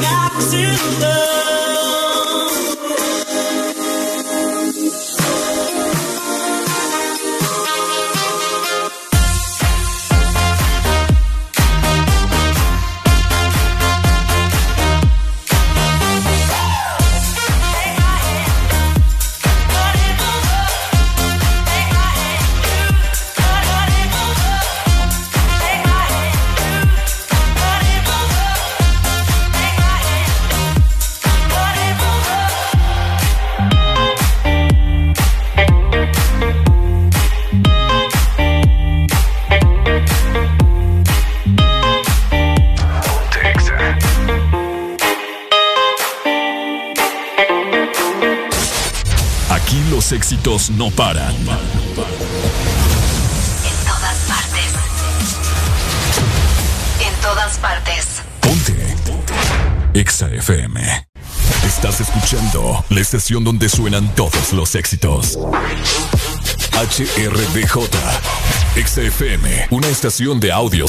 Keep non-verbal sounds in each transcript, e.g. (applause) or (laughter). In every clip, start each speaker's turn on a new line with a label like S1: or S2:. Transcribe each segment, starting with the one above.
S1: got to love. No paran. En
S2: todas partes. En todas partes.
S1: Ponte. Ponte. Exa FM. Estás escuchando la estación donde suenan todos los éxitos. HRDJ. Exa FM, una estación de audio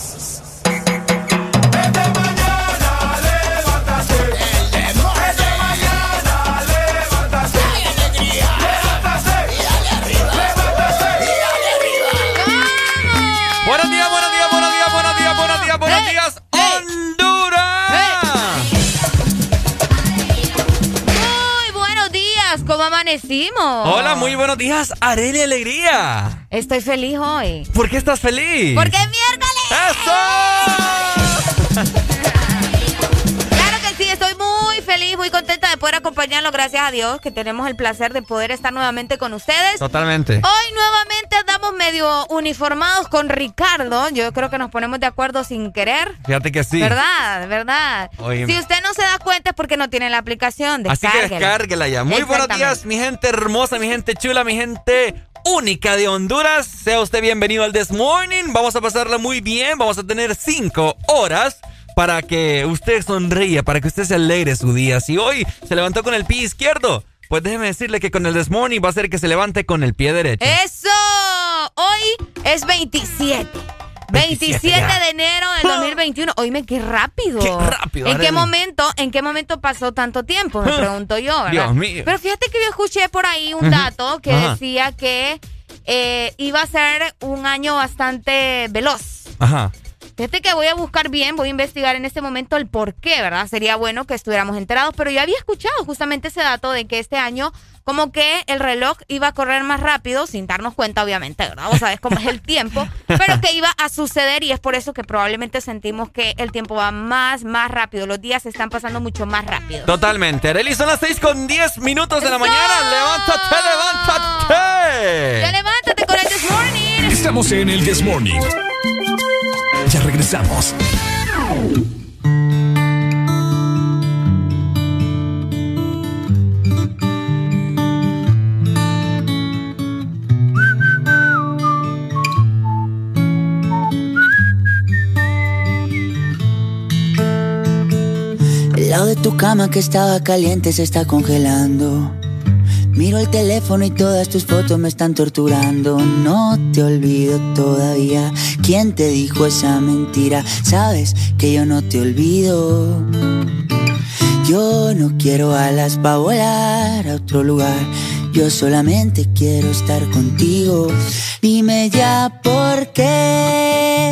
S3: Hola, muy buenos días, Arely Alegría.
S4: Estoy feliz hoy.
S3: ¿Por qué estás feliz?
S4: Porque es miércoles.
S3: ¡Eso! (laughs)
S4: claro que sí, estoy muy feliz, muy contenta de poder acompañarlo. Gracias a Dios que tenemos el placer de poder estar nuevamente con ustedes.
S3: Totalmente.
S4: Hoy nuevamente andamos medio uniformados con Ricardo. Yo creo que nos ponemos de acuerdo sin querer.
S3: Fíjate que sí.
S4: ¿Verdad? ¿Verdad? Si usted no se da cuenta es porque no tiene la aplicación.
S3: Así que descárguela ya. Muy buenos días, mi gente hermosa, mi gente chula, mi gente única de Honduras. Sea usted bienvenido al This Morning. Vamos a pasarla muy bien. Vamos a tener cinco horas para que usted sonríe, para que usted se alegre su día. Si hoy se levantó con el pie izquierdo, pues déjeme decirle que con el This Morning va a ser que se levante con el pie derecho.
S4: ¡Eso! Hoy es 27. 27 de enero del 2021. Oíme, qué rápido.
S3: Qué rápido.
S4: ¿En qué momento, en qué momento pasó tanto tiempo? Me pregunto yo, ¿verdad?
S3: Dios mío.
S4: Pero fíjate que yo escuché por ahí un dato que decía que eh, iba a ser un año bastante veloz.
S3: Ajá.
S4: Fíjate que voy a buscar bien, voy a investigar en este momento el por qué, ¿verdad? Sería bueno que estuviéramos enterados, pero yo había escuchado justamente ese dato de que este año como que el reloj iba a correr más rápido, sin darnos cuenta, obviamente, ¿verdad? Vos sabés cómo es el tiempo, (laughs) pero que iba a suceder y es por eso que probablemente sentimos que el tiempo va más, más rápido. Los días se están pasando mucho más rápido.
S3: Totalmente. Arely, son las 6 con 10 minutos de la mañana. ¡Levántate, levántate!
S4: ¡Ya levántate con el This Morning!
S5: Estamos en el This Morning. Ya regresamos.
S6: Lado de tu cama que estaba caliente se está congelando. Miro el teléfono y todas tus fotos me están torturando. No te olvido todavía. ¿Quién te dijo esa mentira? Sabes que yo no te olvido. Yo no quiero alas para volar a otro lugar. Yo solamente quiero estar contigo. Dime ya por qué.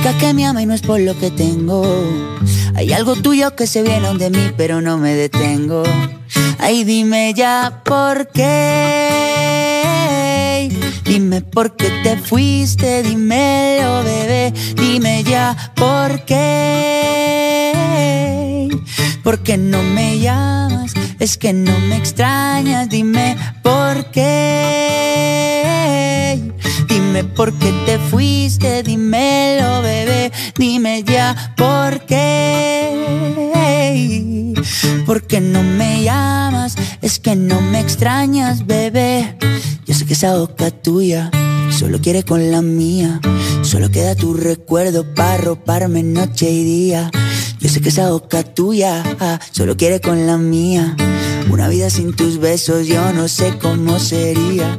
S6: que me ama y no es por lo que tengo. Hay algo tuyo que se viene de mí, pero no me detengo. Ay, dime ya por qué. Dime por qué te fuiste, dímelo, bebé. Dime ya por qué. ¿Por qué no me llamas? Es que no me extrañas, dime por qué. Dime por qué te fuiste, dímelo, bebé. Dime ya por qué. ¿Por qué no me llamas? Es que no me extrañas, bebé. Yo sé que esa boca tuya solo quiere con la mía. Solo queda tu recuerdo para roparme noche y día. Yo sé que esa boca tuya ah, solo quiere con la mía. Una vida sin tus besos yo no sé cómo sería.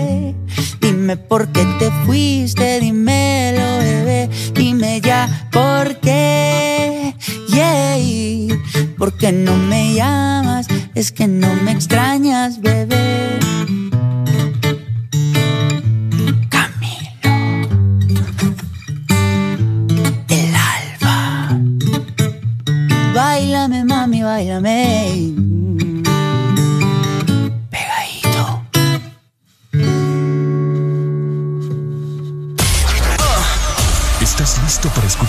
S6: Dime por qué te fuiste, dímelo, bebé. Dime ya por qué. Yeah. ¿Por qué no me llamas? Es que no me extrañas, bebé. Báilame, mami, báilame.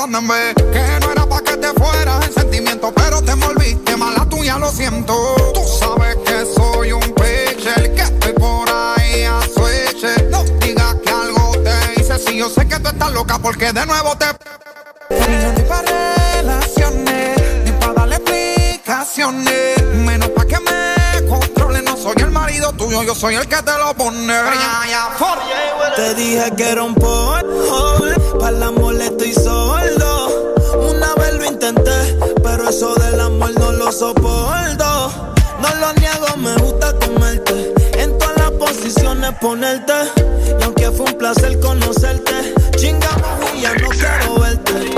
S7: Que
S8: no
S9: era pa' que te fueras en sentimiento, pero te envolviste mala tuya, lo siento. Tú sabes que soy un pitcher, que estoy por ahí a switch. No digas que algo te hice, si yo sé que tú estás loca porque de nuevo te. Ni para relaciones, ni para darle explicaciones. Menos pa' que me yo soy el que te lo pone.
S7: Te dije que era un porno, para el amor estoy sordo. Una vez lo intenté, pero eso del amor no lo soporto. No lo niego, me gusta comerte. En todas las posiciones ponerte. Y aunque fue un placer conocerte, chingamos y ya no quiero verte.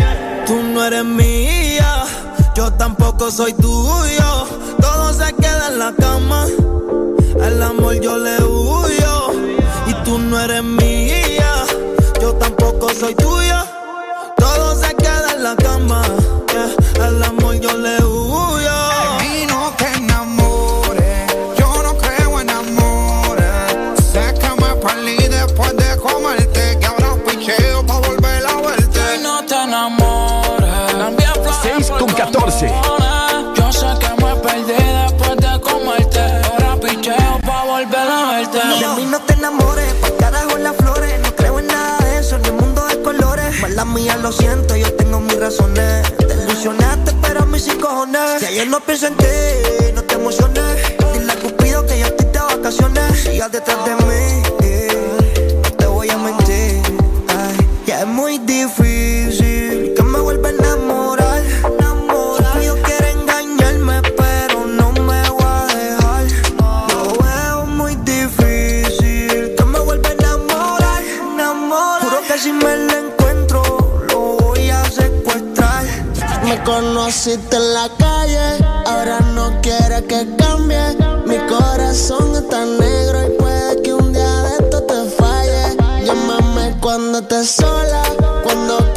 S7: Tú no eres mía, yo tampoco soy tuyo. Todo se queda en la cama. Al amor yo le huyo, y tú no eres mía. Yo tampoco soy tuya, todo se queda en la cama. Al amor yo le huyo.
S9: A mí no te enamore, yo no creo en amor. Sé que me parí después de comerte, que habrá picheo para volver a
S8: vuelta. A
S7: mí no te enamora, 6 con 14. Mala mía, lo siento, yo tengo mis razones. Te ilusionaste, pero a mí sin cojones. Si ayer no pienso en ti, no te emociones. Dile a Cupido que yo estoy de vacaciones. Sigas detrás de mí, no te voy a mentir. Ya es muy difícil conociste en la calle, ahora no quiere que cambie. Mi corazón está negro y puede que un día de esto te falle. Llámame cuando estés sola, cuando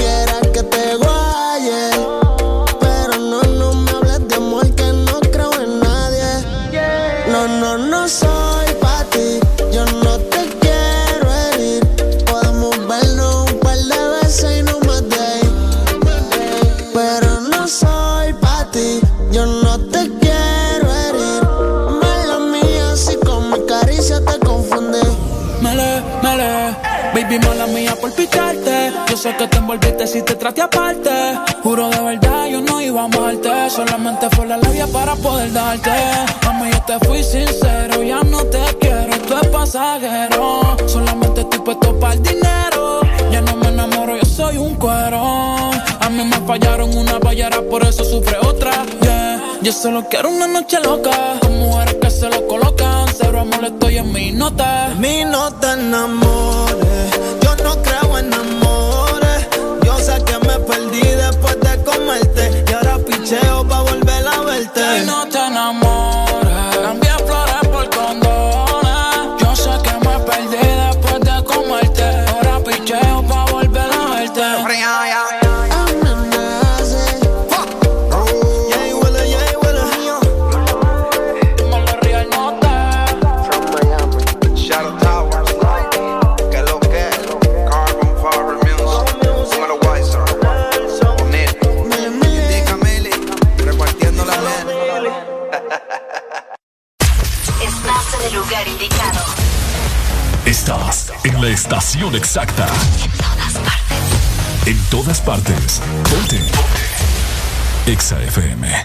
S8: baby mala mía por picarte. Yo sé que te envolviste si te traté aparte. Juro de verdad, yo no iba a amarte. Solamente fue la labia para poder darte. Mami, yo te fui sincero, ya no te quiero, esto es pasajero. Solamente estoy puesto para el dinero. Ya no me enamoro, yo soy un cuero. A mí me fallaron una ballera, por eso sufre otra. Yeah. Yo solo quiero una noche loca. Con mujeres que se lo colocan. Cero amor, estoy en mi nota.
S7: De mí no te
S5: la estación exacta.
S10: En todas partes.
S5: En todas partes. Ponte. Exa FM.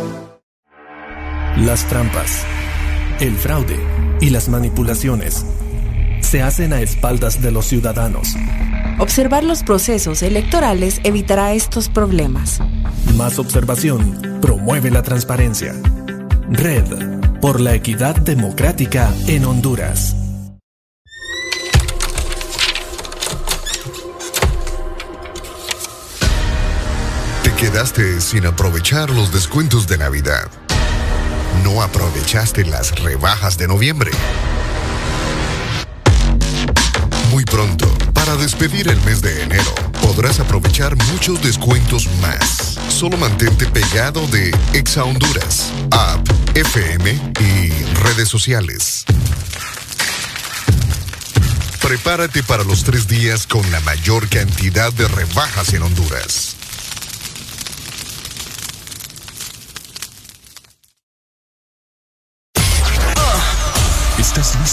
S11: Las trampas, el fraude y las manipulaciones se hacen a espaldas de los ciudadanos.
S12: Observar los procesos electorales evitará estos problemas.
S11: Más observación promueve la transparencia. Red por la equidad democrática en Honduras.
S13: Te quedaste sin aprovechar los descuentos de Navidad. No aprovechaste las rebajas de noviembre. Muy pronto, para despedir el mes de enero, podrás aprovechar muchos descuentos más. Solo mantente pegado de Exa Honduras, app, FM y redes sociales. Prepárate para los tres días con la mayor cantidad de rebajas en Honduras.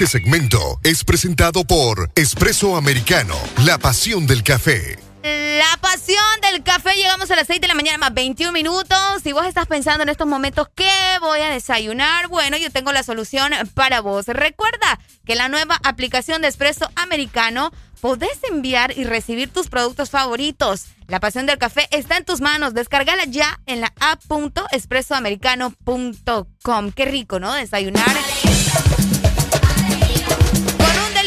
S13: Este segmento es presentado por Espresso Americano, la pasión del café.
S4: La pasión del café. Llegamos a las 6 de la mañana más 21 minutos. Si vos estás pensando en estos momentos qué voy a desayunar, bueno, yo tengo la solución para vos. Recuerda que la nueva aplicación de Espresso Americano podés enviar y recibir tus productos favoritos. La pasión del café está en tus manos. Descárgala ya en la app.espressoamericano.com. Qué rico, ¿no? Desayunar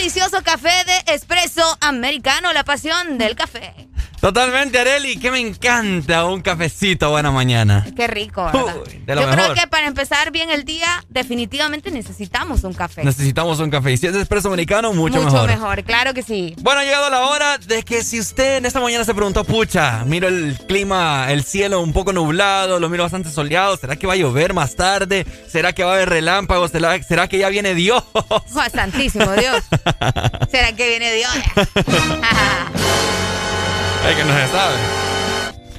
S4: delicioso café de espresso americano, la pasión del café.
S3: Totalmente, Areli, que me encanta un cafecito buena mañana.
S4: Qué rico, ¿verdad?
S3: Uy, de lo
S4: Yo creo
S3: mejor.
S4: que para empezar bien el día, definitivamente necesitamos un café.
S3: Necesitamos un café. Y si es de espresso americano, mucho, mejor.
S4: claro que sí.
S3: Bueno, ha llegado la hora de que si usted en esta mañana se preguntó, pucha, miro el clima, el cielo un poco nublado, lo miro bastante soleado, ¿será que va a llover más tarde? ¿Será que va a haber relámpagos? ¿Será, será que ya viene Dios?
S4: Oh, santísimo Dios. (laughs) ¿Será que viene Dios? (laughs)
S3: Ay, que no se sabe.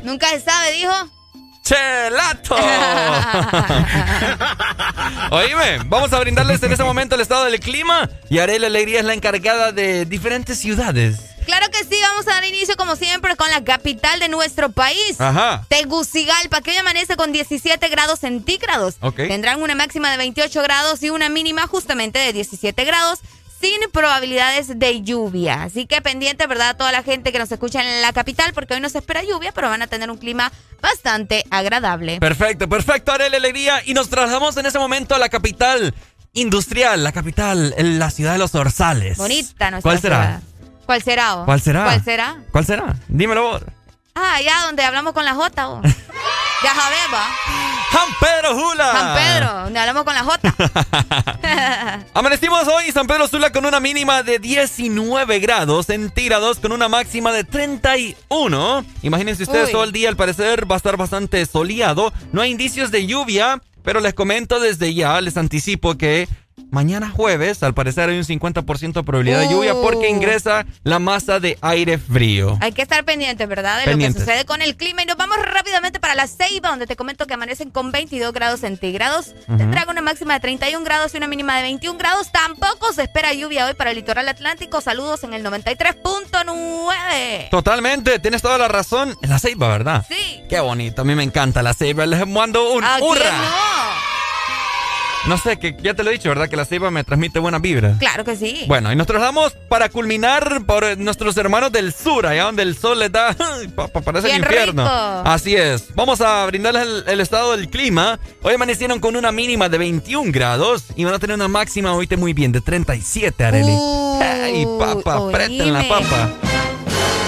S4: Nunca se sabe, dijo.
S3: ¡Chelato! (laughs) Oíme, vamos a brindarles en este momento el estado del clima y Arela Alegría es la encargada de diferentes ciudades.
S4: Claro que sí, vamos a dar inicio como siempre con la capital de nuestro país.
S3: Ajá.
S4: Tegucigalpa, que hoy amanece con 17 grados centígrados. Tendrán una máxima de 28 grados y una mínima justamente de 17 grados sin probabilidades de lluvia. Así que pendiente, ¿verdad? A toda la gente que nos escucha en la capital, porque hoy no se espera lluvia, pero van a tener un clima bastante agradable.
S3: Perfecto, perfecto, Arela Alegría. Y nos trasladamos en ese momento a la capital industrial, la capital, la ciudad de los Orzales.
S4: Bonita nuestra
S3: ¿Cuál será?
S4: ciudad. ¿Cuál será?
S3: ¿Cuál será?
S4: ¿Cuál será?
S3: ¿Cuál será? Dímelo vos.
S4: Ah, allá donde hablamos con la J. (laughs) Ya sabes, va.
S3: San Pedro Jula.
S4: San Pedro, donde hablamos con la J. (laughs)
S3: Amanecimos hoy San Pedro Sula con una mínima de 19 grados centígrados con una máxima de 31. Imagínense ustedes
S4: Uy.
S3: todo el día, al parecer va a estar bastante soleado. No hay indicios de lluvia, pero les comento desde ya, les anticipo que mañana jueves, al parecer hay un 50% de probabilidad de lluvia porque uh. ingresa la masa de aire frío.
S4: Hay que estar pendientes, ¿verdad? De lo que sucede con el clima. Y nos vamos rápidamente para la Ceiba, donde te comento que amanecen con 22 grados centígrados. Tendrá una máxima de 31 grados y una mínima de 21 grados. Tampoco se espera lluvia hoy para el litoral atlántico. Saludos en el 93.9.
S3: Totalmente, tienes toda la razón. En la Ceiba, ¿verdad?
S4: Sí.
S3: Qué bonito, a mí me encanta la Ceiba. Les mando un hurra. No sé, que ya te lo he dicho, ¿verdad? Que la ceiba me transmite buena vibra.
S4: Claro que sí.
S3: Bueno, y nos trasladamos para culminar por nuestros hermanos del sur, allá donde el sol les da. (laughs) parece el infierno. Así es. Vamos a brindarles el, estado del clima. Hoy amanecieron con una mínima de 21 grados y van a tener una máxima, oíste muy bien, de 37, Areli. ¡Ay, papa! Oíme. la papa!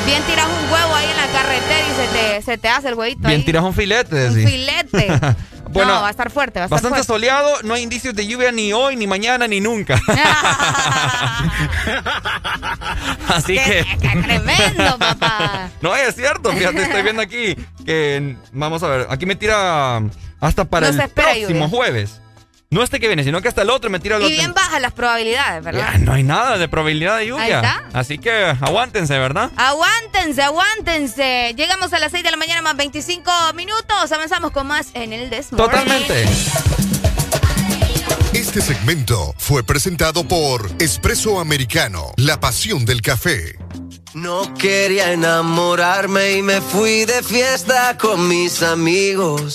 S4: Bien tiras un huevo ahí en la carretera y se te, hace el huevito.
S3: Bien tiras un filete.
S4: Un filete. (laughs) Bueno, no, va a estar fuerte, va a estar
S3: Bastante soleado, no hay indicios de lluvia ni hoy, ni mañana, ni nunca. (laughs) (laughs) Así que.
S4: ¡Qué tremendo, papá!
S3: No, es cierto, fíjate, estoy viendo aquí que. Vamos a ver, aquí me tira hasta para el próximo jueves. No este que viene, sino que hasta el otro me tira el
S4: otro. Y bien bajas las probabilidades, ¿verdad?
S3: no hay nada de probabilidad de lluvia. Así que aguántense, ¿verdad?
S4: Aguántense, aguántense. Llegamos a las 6 de la mañana más 25 minutos. Avanzamos con más en el Desmorning.
S3: Totalmente.
S13: Este segmento fue presentado por Espresso Americano, la pasión del café.
S14: No quería enamorarme y me fui de fiesta con mis amigos.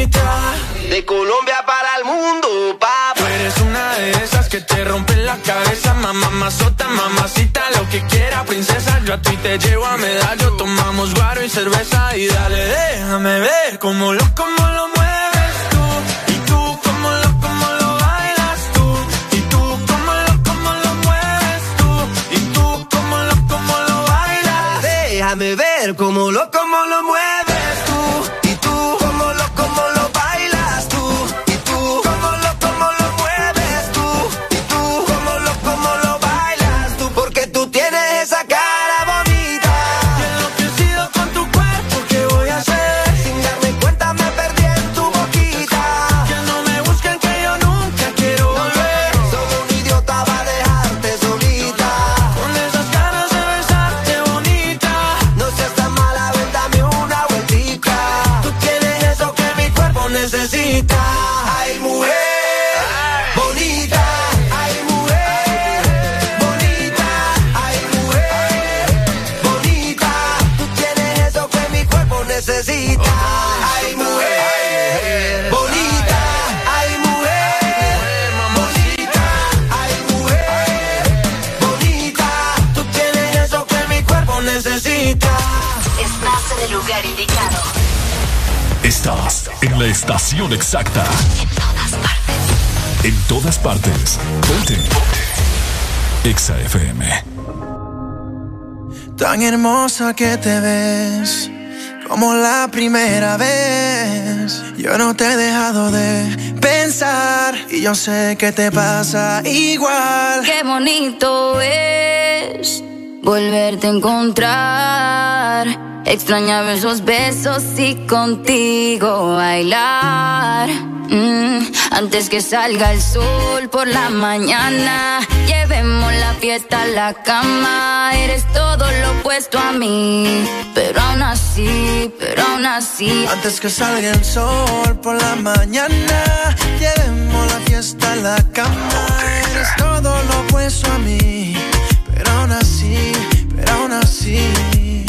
S15: De Colombia para el mundo, papá. Tú eres una de esas que te rompen la cabeza, mamá, mazota, mamacita, lo que quiera, princesa. Yo a ti te llevo a medallo, tomamos guaro y cerveza. Y dale, déjame ver cómo lo, cómo lo mueves tú. Y tú, cómo lo, cómo lo bailas tú. Y tú, cómo lo, cómo lo mueves tú. Y tú, cómo lo, cómo lo bailas.
S14: Déjame ver cómo lo,
S16: hermosa que te ves. Como la primera vez. Yo no te he dejado de pensar. Y yo sé que te pasa igual.
S17: Qué bonito es volverte a encontrar Extrañaba esos besos y contigo bailar. Mm, antes que salga el sol por la mañana, llevemos la fiesta a la cama. Eres todo a mí, pero aún así, pero aún así.
S16: Antes que salga el sol por la mañana, llevemos la fiesta a la cama. Eres todo lo opuesto a mí, pero aún así, pero aún así.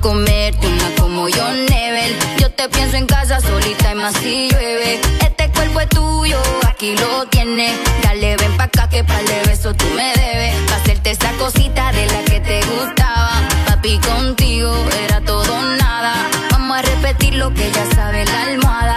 S17: Comerte una como yo Nebel. Yo te pienso en casa solita y más si llueve. Este cuerpo es tuyo, aquí lo tienes. Dale, ven pa' acá que pa'l de beso tú me debes. Pa' hacerte esa cosita de la que te gustaba. Papi, contigo era todo nada. Vamos a repetir lo que ya sabe la almohada.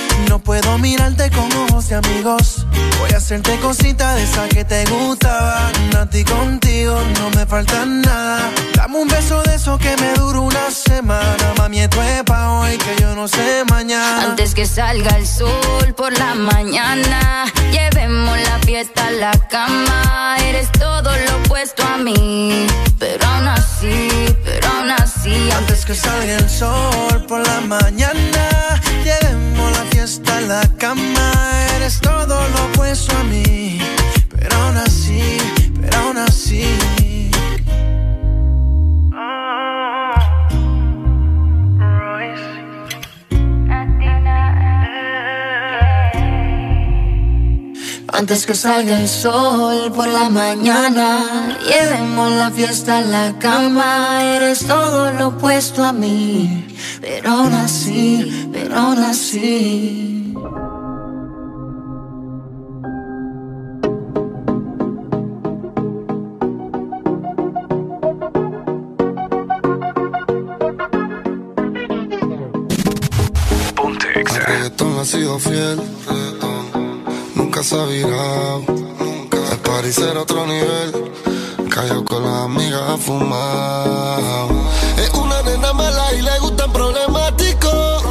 S16: no puedo mirarte con ojos de amigos. Voy a hacerte cosita de esa que te gustaban. A ti contigo no me falta nada. Dame un beso de eso que me dura una semana. Mami, esto es pa' hoy que yo no sé mañana.
S17: Antes que salga el sol por la mañana, llevemos la fiesta a la cama. Eres todo lo opuesto a mí, pero aún así, pero aún así.
S16: Antes que salga el sol por la mañana, llevemos la fiesta a la cama. Eres todo lo opuesto a mí, pero aún así, pero aún así.
S17: Antes que salga el sol por la mañana, llevemos la fiesta a la cama. Eres todo lo opuesto a mí, pero aún así, pero aún así.
S18: El reggaetón ha sido fiel, se ha virado. El party será otro nivel, cayó con las amigas a fumar. Es una nena mala y le gustan problemáticos.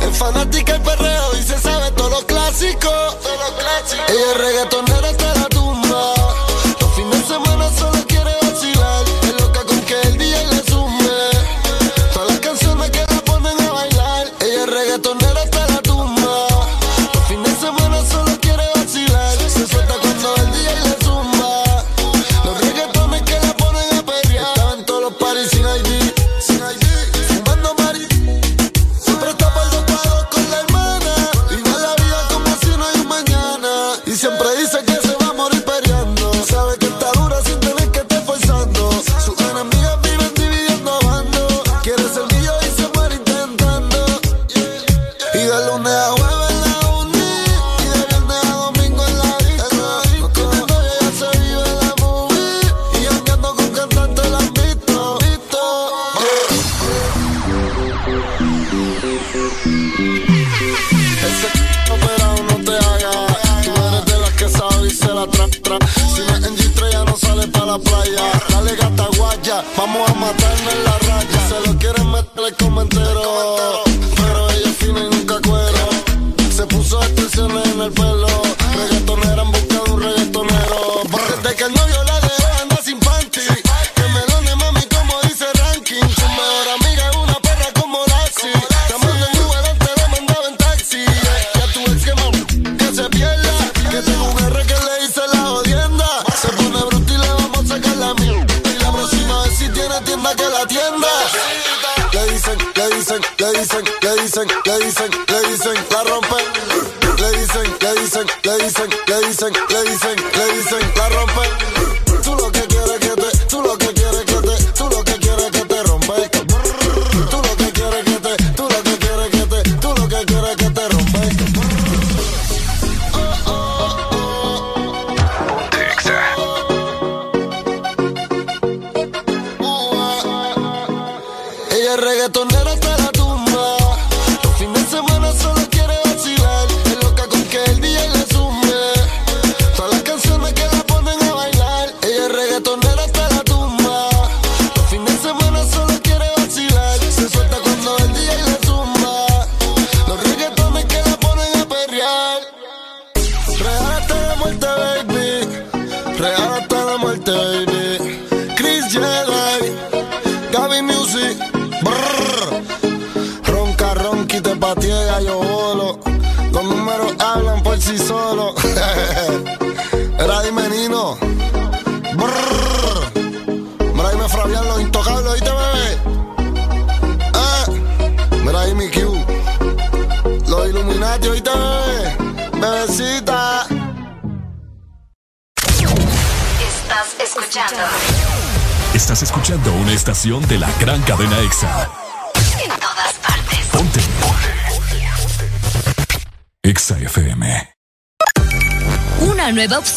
S18: Es fanática del perreo y se sabe todos los clásicos. Ella es reggaetonera vamos a matarnos en la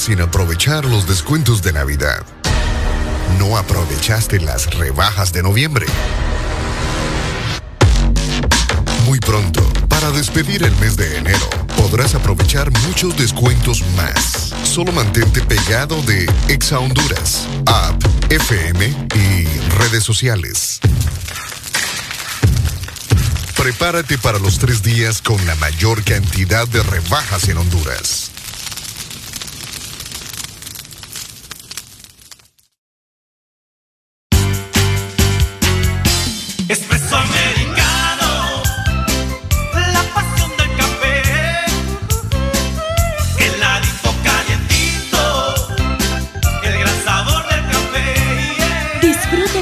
S13: Sin aprovechar los descuentos de Navidad. No aprovechaste las rebajas de noviembre. Muy pronto, para despedir el mes de enero, podrás aprovechar muchos descuentos más. Solo mantente pegado de Exa Honduras, app, FM y redes sociales. Prepárate para los tres días con la mayor cantidad de rebajas en Honduras.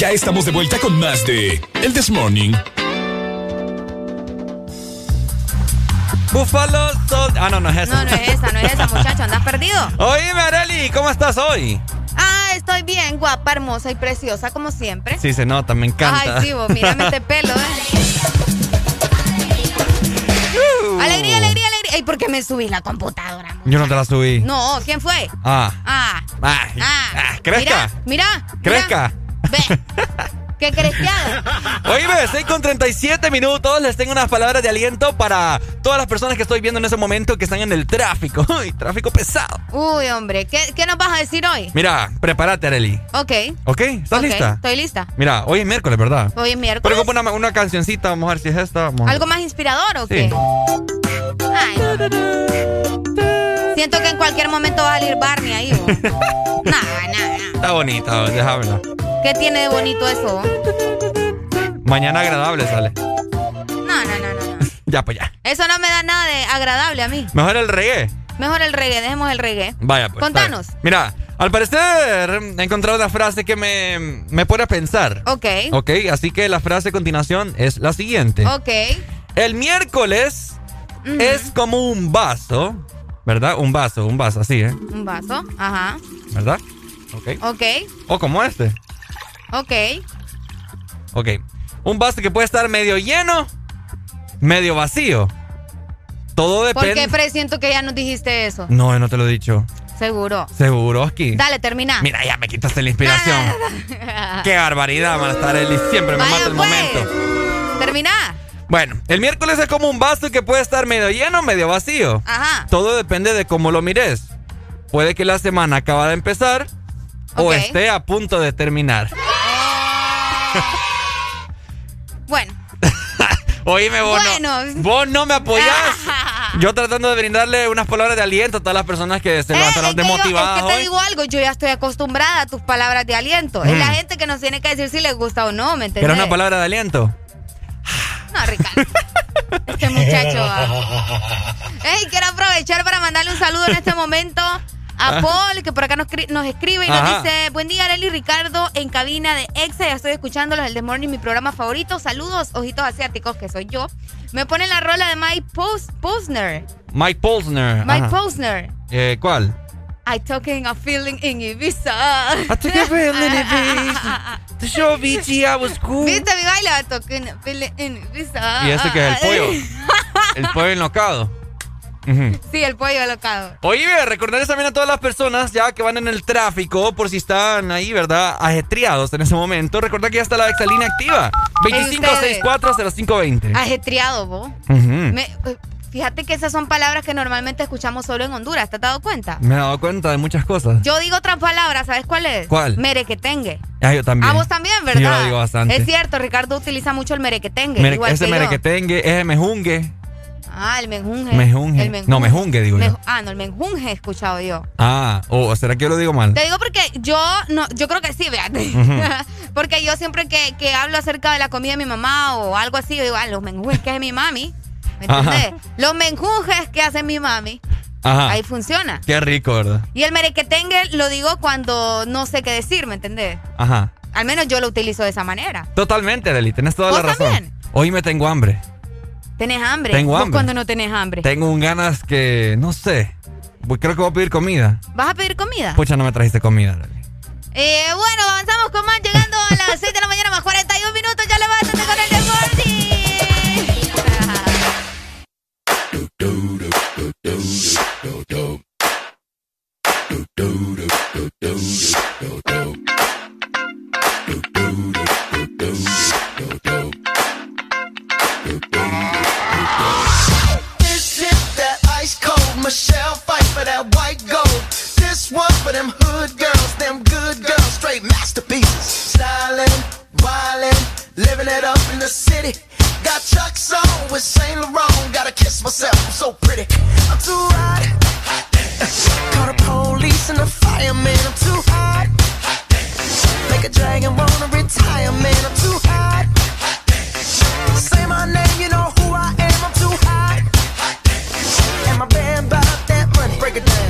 S5: Ya estamos de vuelta con más de El This Morning.
S3: Búfalo Sol- Ah, no, no es esa.
S4: No, no es esa, no es esa, muchacho. ¿Andas perdido? (laughs)
S3: Oíme, Areli, ¿cómo estás hoy?
S4: Ah, estoy bien, guapa, hermosa y preciosa, como siempre.
S3: Sí, se nota, me encanta.
S4: Ay, sí, vos, mírame este pelo, ¿eh? Alegría, alegría, alegría. ¿Y por qué me subís la computadora?
S3: Yo no te la subí.
S4: No, ¿quién fue?
S3: Ah.
S4: Ah,
S3: Ay,
S4: ah.
S3: ah, crezca.
S4: Mira, mira.
S3: Crezca.
S4: Ve. ¿Qué cresqueada?
S3: Oíme, estoy con 37 minutos. Les tengo unas palabras de aliento para todas las personas que estoy viendo en ese momento que están en el tráfico. (laughs) Uy, tráfico pesado.
S4: Uy, hombre, ¿qué, qué nos vas a decir hoy?
S3: Mira, prepárate, Areli.
S4: Ok.
S3: ¿Ok? ¿Estás lista?
S4: Estoy lista.
S3: Mira, hoy es miércoles, ¿verdad?
S4: Hoy es miércoles.
S3: Pero como una, una cancioncita, vamos a ver si es esta. Vamos.
S4: ¿Algo más inspirador o
S3: Sí.
S4: qué? Ay, no. Siento que en cualquier momento va a salir Barney ahí. ¿o? (laughs) Nah, nah,
S3: Está bonita, déjamela.
S4: ¿Qué tiene de bonito eso?
S3: Mañana agradable sale.
S4: No, no, no, no. no. (laughs)
S3: Ya, pues ya.
S4: Eso no me da nada de agradable a mí.
S3: Mejor el reggae.
S4: Mejor el reggae, dejemos el reggae.
S3: Vaya, pues.
S4: Contanos.
S3: Mira, al parecer he encontrado una frase que me, me pone a pensar.
S4: Ok.
S3: Ok, así que la frase a continuación es la siguiente.
S4: Ok.
S3: El miércoles es como un vaso, ¿verdad? Un vaso, un vaso, así, ¿eh?
S4: Un vaso. Ajá.
S3: ¿Verdad? Ok.
S4: Ok.
S3: O como este.
S4: Ok.
S3: Ok. Un vaso que puede estar medio lleno, medio vacío. Todo
S4: ¿Por
S3: depende.
S4: qué presiento que ya nos dijiste eso?
S3: No, no te lo he dicho.
S4: Seguro.
S3: Seguro, aquí.
S4: Dale, termina.
S3: Mira, ya me quitaste la inspiración. (laughs) Qué barbaridad, van a estar Eli. Siempre me
S4: Vaya,
S3: mata el
S4: pues.
S3: momento.
S4: Termina.
S3: Bueno, el miércoles es como un vaso que puede estar medio lleno, medio vacío.
S4: Ajá.
S3: Todo depende de cómo lo mires. Puede que la semana acaba de empezar o esté a punto de terminar.
S4: Bueno. (laughs)
S3: Oíme, vos,
S4: Bueno.
S3: no, vos no me apoyás. (laughs) Yo tratando de brindarle unas palabras de aliento a todas las personas que se
S4: Eh,
S3: levantaron
S4: yo-
S3: desmotivadas
S4: es que te
S3: hoy.
S4: digo algo, yo ya estoy acostumbrada a tus palabras de aliento. Es
S3: Mm.
S4: la gente que nos tiene que decir si les gusta o no, ¿me entiendes?
S3: ¿Quieres una palabra de aliento?
S4: No, Ricardo. este muchacho. (laughs) Ey, quiero aprovechar para mandarle un saludo en este momento a Paul, que por acá nos, escribe y nos dice, buen día, Arely Ricardo, en cabina de EXA, ya estoy escuchándolos el The Morning, mi programa favorito. Saludos, ojitos asiáticos, que soy yo. Me pone la rola de Mike Posner.
S3: Mike Posner.
S4: Mike Posner.
S3: Eh, ¿Cuál?
S4: I talking a feeling in Ibiza.
S3: I took a feeling in Ibiza. The show BG, I was cool.
S4: ¿Viste mi baile? I talking a feeling in Ibiza.
S3: ¿Y ese que es el pollo? (laughs) el pollo enlocado.
S4: Sí, el pollo alocado.
S3: Oye, recordarles también a todas las personas ya que van en el tráfico, por si están ahí, ¿verdad? Ajetreados en ese momento. Recuerda que ya está la exalina activa. 25640520.
S4: Ajetreado, vos. Me, Fíjate que esas son palabras que normalmente escuchamos solo en Honduras. ¿Te has dado cuenta?
S3: Me he dado cuenta de muchas cosas.
S4: Yo digo otras palabras, ¿sabes cuál es?
S3: ¿Cuál?
S4: Merequetengue.
S3: Ah, yo también.
S4: A vos también, ¿verdad?
S3: yo lo digo bastante.
S4: Es cierto, Ricardo utiliza mucho el merequetengue. igual
S3: ese merequetengue, ese mejungue.
S4: Ah, el menjunge.
S3: Mejunge. El No, mejungue digo yo.
S4: Ah, no, el menjunge he escuchado yo.
S3: Ah, o será que yo lo digo mal.
S4: Te digo porque yo no, yo creo que sí, fíjate. (laughs) porque yo siempre que, que, hablo acerca de la comida de mi mamá o algo así, yo digo, ah, los menjunges que es mi mami. ¿Me entiendes? Los menjunjes que hace mi mami. Ajá. Ahí funciona.
S3: Qué rico, ¿verdad?
S4: Y el merequetengue lo digo cuando no sé qué decir, ¿me entendés?
S3: Ajá.
S4: Al menos yo lo utilizo de esa manera.
S3: Totalmente, Deli, tienes toda la razón. También? Hoy me tengo hambre.
S4: ¿Tenés hambre?
S3: Tengo
S4: ¿Vos
S3: hambre.
S4: cuando no tenés hambre?
S3: Tengo un ganas que, no sé, creo que voy a pedir comida.
S4: ¿Vas a pedir comida?
S3: Pucha, no me trajiste comida.
S4: Eh, bueno, avanzamos con más, llegando a las (laughs) 6 de la mañana más 41 minutos, ya le vas a con el
S19: Michelle This one for them hood girls, them good girls, straight masterpieces. Stylin', wildin', living it up in the city. Got Chuck's on with Saint Laurent. Gotta kiss myself, I'm so pretty. I'm too hot. Call the police and the fireman. I'm too hot. Make a dragon wanna retire, man. I'm too hot. Say my name, you know who I am. I'm too hot. And my band bought that money. Break it down.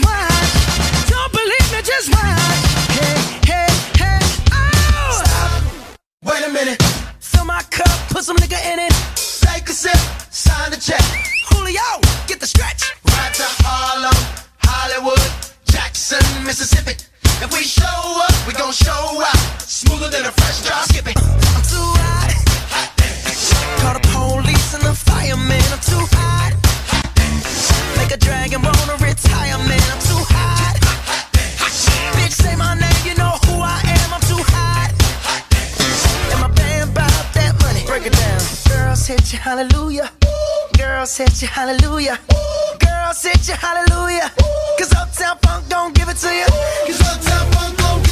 S19: Just. Don't believe me, just watch. Hey, hey, hey, oh! Wait a minute. Fill my cup, put some nigga in it. Take a sip, sign the check. Julio, get the stretch. Right to Harlem, Hollywood, Jackson, Mississippi. If we show up, we gon' show out. Smoother than a fresh drop. Skip. I'm too hot. hot Call the police and the fireman. I'm too hot. Make a dragon wanna retire, man. I'm too hot. Bitch, say my name, you know who I am. I'm too hot. And my band bought that money. Break it down. Girls hit you, hallelujah. Girls hit you, hallelujah. Girls hit you, hallelujah. Cause Uptown Funk don't give it to you. Cause Uptown Funk don't give it to you.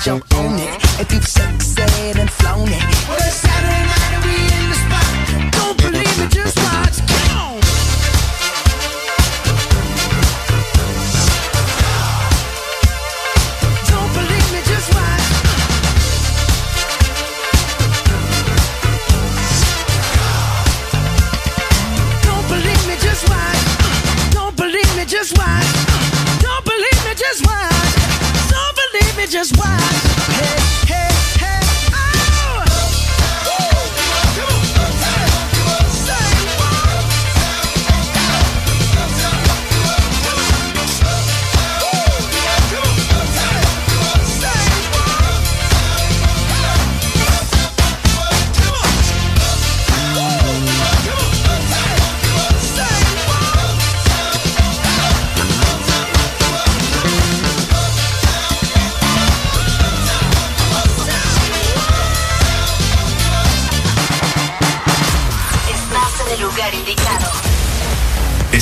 S20: so own it. If you've sexed and flown it. Well, Saturday night and we in the spot. Don't believe me, just watch. Come on. Don't believe me, just watch. Don't believe me, just watch. Don't believe me, just watch. Just watch. Hey, hey,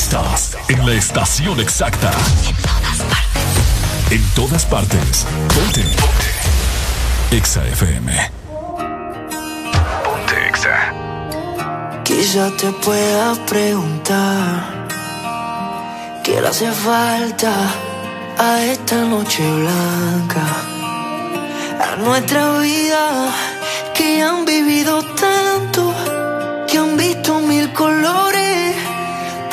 S10: Estás en
S5: la estación exacta. En todas partes. En todas partes. Ponte. Ponte. Exa FM. Ponte Exa.
S21: Quizá te pueda preguntar qué le hace falta a esta noche blanca, a nuestra vida que han vivido tanto, que han visto mil colores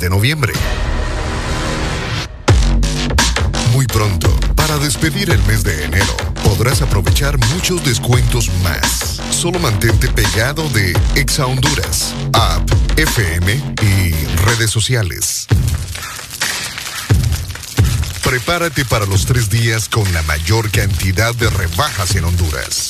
S22: De
S13: noviembre. Muy pronto, para despedir el mes de enero, podrás aprovechar muchos descuentos más. Solo mantente pegado de Exa Honduras, app, FM y redes sociales. Prepárate para los tres días con la mayor cantidad de rebajas en Honduras.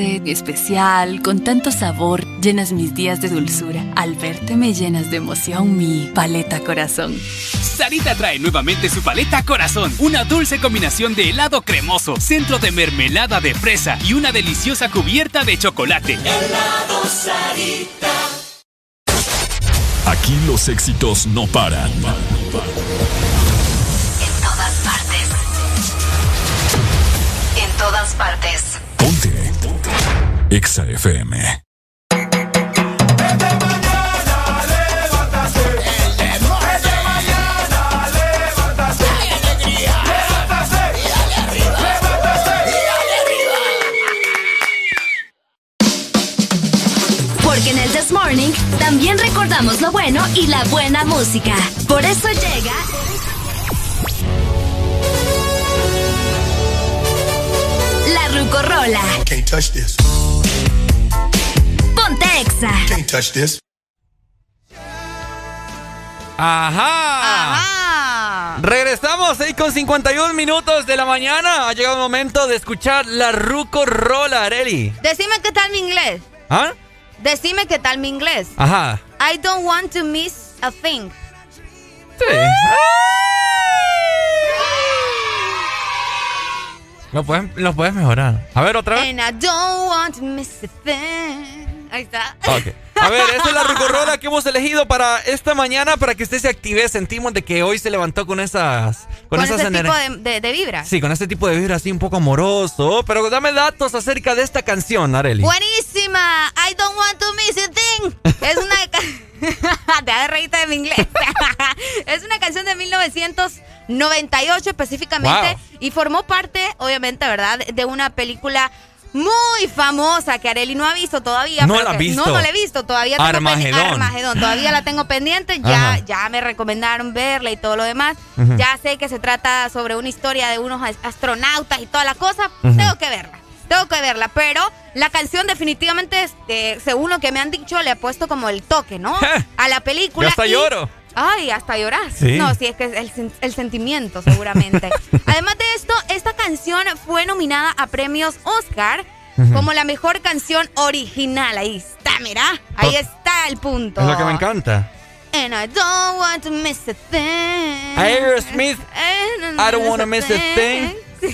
S23: dulce, especial, con tanto sabor, llenas mis días de dulzura. Al verte me llenas de emoción mi paleta corazón.
S24: Sarita trae nuevamente su paleta corazón, una dulce combinación de helado cremoso, centro de mermelada de fresa y una deliciosa cubierta de chocolate.
S5: Helado Sarita. Aquí los éxitos no paran. En
S10: todas partes. En todas partes.
S5: Ponte. Exa FM.
S10: Porque en el This Morning también recordamos lo bueno y la buena música. Por eso llega. Rucorola.
S25: Can't touch this.
S10: Ponte Exa.
S25: Can't touch this.
S3: Ajá.
S4: Ajá.
S3: Regresamos 6 con 51 minutos de la mañana. Ha llegado el momento de escuchar la Ruco Rola, Areli.
S4: Decime qué tal mi inglés.
S3: ¿Ah?
S4: Decime qué tal mi inglés.
S3: Ajá.
S4: I don't want to miss a thing.
S3: Sí. Lo puedes, lo puedes mejorar. A ver, otra vez.
S4: Ahí está.
S3: A ver, esta es la rucorola que hemos elegido para esta mañana para que usted se active. Sentimos de que hoy se levantó con esas. Con,
S4: Con,
S3: esas
S4: ese tipo de, de, de vibra.
S3: Sí, con este tipo de vibra así un poco amoroso. Pero dame datos acerca de esta canción, Areli.
S4: Buenísima. I don't want to miss a thing. Es una. (laughs) (laughs) Te de reírte de mi inglés. (laughs) es una canción de 1998 específicamente.
S3: Wow.
S4: Y formó parte, obviamente, ¿verdad? De una película. Muy famosa que Areli no ha visto todavía.
S3: No la ha
S4: que-
S3: visto.
S4: No, no la he visto. Todavía tengo
S3: Armagedón.
S4: Armagedón. Todavía la tengo pendiente. Ya,
S3: Ajá.
S4: ya me recomendaron verla y todo lo demás. Ya sé que se trata sobre una historia de unos as- astronautas y toda la cosa. Tengo que verla. Tengo que verla, pero la canción definitivamente, este, según lo que me han dicho, le ha puesto como el toque, ¿no? A la película.
S3: Yo hasta
S4: y-
S3: lloro.
S4: Ay, hasta llorar.
S3: Sí.
S4: No, sí, es que es el, sen- el sentimiento, seguramente. (laughs) Además de esto, esta canción fue nominada a premios Oscar como la mejor canción original. Ahí está, mira. Ahí está el punto.
S3: Es lo que me encanta.
S4: And I don't want to miss a thing.
S3: Aerosmith, I don't wanna miss a thing.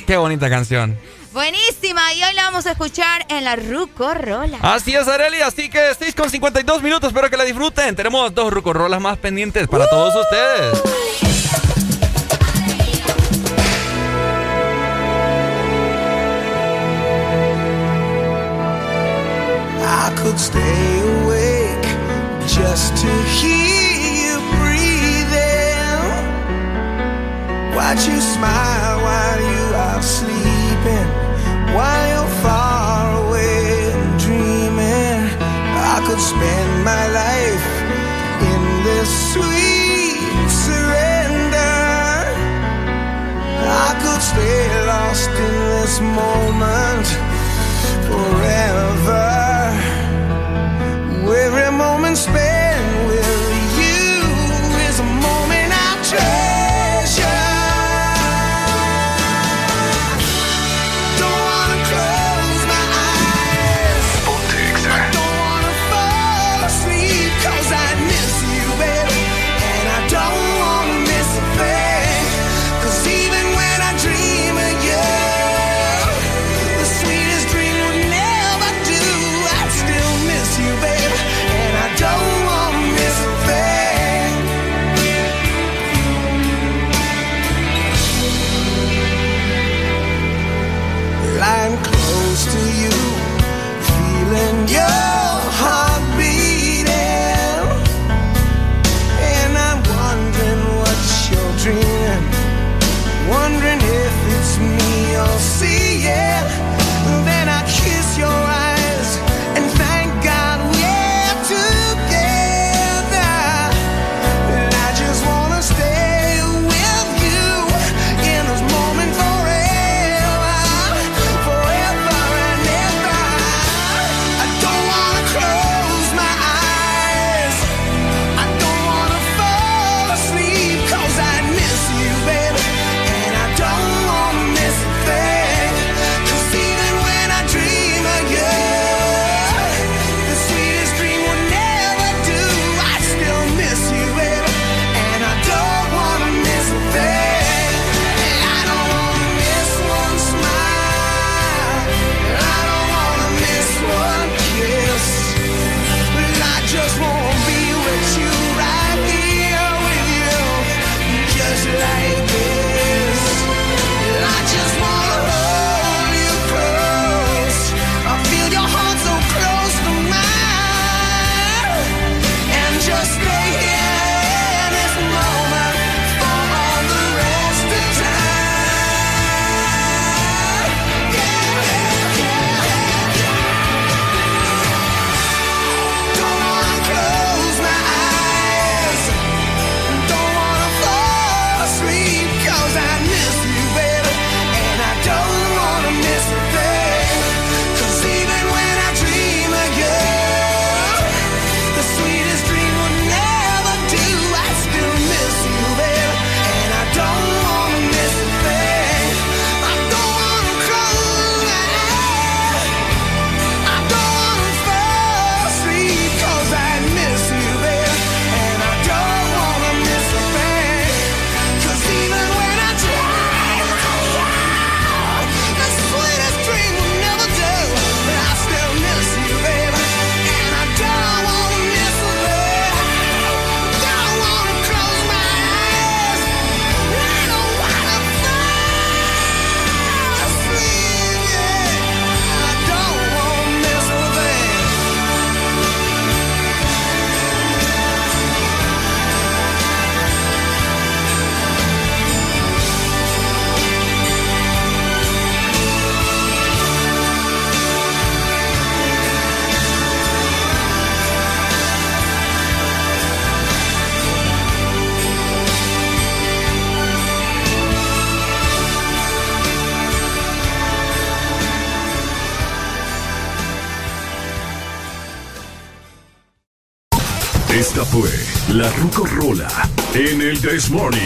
S3: Qué bonita canción.
S4: Buenísima, y hoy la vamos a escuchar en la Rucorola.
S3: Así es, Areli. Así que 6 con 52 minutos. Espero que la disfruten. Tenemos dos rucorolas más pendientes para todos ustedes.
S26: I could stay awake just to hear you breathing. Watch you smile while you are sleeping, while you're far away dreaming. I could spend my life in this sweet surrender. I could stay lost in this moment forever. Every moment spent
S27: Morning.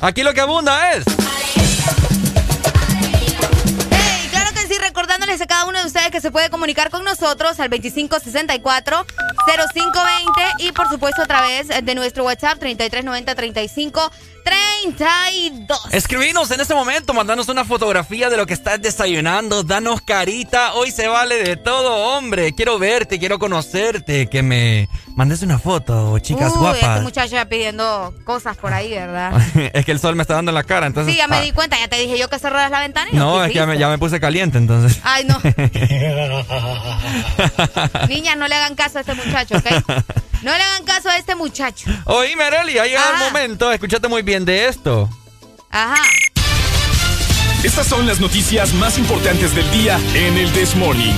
S3: Aquí lo que abunda es.
S4: Hey, claro que sí, recordándoles a cada uno de ustedes que se puede comunicar con nosotros al 2564. 0520 y por supuesto a través de nuestro WhatsApp 3390 35 32.
S3: Escribinos en este momento, mandanos una fotografía de lo que estás desayunando, danos carita, hoy se vale de todo, hombre. Quiero verte, quiero conocerte, que me Mándese una foto, chicas
S4: Uy,
S3: guapas.
S4: Este muchacho ya pidiendo cosas por ahí, ¿verdad? (laughs)
S3: es que el sol me está dando en la cara, entonces.
S4: Sí, ya me
S3: ah.
S4: di cuenta, ya te dije yo que cerraras la ventana. No,
S3: es que ya me, ya me, puse caliente, entonces.
S4: Ay, no. (laughs) Niñas, no le hagan caso a este muchacho, ¿ok? No le hagan caso a este muchacho.
S3: Oye, Mereli, ha llegado el momento. Escúchate muy bien de esto.
S4: Ajá.
S28: Estas son las noticias más importantes del día en el This Morning.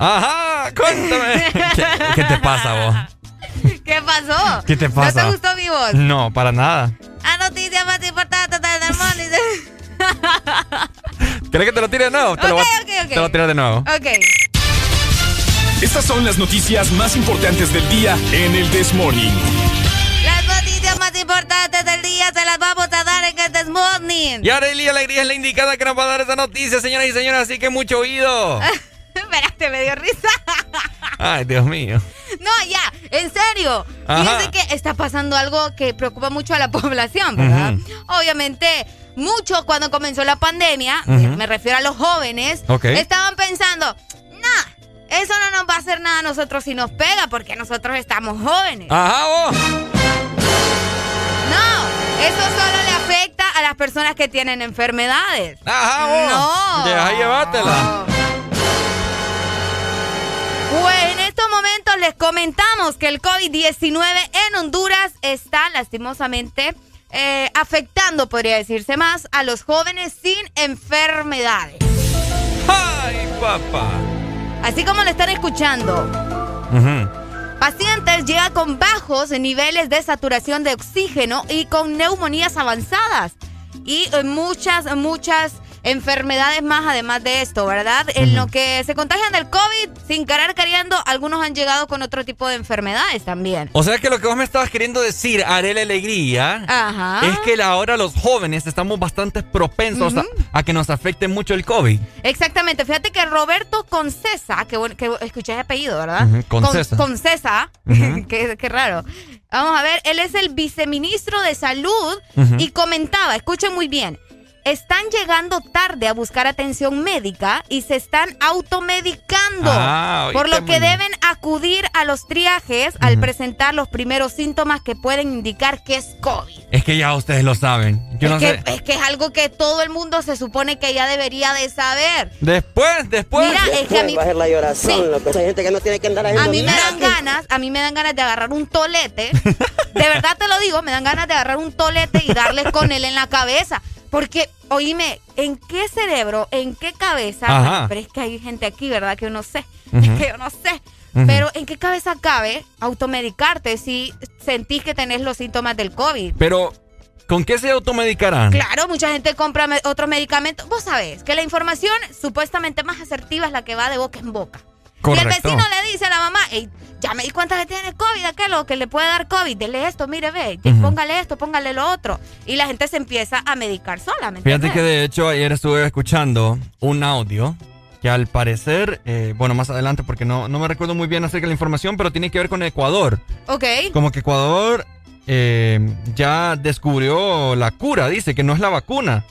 S3: Ajá, cuéntame. (laughs) ¿Qué, ¿Qué, te pasa vos?
S4: ¿Qué pasó?
S3: ¿Qué te pasa?
S4: ¿No te gustó mi voz?
S3: No, para nada.
S4: Ah, noticia más importante del mundo. (laughs)
S3: ¿Querés que te lo tire de nuevo? Te, lo, okay, okay. te lo tiro de nuevo.
S4: Ok.
S5: Estas son las noticias más importantes del día en el This Morning.
S4: Las noticias más importantes del día se las vamos a dar en el This Morning.
S3: Y Arely Alegría es la indicada que nos va a dar esa noticia, señoras y señores, así que mucho oído. (laughs)
S4: Espérate, me dio risa. (laughs)
S3: Ay, Dios mío.
S4: No, ya, en serio. Fíjense que está pasando algo que preocupa mucho a la (laughs) población, ¿verdad? Obviamente, mucho cuando comenzó la pandemia, me- refiero a los jóvenes, estaban pensando, nah, eso no nos va a hacer nada a nosotros si nos pega, porque nosotros estamos jóvenes.
S3: Ajá, vos.
S4: No, eso solo le afecta a las personas que tienen enfermedades.
S3: Ajá, vos.
S4: No.
S3: Deja llevártela.
S4: Pues en estos momentos les comentamos que el COVID-19 en Honduras está lastimosamente eh, afectando, podría decirse más, a los jóvenes sin enfermedades.
S3: ¡Ay, papá!
S4: Así como lo están escuchando, pacientes llegan con bajos niveles de saturación de oxígeno y con neumonías avanzadas. Y eh, muchas, muchas enfermedades más además de esto, ¿verdad? En lo que se contagian del COVID, sin querer queriendo, algunos han llegado con otro tipo de enfermedades también.
S3: O sea que lo que vos me estabas queriendo decir, Arela Alegría,
S4: Ajá.
S3: es que ahora los jóvenes estamos bastante propensos a- a, que nos afecte mucho el COVID.
S4: Exactamente. Fíjate que Roberto Concesa, que, que escuché ese apellido, ¿verdad?
S3: Ujú, Concesa.
S4: Con- Concesa, (laughs) qué, qué raro. Vamos a ver, él es el viceministro de Salud y comentaba, escuchen muy bien, están llegando tarde a buscar atención médica y se están automedicando,
S3: Ah,
S4: por lo que deben acudir a los triajes al presentar los primeros síntomas que pueden indicar que es COVID.
S3: Es que ya ustedes lo saben. Yo
S4: es,
S3: no
S4: que,
S3: sé.
S4: es que es algo que todo el mundo se supone que ya debería de saber.
S3: Después, después.
S4: Mira, es que a mí-
S29: Va a ser la llorazón,
S4: Sí.
S29: loco. Hay gente que no tiene que andar
S4: A mí me
S29: nada.
S4: dan ganas, a mí me dan ganas de agarrar un tolete. (laughs) De verdad te lo digo, me dan ganas de agarrar un tolete y darle con él en la cabeza. Porque, oíme, ¿en qué cerebro, en qué cabeza?
S3: Ajá.
S4: Pero es que hay gente aquí, ¿verdad? Que yo no sé. (laughs) Es que yo no sé. Pero ¿en qué cabeza cabe automedicarte si sentís que tenés los síntomas del COVID?
S3: Pero, ¿con qué se automedicarán?
S4: Claro, mucha gente compra me- otros medicamentos. Vos sabés que la información supuestamente más asertiva es la que va de boca en boca. Y el vecino le dice a la mamá, "Ey, ya me di cuenta que tiene COVID, aquello que le puede dar COVID, dele esto, mire, ve, póngale esto, póngale lo otro. Y la gente se empieza a medicar sola, ¿me
S3: Fíjate que de hecho ayer estuve escuchando un audio que al parecer, eh, bueno, más adelante porque no, no me recuerdo muy bien acerca de la información, pero tiene que ver con Ecuador.
S4: Ok.
S3: Como que Ecuador eh, ya descubrió la cura, dice que no es la vacuna.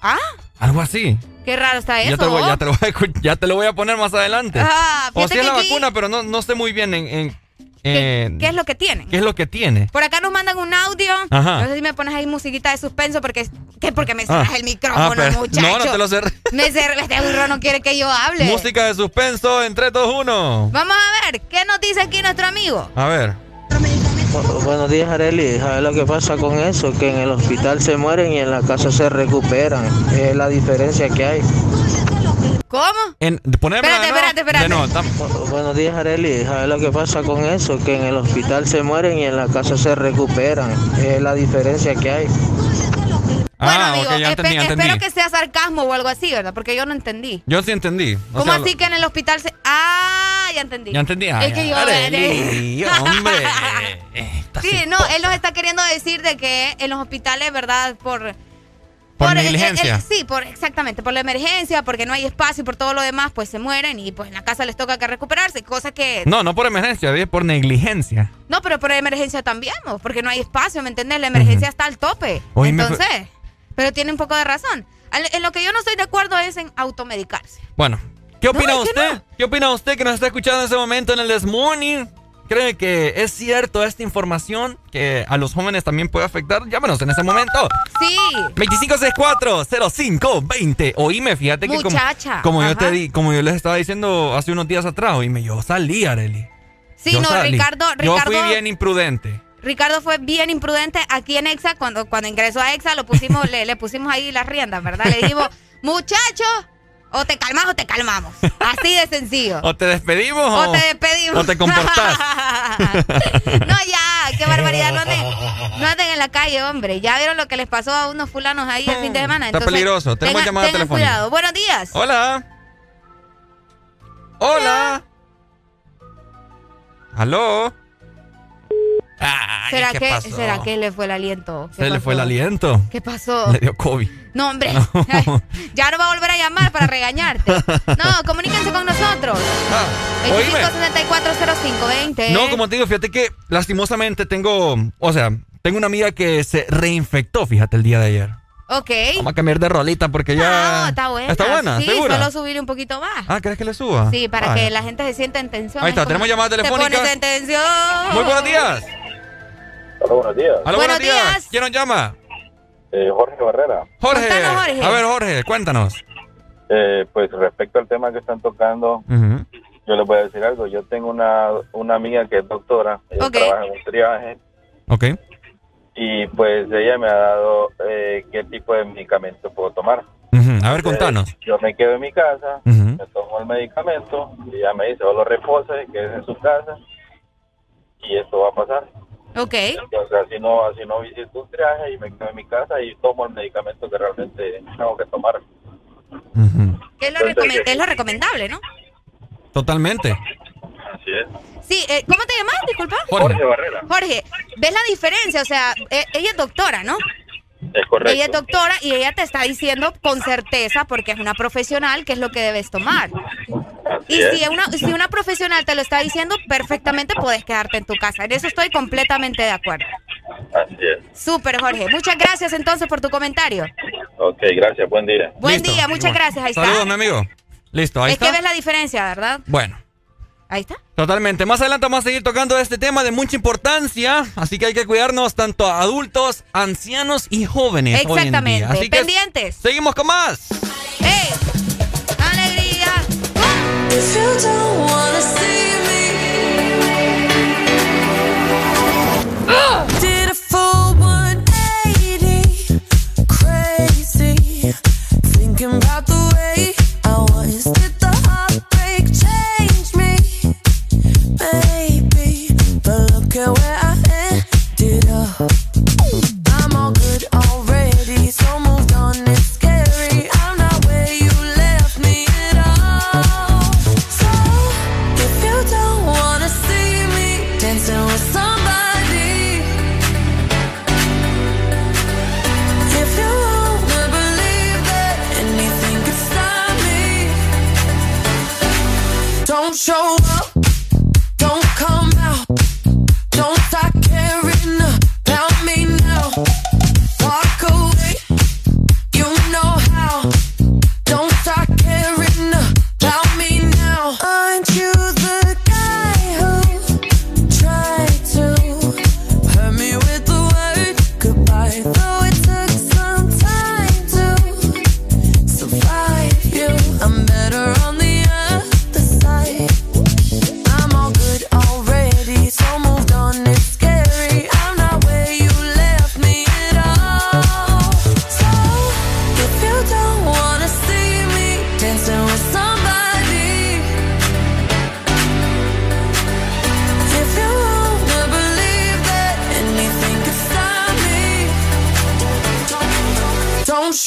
S4: Ah,
S3: Algo así.
S4: Qué raro está eso.
S3: Ya te, lo voy, ya, te lo voy a, escu- ya te lo voy a poner más adelante.
S4: Ah,
S3: o si es la
S4: aquí-
S3: vacuna, pero no, no sé muy bien en,
S4: ¿Qué es lo que tienen?
S3: qué es lo que tiene.
S4: Por acá nos mandan un audio.
S3: Ajá.
S4: No sé si me pones ahí musiquita de suspenso porque ¿qué? porque me cerras
S3: Ah.
S4: el micrófono,
S3: Ah, pero-
S4: muchacho.
S3: No, no te lo cerré. (laughs)
S4: Me cerré, este burro no quiere que yo hable.
S3: Música de suspenso en 3, 2, 1.
S4: Vamos a ver, ¿qué nos dice aquí nuestro amigo?
S3: A ver.
S29: Bu- Buenos días, Areli. ¿Sabes lo que pasa con eso? Que en el hospital se mueren y en la casa se recuperan. Es la diferencia que hay.
S4: ¿Cómo?
S3: En,
S29: Espérate, espérate, espérate. Bu- Buenos días, Areli. ¿Sabes lo que pasa con eso? Que en el hospital se mueren y en la casa se recuperan. Es la diferencia que hay.
S3: Ah,
S4: Amigo, espe-
S3: entendí, ya entendí.
S4: espero que sea sarcasmo o algo así, ¿verdad? Porque yo no entendí.
S3: Yo sí entendí. O
S4: ¿Cómo
S3: sea,
S4: así que en el hospital se.? Ah, ya entendí.
S3: Ya entendí.
S4: Es que yo.
S3: Arely, hombre. (laughs)
S4: sí, no, él nos está queriendo decir de que en los hospitales, ¿verdad? Por.
S3: Por
S4: el- el-
S3: negligencia.
S4: el- sí, por exactamente, por la emergencia, porque no hay espacio y por todo lo demás, pues se mueren y pues en la casa les toca que recuperarse, cosa que
S3: No, no por emergencia, es por negligencia.
S4: No, pero por emergencia también, ¿no? porque no hay espacio, ¿me entiendes? La emergencia está al tope.
S3: Me
S4: Entonces, pero tiene un poco de razón. En lo que yo no estoy de acuerdo es en automedicarse.
S3: Bueno, ¿qué opina usted? ¿Qué opina usted que nos está escuchando en ese momento en el This Morning? ¿Cree que es cierto esta información que a los jóvenes también puede afectar? Llámenos en ese momento.
S4: Sí.
S3: 2564-0520. Oíme, fíjate que como,
S4: Muchacha,
S3: como yo te di, como yo les estaba diciendo hace unos días atrás, oíme, yo salí, Areli.
S4: Sí,
S3: Yo
S4: no,
S3: salí.
S4: Ricardo,
S3: Yo
S4: Ricardo,
S3: fui bien imprudente.
S4: Ricardo fue bien imprudente aquí en Exa cuando, cuando ingresó a Exa lo pusimos, le, le pusimos ahí las riendas, ¿verdad? Le dijimos, muchacho, o te calmas o te calmamos. Así de sencillo. (laughs)
S3: O te despedimos
S4: O
S3: o,
S4: te despedimos.
S3: o te comportás. (laughs)
S4: no, ya, qué barbaridad. No anden, No anden en la calle, hombre. Ya vieron lo que les pasó a unos fulanos ahí el fin de semana.
S3: Está peligroso. Tenemos
S4: tengan-
S3: llamada telefónica.
S4: cuidado. Buenos días.
S3: Hola. Hola. ¿Aló? Ay,
S4: ¿Será
S3: ¿qué
S4: que,
S3: pasó?
S4: ¿Será que le fue el aliento? ¿Qué
S3: Se le
S4: pasó?
S3: fue el aliento.
S4: ¿Qué pasó?
S3: Le dio COVID.
S4: No, hombre. (laughs) ya no va a volver a llamar para regañarte. No, comuníquense con nosotros.
S3: Ah, oíme.
S4: 25640520.
S3: No, como te digo, fíjate que lastimosamente tengo, o sea, tengo una amiga que se reinfectó, fíjate, el día de ayer.
S4: Ok.
S3: Vamos a cambiar de rolita porque ya...
S4: No, está buena.
S3: ¿Está buena?
S4: Sí,
S3: ¿Segura?
S4: solo subirle un poquito más.
S3: Ah, ¿crees que le suba?
S4: Sí, para que la gente se sienta en tensión.
S3: Ahí está,
S4: Es
S3: tenemos llamada telefónica.
S4: Te pones en tensión.
S3: Muy buenos días.
S30: Hola, buenos días.
S3: Aló,
S4: Buenos
S3: días.
S4: días.
S3: ¿Quién nos llama?
S30: Eh, Jorge Barrera.
S3: Jorge. A ver, Jorge, cuéntanos.
S30: Eh, pues respecto al tema que están tocando, yo les voy a decir algo. Yo tengo una, una amiga que es doctora, ella
S4: Ok.
S30: trabaja en un triaje
S3: Ok.
S30: y pues ella me ha dado eh, qué tipo de medicamento puedo tomar.
S3: A ver, contanos.
S30: Eh, yo me quedo en mi casa, me tomo el medicamento y ella me dice, solo repose, que es en su casa y esto va a pasar.
S4: Ok.
S30: Entonces así no, así no visito un triaje y me quedo en mi casa y tomo el medicamento que realmente tengo que tomar.
S4: Que es lo, recomen- es lo recomendable, ¿no?
S3: Totalmente.
S30: Así es.
S4: Sí, eh, ¿cómo te llamas? Disculpa.
S30: Jorge Barrera.
S4: Jorge, ¿ves la diferencia? O sea, eh, ella es doctora, ¿no?
S30: Es correcto.
S4: Ella es doctora y ella te está diciendo con certeza, porque es una profesional, qué es lo que debes tomar. Y
S30: es.
S4: si una, si una profesional te lo está diciendo, perfectamente puedes quedarte en tu casa. En eso estoy completamente de acuerdo.
S30: Así es.
S4: Súper, Jorge. Muchas gracias entonces por tu comentario.
S30: Ok, gracias. Buen día.
S4: Buen día, muchas gracias. Ahí está.
S3: Saludos, mi amigo. Listo, ahí
S4: es que
S3: está.
S4: ves la diferencia, ¿verdad?
S3: Bueno.
S4: Ahí está.
S3: Totalmente. Más adelante vamos a seguir tocando este tema de mucha importancia, así que hay que cuidarnos tanto a adultos, ancianos y jóvenes. hoy en día.
S4: Exactamente.
S3: Así que
S4: Pendientes.
S3: seguimos con más.
S4: ¡Ey! ¡Alegría!
S27: If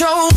S27: Oh.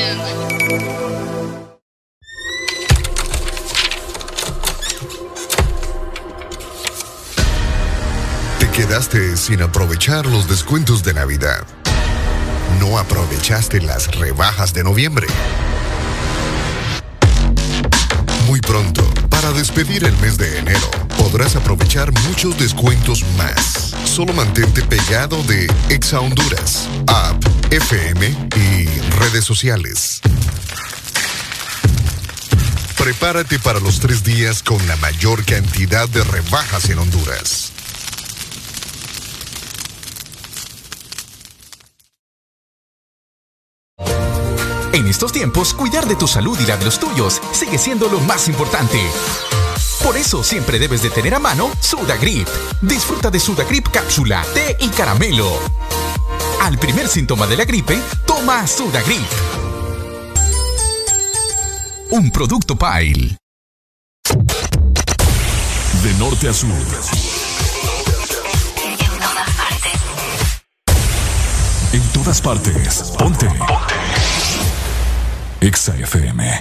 S13: Sin aprovechar los descuentos de Navidad. No aprovechaste las rebajas de noviembre. Muy pronto, para despedir el mes de enero, podrás aprovechar muchos descuentos más. Solo mantente pegado de Exa Honduras, app, FM y redes sociales. Prepárate para los tres días con la mayor cantidad de rebajas en Honduras.
S31: En estos tiempos, cuidar de tu salud y la de los tuyos sigue siendo lo más importante. Por eso siempre debes de tener a mano Sudagrip. Disfruta de Sudagrip cápsula, té y caramelo. Al primer síntoma de la gripe, toma Sudagrip. Un producto Pile.
S32: De norte a sur. En todas partes. Ponte. Ponte. Exa FM.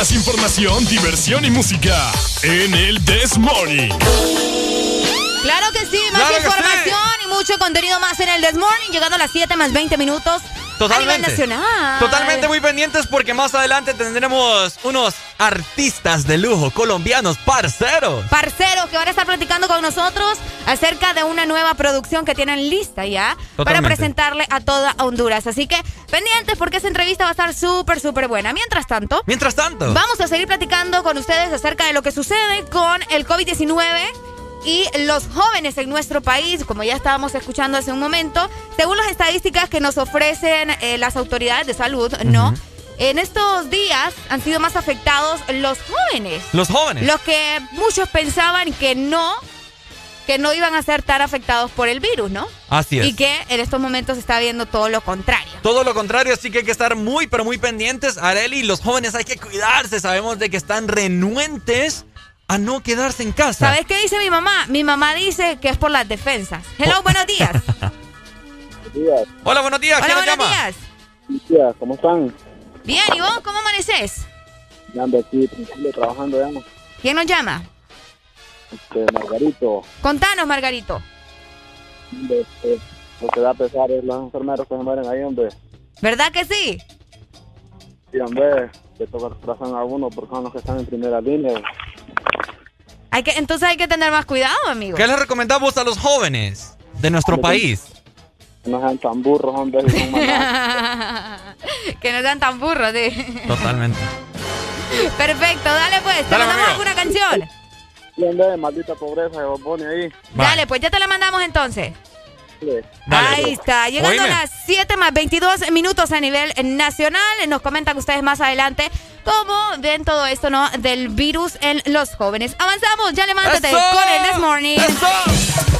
S5: Más
S32: información, diversión y música en el This Morning.
S4: Claro que sí, más información y mucho contenido más en el This Morning, llegando a las 7 más 20 minutos. Totalmente. A nivel nacional.
S3: Totalmente muy pendientes porque más adelante tendremos unos artistas de lujo colombianos, parceros.
S4: Parceros que van a estar platicando con nosotros acerca de una nueva producción que tienen lista ya para presentarle a toda Honduras. Así que pendientes porque esa entrevista va a estar súper, súper buena. Mientras tanto.
S3: Mientras tanto.
S4: Vamos a seguir platicando con ustedes acerca de lo que sucede con el COVID-19 y los jóvenes en nuestro país, como ya estábamos escuchando hace un momento, según las estadísticas que nos ofrecen eh, las autoridades de salud, ¿no? En estos días han sido más afectados los jóvenes.
S3: Los jóvenes.
S4: Los que muchos pensaban que no, que no iban a ser tan afectados por el virus, ¿no?
S3: Así es.
S4: Y que en estos momentos se está viendo todo lo contrario.
S3: Todo lo contrario, así que hay que estar muy, pero muy pendientes. Areli, los jóvenes hay que cuidarse. Sabemos de que están renuentes a no quedarse en casa.
S4: ¿Sabes qué dice mi mamá? Mi mamá dice que es por las defensas. Hello, oh.
S33: buenos días. (laughs)
S3: Hola, buenos días.
S4: Hola, buenos
S3: llama?
S4: días.
S33: Buenos días, ¿cómo están?
S4: Bien, ¿y vos cómo amaneces?
S33: Ya ando aquí, tranquilo, trabajando, ya.
S4: ¿Quién nos llama?
S33: Este, Margarito.
S4: Contanos, Margarito.
S33: Este, lo que da pesar es los enfermeros que se mueren ahí, hombre.
S4: ¿Verdad que sí?
S33: Sí, hombre, le toca el a uno porque son los que están en primera línea.
S4: Hay que, entonces hay que tener más cuidado, amigo.
S3: ¿Qué les recomendamos a los jóvenes de nuestro país?
S33: No sean tan burros, hombre. (laughs)
S4: que no sean tan burros, sí.
S3: Totalmente.
S4: Perfecto, dale pues. ¿Te
S3: Dale,
S4: mandamos
S3: amigo.
S4: alguna canción?
S33: Hombre, maldita pobreza de Bob Bunny ahí.
S4: Dale, pues ya te la mandamos entonces.
S33: Dale.
S4: Ahí está, llegando
S33: Oíme.
S4: a las 7 más 22 minutos a nivel nacional. Nos comentan ustedes más adelante cómo ven todo esto, ¿no? Del virus en los jóvenes. Avanzamos, ya levántate
S34: ¡Eso!
S4: con el This Morning.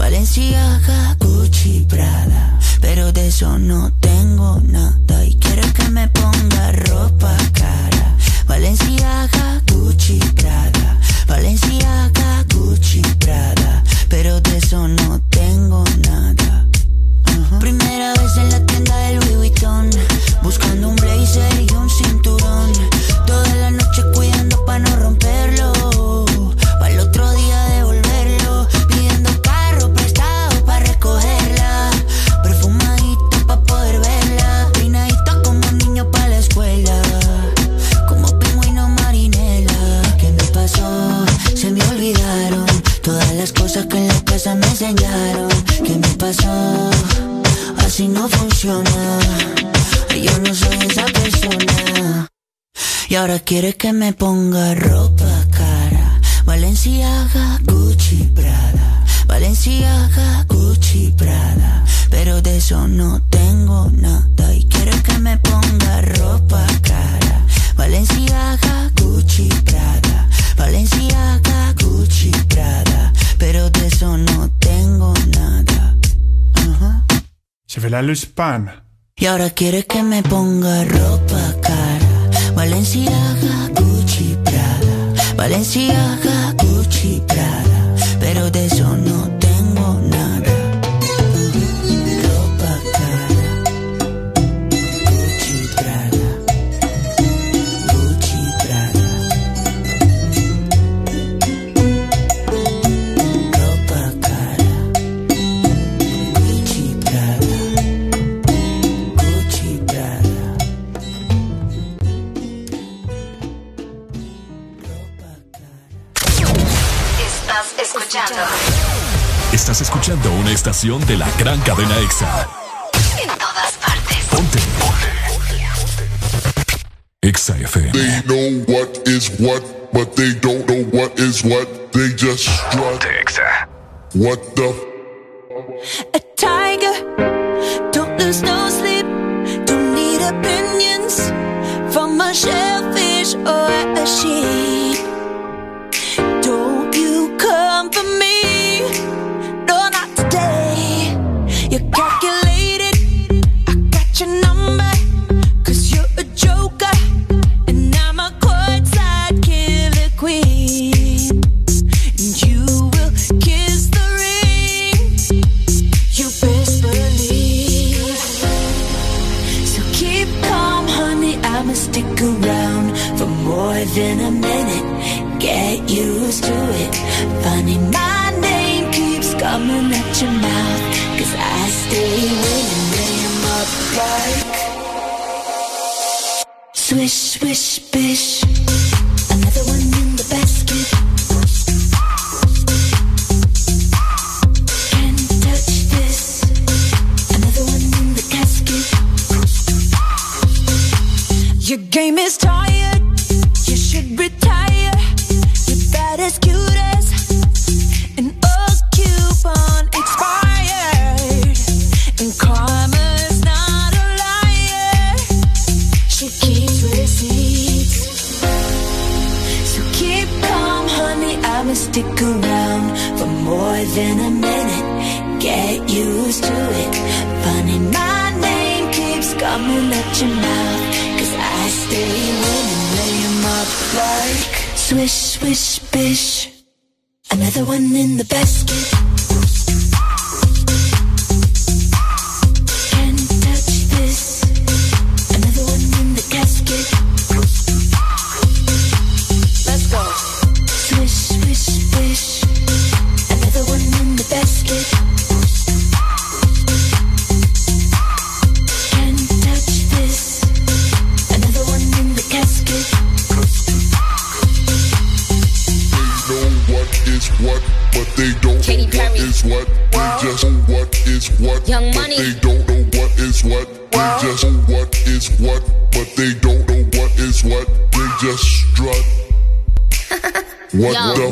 S6: Valenciaga, Gucci, Prada. Pero de eso no tengo nada. Y quiere que me ponga ropa cara. Valenciaga, Gucci, Prada. Valenciaga, Gucci, Prada. Pero de eso no tengo nada. Primera vez en la tienda del Louis Vuitton Buscando un blazer y un cinturón Toda la noche cuidando pa' no romperlo las cosas que en la casa me enseñaron. ¿Qué me pasó? Así no funciona. Yo no soy esa persona. Y ahora quiere que me ponga ropa cara. Valenciaga, Gucci, Prada. Valenciaga, Gucci, Prada. Pero de eso no tengo nada. Y quiere que me ponga ropa cara. Valenciaga, Gucci, Prada Valenciaga, Gucci, Prada Pero de eso no tengo nada.
S35: Chevela Luspan.
S6: Y ahora quiere que me ponga ropa cara. Valenciaga, Gucci, Prada. Valenciaga, Gucci, Prada. Pero de eso no
S2: escuchando
S5: Estás escuchando una estación de la gran cadena EXA.
S2: en todas partes.
S5: Ponte. EXA FM.
S36: They know what is what, but they don't know what is what. They just strut. What the?
S27: a tiger. Don't lose no sleep. Don't need opinions from a shellfish or a sheep. Than a minute. Get used to it. Funny, my Swish, swish, bish. Another one in the basket. Your
S37: game is tired. You should retire. Your bad is cute. Than a minute. Get used to it. Funny, my name keeps coming at your mouth. Cause I stay winning, lay 'em up like swish, swish, bish. Another one in the basket.
S36: They just know what is what, but they don't know what is what. They just strut. (laughs) what
S38: Yo.
S36: the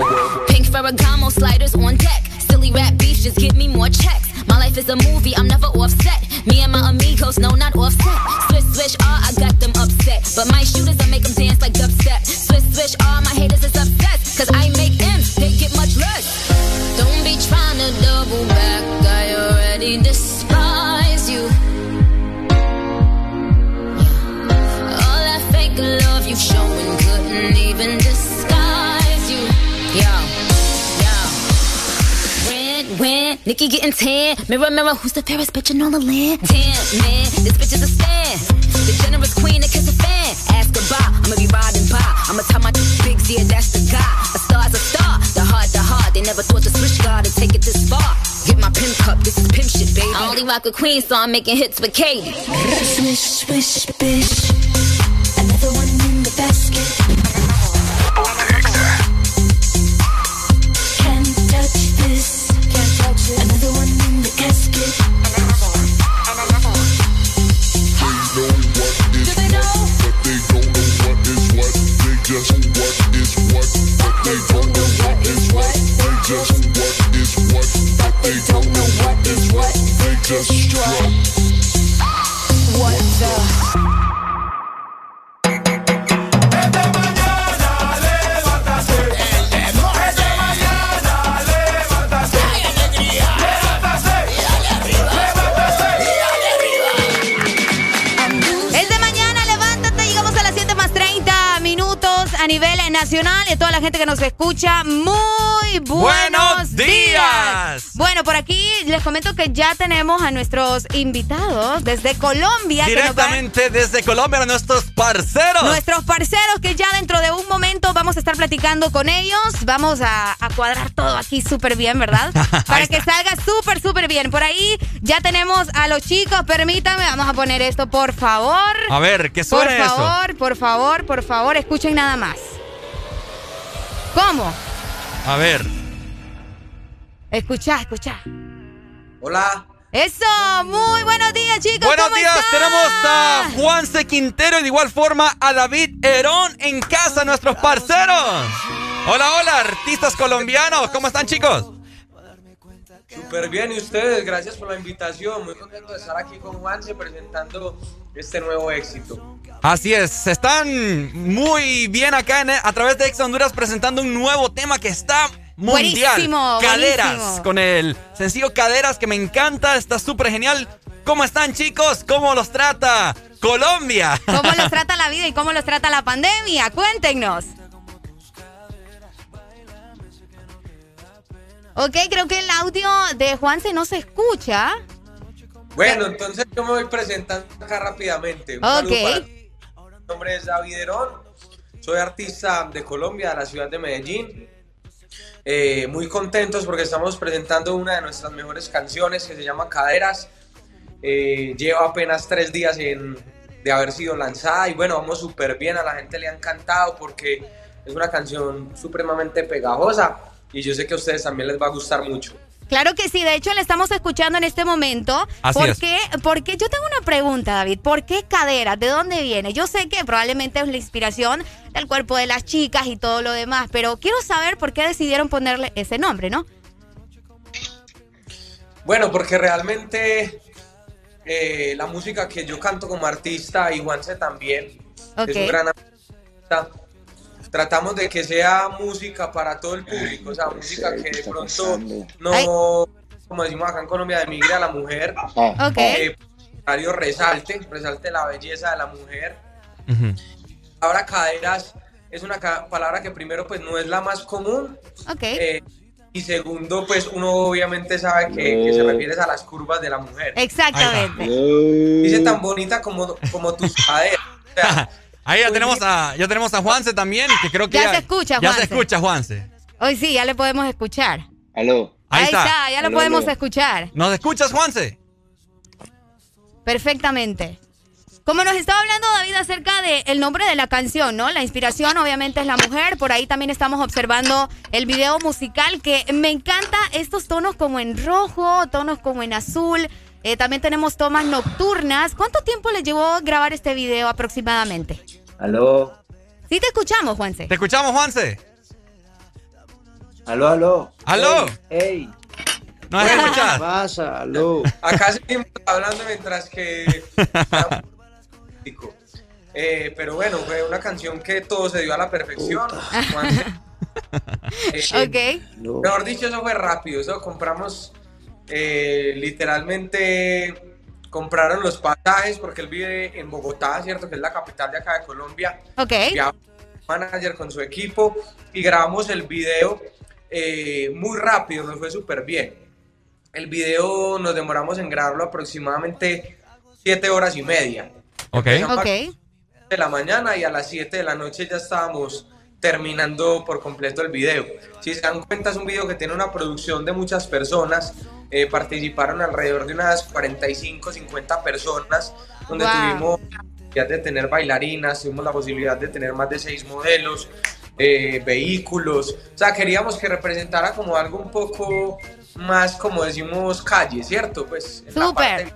S36: fuck?
S38: Pink Ferragamo sliders on deck. Silly rap beefs, just give me more checks. My life is a movie, I'm never offset. Me and my amigos, no, not offset. Swish, swish, ah, I got them upset. But my shooters, I make them dance like dubstep. Swish, swish, ah, my haters is obsessed. Cause I make M's, they get much less. Don't be trying to double back, I already despise Red, when Nikki getting tan. Mirror, mirror, who's the fairest bitch in all the land? Tan, man, this bitch is a stand. The generous queen that kiss a fan. Ask goodbye, I'ma be riding by. I'ma tell my (laughs) big yeah, that's the guy. A star's a star, the heart, the heart. They never thought the switch guard to take it this far. Get my pimp cup, this is pimp shit, baby. I only rock with queen, so I'm making hits with Katie.
S37: Swish, swish, bish. Another one in the basket.
S36: They just strut.
S37: What the?
S4: Nacional y a toda la gente que nos escucha. Muy buenos,
S3: Buenos días.
S4: Bueno, por aquí les comento que ya tenemos a nuestros invitados desde Colombia. que nos van-
S3: Directamente desde Colombia a nuestros parceros.
S4: Nuestros parceros que ya dentro de un momento vamos a estar platicando con ellos. Vamos a, a cuadrar todo aquí súper bien, ¿verdad? (laughs) Para que salga súper, súper bien. Por ahí ya tenemos a los chicos. Permítame, vamos a poner esto, por favor.
S3: A ver, ¿qué
S4: Por
S3: suena eso?
S4: favor, por favor, por favor, escuchen nada más. ¿Cómo?
S3: A ver.
S4: Escucha, escucha.
S39: Hola.
S4: Eso, muy buenos días, chicos.
S3: Buenos
S4: ¿cómo
S3: días,
S4: están?
S3: tenemos a Juanse Quintero y de igual forma a David Herón en casa, nuestros parceros. Hola, hola, artistas colombianos, ¿cómo están chicos?
S39: Súper bien, y ustedes, gracias por la invitación. Muy contento de estar aquí con Juanse presentando este nuevo éxito.
S3: Así es, están muy bien acá en- a través de Ex Honduras presentando un nuevo tema que está mundial.
S4: Buenísimo,
S3: Caderas,
S4: buenísimo.
S3: con el sencillo Caderas que me encanta, está súper genial. ¿Cómo están chicos? ¿Cómo los trata Colombia?
S4: ¿Cómo los (laughs) trata la vida y cómo los trata la pandemia? Cuéntenos. Ok, creo que el audio de Juanse no se escucha.
S39: Bueno, entonces yo me voy presentando acá rápidamente. Un
S4: Ok.
S39: Nombre es David Herón. Soy artista de Colombia, de la ciudad de Medellín. Eh, muy contentos porque estamos presentando una de nuestras mejores canciones que se llama Caderas. Eh, lleva apenas tres días de haber sido lanzada y bueno, vamos súper bien, a la gente le ha encantado porque es una canción supremamente pegajosa y yo sé que a ustedes también les va a gustar mucho.
S4: Claro que sí, de hecho le estamos escuchando en este momento.
S3: Así
S4: ¿Por
S3: es.
S4: qué? Porque yo tengo una pregunta, David. ¿Por qué cadera? ¿De dónde viene? Yo sé que probablemente es la inspiración del cuerpo de las chicas y todo lo demás, pero quiero saber por qué decidieron ponerle ese nombre, ¿no?
S39: Bueno, porque realmente eh, la música que yo canto como artista y Juanse también es un gran artista. Tratamos de que sea música para todo el público, o sea, música que de pronto no, como decimos acá en Colombia, demigre a la mujer.
S4: Ok.
S39: Eh, contrario, resalte, resalte la belleza de la mujer. Ahora caderas es una ca- palabra que primero pues no es la más común.
S4: Ok.
S39: Eh, y segundo, pues uno obviamente sabe que, que se refiere a las curvas de la mujer.
S4: Exactamente.
S39: Dice tan bonita como, como tus caderas. O sea, (laughs)
S3: Ahí ya tenemos a, ya tenemos a Juanse también, que creo que
S4: Ya se escucha,
S3: Ya se
S4: Juanse.
S3: escucha, Juanse.
S4: Hoy sí, ya le podemos escuchar.
S40: Aló.
S3: Ahí, está.
S4: ya lo podemos escuchar.
S3: ¿Nos escuchas, Juanse?
S4: Perfectamente. Como nos estaba hablando David acerca del nombre de la canción, ¿no? La inspiración obviamente es la mujer. Por ahí también estamos observando el video musical que me encanta estos tonos como en rojo, tonos como en azul. Eh, también tenemos tomas nocturnas. ¿Cuánto tiempo le llevó grabar este video aproximadamente?
S40: Aló.
S4: Sí te escuchamos, Juanse.
S3: ¿Te escuchamos, Juanse?
S40: Aló, aló.
S3: ¿Aló?
S40: Ey.
S3: ¿Nos
S40: ¿Qué
S3: escuchas?
S40: pasa? Aló.
S39: acá seguimos hablando mientras que... (laughs) Eh, pero bueno, fue una canción que todo se dio a la perfección. Juanse. (laughs) Eh,
S4: Ok.
S39: Mejor dicho, eso fue rápido. Eso compramos eh, literalmente compraron los pasajes porque él vive en Bogotá, ¿cierto? Que es la capital de acá de Colombia.
S4: Ok.
S39: Ya manager con su equipo y grabamos el video eh, muy rápido, nos fue súper bien. El video nos demoramos en grabarlo aproximadamente 7 horas y media.
S3: Ok.
S39: Empezamos de la mañana y a las 7 de la noche ya estábamos terminando por completo el video. Si se dan cuenta es un video que tiene una producción de muchas personas, eh, participaron alrededor de unas 45, 50 personas, donde
S4: Wow.
S39: tuvimos la posibilidad de tener bailarinas, tuvimos la posibilidad de tener más de 6 modelos, eh, vehículos, o sea, queríamos que representara como algo un poco más, como decimos, calle, ¿cierto? Pues
S4: Súper.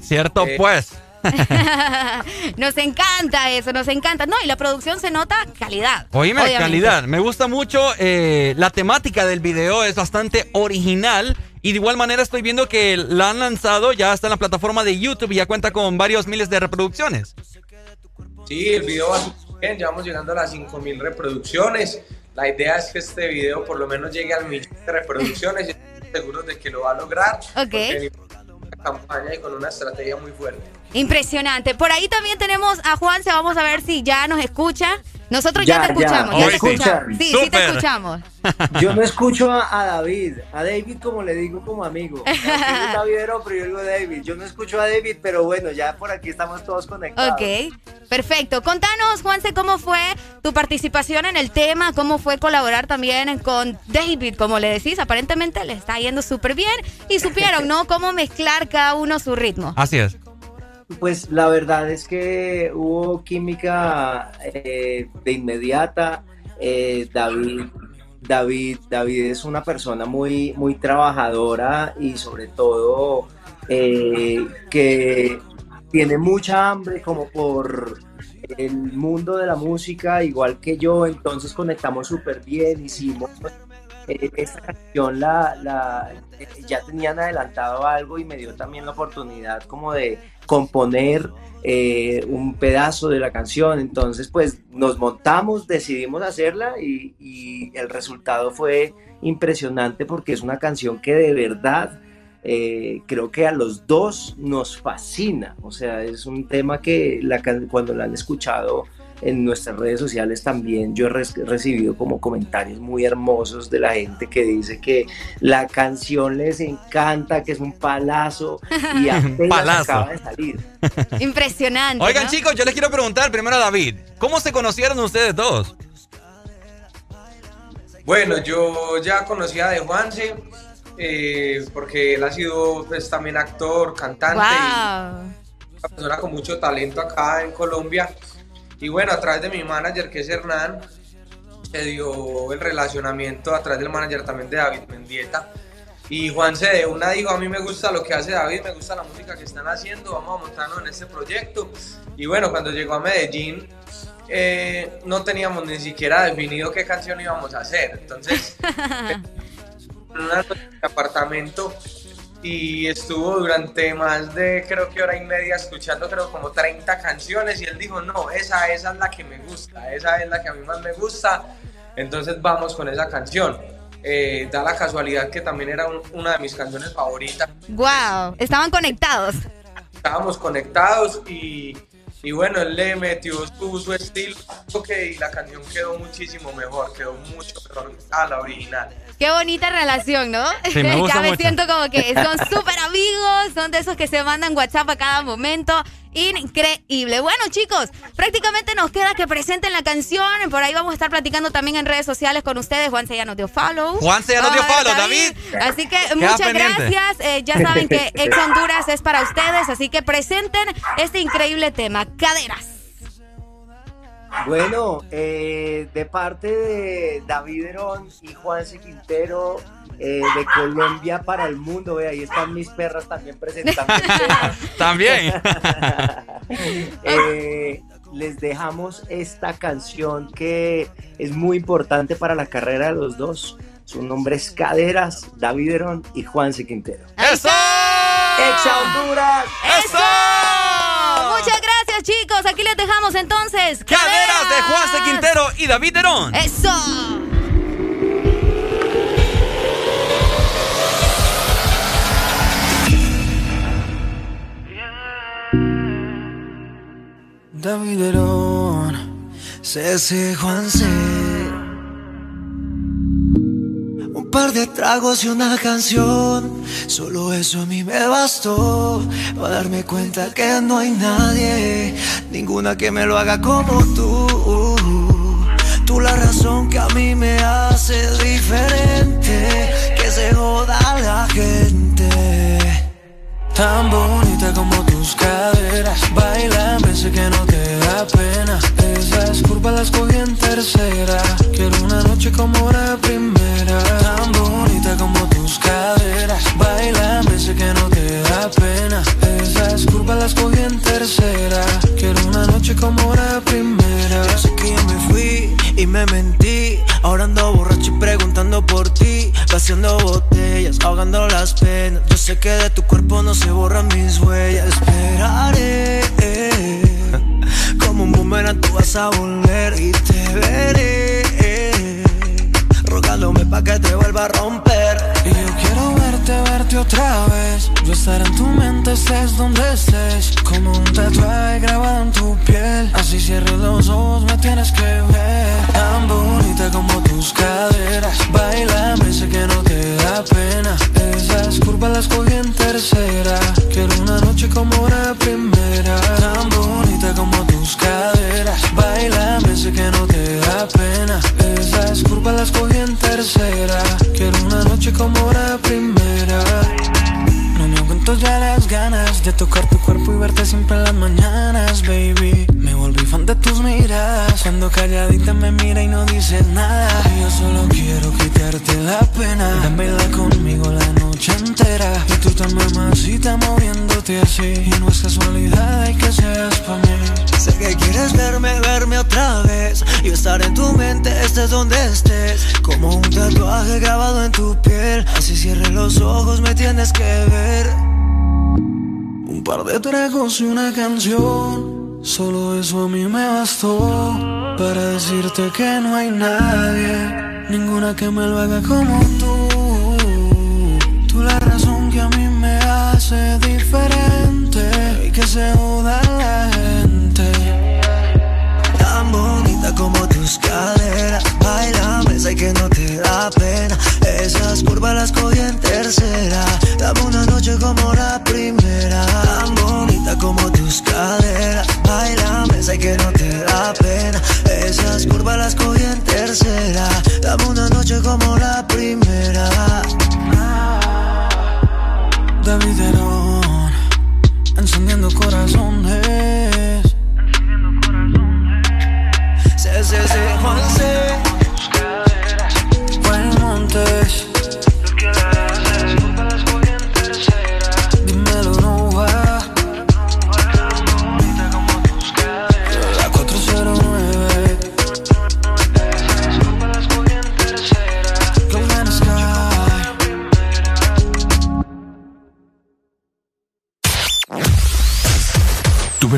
S3: Cierto,
S39: Eh,
S3: pues. (laughs)
S4: nos encanta eso, nos encanta. No, y la producción se nota calidad.
S3: Oíme,
S4: obviamente.
S3: calidad. Me gusta mucho eh, la temática del video, es bastante original. Y de igual manera estoy viendo que la han lanzado, ya está en la plataforma de YouTube y ya cuenta con varios miles de reproducciones.
S39: Sí, el video va bien, ya vamos llegando a las 5000 reproducciones. La idea es que este video por lo menos llegue al millón de reproducciones y estoy seguro de que lo va a lograr.
S4: Ok.
S39: campaña y con una estrategia muy fuerte.
S4: Impresionante. Por ahí también tenemos a Juanse, vamos a ver si ya nos escucha. Nosotros ya,
S40: Ya,
S4: te escuchamos,
S40: ¿Me
S4: ya te escuchamos. Sí, sí te escuchamos. (laughs)
S40: Yo no escucho a, a David, a David como le digo como amigo. (laughs) Davidero, pero yo digo David. Yo no escucho a David, pero bueno, ya por aquí estamos todos conectados.
S4: Ok, perfecto. Contanos, Juanse, cómo fue tu participación en el tema, cómo fue colaborar también con David, como le decís, aparentemente le está yendo súper bien y supieron, ¿no? (laughs) Cómo mezclar cada uno su ritmo.
S3: Así es.
S40: Pues la verdad es que hubo química eh, de inmediata. Eh, David, David, David es una persona muy, muy trabajadora y sobre todo eh, que tiene mucha hambre como por el mundo de la música, igual que yo, entonces conectamos súper bien, hicimos eh, esta canción la, ya tenían adelantado algo y me dio también la oportunidad como de componer eh, un pedazo de la canción. Entonces, pues nos montamos, decidimos hacerla y, el resultado fue impresionante porque es una canción que de verdad eh, creo que a los dos nos fascina. O sea, es un tema que la, cuando la han escuchado en nuestras redes sociales también yo he recibido como comentarios muy hermosos de la gente que dice que la canción les encanta, que es un palazo y (laughs) apenas
S3: Palazo.
S40: acaba de salir.
S4: Impresionante.
S3: Oigan,
S4: ¿no?
S3: chicos, yo les quiero preguntar primero a David, ¿cómo se conocieron ustedes dos?
S39: Bueno, yo ya conocía de Juanse, eh, porque él ha sido pues, también actor, cantante
S4: Wow.
S39: y una persona con mucho talento acá en Colombia. Y bueno, a través de mi manager, que es Hernán, se dio el relacionamiento a través del manager también de David Mendieta. Y Juanse de una dijo, a mí me gusta lo que hace David, me gusta la música que están haciendo, vamos a montarnos en este proyecto. Y bueno, cuando llegó a Medellín, eh, no teníamos ni siquiera definido qué canción íbamos a hacer. Entonces, (laughs) en el apartamento y estuvo durante más de creo que hora y media escuchando creo como 30 canciones y él dijo, no, esa, esa es la que me gusta, esa es la que a mí más me gusta, entonces vamos con esa canción. Eh, da la casualidad que también era un- una de mis canciones favoritas.
S4: Wow, estaban conectados.
S39: Estábamos conectados y, y bueno, él le metió su, su estilo que y la canción quedó muchísimo mejor, quedó mucho mejor a la original.
S4: Qué bonita relación, ¿no?
S39: Sí, me gusta
S4: ya me
S39: mucho.
S4: siento como que son súper amigos, son de esos que se mandan WhatsApp a cada momento. Increíble. Bueno, chicos, prácticamente nos queda que presenten la canción. Por ahí vamos a estar platicando también en redes sociales con ustedes. Juanse ya nos dio follow.
S3: Juanse ya nos dio follow, David.
S4: Así que
S3: Queda
S4: muchas
S3: pendiente.
S4: gracias. Eh, ya saben que (laughs) Ex Honduras es para ustedes. Así que presenten este increíble tema. Caderas.
S40: Bueno, eh, de parte de David Herón y Juanse Quintero, eh, de Colombia para el mundo, ve, ahí están mis perras también presentando. (laughs)
S3: También. (laughs)
S40: Eh, les dejamos esta canción que es muy importante para la carrera de los dos. Su nombre es Caderas, David Herón y Juanse Quintero.
S3: ¡Eso!
S40: ¡Ex Honduras!
S4: ¡Eso! Muchas gracias, chicos. Aquí les dejamos entonces.
S3: Caderas de Juanse Quintero y David Herón.
S4: ¡Eso!
S20: David Herón, CC Juanse. Un par de tragos y una canción, solo eso a mí me bastó para darme cuenta que no hay nadie, ninguna que me lo haga como tú. Tú la razón que a mí me hace diferente, que se joda la gente. Tan bonita como tus caderas. Bailame, sé que no te da pena. Esas curvas las cogí en tercera. Quiero una noche como la primera. Tan bonita como tus caderas. Bailame, sé que no te da pena. Esas curvas las cogí en tercera. Quiero una noche como la primera. Yo sé que me fui y me mentí. Ahora ando borracho y preguntando por ti Vaciando botellas, ahogando las penas. Yo sé que de tu cuerpo no se borran mis huellas. Esperaré (laughs) Como un boomerang tú vas a volver Y te veré. Rogándome pa' que te vuelva a romper otra vez. Yo estar en tu mente estés donde estés. Como un tatuaje grabado en tu piel. Así cierres los ojos, me tienes que ver. Tan bonita como tus caderas. Bailame, sé que no te da pena. Esas curvas las cogí en tercera. Quiero una noche como la primera. Tan bonita como tus caderas. Bailame, sé que no te da pena. Esas curvas las cogí en tercera. Quiero una noche como la primera ya las ganas de tocar tu cuerpo y verte siempre en las mañanas, baby. Me volví fan de tus miradas. Cuando calladita me mira y no dice nada. Yo solo quiero quitarte la pena. Dámela conmigo la noche entera. Y tú tan mamacita moviéndote así. Y no es casualidad hay que seas pa' mí. Sé que quieres verme, verme otra vez. Y estar en tu mente, estés donde estés. Como un tatuaje grabado en tu piel. Así cierre los ojos, me tienes que ver. Un par de tragos y una canción. Solo eso a mí me bastó. Para decirte que no hay nadie. Ninguna que me lo haga como tú. Tú la razón que a mí me hace diferente. Y que se joda la gente. Tan bonita como tus caderas sé que no te da pena. Esas curvas las cogí en tercera. Dame una noche como la primera. Tan bonita como tus caderas. Bailame, sé que no te da pena. Esas curvas las cogí en tercera. Dame una noche como la primera. David Herón Encendiendo corazones. Sí, sí, sí, Juan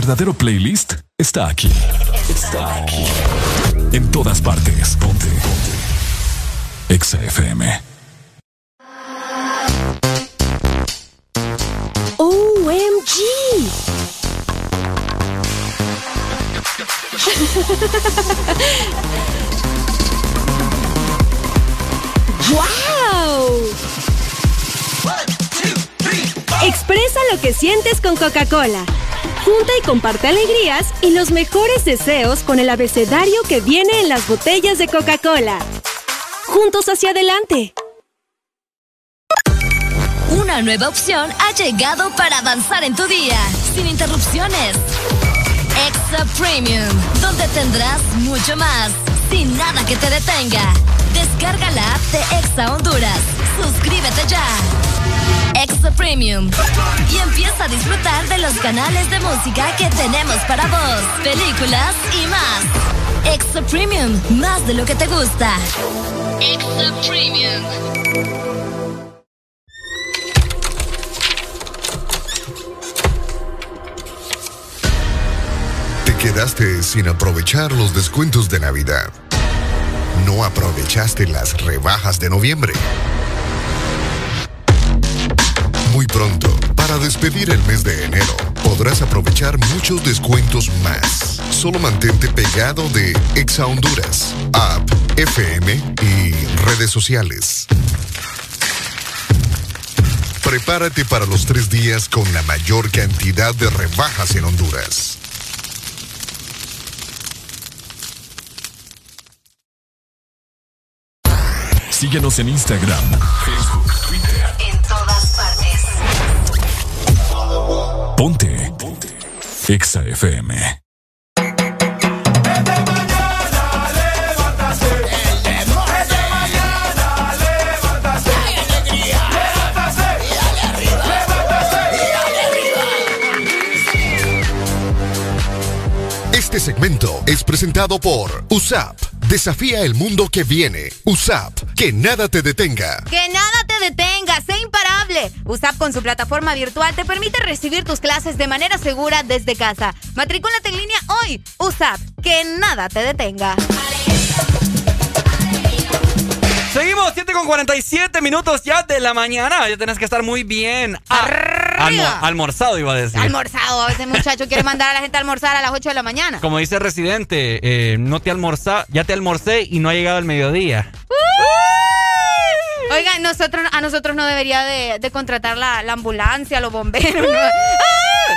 S5: verdadero playlist está aquí. Está aquí. En todas partes. Ponte. Ponte. Exa FM.
S41: OMG. (laughs) ¡Wow! Expresa lo que sientes con Coca-Cola. Junta y comparte alegrías y los mejores deseos con el abecedario que viene en las botellas de Coca-Cola. Juntos hacia adelante.
S10: Una nueva opción ha llegado para avanzar en tu día, sin interrupciones. Extra Premium, donde tendrás mucho más, sin nada que te detenga. Descarga la app de Exa Honduras. Suscríbete ya. Extra Premium. Y empieza a disfrutar de los canales de música que tenemos para vos, películas y más. Extra Premium, más de lo que te gusta. Extra Premium.
S13: Te quedaste sin aprovechar los descuentos de Navidad. No aprovechaste las rebajas de noviembre. Pronto, para despedir el mes de enero, podrás aprovechar muchos descuentos más. Solo mantente pegado de Exa Honduras, app, FM y redes sociales. Prepárate para los tres días con la mayor cantidad de rebajas en Honduras.
S5: Síguenos en Instagram, Facebook, Ponte. Ponte. Exa FM.
S13: Este segmento es presentado por USAP. Desafía el mundo que viene. USAP. Que nada te detenga.
S4: Que nada te detenga, sé imparable. USAP con su plataforma virtual te permite recibir tus clases de manera segura desde casa. Matricúlate en línea hoy. USAP, que nada te detenga.
S3: Seguimos, 7 con 47 minutos ya de la mañana. Ya tenés que estar muy bien. a- almo- almorzado, iba a decir.
S4: Almorzado, ese muchacho quiere (laughs) mandar a la gente a almorzar a las 8 de la mañana.
S3: Como dice Residente, eh, no te almorza, ya te almorcé y no ha llegado el mediodía.
S4: Oigan, nosotros, a nosotros no debería de, de contratar la, la ambulancia, los bomberos. ¿no?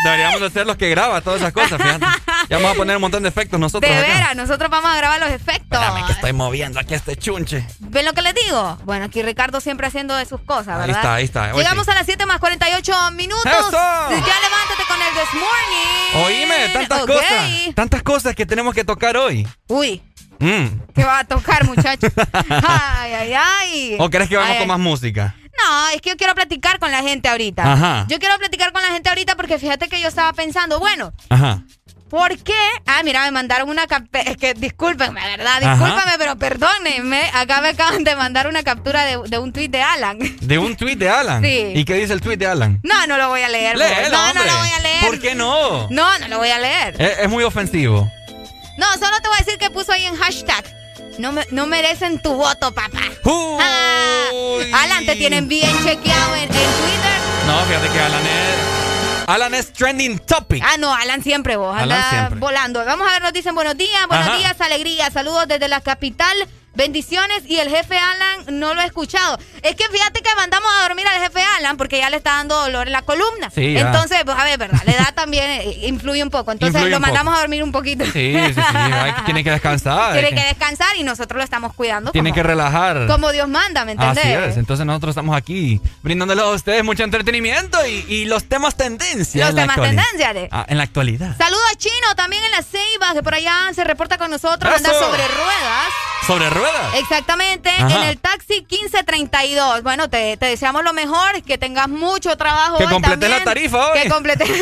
S3: Deberíamos de ser los que graba todas esas cosas, fíjate. Ya vamos a poner un montón de efectos nosotros.
S4: De veras, nosotros vamos a grabar los efectos.
S3: Espérame que estoy moviendo aquí este chunche.
S4: ¿Ven lo que les digo? Bueno, aquí Ricardo siempre haciendo de sus cosas,
S3: Ahí
S4: ¿verdad?
S3: está, ahí está.
S4: Llegamos a las 7 más 48 minutos.
S3: ¡Eso!
S4: Ya levántate con el This Morning.
S3: Oíme, tantas cosas. Tantas cosas que tenemos que tocar hoy.
S4: Uy,
S3: Mm.
S4: ¿qué va a tocar, muchachos? (laughs) ay, ay, ay.
S3: ¿O crees que vamos
S4: Ay,
S3: con más música?
S4: No, es que yo quiero platicar con la gente ahorita.
S3: Ajá.
S4: Yo quiero platicar con la gente ahorita porque fíjate que yo estaba pensando, bueno,
S3: Ajá.
S4: ¿por qué? Ah, mira, me mandaron una captura. Es que discúlpenme, ¿verdad?
S3: Ajá.
S4: Discúlpame, pero perdónenme. Acá me acaban de mandar una captura de, de un tuit de Alan.
S3: De un tweet de Alan.
S4: Sí.
S3: ¿Y qué dice el tweet de Alan?
S4: No, no lo voy a leer.
S3: Léelo,
S4: no,
S3: hombre.
S4: no lo voy a leer.
S3: ¿Por qué no?
S4: No, no lo voy a leer.
S3: Es, es muy ofensivo.
S4: No, solo te voy a decir que puso ahí en hashtag. No, me- no merecen tu voto, papá. Ah, Alan, te tienen bien chequeado en, en Twitter.
S3: No, fíjate que Alan es. Alan es trending topic.
S4: Ah, no, Alan siempre vos,
S3: Alan
S4: anda
S3: siempre.
S4: volando. Vamos a ver, nos dicen buenos días, buenos
S3: Ajá.
S4: días, alegría, saludos desde la capital. Bendiciones y el jefe Alan no lo he escuchado. Es que fíjate que mandamos a dormir al jefe Alan porque ya le está dando dolor en la columna.
S3: Sí.
S4: Entonces, pues, a ver, ¿verdad? La edad también eh, influye un poco. Entonces
S3: Influye
S4: lo mandamos
S3: poco.
S4: a dormir un poquito.
S3: Sí, sí, sí. Tiene que descansar.
S4: Tiene que descansar y nosotros lo estamos cuidando.
S3: Tiene
S4: como,
S3: que relajar.
S4: como Dios manda, ¿me entendés?
S3: Así es. Entonces nosotros estamos aquí brindándoles a ustedes mucho entretenimiento y, y los temas tendencia.
S4: Los temas tendencia de-
S3: Ah, en la actualidad.
S4: Saludo a Chino también en la Ceiba, que por allá se reporta con nosotros, anda
S3: ¡Eso!
S4: sobre ruedas.
S3: Sobre ruedas.
S4: Exactamente,
S3: Ajá.
S4: en el taxi 1532. Bueno, te, te deseamos lo mejor, que tengas mucho trabajo.
S3: Que completes la tarifa hoy.
S4: Que completes. (laughs)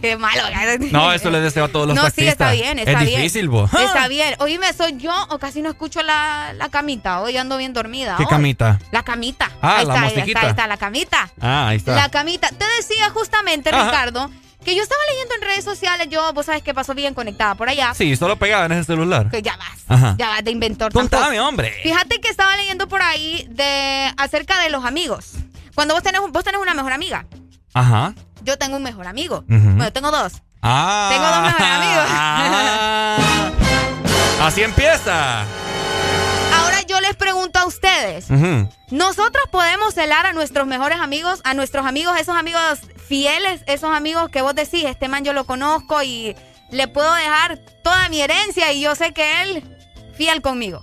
S4: Qué malo.
S3: No, eso les deseo a todos los
S4: No, sí,
S3: taxistas.
S4: está bien, está
S3: es
S4: bien.
S3: difícil, vos.
S4: Está (laughs) bien. Oíme, ¿soy yo o casi no escucho la, la camita? Hoy ando bien dormida.
S3: ¿Qué
S4: hoy.
S3: camita?
S4: La camita.
S3: Ah,
S4: ahí
S3: la
S4: está, ahí está, ahí está, la camita.
S3: Ah, ahí está.
S4: La camita. Te decía justamente,
S3: Ajá.
S4: Ricardo, Que yo estaba leyendo en redes sociales, yo, vos sabes que pasó bien conectada por allá.
S3: Sí, solo pegada en ese celular.
S4: Que ya vas.
S3: Ajá.
S4: Ya vas de inventor.
S3: Contame, hombre.
S4: Fíjate que estaba leyendo por ahí de acerca de los amigos. Cuando vos tenés, un- vos tenés una mejor amiga.
S3: Ajá.
S4: Yo tengo un mejor amigo.
S3: Ujú.
S4: Bueno, yo tengo dos.
S3: Ah.
S4: Tengo dos mejores amigos.
S3: Ah. (laughs) Así empieza.
S4: Yo les pregunto a ustedes. Nosotros podemos celar a nuestros mejores amigos, a nuestros amigos, esos amigos fieles, esos amigos que vos decís, este man yo lo conozco y le puedo dejar toda mi herencia y yo sé que él fiel conmigo.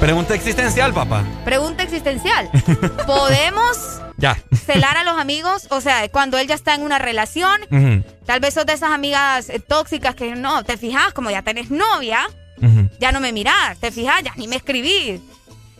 S3: Pregunta existencial, papá.
S4: Pregunta existencial. (laughs) ¿Podemos
S3: Ya.
S4: celar a los amigos? O sea, cuando él ya está en una relación, tal vez sos de esas amigas tóxicas que no, te fijas, como ya tenés novia, ya no me mirás, te fijas, ya ni me escribís.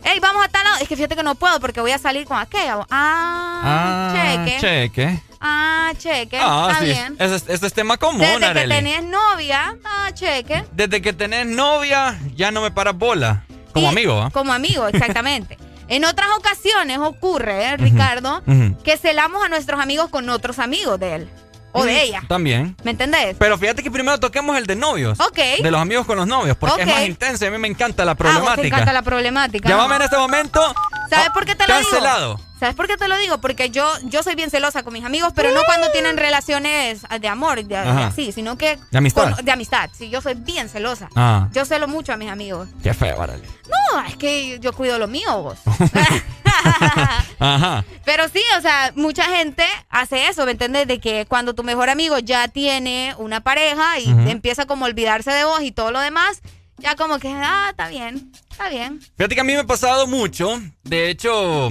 S4: Ey, vamos a tal lado. Es que fíjate que no puedo porque voy a salir con aquella. Ah,
S3: Ah,
S4: cheque.
S3: cheque.
S4: Ah, cheque.
S3: Ah,
S4: Está
S3: sí.
S4: bien.
S3: Ese, es- tema común,
S4: Desde que tenés novia, ah, cheque.
S3: Desde que tenés novia, ya no me paras bola. Como
S4: Y-
S3: amigo, ¿ah?
S4: Como amigo, (laughs) exactamente. en otras ocasiones ocurre, ¿eh, Ricardo, que celamos a nuestros amigos con otros amigos de él o de ella.
S3: También.
S4: ¿Me entendés?
S3: Pero fíjate que primero toquemos el de novios.
S4: Ok.
S3: De los amigos con los novios, porque es más intenso y a mí me encanta la
S4: Ah, vos te
S3: problemática.
S4: encanta la problemática.
S3: Llámame en este momento.
S4: ¿Sabes por qué te lo digo?
S3: Cancelado.
S4: ¿Sabes por qué te lo digo? Porque yo, yo soy bien celosa con mis amigos, pero no cuando tienen relaciones de amor, de, así, sino que...
S3: ¿De amistad?
S4: con- de amistad, sí, yo soy bien celosa.
S3: Ah.
S4: Yo celo mucho a mis amigos.
S3: Qué feo, Arely.
S4: No, es que yo cuido lo mío, vos. (laughs)
S3: Ajá.
S4: Pero sí, o sea, mucha gente hace eso, ¿me entiendes? De que cuando tu mejor amigo ya tiene una pareja y empieza como a olvidarse de vos y todo lo demás, ya como que, ah, está bien, está bien.
S3: Fíjate que a mí me ha pasado mucho. De hecho,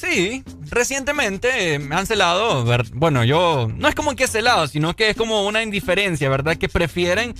S3: sí, recientemente me han celado. Bueno, yo no es como que celado, sino que es como una indiferencia, ¿verdad? Que prefieren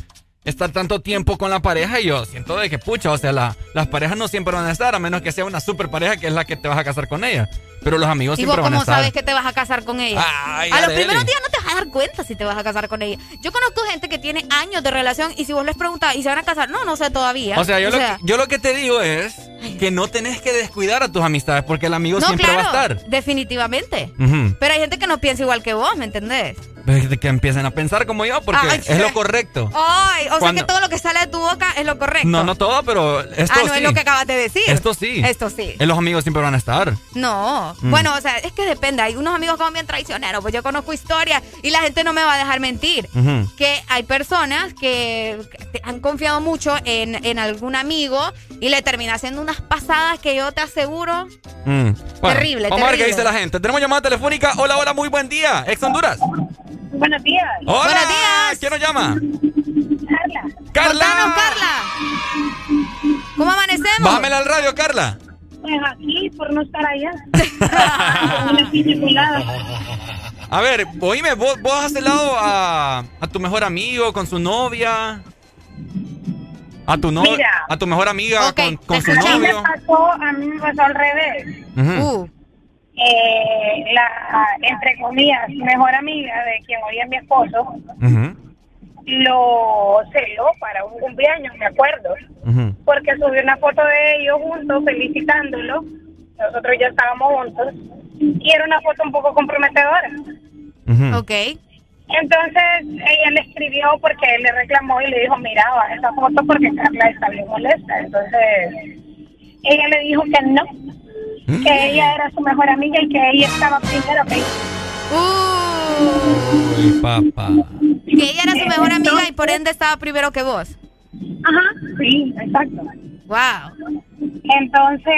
S3: estar tanto tiempo con la pareja y yo siento de que, pucha, o sea, la- las parejas no siempre van a estar, a menos que sea una super pareja que es la que te vas a casar con ella. Pero los amigos
S4: Y vos
S3: siempre van a
S4: cómo
S3: estar.
S4: sabes que te vas a casar con ella.
S3: Ay,
S4: a los primeros días no te vas a dar cuenta si te vas a casar con ella. Yo conozco gente que tiene años de relación y si vos les preguntas, ¿y se van a casar? No, no sé todavía.
S3: O sea, yo, lo, que, yo lo que te digo es que no tenés que descuidar a tus amistades porque el amigo
S4: no,
S3: siempre
S4: claro,
S3: va a estar.
S4: definitivamente. Pero hay gente que no piensa igual que vos, ¿me entendés?
S3: Que empiecen a pensar como yo porque
S4: Ay,
S3: es lo (laughs) correcto.
S4: Ay, o
S3: Cuando-
S4: sea que todo lo que sale de tu boca es lo correcto.
S3: No, no todo, pero esto
S4: ah, no
S3: sí.
S4: es lo que acabas de decir.
S3: Esto sí.
S4: Esto sí.
S3: Eh, Los amigos siempre van a estar.
S4: No,
S3: Mm.
S4: bueno, o sea, es que depende. Hay unos amigos como bien traicioneros, pues yo conozco historias y la gente no me va a dejar mentir. Que hay personas que han confiado mucho en, en algún amigo y le termina haciendo unas pasadas que yo te aseguro.
S3: Mm. Bueno,
S4: Terrible,
S3: Vamos a ver qué dice la gente. Tenemos llamada telefónica. Hola, hola, muy buen día. Ex Honduras.
S42: Buenos días.
S3: Hola.
S4: Buenos días.
S3: ¿Quién nos llama?
S42: Carla.
S3: Carla.
S4: Contanos, Carla. ¿Cómo amanecemos?
S3: Bájamela al radio, Carla.
S42: Pues aquí, por no estar allá. (laughs)
S3: A ver, oíme, ¿vos, vos has celado a, a tu mejor amigo con su novia? A tu no,
S42: Mira.
S3: a tu mejor amiga con, con su
S42: A mí me
S3: novio.
S42: pasó, a mí me pasó al revés.
S3: Ujú.
S42: Eh, la, entre comillas, mejor amiga de quien hoy es mi esposo, lo celó para un cumpleaños, me acuerdo, porque subió una foto de ellos juntos felicitándolo. Nosotros ya estábamos juntos y era una foto un poco comprometedora.
S4: Ok.
S42: Entonces ella le escribió porque él le reclamó y le dijo, mira, baja esa foto porque Carla está bien molesta. Entonces ella le dijo que no, que ella era su mejor amiga y que ella estaba primero que
S3: Uy, papá.
S4: Que ella era su mejor amiga y por ende estaba primero que vos.
S42: Ajá, sí, exacto.
S4: Wow.
S42: Entonces,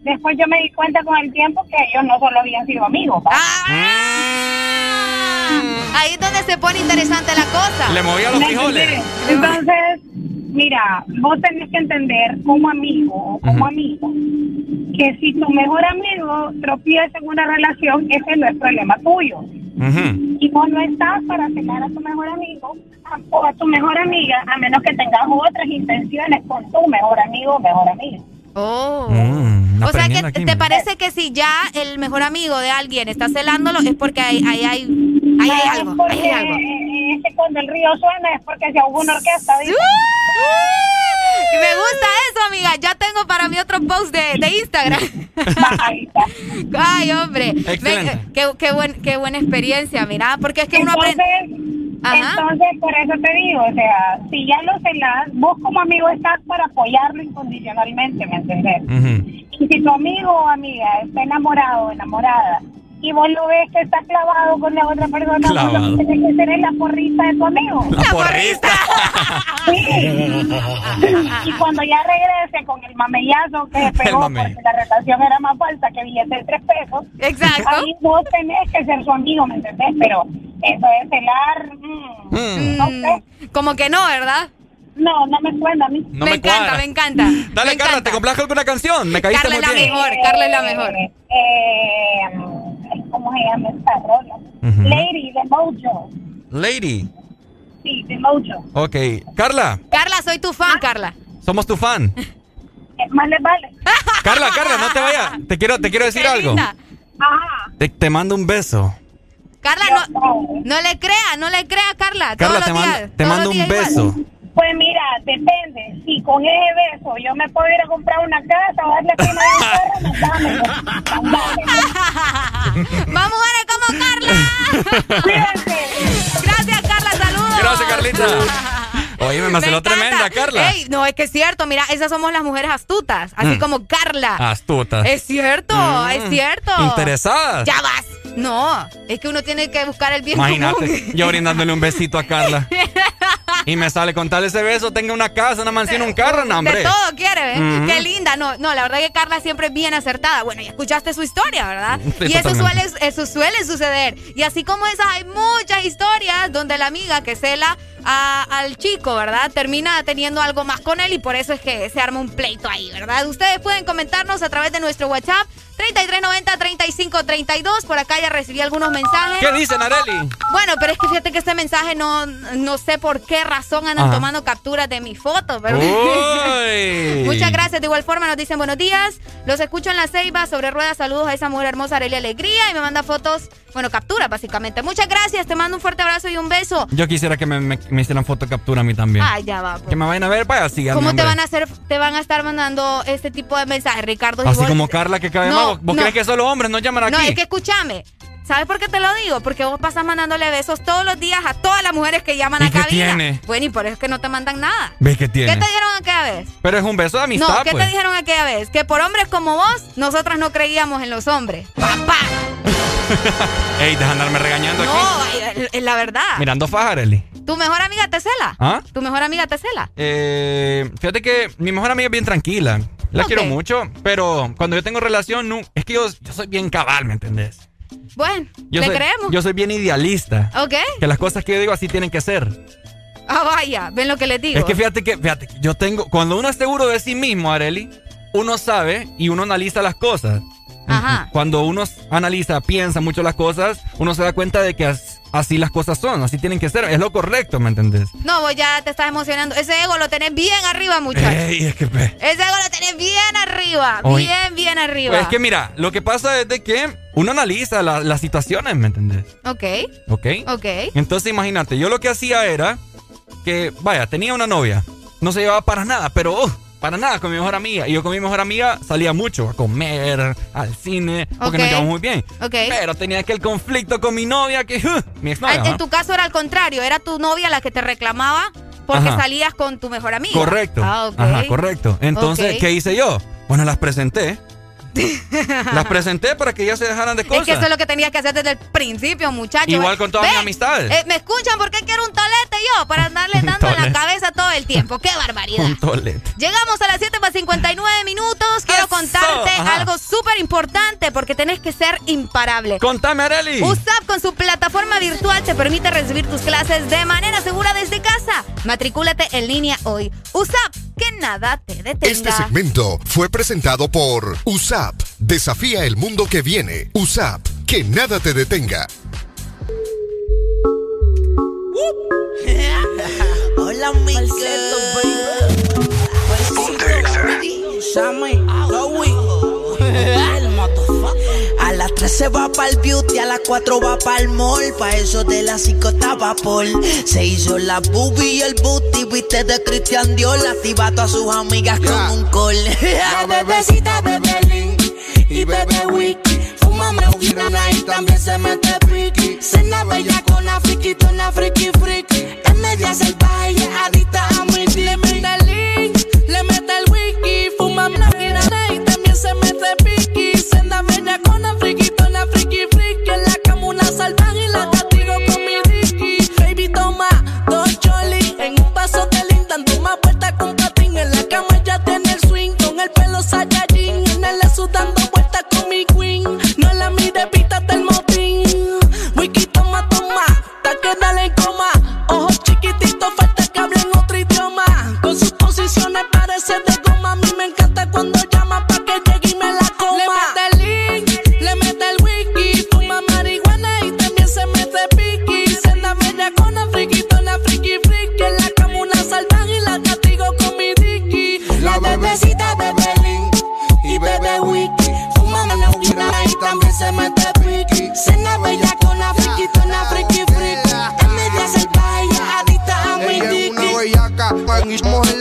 S42: después yo me di cuenta con el tiempo que ellos no solo habían sido amigos. ¿va?
S4: Ahí es donde se pone interesante la cosa.
S3: Le movía los
S42: ¿Me
S3: frijoles.
S42: Entonces, mira, vos tenés que entender como amigo o como amigo que si tu mejor amigo tropieza en una relación, ese no es problema tuyo. Y vos no estás para celar a tu mejor amigo a- o a tu mejor amiga, a menos que tengas otras intenciones con tu mejor amigo o mejor amiga.
S4: Oh.
S3: Mm,
S4: O sea que
S3: aquí,
S4: te
S3: mira.
S4: parece que si ya el mejor amigo de alguien está celándolo es porque hay, hay, hay, ahí hay algo. ahí hay algo.
S42: es que cuando el río suena es porque se ahogó una orquesta. ¿viste?
S4: Y me gusta eso, amiga. Ya tengo para mí otro post de, de Instagram. (laughs) Ay, hombre.
S3: Excelente.
S4: Ven, qué, qué, buen, qué buena experiencia, mira. Porque es que uno
S42: Entonces,
S4: aprende. Ajá.
S42: entonces, por eso te digo, o sea, si ya lo celas, vos como amigo estás para apoyarlo incondicionalmente, ¿me entendés? Y si tu amigo o amiga está enamorado o enamorada y vos lo ves que está clavado con la otra persona, vos lo
S3: Clavado.
S42: que tienes que ser es la porrista de tu amigo.
S3: La porrista.
S42: Sí. y cuando ya regrese con el mamellazo que se pegó porque la relación era más falsa que billete de tres pesos,
S4: Exacto.
S42: ahí vos tenés que ser su amigo, ¿me entendés? Pero eso es celar, mm, no sé.
S4: Como que no, ¿verdad?
S42: No, no me suena a mí.
S3: No
S4: me,
S3: me
S4: encanta,
S3: cuadra.
S4: me encanta.
S3: Dale,
S4: me
S3: Carla,
S4: encanta.
S3: ¿te complazco alguna canción? Me caíste
S4: Carla es
S3: muy
S4: la
S3: bien.
S4: mejor, Carla es la mejor.
S42: Eh, ¿Cómo se llama esta rola?
S3: Ujú.
S42: Lady de Mojo.
S3: Lady.
S42: Sí, de Mojo.
S3: Ok. Carla,
S4: Carla, soy tu fan, Carla.
S3: somos tu fan. (laughs)
S42: Eh, Más les vale.
S3: Carla, Carla, no te vayas. Te quiero, te quiero decir
S4: Qué
S3: algo.
S4: linda.
S42: Ajá.
S3: Te, te mando un beso.
S4: Carla, no, no le crea, no le crea, Carla.
S3: Carla,
S4: todos
S3: te,
S4: los
S3: mando-
S4: días,
S3: te
S4: todos
S3: mando
S4: los
S3: un
S4: días igual.
S42: Pues mira, depende. Si con ese beso yo me puedo ir a comprar una casa o darle prima de un carro, me dame. (laughs)
S4: Vamos a ver como Carla. Gracias, Carla, saludos.
S3: Gracias, Carlita. Oye, me vaciló tremenda, Carla.
S4: Ey, no, es que es cierto, mira, esas somos las mujeres astutas, así
S3: Mm.
S4: como Carla.
S3: Astuta.
S4: Es cierto,
S3: Mm.
S4: es cierto.
S3: Interesadas.
S4: Ya vas. No, es que uno tiene que buscar el bien
S3: Imagínate,
S4: común.
S3: yo brindándole un besito a Carla. (laughs) (laughs) Y me sale con tal ese beso, tenga una casa, una mansión, un carro, no, hombre.
S4: De todo quiere.
S3: Ujú.
S4: Qué linda. No, no, la verdad que Carla siempre es bien acertada. Bueno, ya escuchaste su historia, ¿verdad?
S3: Sí,
S4: y eso suele, eso suele suceder. Y así como esas, hay muchas historias donde la amiga que cela a- al chico, ¿verdad? Termina teniendo algo más con él y por eso es que se arma un pleito ahí, ¿verdad? Ustedes pueden comentarnos a través de nuestro WhatsApp 3390-3532. Por acá ya recibí algunos mensajes.
S3: ¿Qué dicen, Areli?
S4: Bueno, pero es que fíjate que este mensaje no, no sé por qué razón andan
S3: Ajá.
S4: tomando capturas de mi foto, pero...
S3: Uy. (laughs)
S4: Muchas gracias. De igual forma nos dicen buenos días. Los escucho en la ceiba sobre ruedas. Saludos a esa mujer hermosa, Arelia Alegría. Y me manda fotos, bueno, capturas básicamente. Muchas gracias. Te mando un fuerte abrazo y un beso.
S3: Yo quisiera que me, me- me hicieran fotocaptura a mí también.
S4: Ay, ya va. pues.
S3: Que me vayan a ver, vaya, síganme,
S4: ¿Cómo te van a hacer, te van a estar mandando este tipo de mensajes, Ricardo?
S3: Así
S4: vos-
S3: como Carla que cae
S4: No,
S3: mal. ¿Vos, vos
S4: no.
S3: crees que solo hombres nos llaman aquí?
S4: No, es que escúchame. ¿Sabes por qué te lo digo? Porque vos pasas mandándole besos todos los días a todas las mujeres que llaman
S3: ¿Y
S4: a
S3: qué
S4: cabina.
S3: tiene?
S4: Bueno, y por eso es que no te mandan nada.
S3: ¿Ves que tiene?
S4: ¿Qué te dijeron aquella vez?
S3: Pero es un beso de amistad,
S4: no, ¿qué
S3: pues.
S4: te dijeron aquella vez? Que por hombres como vos, nosotras no creíamos en los hombres. ¡Papá! (laughs)
S3: Ey, deja andarme regañando
S4: No,
S3: aquí.
S4: es la verdad.
S3: Mirando faja, Areli.
S4: ¿Tu mejor amiga te cela?
S3: ¿Ah?
S4: ¿Tu mejor amiga te cela?
S3: Eh, fíjate que mi mejor amiga es bien tranquila. La quiero mucho, pero cuando yo tengo relación, no, es que yo, yo soy bien cabal, ¿me entendés?
S4: Bueno,
S3: Yo
S4: le
S3: soy,
S4: creemos.
S3: Yo soy bien idealista.
S4: ¿Ok?
S3: Que las cosas que yo digo así tienen que ser.
S4: Ah, vaya, ven lo que les digo.
S3: Es que fíjate que, fíjate, yo tengo, cuando uno es seguro de sí mismo, Areli, uno sabe y uno analiza las cosas.
S4: Ajá.
S3: Cuando uno analiza, piensa mucho las cosas, uno se da cuenta de que así las cosas son, así tienen que ser. Es lo correcto, ¿me entendés?
S4: No, vos ya te estás emocionando. Ese ego lo tenés bien arriba, muchachos.
S3: Ey, es que...
S4: Ese ego lo tenés bien arriba. Bien, bien arriba.
S3: Es que mira, lo que pasa es de que uno analiza la- las situaciones, ¿me entendés?
S4: Ok,
S3: ¿Ok?
S4: ok.
S3: Entonces imagínate, yo lo que hacía era que, vaya, tenía una novia, no se llevaba para nada, pero uh, para nada con mi mejor amiga. Y yo con mi mejor amiga salía mucho a comer, al cine, porque nos llevamos muy bien.
S4: Ok.
S3: Pero tenía aquel conflicto con mi novia que, uh, mi exnovia.
S4: Ah, en
S3: ¿va?
S4: tu caso era al contrario, era tu novia la que te reclamaba porque
S3: Ajá.
S4: salías con tu mejor amiga.
S3: Correcto.
S4: Ah, ok.
S3: Ajá, correcto. Entonces. ¿qué hice yo? Bueno, las presenté. Las presenté para que ellas se dejaran de cosas.
S4: Es que eso es lo que tenías que hacer desde el principio, muchacho.
S3: Igual con todas mis amistades.
S4: eh, ¿Me escuchan por qué quiero un tolete yo? Para andarle (laughs) dando en la cabeza todo el tiempo. ¡Qué barbaridad! (laughs)
S3: Un tolete.
S4: Llegamos a las 7 para 59 minutos. Quiero
S3: Eso,
S4: contarte
S3: ajá.
S4: algo súper importante porque tenés que ser imparable.
S3: Contame, Areli.
S4: USAP con su plataforma virtual te permite recibir tus clases de manera segura desde casa. Matricúlate en línea hoy. USAP, que nada te detenga.
S13: Este segmento fue presentado por USAP. Desafía el mundo que viene. USAP. Que nada te detenga. (laughs)
S20: Hola, mi las 3
S43: se va pa'l beauty, a las 4 va pa'l mall. Pa' eso de las 5 estaba Paul. Se hizo la boobie y el booty, viste de Christian Dior. Activado a sus amigas con un call.
S44: La (laughs) bebecita bebe link y bebe wiki. Fúmame un y también se mete piqui. Cena bella con la friki, tona friki friki. Es media salvaje y adicta a mí. el pelo Saiyajin. En el eso dando vueltas con mi queen. No la mire, pítate el motín. Wiki, toma, toma. Ta que dale con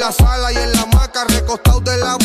S44: la
S45: sala y en la maca, recostado de la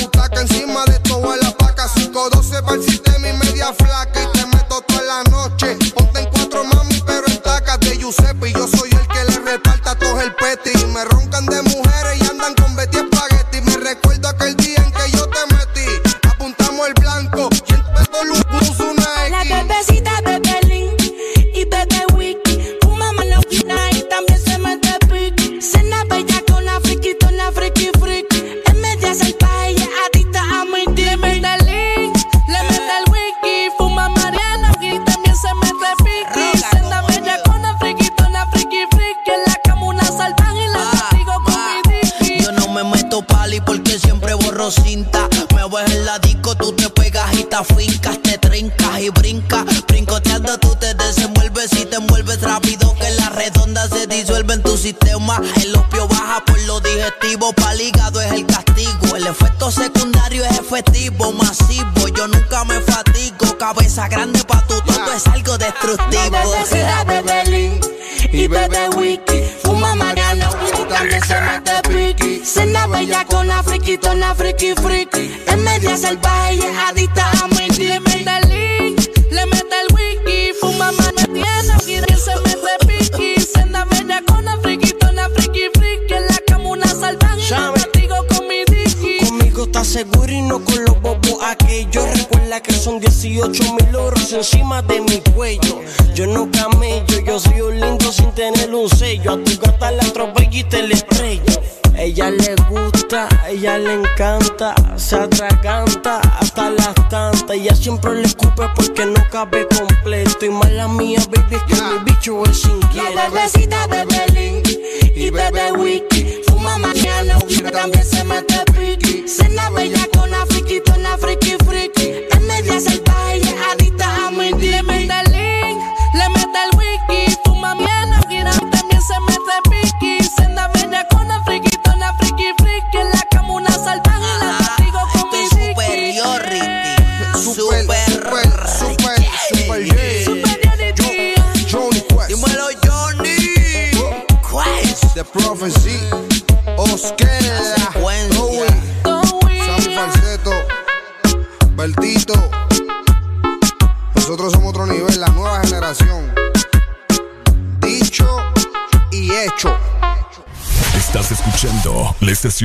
S43: siempre
S44: le
S46: escupe porque no cabe completo. Y mala mía, baby, es que yeah. mi bicho es
S5: sin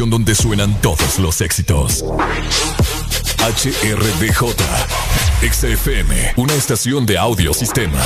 S5: donde suenan todos los éxitos. HRDJ. XFM, una estación de
S45: audiosistema.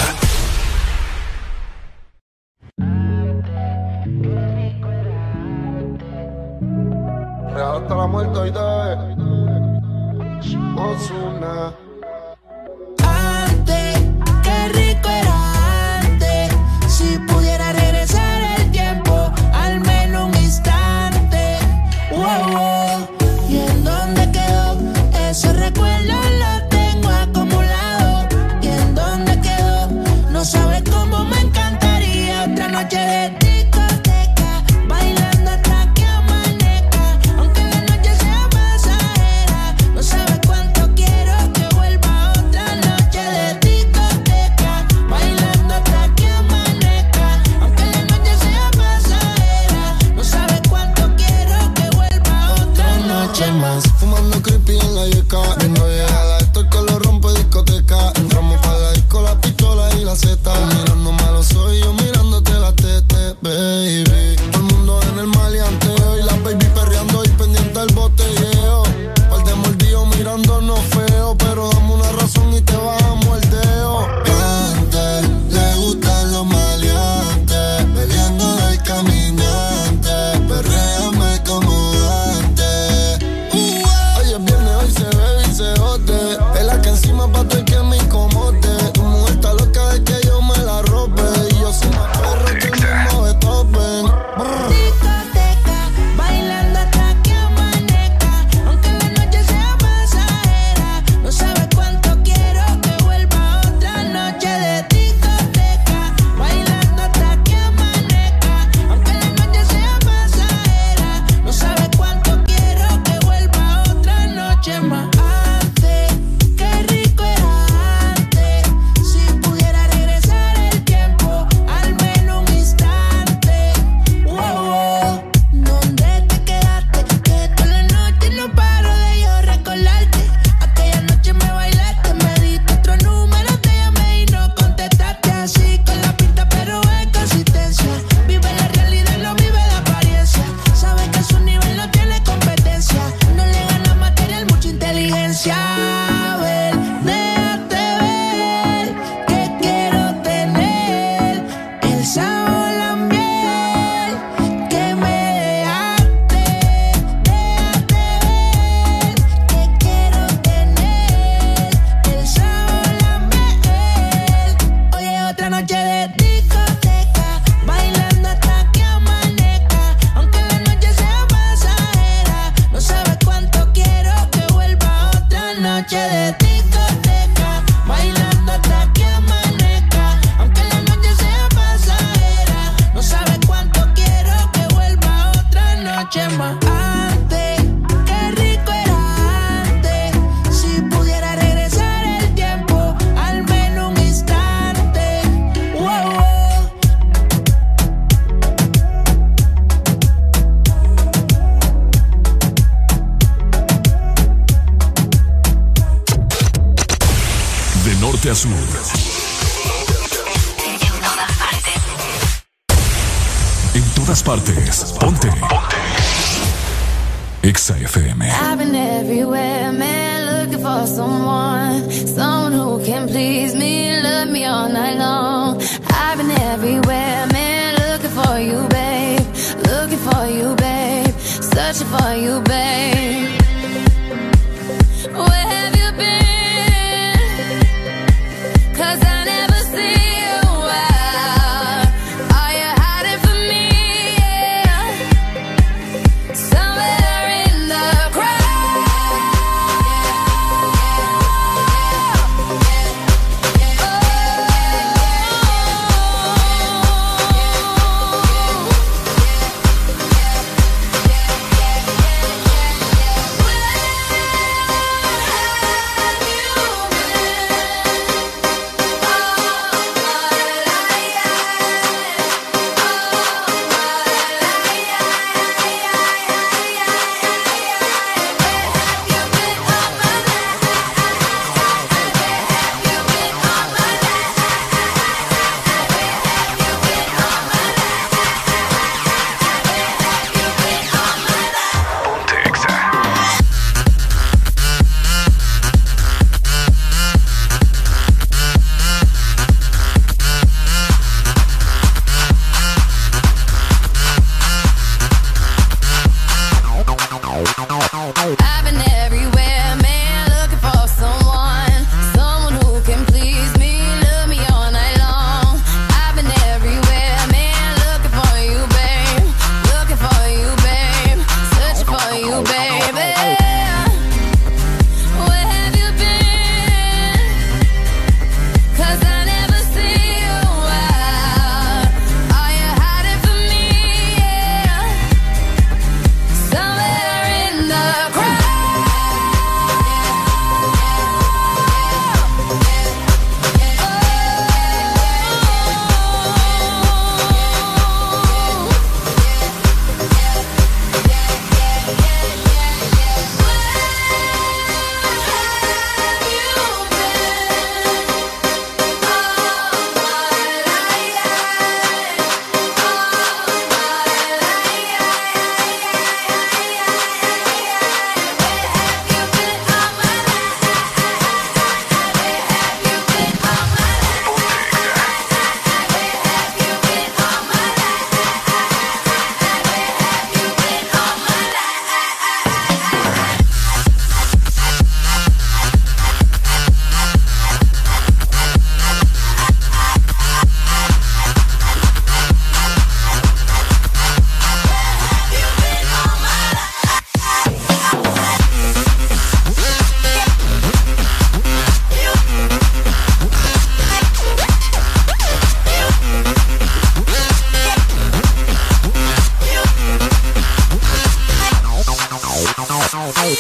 S45: out.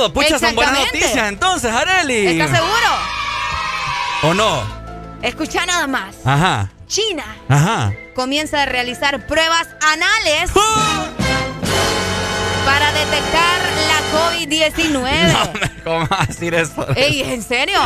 S4: Método,
S3: pucha, son buenas noticias entonces, Areli.
S4: ¿Estás seguro?
S3: ¿O no?
S4: Escucha nada más.
S3: Ajá,
S4: China
S3: ajá.
S4: comienza a realizar pruebas anales para detectar la COVID-19.
S3: ¿Cómo vas a decir eso?
S4: Ey, ¿en serio?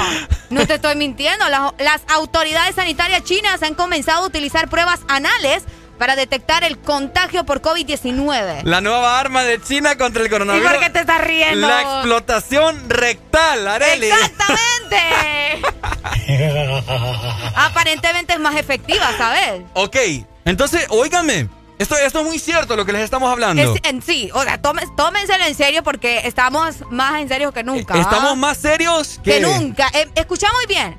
S4: No te estoy mintiendo. Las, las autoridades sanitarias chinas han comenzado a utilizar pruebas anales para detectar el contagio por COVID-19.
S3: La nueva arma de China contra el
S4: ¿Y
S3: coronavirus.
S4: por qué te estás riendo?
S3: La explotación rectal, Areli.
S4: ¡Exactamente! (laughs) Aparentemente es más efectiva, ¿sabes?
S3: Ok, entonces, óigame. Esto, esto es muy cierto lo que les estamos hablando.
S4: Es- en sí, o sea, tómen- tómenselo en serio porque estamos más en serio que nunca.
S3: Estamos
S4: ¿ah?
S3: más serios que,
S4: que nunca. Eh, escucha muy bien.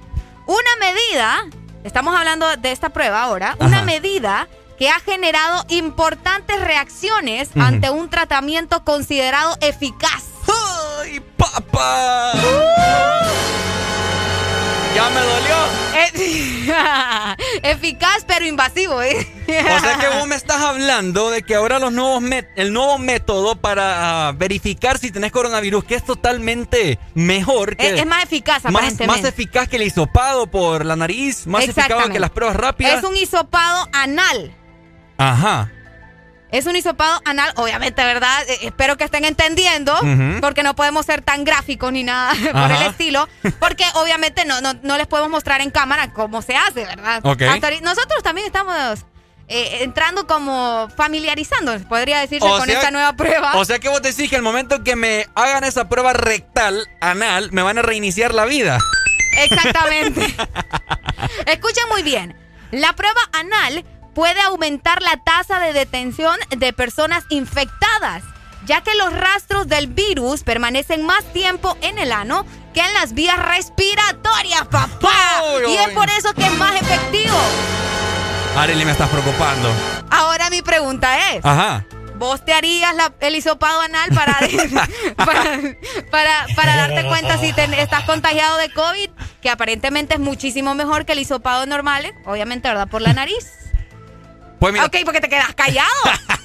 S4: Una medida, estamos hablando de esta prueba ahora, una medida que ha generado importantes reacciones ante un tratamiento considerado eficaz.
S3: ¡Ay, papá! Ya me dolió.
S4: Eh, (laughs) eficaz pero invasivo, ¿eh?
S3: O sea que vos me estás hablando de que ahora los nuevos el nuevo método para ah, verificar si tenés coronavirus, que es totalmente mejor que
S4: es, es más eficaz,
S3: más,
S4: aparentemente.
S3: más eficaz que el hisopado por la nariz, más eficaz que las pruebas rápidas.
S4: Es un hisopado anal.
S3: Ajá.
S4: Es un hisopado anal, obviamente, ¿verdad? Eh, espero que estén entendiendo, porque no podemos ser tan gráficos ni nada (laughs) por el estilo, porque obviamente no, no, no les podemos mostrar en cámara cómo se hace, ¿verdad?
S3: Ok.
S4: Hasta ahori- nosotros también estamos eh, entrando como familiarizando, podría decirse,
S3: O
S4: con
S3: sea-
S4: esta nueva prueba.
S3: O sea que vos decís que el momento que me hagan esa prueba rectal, anal, me van a reiniciar la vida.
S4: Exactamente. (laughs) Escuchen muy bien. La prueba anal puede aumentar la tasa de detención de personas infectadas, ya que los rastros del virus permanecen más tiempo en el ano que en las vías respiratorias, papá. Y es por eso que es más efectivo.
S3: Arely, me estás preocupando.
S4: Ahora mi pregunta es,
S3: Ajá.
S4: ¿vos te harías la- el hisopado anal para, (laughs) para, para, para darte cuenta si te- estás contagiado de COVID? Que aparentemente es muchísimo mejor que el hisopado normal, obviamente, ¿verdad? Por la nariz.
S3: Pues mira,
S4: Ok, porque te quedas callado.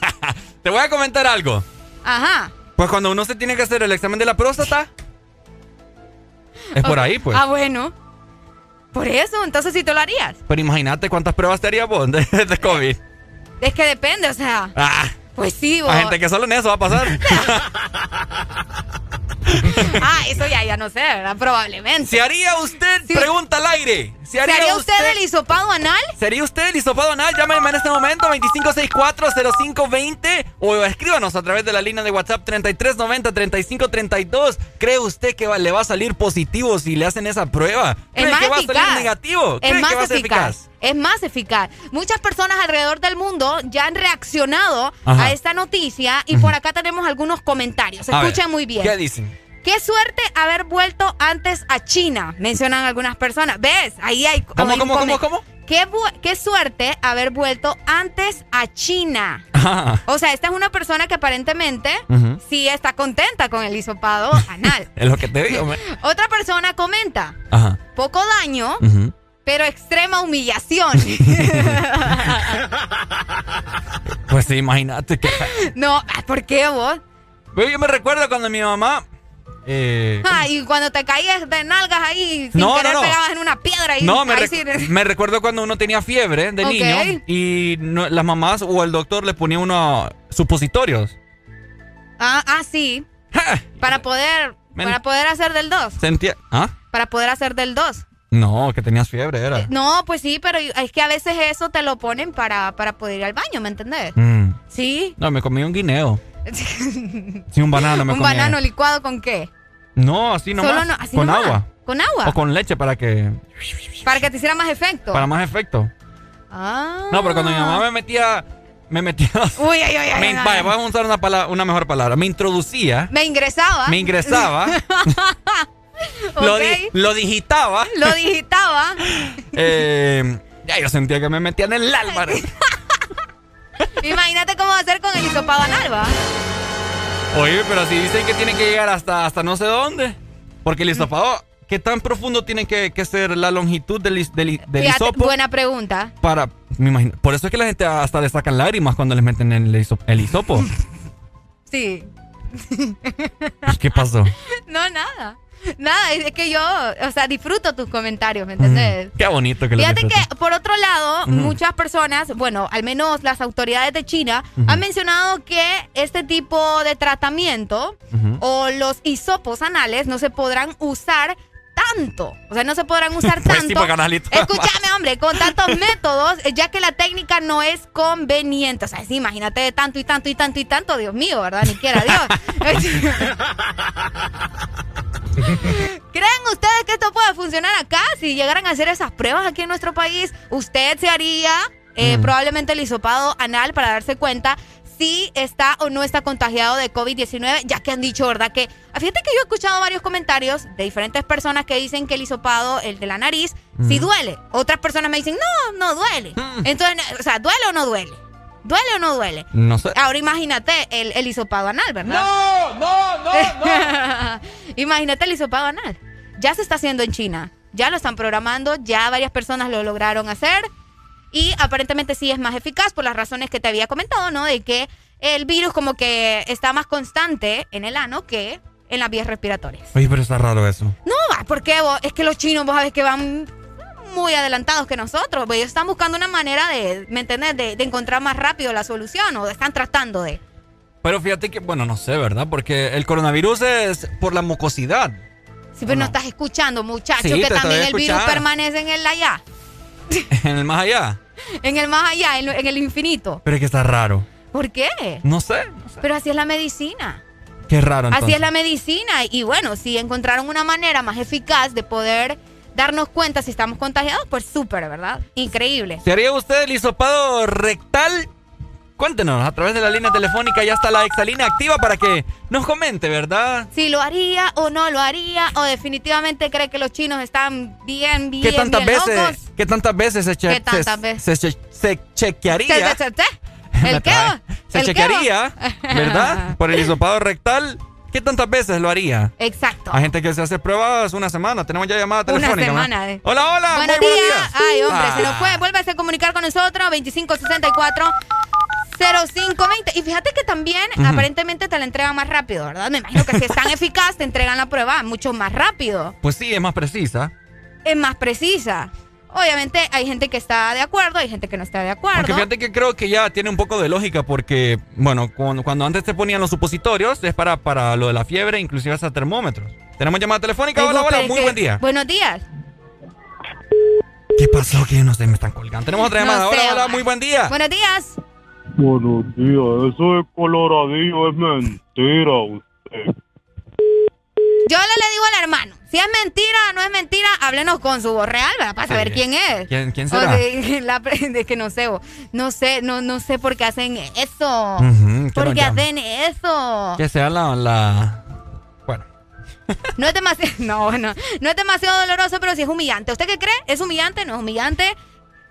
S4: (laughs)
S3: te voy a comentar algo.
S4: Ajá.
S3: Pues cuando uno se tiene que hacer el examen de la próstata, es por ahí, pues.
S4: Ah, bueno. Por eso, entonces sí te lo harías.
S3: Pero imagínate cuántas pruebas te harías vos de, de COVID.
S4: Es que depende, o sea.
S3: Ah,
S4: Pues sí, vos.
S3: hay gente que solo en eso va a pasar. (laughs) (laughs)
S4: Ah, eso ya, ya no sé, ¿verdad? Probablemente.
S3: ¿Se haría usted? Pregunta al aire. ¿Se
S4: ¿Se
S3: haría,
S4: haría usted el hisopado anal?
S3: ¿Sería usted el hisopado anal? Llámeme en este momento 2564-0520 o escríbanos a través de la línea de WhatsApp 3390-3532. ¿Cree usted que va- le va a salir positivo si le hacen esa prueba?
S4: Es
S3: ¿Cree
S4: más
S3: que va a
S4: eficaz.
S3: salir negativo? ¿Cree
S4: Es
S3: que
S4: más
S3: va a ser
S4: eficaz. Es más eficaz. Muchas personas alrededor del mundo ya han reaccionado
S3: Ajá.
S4: a esta noticia y por acá tenemos algunos comentarios.
S3: A
S4: Escuchen muy bien.
S3: ¿Qué dicen?
S4: Qué suerte haber vuelto antes a China, mencionan algunas personas. ¿Ves? Ahí hay.
S3: ¿Cómo, cómo, cómo, cómo?
S4: Qué, qué suerte haber vuelto antes a China.
S3: Ajá.
S4: O sea, esta es una persona que aparentemente sí está contenta con el hisopado (laughs) anal.
S3: Es lo que te digo. me- (laughs)
S4: Otra persona comenta,
S3: Ajá.
S4: poco daño, pero extrema humillación. (laughs)
S3: Pues sí, imagínate que...
S4: no, ah, ¿por qué vos?
S3: Yo me recuerdo cuando mi mamá... eh,
S4: Ah, y cuando te caías de nalgas ahí, sin
S3: No, no,
S4: querer
S3: no.
S4: pegabas en una piedra y
S3: No, me, rec-
S4: sí-
S3: me recuerdo cuando uno tenía fiebre de
S4: Ok.
S3: niño y no- las mamás o el doctor le ponían unos supositorios.
S4: Ah, ah, sí. Para poder,
S3: Men-
S4: para poder hacer del 2.
S3: Sentía... ¿Ah?
S4: Para poder hacer del 2.
S3: No, que tenías fiebre, era.
S4: No, pues sí, pero es que a veces eso te lo ponen para, para poder ir al baño, ¿me entendés?
S3: Mm.
S4: Sí.
S3: No, me comí un guineo. (laughs) Sí, un banano me
S4: ¿Un banano licuado con qué?
S3: No, así nomás.
S4: Solo no, así
S3: con
S4: nomás.
S3: agua.
S4: ¿Con agua?
S3: O con leche para que...
S4: Para que te hiciera más efecto.
S3: Para más efecto.
S4: Ah.
S3: No, pero cuando mi mamá me metía. Me metía. (laughs)
S4: Uy, ay, ay, ay,
S3: me-
S4: ay.
S3: vaya, vamos a usar una, palabra, una mejor palabra. Me introducía.
S4: Me ingresaba.
S3: Me ingresaba. (laughs) lo,
S4: Ok.
S3: di- lo digitaba.
S4: Lo digitaba.
S3: eh, ya yo sentía que me metían en el alma.
S4: Imagínate cómo va a ser con el hisopado anal, ¿va?
S3: Oye, pero si dicen que tiene que llegar hasta, hasta no sé dónde. Porque el hisopado, ¿qué tan profundo tiene que, que ser la longitud del, del, del
S4: Fíjate,
S3: hisopo?
S4: buena pregunta.
S3: Para, me imagino, por eso es que la gente hasta le sacan lágrimas cuando les meten el, hiso- el hisopo.
S4: Sí.
S3: ¿Y ¿Qué pasó? (laughs)
S4: No, nada. Nada, es que yo, o sea, disfruto tus comentarios, ¿me entendés?
S3: Qué bonito que lo
S4: Fíjate que, por otro lado,
S3: Ujú.
S4: muchas personas, bueno, al menos las autoridades de China, han mencionado que este tipo de tratamiento o los hisopos anales no se podrán usar tanto. O sea, no se podrán usar (laughs)
S3: Pues
S4: tanto. Escúchame, (laughs) hombre, con tantos métodos, eh, ya que la técnica no es conveniente. O sea, sí, imagínate de tanto y tanto y tanto y tanto, Dios mío, ¿verdad? Ni quiera Dios. (laughs) ¿Creen ustedes que esto puede funcionar acá? Si llegaran a hacer esas pruebas aquí en nuestro país, usted se haría eh,
S3: Mm.
S4: probablemente el hisopado anal para darse cuenta si está o no está contagiado de COVID-19, ya que han dicho, ¿verdad? Que fíjate que yo he escuchado varios comentarios de diferentes personas que dicen que el hisopado, el de la nariz, sí
S3: Mm.
S4: duele. Otras personas me dicen, no, no duele. Entonces, o sea, ¿duele o no duele? ¿Duele o no duele?
S3: No sé.
S4: Ahora imagínate el, el hisopado anal, ¿verdad?
S3: No, no, no,
S4: no. (laughs) imagínate el hisopado anal. Ya se está haciendo en China. Ya lo están programando, ya varias personas lo lograron hacer. Y aparentemente sí es más eficaz por las razones que te había comentado, ¿no? De que el virus como que está más constante en el ano que en las vías respiratorias.
S3: Oye, pero está raro eso.
S4: No, va, porque vos, es que los chinos, vos sabés que van muy adelantados que nosotros. pues, Ellos están buscando una manera de, ¿me entiendes? De, de encontrar más rápido la solución o están tratando de.
S3: Pero fíjate que, bueno, no sé, ¿verdad? Porque el coronavirus es por la mucosidad.
S4: Sí, pero no, estás escuchando, muchacho,
S3: Sí,
S4: que también el virus permanece en el allá, (laughs)
S3: en el más allá.
S4: en el más allá, en, lo- en el infinito.
S3: Pero es que está raro.
S4: ¿Por qué?
S3: No sé.
S4: Pero así es la medicina.
S3: Qué raro entonces.
S4: Así es la medicina. Y bueno, si encontraron una manera más eficaz de poder darnos cuenta si estamos contagiados, pues súper, ¿verdad? Increíble.
S3: ¿Se haría usted el hisopado rectal? Cuéntenos, a través de la línea telefónica ya está la exalina activa para que nos comente, ¿verdad?
S4: Si lo haría o no lo haría, o definitivamente cree que los chinos están bien, bien,
S3: ¿Qué tantas
S4: bien
S3: veces,
S4: locos.
S3: ¿qué tantas veces se, che-
S4: ¿Qué tantas
S3: se-
S4: veces?
S3: se che- se chequearía?
S4: ¿Se- se- se- ¿El (laughs) qué?
S3: Se
S4: ¿El
S3: chequearía, ¿verdad? (laughs) Por el hisopado rectal. ¿Qué tantas veces lo haría?
S4: Exacto.
S3: Hay gente que se hace pruebas una semana. Tenemos ya llamada
S4: Una
S3: telefónica.
S4: semana.
S3: ¿verdad?
S4: eh.
S3: Hola, hola.
S4: Buenos
S3: muy buenos
S4: días.
S3: días.
S4: Ay, hombre,
S3: Ah.
S4: se nos fue. Vuélvase a comunicar con nosotros. 2564 0520. Y fíjate que también aparentemente te la entregan más rápido, ¿verdad? Me imagino que si es tan (laughs) eficaz, te entregan la prueba mucho más rápido.
S3: Pues sí, es más precisa.
S4: Es más precisa. Obviamente hay gente que está de acuerdo, hay gente que no está de acuerdo.
S3: Aunque fíjate que creo que ya tiene un poco de lógica porque, bueno, cuando, cuando antes te ponían los supositorios es para, para lo de la fiebre, inclusive hasta termómetros. Tenemos llamada telefónica. Hola, hola, muy buen día.
S4: Buenos días.
S3: ¿Qué pasó? Que no sé, me están colgando. Tenemos otra
S4: No
S3: llamada.
S4: sé,
S3: hola, hola, muy buen día.
S4: Buenos días.
S33: Buenos días, eso de coloradillo es mentira usted.
S4: Yo le, le digo al hermano, si es mentira o no es mentira, háblenos con su voz real, ¿verdad? Para
S3: Sí.
S4: saber quién es.
S3: ¿Quién, quién
S4: O
S3: será?
S4: de, (laughs) la- de que no sé, o- no sé, no, no sé por qué hacen eso.
S3: Que
S4: ¿Por qué hacen eso?
S3: Que sea la, la... (laughs)
S4: No es demasiado, no, no, no es demasiado doloroso, pero sí es humillante. ¿Usted qué cree? ¿Es humillante? ¿No es humillante?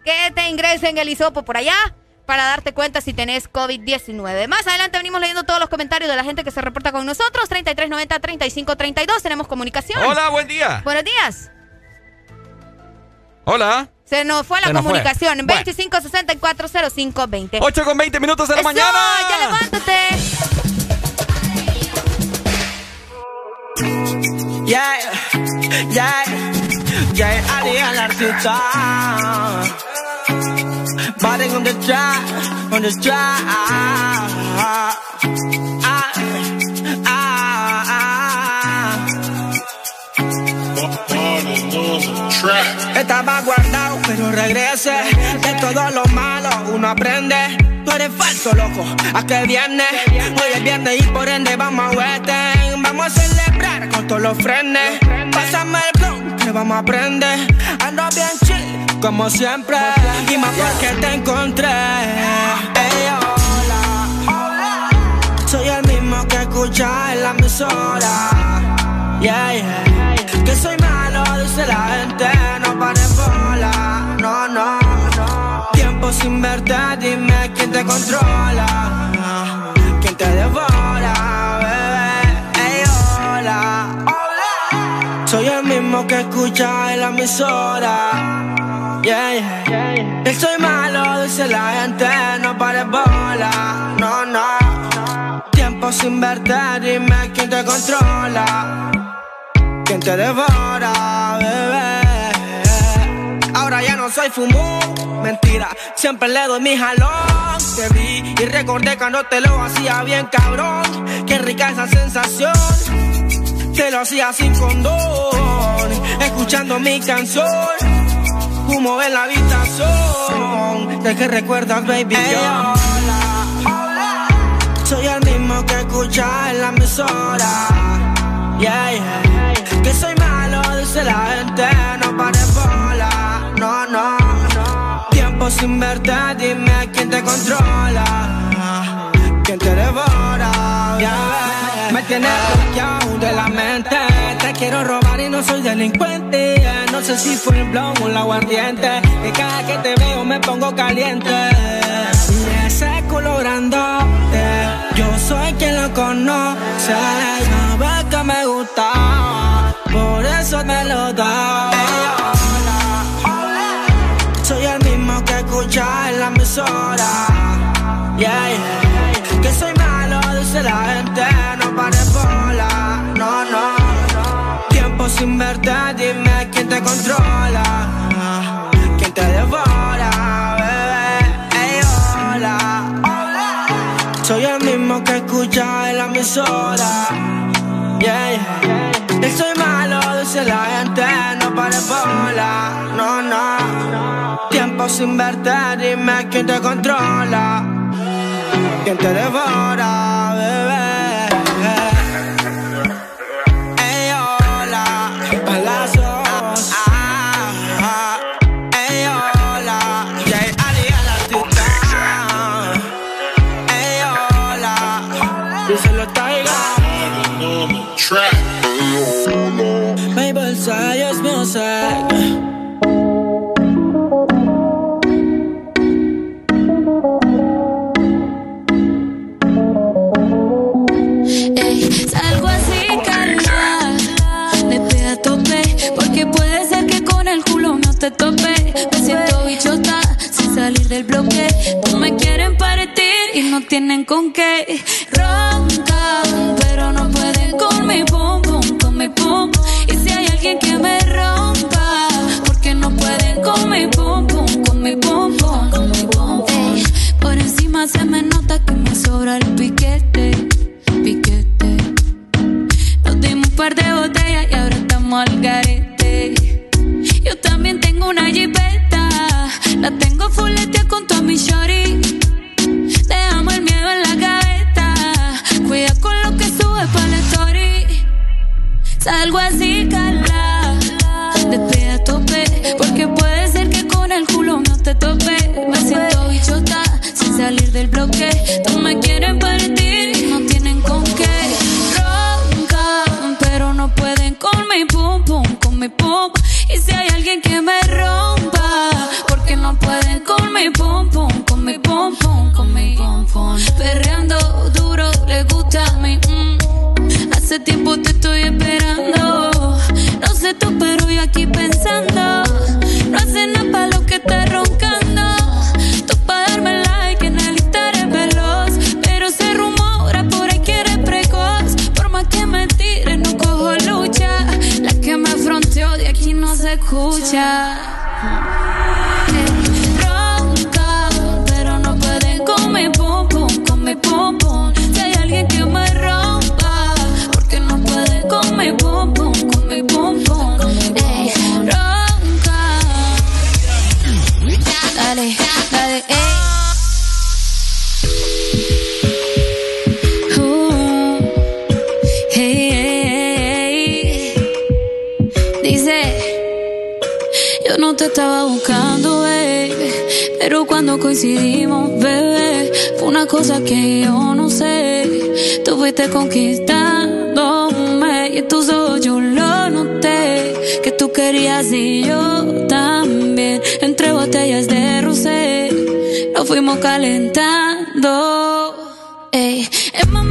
S4: Que te ingresen el hisopo por allá para darte cuenta si tenés COVID-19. Más adelante venimos leyendo todos los comentarios de la gente que se reporta con nosotros. 3390-3532. Tenemos comunicación.
S3: Hola, buen día.
S4: Buenos días.
S3: Hola.
S4: Se nos fue la
S3: Se
S4: comunicación.
S3: Bueno.
S4: 25640520.
S3: 8 con 20 minutos de la
S4: Eso,
S3: mañana.
S4: ya levántate.
S47: Yeah, yeah, yeah, Ariel Body on the track, on the. Estaba guardado, pero regrese. De todo lo malo uno aprende. Tú eres falso, loco. ¿A qué viene? Hoy es viernes y por ende vamos a Western. Vamos a celebrar con todos los frenes. Pásame el blog que vamos a aprender. Ando bien chill como siempre. Y más porque te encontré. Ey, hola. Soy el mismo que escucha en la emisora. Yeah, yeah. Que soy malo, dice la gente. No pares bola. No, no, no. Tiempo sin verte, dime quién te controla. Quién te devora, bebé. Ey, hola. Soy el mismo que escucha en la emisora. Yeah, yeah. Estoy malo, dice la gente, no pares bola. No, no. Tiempo sin verte, dime quién te controla. Quién te devora, bebé. Ahora ya no soy fumón, mentira. Siempre le doy mi jalón. Te vi y recordé cuando te lo hacía bien, cabrón. Qué rica esa sensación. Te lo hacía sin condón, escuchando mi canción. Humo en la habitación, de que recuerdas, baby. yo. Soy el mismo que escucha en la emisora. Yeah, yeah. Que soy malo, dice la gente, no pares bola. No, no, no. Tiempo sin verte, dime quién te controla. Quién te devora, yeah. Me tienes bloqueado de la mente. Te quiero robar no soy delincuente. No sé si fue el blon o el aguardiente. Y cada que te veo me pongo caliente. Y ese colorándote, yo soy quien lo conoce. Sabes que me gusta, por eso me lo da. Soy el mismo que escucha en la emisora. Que soy malo, dice la gente, sin verte, dime quién te controla. Quién te devora, bebé. Ey, hola. Soy el mismo que escucha en la emisora. Yeah, yeah. Estoy malo, dice la gente, no pares bola. No, no. Tiempo sin verte, dime quién te controla. Quién te devora, bebé.
S37: Te tope. Me siento bichota sin salir del bloque. No me quieren partir y no tienen con qué. Roncan, pero no pueden con mi pum pum, con mi pum. Y si hay alguien que me rompa, porque no pueden con mi pum pum, con mi pum pum, con mi pum. Por encima se me nota que me sobra el piquete piquete. Nos dimos un par de botellas y ahora estamos al garete. Yo también tengo una jipeta, la tengo fuletea con toda mi shorty. Dejamos el miedo en la gaveta, cuida con lo que sube para la story. Salgo así, cala, despega a tope, porque puede ser que con el culo no te tope. Me siento bichota sin salir del bloque. No me quieren partir no tienen con qué. Roncan, pero no pueden con mi pum pum, con mi pum si hay alguien que me rompa, porque no pueden con mi pom pom, con mi pom pom, con mi pom pom. Perreando duro, le gusta a mí. Mm. Hace tiempo te estoy esperando. No sé tú, pero yo aquí pensando. No hace nada para च te estaba buscando, baby. Pero cuando coincidimos, bebé, fue una cosa que yo no sé. Tú fuiste conquistándome y en tus ojos yo lo noté. Que tú querías y yo también. Entre botellas de rosé, nos fuimos calentando. Ey, es más,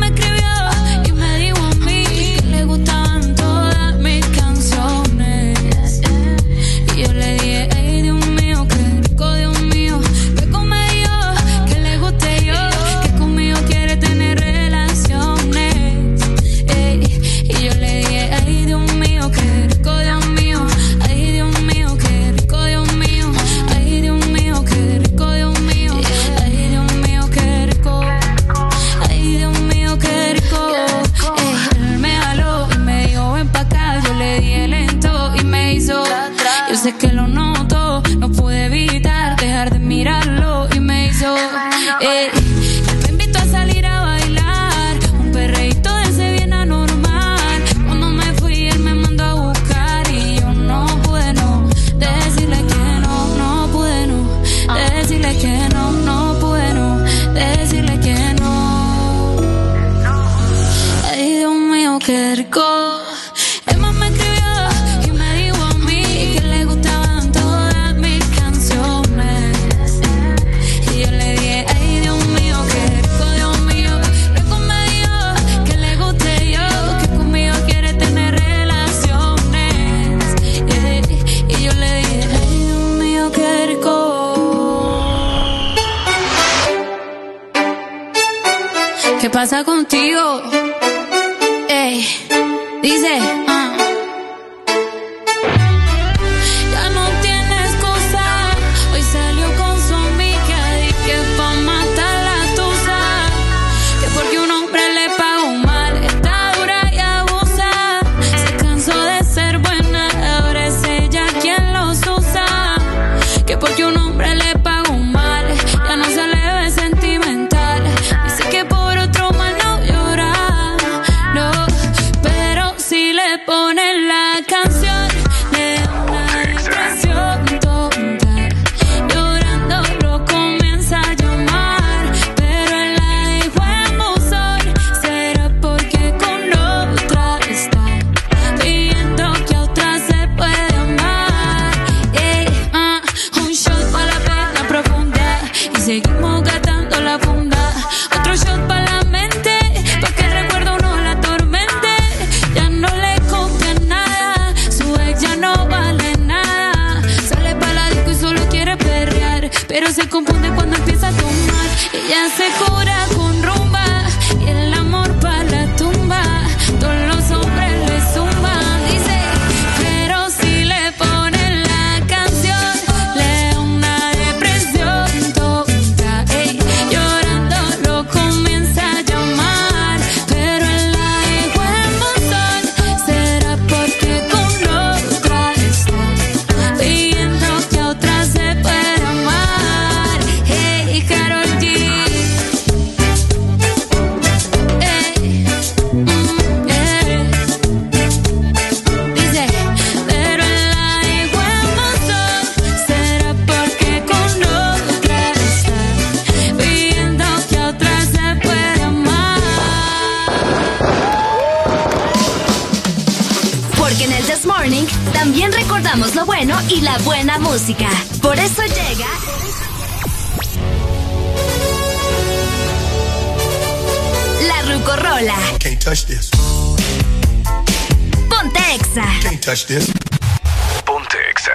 S37: pasa contigo? Ey, dice.
S48: touch this.
S10: Ponte Exa.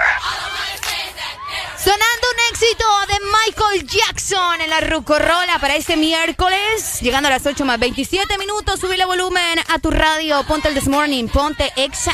S4: Sonando un éxito de Michael Jackson en la Rucorola para este miércoles, llegando a las 8 más 27 minutos. Sube el volumen a tu radio. Ponte el This Morning, ponte Exa.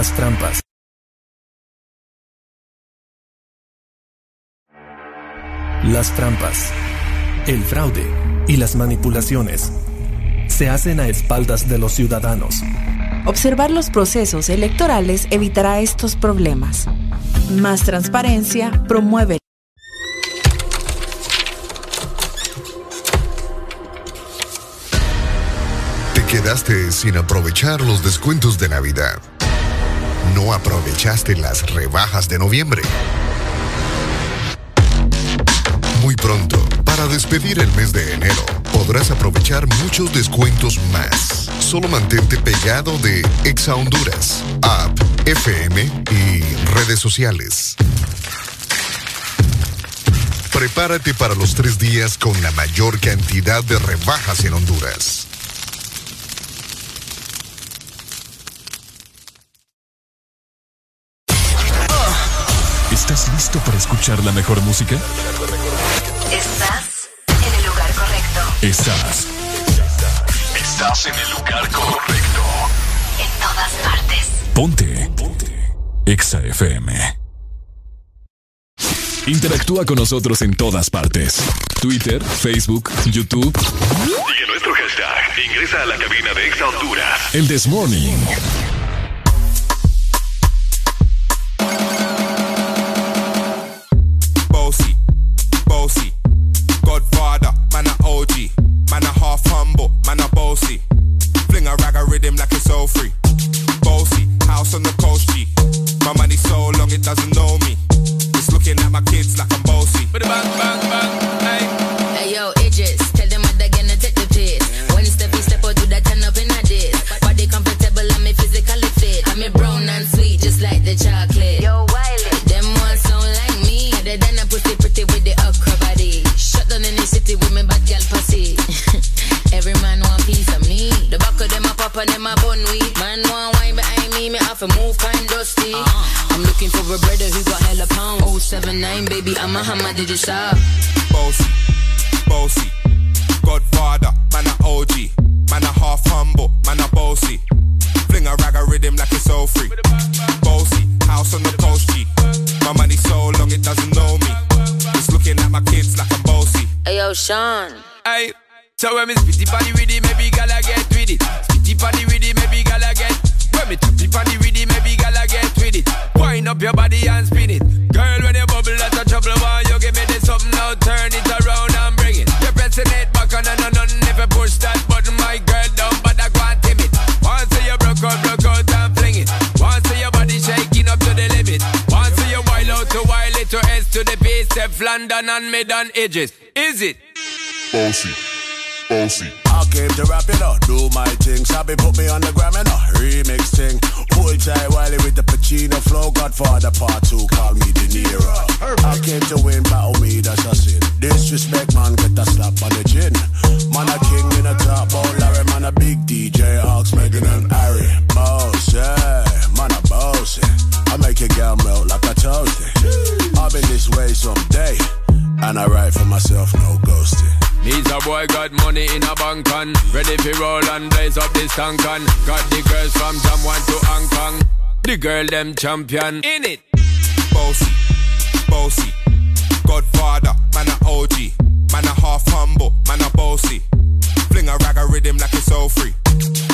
S48: Las trampas. Las trampas, el fraude y las manipulaciones se hacen a espaldas de los ciudadanos.
S49: Observar los procesos electorales evitará estos problemas. Más transparencia promueve.
S13: Te quedaste sin aprovechar los descuentos de Navidad. No aprovechaste las rebajas de noviembre. Muy pronto, para despedir el mes de enero, podrás aprovechar muchos descuentos más. Solo mantente pegado de Exa Honduras, app, FM y redes sociales. Prepárate para los tres días con la mayor cantidad de rebajas en Honduras.
S5: ¿Estás listo para escuchar la mejor música?
S10: Estás en el lugar correcto.
S5: Estás. Estás en el lugar correcto.
S10: En todas partes.
S5: Ponte. Ponte. Exa FM. Interactúa con nosotros en todas partes. Twitter, Facebook, YouTube.
S50: Sigue nuestro hashtag. Ingresa a la cabina de Exa Honduras.
S5: El This Morning.
S51: Base, London and mid on edges. Is it?
S50: Bossy, bossy.
S52: I came to rap it up, do my thing. Sabi put me on the gram and a remix thing. Hold tight Wiley with the Pacino flow. Godfather part two, call me De Niro. I came to win, battle me, that's a sin. Disrespect, man, get a slap on the chin. Man, a king in a top, oh Larry, man, a big DJ, Ox, Megan and Harry. Boss, yeah, man, a boss, yeah. I make your girl melt like a toasty. I'll be this way someday. And I write for myself, no ghosting.
S51: Needs a boy got money in a bank on Ready for roll and blaze up this tank on Got the girls from Jamwan to Hong Kong The girl them champion in it Bossy, bossy Godfather, man a OG Man a half humble, man a bossy Fling a rag a rhythm like it's all free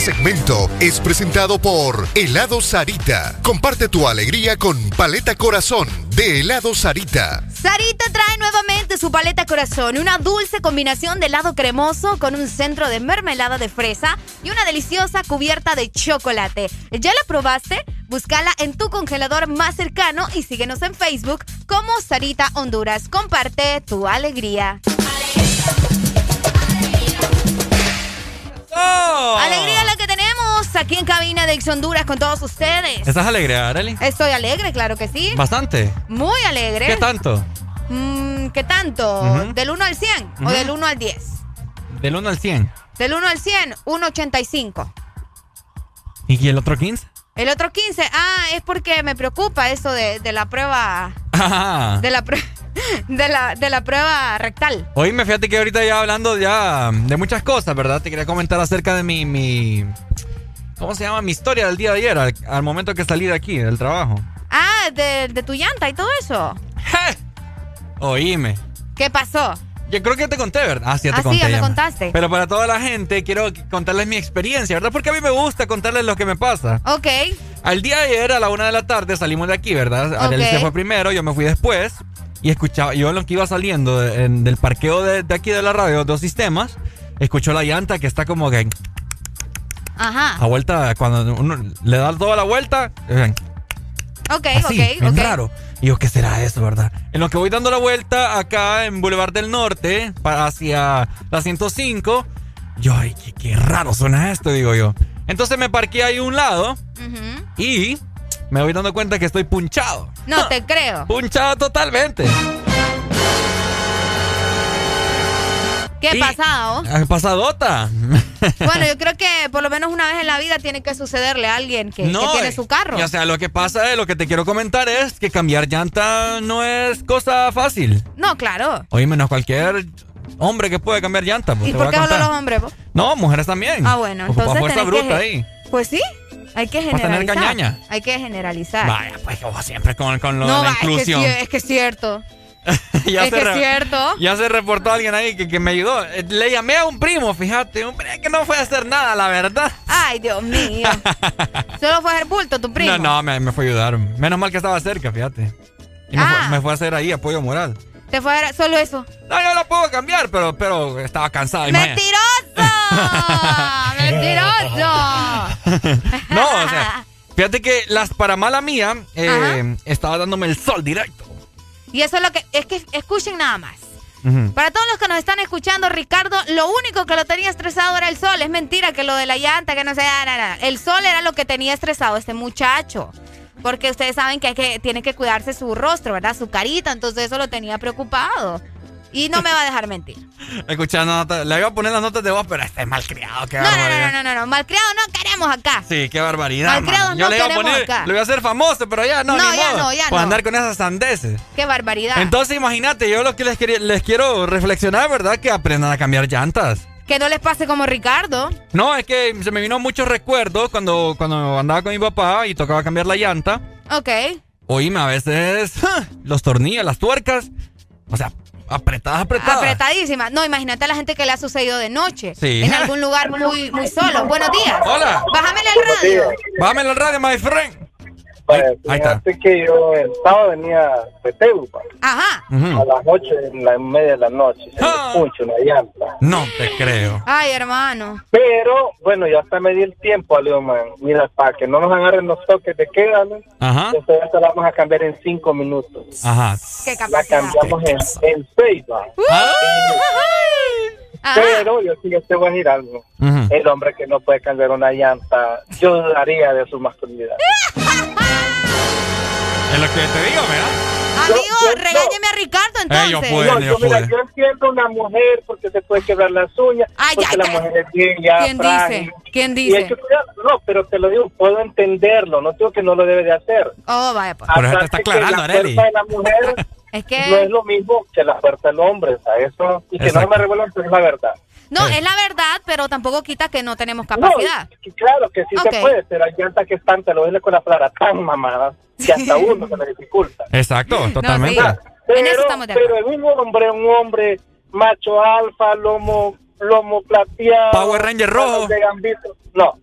S13: Este segmento es presentado por Helado Sarita. Comparte tu alegría con Paleta Corazón de Helado Sarita.
S4: Sarita trae nuevamente su paleta corazón, una dulce combinación de helado cremoso con un centro de mermelada de fresa y una deliciosa cubierta de chocolate. ¿Ya la probaste? Búscala en tu congelador más cercano y síguenos en Facebook como Sarita Honduras. Comparte tu alegría.
S3: ¡Oh!
S4: Alegría la que tenemos aquí en cabina de Ex Honduras con todos ustedes.
S3: ¿Estás alegre, Arely?
S4: Estoy alegre, claro que sí.
S3: Bastante.
S4: Muy alegre.
S3: ¿Qué tanto?
S4: Mm, ¿Qué tanto?
S3: Ujú.
S4: ¿Del 1 al 100 o
S3: Ujú.
S4: del 1 al 10?
S3: Del 1 al 100.
S4: Del 1 al 100, 1.85.
S3: ¿Y el otro 15?
S4: El otro 15, ah, es porque me preocupa eso de, de la prueba.
S3: Ah. (laughs)
S4: De la, prue- de, la, de la prueba rectal.
S3: Oíme, fíjate que ahorita ya hablando ya de muchas cosas, ¿verdad? Te quería comentar acerca de mi, mi ¿cómo se llama? Mi historia del día de ayer, al, al momento que salí de aquí, del trabajo.
S4: Ah, de, de tu llanta y todo eso.
S3: Oíme.
S4: ¿Qué pasó?
S3: Yo creo que te conté, ¿verdad? Ah, sí, ya te
S4: Ah, sí,
S3: conté.
S4: ya me contaste.
S3: Pero para toda la gente quiero contarles mi experiencia, ¿verdad? Porque a mí me gusta contarles lo que me pasa.
S4: Ok.
S3: Al día de ayer, a la una de la tarde, salimos de aquí, ¿verdad? Arely
S4: Ok.
S3: se fue primero, yo me fui después. Y escuchaba, yo en lo que iba saliendo de- en- del parqueo de, de aquí de la radio, dos sistemas, escucho la llanta que está como que
S4: Ajá.
S3: a vuelta, cuando uno le da toda la vuelta,
S4: Ok,
S3: así,
S4: ok,
S3: bien raro. Y yo, ¿qué será eso, verdad? En lo que voy dando la vuelta acá en Boulevard del Norte, para hacia la 105, yo, ay, qué, qué raro suena esto, digo yo. Entonces me parqué ahí a un lado y me voy dando cuenta que estoy punchado.
S4: No te creo.
S3: Punchado totalmente.
S4: ¿Qué
S3: Y-
S4: pasado?
S3: Ah, Pasadota. (laughs)
S4: Bueno, yo creo que por lo menos una vez en la vida tiene que sucederle a alguien que, que tiene
S3: eh,
S4: su carro.
S3: y, o sea, lo que pasa es, lo que te quiero comentar es que cambiar llanta no es cosa fácil.
S4: No, claro.
S3: Oye, menos cualquier hombre que puede cambiar llanta. pues,
S4: ¿Y por qué solo los hombres?
S3: No, mujeres también.
S4: Ah, bueno,
S3: Ocupa
S4: entonces
S3: fuerza
S4: que
S3: bruta ahí.
S4: Pues sí, hay que
S3: tener
S4: generalizar.
S3: cañaña.
S4: Hay que generalizar.
S3: Vaya, pues como siempre con, con lo
S4: no,
S3: de la
S4: va, es que,
S3: inclusión.
S4: es que es cierto. (laughs)
S3: ya
S4: es
S3: se
S4: que es cierto.
S3: Ya se reportó alguien ahí que, que me ayudó. Eh, Le llamé a un primo, fíjate, un primo que no fue a hacer nada, la verdad.
S4: Ay, Dios mío. (laughs) Solo fue a hacer bulto tu primo.
S3: No, no, me, me fue a ayudar. Menos mal que estaba cerca, fíjate. Y me,
S4: Ah.
S3: fue, me fue a hacer ahí apoyo moral.
S4: Te fue a dar solo eso.
S3: No, yo lo puedo cambiar, pero, pero estaba cansado.
S4: ¡Mentiroso! (laughs) ¡Mentiroso! (laughs)
S3: No, o sea, fíjate que las para mala mía eh, estaba dándome el sol directo.
S4: Y eso es lo que. Es que escuchen nada más. Para todos los que nos están escuchando, Ricardo, lo único que lo tenía estresado era el sol. Es mentira que lo de la llanta, que no sé, nada, nada. El sol era lo que tenía estresado este muchacho. Porque ustedes saben que, hay que tiene que cuidarse su rostro, ¿verdad? Su carita. Entonces eso lo tenía preocupado. Y no me va a dejar mentir. (laughs)
S3: Escuchando notas, le iba a poner las notas de voz, pero este es malcriado, qué
S4: No, no,
S3: barbaridad.
S4: no, no, no, no. Malcriado no queremos acá.
S3: Sí, qué barbaridad.
S4: Malcriados
S3: mano. Yo
S4: no
S3: le iba a
S4: queremos
S3: poner,
S4: acá.
S3: le voy a hacer famoso, pero ya no,
S4: No,
S3: ni
S4: ya
S3: modo.
S4: no, ya
S3: Por
S4: no.
S3: andar con esas sandeces.
S4: Qué barbaridad.
S3: Entonces, imagínate, yo lo que les, quería- les quiero reflexionar, ¿verdad? Que aprendan a cambiar llantas.
S4: que no les pase como Ricardo.
S3: No, es que se me vino muchos recuerdos cuando, cuando andaba con mi papá y tocaba cambiar la llanta.
S4: Ok.
S3: Oíme, a veces (laughs) los tornillos, las tuercas, o sea, apretadas, apretadas.
S4: Apretadísima. No, imagínate a la gente que le ha sucedido de noche.
S3: Sí.
S4: En algún lugar muy, muy solo. Buenos días.
S3: Hola.
S4: Bájamele el radio.
S3: Bájame el radio, my friend.
S53: Pues,
S3: Ahí está.
S53: fíjate que yo el sábado venía de Teupa
S4: Ajá.
S53: a las 8 en la media de la noche. Se
S3: Ah.
S53: me una llanta.
S3: No te creo.
S4: Ay, hermano.
S53: Pero, bueno, ya hasta me di el tiempo, Leo, man. Mira, para que no nos agarren los toques de queda, ¿no?
S3: Ajá.
S53: Entonces, esta la vamos a cambiar en 5 minutos.
S3: Ajá.
S4: Qué
S53: La
S4: capacidad.
S53: cambiamos en, en 6, va.
S4: Ajá.
S53: Pero yo sí yo te voy a decir algo.
S3: Ujú.
S53: El hombre que no puede cambiar una llanta, yo dudaría de su masculinidad. (laughs)
S3: Es lo que te digo, ¿verdad?
S4: Amigo,
S53: yo-
S4: regáñeme a Ricardo
S3: Eh, yo
S4: entonces.
S3: puedo.
S53: No, yo, mira, yo entiendo una mujer porque se puede quebrar las uñas,
S4: Ay,
S53: porque
S4: ay,
S53: la
S4: ay.
S53: mujer es bien ya
S4: ¿Quién
S53: frágil.
S4: dice? ¿Quién
S53: Y hay
S4: dice?
S53: que cuidarlo. No, pero te lo digo, puedo entenderlo, no digo que no lo debe de hacer.
S4: Oh, vaya pues.
S3: Por eso te está aclarando,
S53: la
S3: Arely.
S53: fuerza de la mujer (laughs)
S4: Es
S53: no es lo mismo que la fuerza del hombre, o sea, eso, y que
S3: Exacto.
S53: no me revuelvan, pero es la verdad.
S4: No, es la verdad, pero tampoco quita que no tenemos capacidad.
S53: claro que sí se puede, pero hay llantas que están, te lo ves con la flara tan mamada que hasta uno se le dificulta.
S3: Exacto, totalmente.
S53: pero, pero un hombre, un hombre macho alfa, lomo, lomo plateado.
S3: Power Ranger rojo.
S53: no.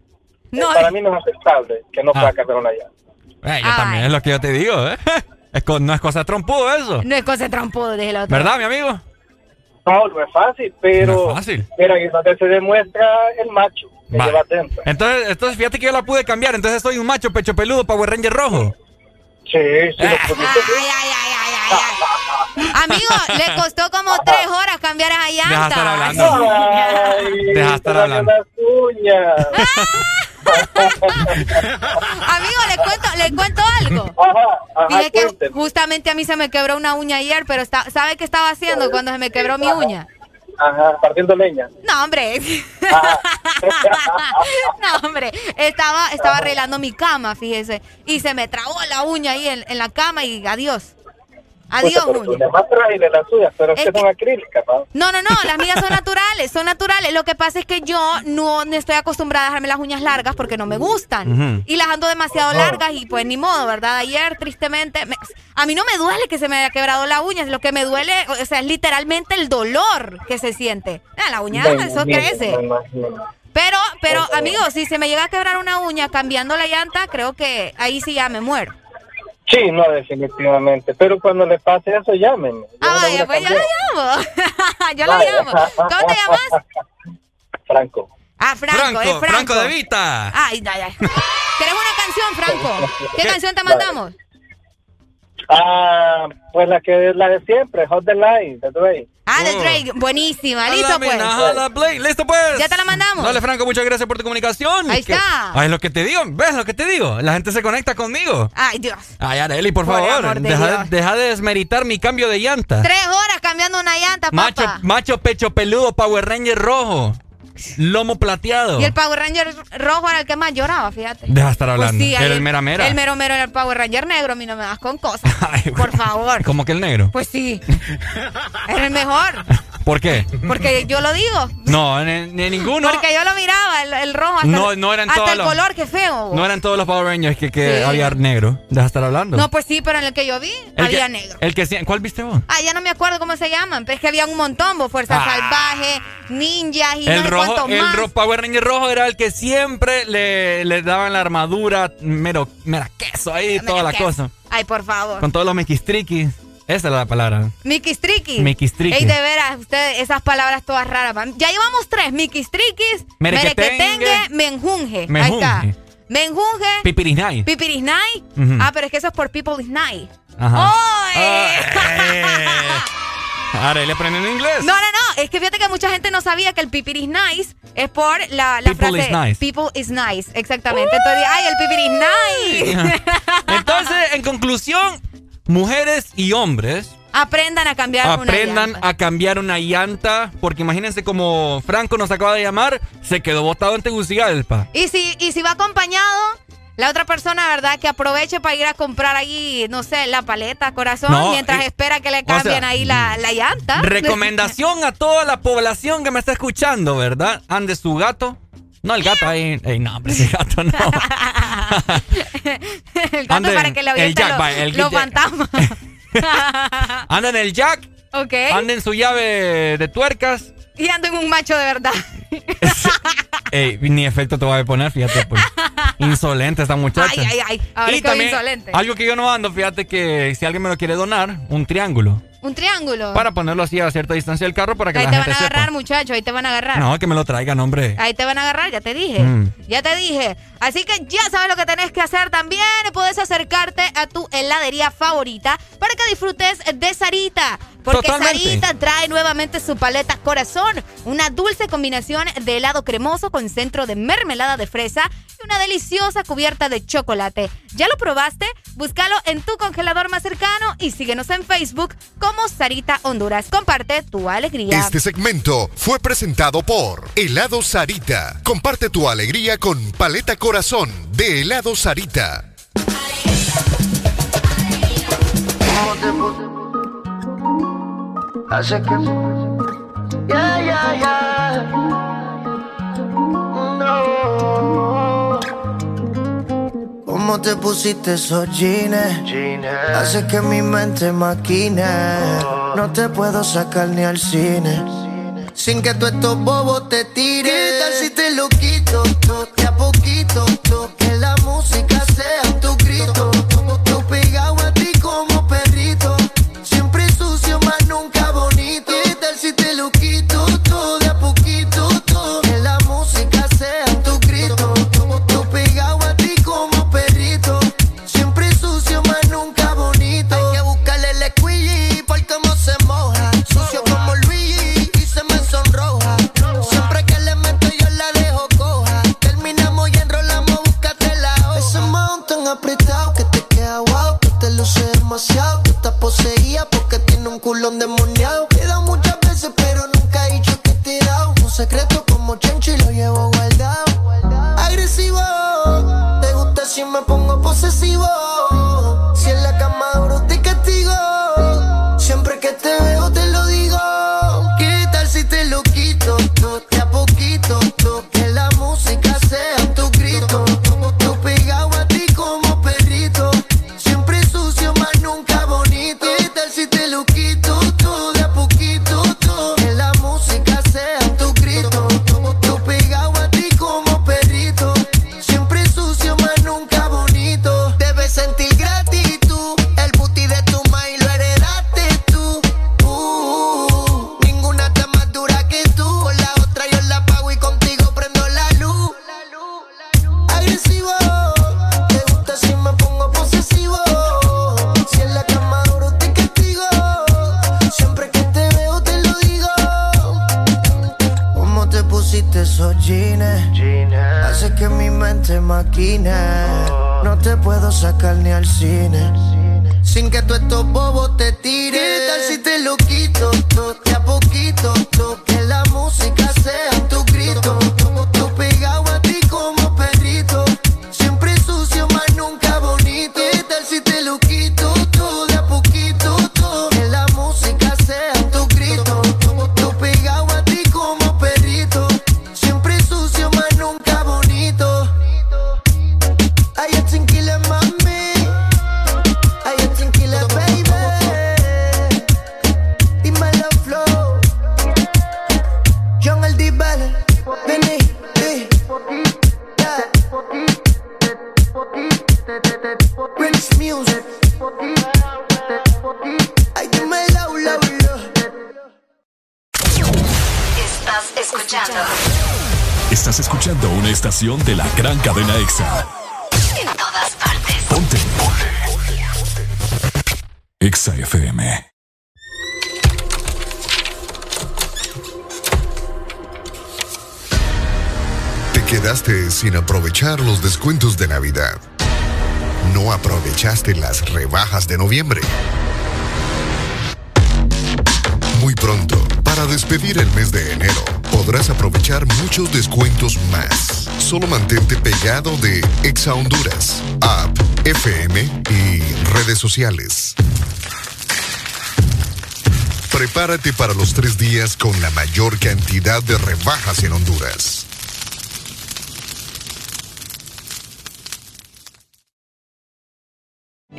S53: no. Para mí no es aceptable que no ah. pueda una llanta.
S3: Eh, yo también es lo que yo te digo, ¿eh? Es no es cosa de trompudo eso.
S4: No es cosa de trompudo, dije la otra.
S3: ¿Verdad, mi amigo?
S53: No, no es fácil, pero. No es fácil. Pero ahí es donde se demuestra el macho. Que lleva
S3: entonces, entonces, fíjate que yo la pude cambiar. Entonces soy un macho pecho peludo Power Ranger rojo.
S53: Sí, sí. Ay,
S4: ay, ay, ay, ay. Amigo, le costó como tres horas cambiar esa llanta.
S3: Deja estar hablando. Ay, Deja estar hablando.
S4: Amigo, le cuento, le cuento algo. Dije que justamente a mí se me quebró una uña ayer, pero está, ¿sabe qué estaba haciendo cuando se me quebró mi uña?
S53: Ajá, partiendo leña.
S4: No, hombre. no, hombre. Estaba, estaba arreglando mi cama, fíjese. Y se me trabó la uña ahí en, en la cama y adiós. Adiós,
S53: las suyas, pero es, que son acrílicas,
S4: ¿no? No, no, las mías son naturales, son naturales. Lo que pasa es que yo no estoy acostumbrada a dejarme las uñas largas porque no me gustan. Y las ando demasiado largas y pues ni modo, ¿verdad? Ayer, tristemente, a mí no me duele que se me haya quebrado la uña, lo que me duele, o sea, es literalmente el dolor que se siente. Ah, la uña, eso crece. Pero, pero, amigos, si se me llega a quebrar una uña cambiando la llanta, creo que ahí sí ya me muero.
S53: Sí, no, definitivamente. Pero cuando le pase eso, llámenme.
S4: Ah, vaya, pues yo lo llamo. (laughs) yo lo llamo. ¿Cómo te llamas?
S53: Franco.
S4: Ah, Franco, Franco, es Franco.
S3: Franco de Vita.
S4: Ay, ay, ay. ¿Quieres una canción, Franco? ¿Qué, canción te mandamos?
S53: Ah, pues la que es la de siempre, Hot the Line, de Drake.
S4: Ah, de oh. Drake, buenísima, listo pues.
S3: Listo pues.
S4: Ya te la mandamos.
S3: Dale, Franco, muchas gracias por tu comunicación.
S4: Ahí está.
S3: Ay, lo que te digo, ¿ves lo que te digo? La gente se conecta conmigo.
S4: Ay, Dios.
S3: Ay, Areli, por, favor, deja, deja, de desmeritar mi cambio de llanta.
S4: Tres horas cambiando una llanta, papá.
S3: Macho, macho pecho peludo, Power Ranger rojo. Lomo plateado.
S4: Y el Power Ranger rojo era el que más lloraba, fíjate.
S3: Deja estar pues hablando. el, mera mera.
S4: El mero mero era el Power Ranger negro. A mí no me das con cosas. (laughs) por favor.
S3: ¿Cómo que el negro?
S4: Pues sí. era el mejor. (laughs)
S3: ¿Por qué?
S4: Porque yo lo digo.
S3: No, ni, ninguno.
S4: Porque yo lo miraba, el, rojo. Hasta
S3: no, no eran
S4: hasta
S3: el
S4: color, qué feo.
S3: No eran todos los Power Rangers que, que había negro. Deja estar hablando.
S4: No, pues sí, pero en el que yo vi había negro.
S3: El que, ¿Cuál viste vos?
S4: Ah, ya no me acuerdo cómo se llaman. Pero es que había un montón, vos. Fuerza ah. Salvaje, ninjas y
S3: el
S4: no
S3: rojo,
S4: el
S3: El Power Ranger rojo era el que siempre le, le daban la armadura, mero, mera queso ahí, toda la cosa.
S4: Ay, por favor.
S3: Con todos los mequistriquis. Esa es la palabra.
S4: Miquistriquis.
S3: Miquistriquis.
S4: Ey, de veras, ustedes, esas palabras todas raras. Ya llevamos tres. Miquistriquis, merequetengue, menjunge. Ahí está. Menjunge.
S3: Pipirisnay.
S4: Pipirisnay. Ah, pero es que eso es por people is night.
S3: Ajá. (laughs) Ahora, ¿le aprenden inglés?
S4: No, no, no. Es que fíjate que mucha gente no sabía que el pipir is nice es por la, la
S3: People
S4: frase.
S3: Is nice.
S4: People is nice. Exactamente. Entonces, ay, el pipir is nice. (laughs)
S3: Entonces, en conclusión, mujeres y hombres
S4: Aprendan a cambiar
S3: una llanta. Aprendan a cambiar una llanta, porque imagínense como Franco nos acaba de llamar, se quedó botado en Tegucigalpa.
S4: Y si, y si va acompañado, la otra persona, ¿verdad? Que aproveche para ir a comprar ahí, no sé, la paleta, corazón, mientras espera que le cambien ahí la, la, llanta.
S3: Recomendación a toda la población que me está escuchando, ¿verdad? Ande su gato. No, el gato ahí. Ey, no, hombre, (laughs) ese gato no. (laughs)
S4: el gato para que le aviente los lo fantasmas. (laughs)
S3: anda en el jack.
S4: Ok.
S3: Anda en su llave de tuercas.
S4: Y ando en un macho de verdad. (laughs)
S3: Ey, ni efecto te voy a poner, fíjate. Pues. Insolente esta muchacha.
S4: Ay, ay, ay. y también, insolente.
S3: Algo que yo no ando, fíjate que si alguien me lo quiere donar, un triángulo.
S4: Un triángulo.
S3: Para ponerlo así a cierta distancia del carro para que
S4: ahí
S3: la
S4: te
S3: van
S4: a agarrar, muchacho, ahí te van a agarrar.
S3: No, que me lo traigan, hombre.
S4: Ahí te van a agarrar, ya te dije. Mm. Ya te dije. Así que ya sabes lo que tenés que hacer también. Puedes acercarte a tu heladería favorita para que disfrutes de Sarita. Porque Sarita trae nuevamente su paleta Corazón, una dulce combinación de helado cremoso con centro de mermelada de fresa y una deliciosa cubierta de chocolate. ¿Ya lo probaste? Búscalo en tu congelador más cercano y síguenos en Facebook como Sarita Honduras. Comparte tu alegría.
S13: Este segmento fue presentado por Helado Sarita. Comparte tu alegría con Paleta Corazón de Helado Sarita.
S20: Yeah, yeah, yeah. No.
S54: ¿Cómo te pusiste esos jeans? Hace que mi mente maquine. No te puedo sacar ni al cine. Sin que tú estos bobos te tires. ¿Qué tal si te lo quito? De a poquito. Que la música sea tu grito. culón de
S13: noviembre. Muy pronto, para despedir el mes de enero, podrás aprovechar muchos descuentos más. Solo mantente pegado de Exa Honduras, app, FM y redes sociales. Prepárate para los tres días con la mayor cantidad de rebajas en Honduras.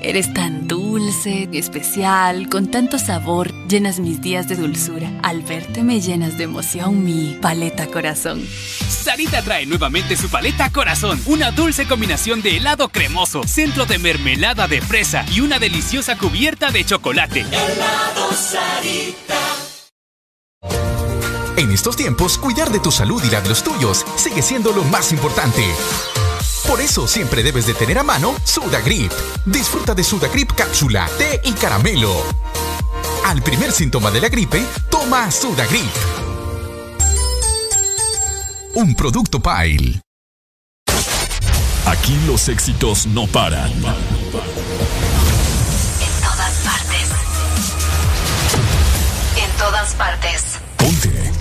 S55: Eres tan dulce, especial, con tanto sabor, llenas mis días de dulzura. Al verte me llenas de emoción mi paleta corazón.
S56: Sarita trae nuevamente su paleta corazón, una dulce combinación de helado cremoso, centro de mermelada de fresa y una deliciosa cubierta de chocolate.
S20: Helado Sarita.
S31: En estos tiempos, cuidar de tu salud y la de los tuyos sigue siendo lo más importante. Por eso siempre debes de tener a mano Sudagrip. Disfruta de Sudagrip cápsula, té y caramelo. Al primer síntoma de la gripe, toma Sudagrip. Un producto Pile.
S5: Aquí los éxitos no paran.
S10: En todas partes. En todas partes.
S5: Ponte.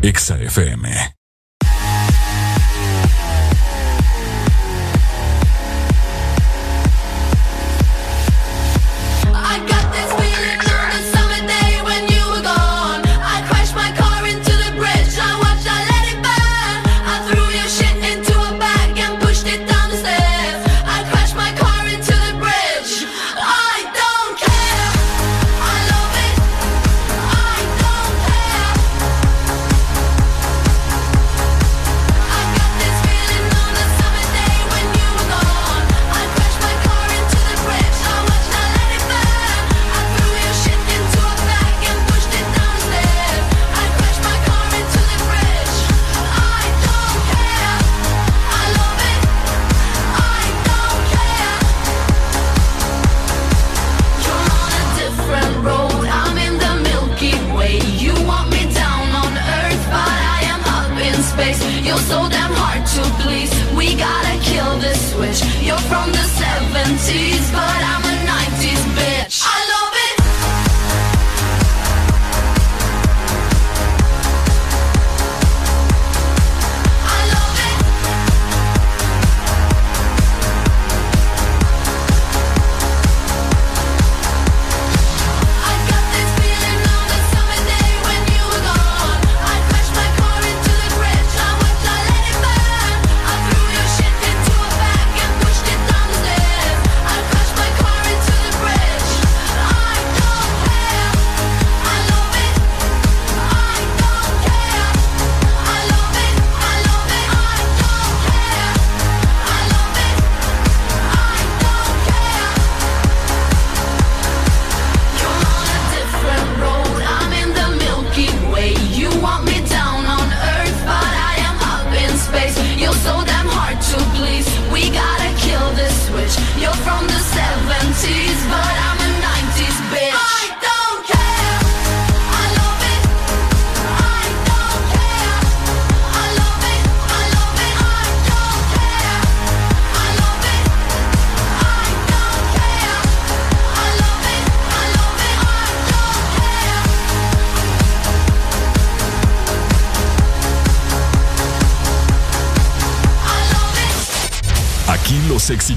S5: EXA FM.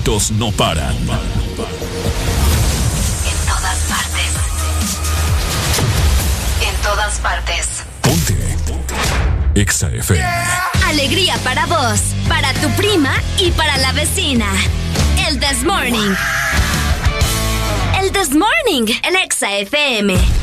S5: Éxitos no paran.
S10: En todas partes. En todas partes.
S5: Exa FM.
S10: Alegría para vos, para tu prima y para la vecina. El This Morning. El This Morning en Exa FM.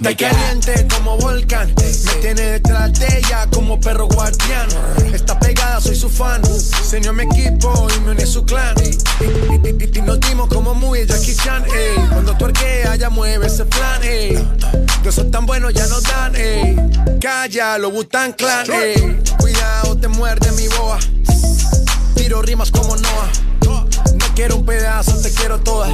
S57: Está caliente como volcán. Me tiene detrás de ella como perro guardián. Está pegada, soy su fan. Se unió a mi equipo y me une su clan. Y, nos dimos como muy Jackie Chan. ey. Cuando tuerquea, ya mueve ese plan. ey. De esos tan buenos ya nos dan. ey. Calla, lo Butan Clan. ey. Cuidado, te muerde mi boa. Tiro rimas como Noah. No quiero un pedazo, te quiero toda.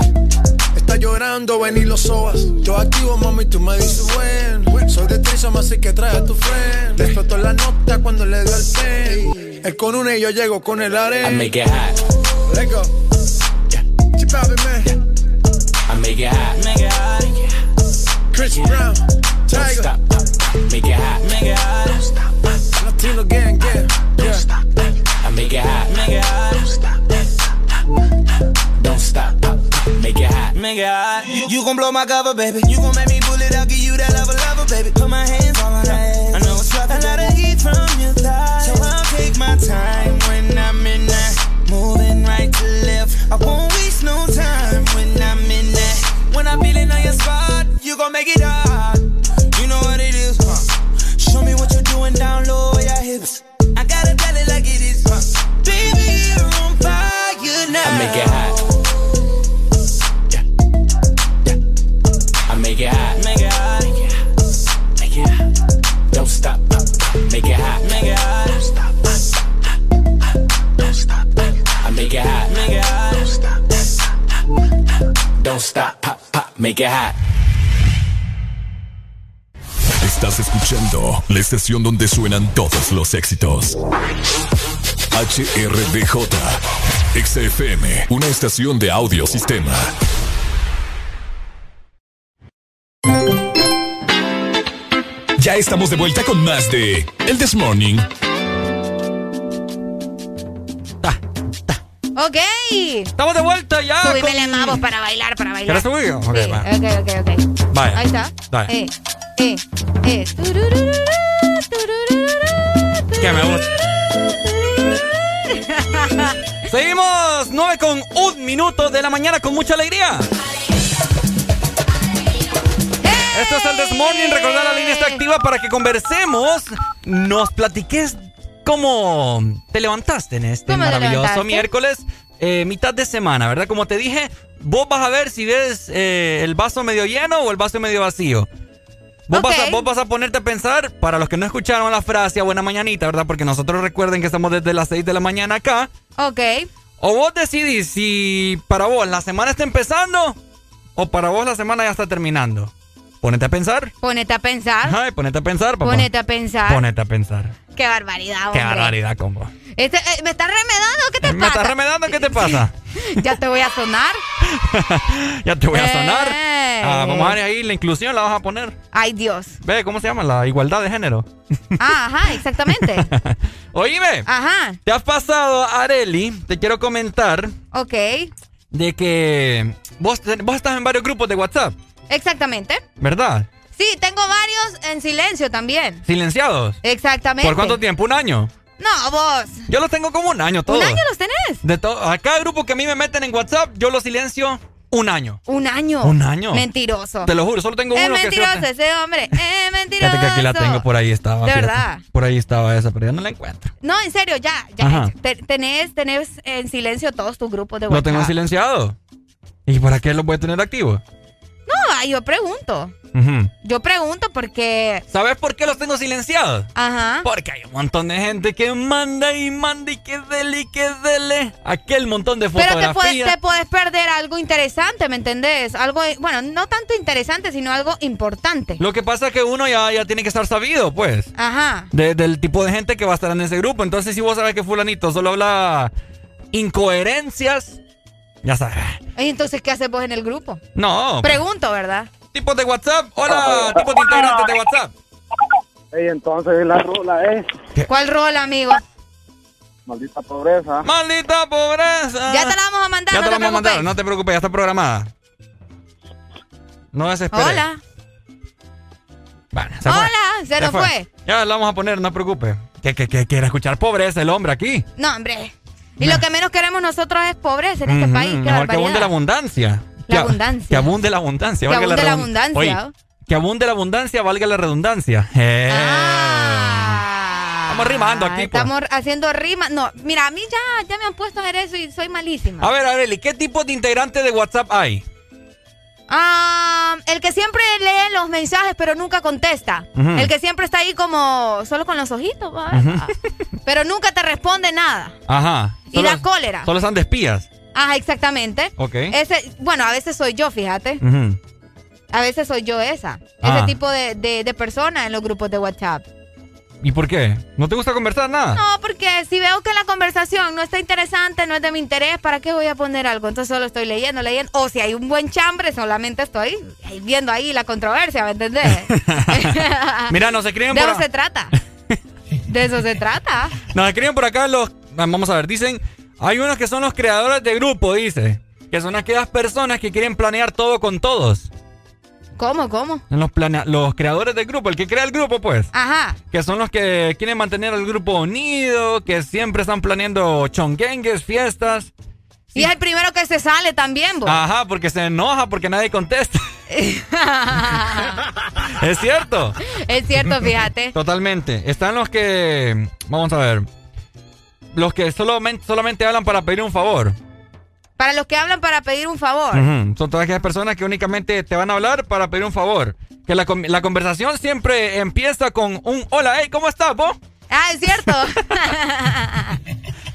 S57: Está llorando, ven y lo sobas. Yo activo, mami, tú me dices buen. Soy de Trisoma, así que trae a tu friend. Explotó la nota cuando le dio el pen. Él con una y yo llego con el
S7: I
S57: arena.
S7: make it hot.
S57: Let's go. Chip out, man.
S7: I make it hot. Make it hot.
S57: Chris Brown.
S7: Don't
S57: Tiger.
S7: stop. Make it hot. Make it hot.
S57: Latino gang, yeah. yeah.
S7: I make it hot. Make it hot. Don't stop. Make it hot.
S57: Make it hot. You, gon' blow my cover, baby. You gon' make me pull I'll give you that level, level, baby. Put my hands on my ass. I know it's rough. A lot of heat from your thighs. So I'll take my time when I'm in that. Moving right to left. I won't waste no time when I'm in that. When I'm feeling on your spot, you gon' make it hot. You know what it is, huh? Show me what you're doing down low, your hips. I gotta tell it like it is, huh? Baby, you're on fire now.
S7: I make it hot. Stop. Pop, pop. Make it hot.
S5: Estás escuchando la estación donde suenan todos los éxitos. HRDJ, XFM, una estación de audio sistema. Ya estamos de vuelta con más de El This Morning.
S4: Ok.
S3: Estamos de vuelta ya.
S4: Subímele con... más para bailar, para bailar.
S3: ¿Quieres subir? Ok,
S4: sí. ok, ok, ok.
S3: Vaya.
S4: Ahí está.
S3: Dale.
S4: Eh, eh, eh.
S3: Que me gusta. Seguimos 9 con un minuto de la mañana con mucha alegría. Esto es el This Morning. Recordar la línea está activa para que conversemos. Nos platiques cómo te levantaste en este maravilloso miércoles, eh, mitad de semana, ¿verdad? Como te dije, vos vas a ver si ves eh, el vaso medio lleno o el vaso medio vacío. Vos, vas a, vos vas a ponerte a pensar, para los que no escucharon la frase buena mañanita, ¿verdad? Porque nosotros recuerden que estamos desde las 6 de la mañana acá.
S4: Ok.
S3: O vos decidís si para vos la semana está empezando o para vos la semana ya está terminando. Ponete a pensar.
S4: Ponete a pensar.
S3: Ay, ponete a pensar, papá.
S4: Ponete a pensar.
S3: Ponete a pensar.
S4: Qué barbaridad,
S3: Qué
S4: hombre.
S3: barbaridad, combo.
S4: Este, eh, ¿Me estás remedando? ¿Qué te
S3: ¿Me
S4: pasa?
S3: estás remedando? ¿Qué te pasa?
S4: ya te voy a sonar. (laughs)
S3: ya te voy a sonar.
S4: Eh.
S3: Ah, vamos a ver ahí la inclusión, la vas a poner.
S4: Ay, Dios.
S3: Ve, ¿cómo se llama? La igualdad de género.
S4: Ah, ajá, exactamente. (laughs)
S3: Oíme.
S4: Ajá.
S3: ¿Te has pasado, Areli? Te quiero comentar
S4: Ok.
S3: de que vos, vos estás en varios grupos de WhatsApp,
S4: Exactamente.
S3: ¿verdad?
S4: Sí, tengo varios en silencio también.
S3: Silenciados.
S4: Exactamente.
S3: ¿Por cuánto tiempo? ¿Un año?
S4: No, vos.
S3: Yo los tengo como un año todos.
S4: ¿Un año los tenés?
S3: De to- a cada grupo que a mí me meten en WhatsApp, yo los silencio un año.
S4: Un año.
S3: Un año.
S4: Mentiroso.
S3: Te lo juro, solo tengo
S4: es
S3: uno que
S4: mentiroso
S3: se-
S4: ese hombre. Es mentiroso. (laughs)
S3: Fíjate que aquí la tengo, por ahí estaba.
S4: De
S3: fíjate.
S4: verdad.
S3: Por ahí estaba esa, pero ya no la encuentro.
S4: No, en serio, ya. ya tenés, tenés en silencio todos tus grupos de
S3: Lo
S4: WhatsApp.
S3: tengo silenciado. ¿Y para qué lo voy a tener activo?
S4: No, yo pregunto. Yo pregunto porque.
S3: ¿Sabes por qué los tengo silenciados?
S4: Ajá.
S3: Porque hay un montón de gente que manda y manda y que dele y que dele. Aquel montón de
S4: Pero te puedes,
S3: fotografías.
S4: te puedes perder algo interesante, ¿me entendés? Algo, bueno, no tanto interesante, sino algo importante.
S3: Lo que pasa es que uno ya, ya tiene que estar sabido, pues.
S4: Ajá.
S3: de- del tipo de gente que va a estar en ese grupo. Entonces, si vos sabes que fulanito solo habla incoherencias, ya sabes.
S4: Y entonces, ¿qué haces vos en el grupo?
S3: No.
S4: Pregunto, ¿verdad?
S3: Tipos de WhatsApp. Hola, tipos de integrantes de WhatsApp.
S53: Y entonces la rola es
S4: ¿Cuál rol, amigo?
S53: maldita pobreza.
S3: Maldita pobreza.
S4: Ya te la vamos a mandar,
S3: Ya
S4: no
S3: te la vamos a mandar, no te preocupes, ya está programada. No desesperes.
S4: Hola.
S3: Bueno, se fue.
S4: Hola, se nos fue.
S3: Ya la vamos a poner, no te preocupes. Que, que, que quiere escuchar pobreza el hombre aquí.
S4: No, hombre. Y lo que menos queremos nosotros es pobreza en este país. Qué
S3: Mejor que abunde la abundancia.
S4: La
S3: Que-
S4: abundancia.
S3: Que abunde la abundancia.
S4: Que abunde la abundancia.
S3: Oye, que abunde la abundancia, valga la redundancia. Eh. Estamos rimando aquí. pues.
S4: Ah, Estamos haciendo rimas. No, mira, a mí ya, ya me han puesto a hacer eso y soy malísima.
S3: A ver, Areli, ¿qué tipo de integrante de WhatsApp hay?
S4: Ah, el que siempre lee los mensajes pero nunca contesta. El que siempre está ahí como solo con los ojitos, (laughs) pero nunca te responde nada.
S3: Ajá.
S4: Y da cólera.
S3: Solo están de espías.
S4: Ajá, exactamente.
S3: Ok.
S4: Ese, bueno, a veces soy yo, fíjate. A veces soy yo esa.
S3: Ah.
S4: Ese tipo de, de, de persona en los grupos de WhatsApp.
S3: ¿Y por qué? ¿No te gusta conversar nada?
S4: No, porque si veo que la conversación no está interesante, no es de mi interés, ¿para qué voy a poner algo? Entonces solo estoy leyendo, leyendo. O si hay un buen chambre, solamente estoy viendo ahí la controversia, ¿me entendés? (laughs) (laughs)
S3: Mira, nos escriben
S4: de
S3: por
S4: eso se trata. De eso se trata.
S3: Nos escriben por acá los. Vamos a ver, dicen. Hay unos que son los creadores de grupo, dice. Que son aquellas personas que quieren planear todo con todos.
S4: ¿Cómo, cómo?
S3: Los, planea- los creadores del grupo, el que crea el grupo, pues.
S4: Ajá.
S3: Que son los que quieren mantener al grupo unido, que siempre están planeando chonguengues, fiestas.
S4: Y es el primero que se sale también, vos.
S3: Ajá, porque se enoja porque nadie contesta. (laughs) es cierto.
S4: es cierto, fíjate. (laughs)
S3: Totalmente. Están los que. Vamos a ver. Los que solamente, solamente hablan para pedir un favor.
S4: Para los que hablan para pedir un favor.
S3: Son todas aquellas personas que únicamente te van a hablar para pedir un favor. Que la, con- la conversación siempre empieza con un hola, hey, ¿cómo estás, vos?
S4: Ah, es cierto. (laughs)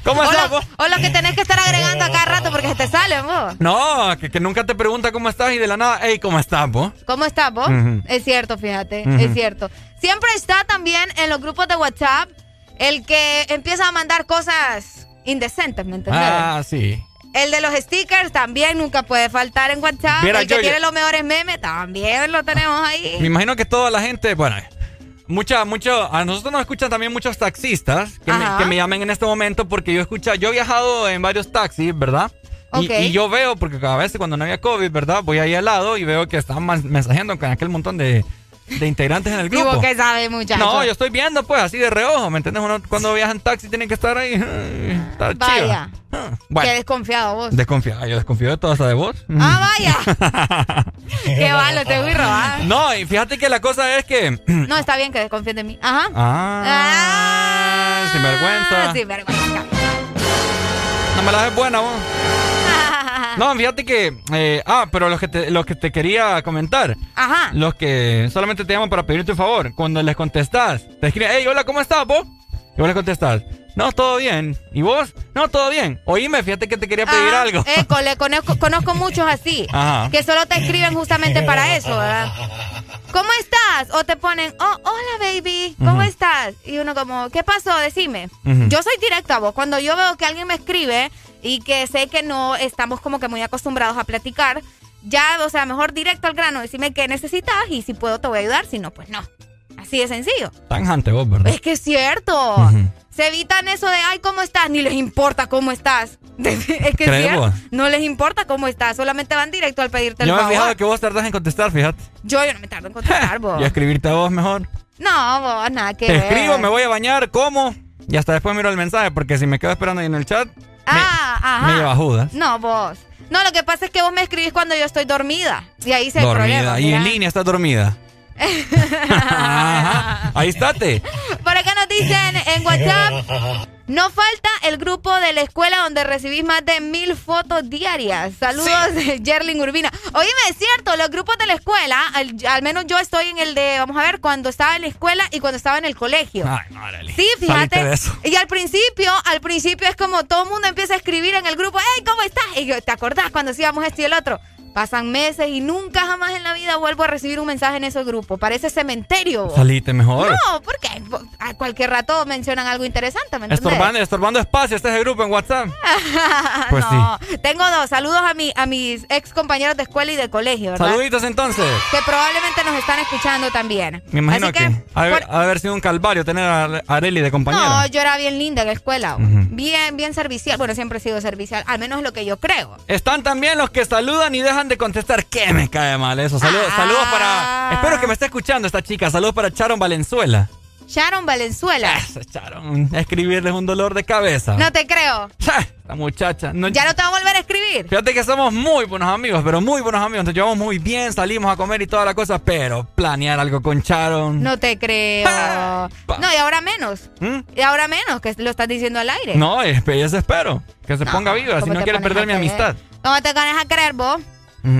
S3: ¿Cómo estás, vos?
S4: o lo que tenés que estar agregando a cada rato porque se te salen, vos.
S3: No, que, que nunca te pregunta cómo estás y de la nada, hey, ¿cómo estás, vos?
S4: ¿Cómo estás vos? Es cierto, fíjate, es cierto. Siempre está también en los grupos de WhatsApp el que empieza a mandar cosas indecentes, ¿me entiendes?
S3: Ah, sí.
S4: El de los stickers también nunca puede faltar en WhatsApp.
S3: Mira,
S4: el que
S3: yo-
S4: tiene
S3: yo-
S4: los mejores memes también lo tenemos ahí.
S3: Me imagino que toda la gente, bueno, mucha, mucho, a nosotros nos escuchan también muchos taxistas que me, que me, llamen en este momento porque yo escucho, yo he viajado en varios taxis, ¿verdad? Y, yo veo, porque cada vez cuando no había COVID, ¿verdad? Voy ahí al lado y veo que están mensajeando con aquel montón de, de integrantes en el grupo.
S4: ¿Y que sabe, muchacho?
S3: No, yo estoy viendo, pues, así de reojo, ¿me entiendes? Uno cuando viaja en taxi tiene que estar ahí. Estar
S4: vaya. Ah, bueno. Qué desconfiado vos.
S3: Desconfiado, yo desconfío de todo hasta de vos.
S4: Ah, vaya. (laughs) Qué malo, te voy a robar.
S3: No, y fíjate que la cosa es que. (clears throat)
S4: no, está bien que desconfíes de mí. Ajá.
S3: Ah. ah sin vergüenza.
S4: Sin vergüenza.
S3: No me la des buena vos. (laughs) No, fíjate que. Eh, ah, pero los que, te, los que te quería comentar.
S4: Ajá.
S3: Los que solamente te llaman para pedirte un favor. Cuando les contestas, te escriben, hey, hola, ¿cómo estás, vos? Y vos les contestas, no, todo bien. ¿Y vos? No, todo bien. Oíme, fíjate que te quería pedir algo.
S4: le conozco, conozco muchos así. (laughs) Ajá. Que solo te escriben justamente para eso, ¿verdad? ¿Cómo estás? O te ponen, oh, hola baby, ¿cómo estás? Y uno como, ¿qué pasó? Decime. Yo soy directa a vos. Cuando yo veo que alguien me escribe y que sé que no estamos como que muy acostumbrados a platicar, ya, o sea, mejor directo al grano, decime qué necesitas y si puedo te voy a ayudar, si no, pues no. Así de sencillo.
S3: Tan jante vos, ¿verdad?
S4: Es que es cierto. Se evitan eso de, ay, ¿cómo estás? Ni les importa cómo estás. (laughs) es que es cierto. No les importa cómo estás, solamente van directo al pedirte el
S3: favor.
S4: Yo me he
S3: fijado que vos tardás en contestar, fíjate.
S4: Yo, yo no me tardo en contestar, (laughs) vos.
S3: ¿Y escribirte a vos mejor?
S4: No, vos, nada que
S3: Te escribo, me voy a bañar, ¿cómo? Y hasta después miro el mensaje, porque si me quedo esperando ahí en el chat,
S4: Ah, ajá.
S3: Me lleva judas.
S4: No, vos. No, lo que pasa es que vos me escribís cuando yo estoy dormida. Y ahí se Dormida.
S3: Y en línea estás dormida. (laughs) Ahí estate.
S4: Por acá nos dicen en WhatsApp. (laughs) No falta el grupo de la escuela donde recibís más de mil fotos diarias. Saludos, Jerling (laughs) Urbina. Oíme, es cierto, los grupos de la escuela, al, menos yo estoy en el de, vamos a ver, cuando estaba en la escuela y cuando estaba en el colegio.
S3: Ay,
S4: Sí, fíjate. Y al principio, al principio es como todo el mundo empieza a escribir en el grupo, hey, ¿cómo estás? Y yo, ¿te acordás cuando hacíamos esto y el otro? Pasan meses y nunca jamás en la vida vuelvo a recibir un mensaje en ese grupo. Parece cementerio.
S3: Salite mejor.
S4: No, porque a cualquier rato mencionan algo interesante, ¿me
S3: estorbando, estorbando espacio, este es el grupo en WhatsApp. (laughs)
S4: pues sí. Tengo dos. Saludos a, mi, a mis ex compañeros de escuela y de colegio, ¿verdad?
S3: Saluditos entonces.
S4: Que probablemente nos están escuchando también.
S3: Me imagino que, ha haber, sido un calvario tener a Areli de compañera.
S4: No, yo era bien linda en la escuela. Bien, bien servicial. Bueno, siempre he sido servicial, al menos lo que yo creo.
S3: Están también los que saludan y dejan de contestar. ¿Qué me cae mal eso? Saludos, ah. saludos para. Espero que me esté escuchando esta chica. Saludos para Charon Valenzuela.
S4: Sharon Valenzuela.
S3: Sharon, escribirles un dolor de cabeza.
S4: No te creo.
S3: La muchacha.
S4: ya no te va a volver a escribir.
S3: Fíjate que somos muy buenos amigos, pero muy buenos amigos. Nos llevamos muy bien, salimos a comer y toda la cosa, pero planear algo con Sharon.
S4: No te creo. no, y ahora menos. ¿Mm? Y ahora menos, que lo estás diciendo al aire.
S3: No, eso espero. Que se ponga viva, si no quiere perder mi amistad.
S4: ¿Cómo te ganas a creer vos?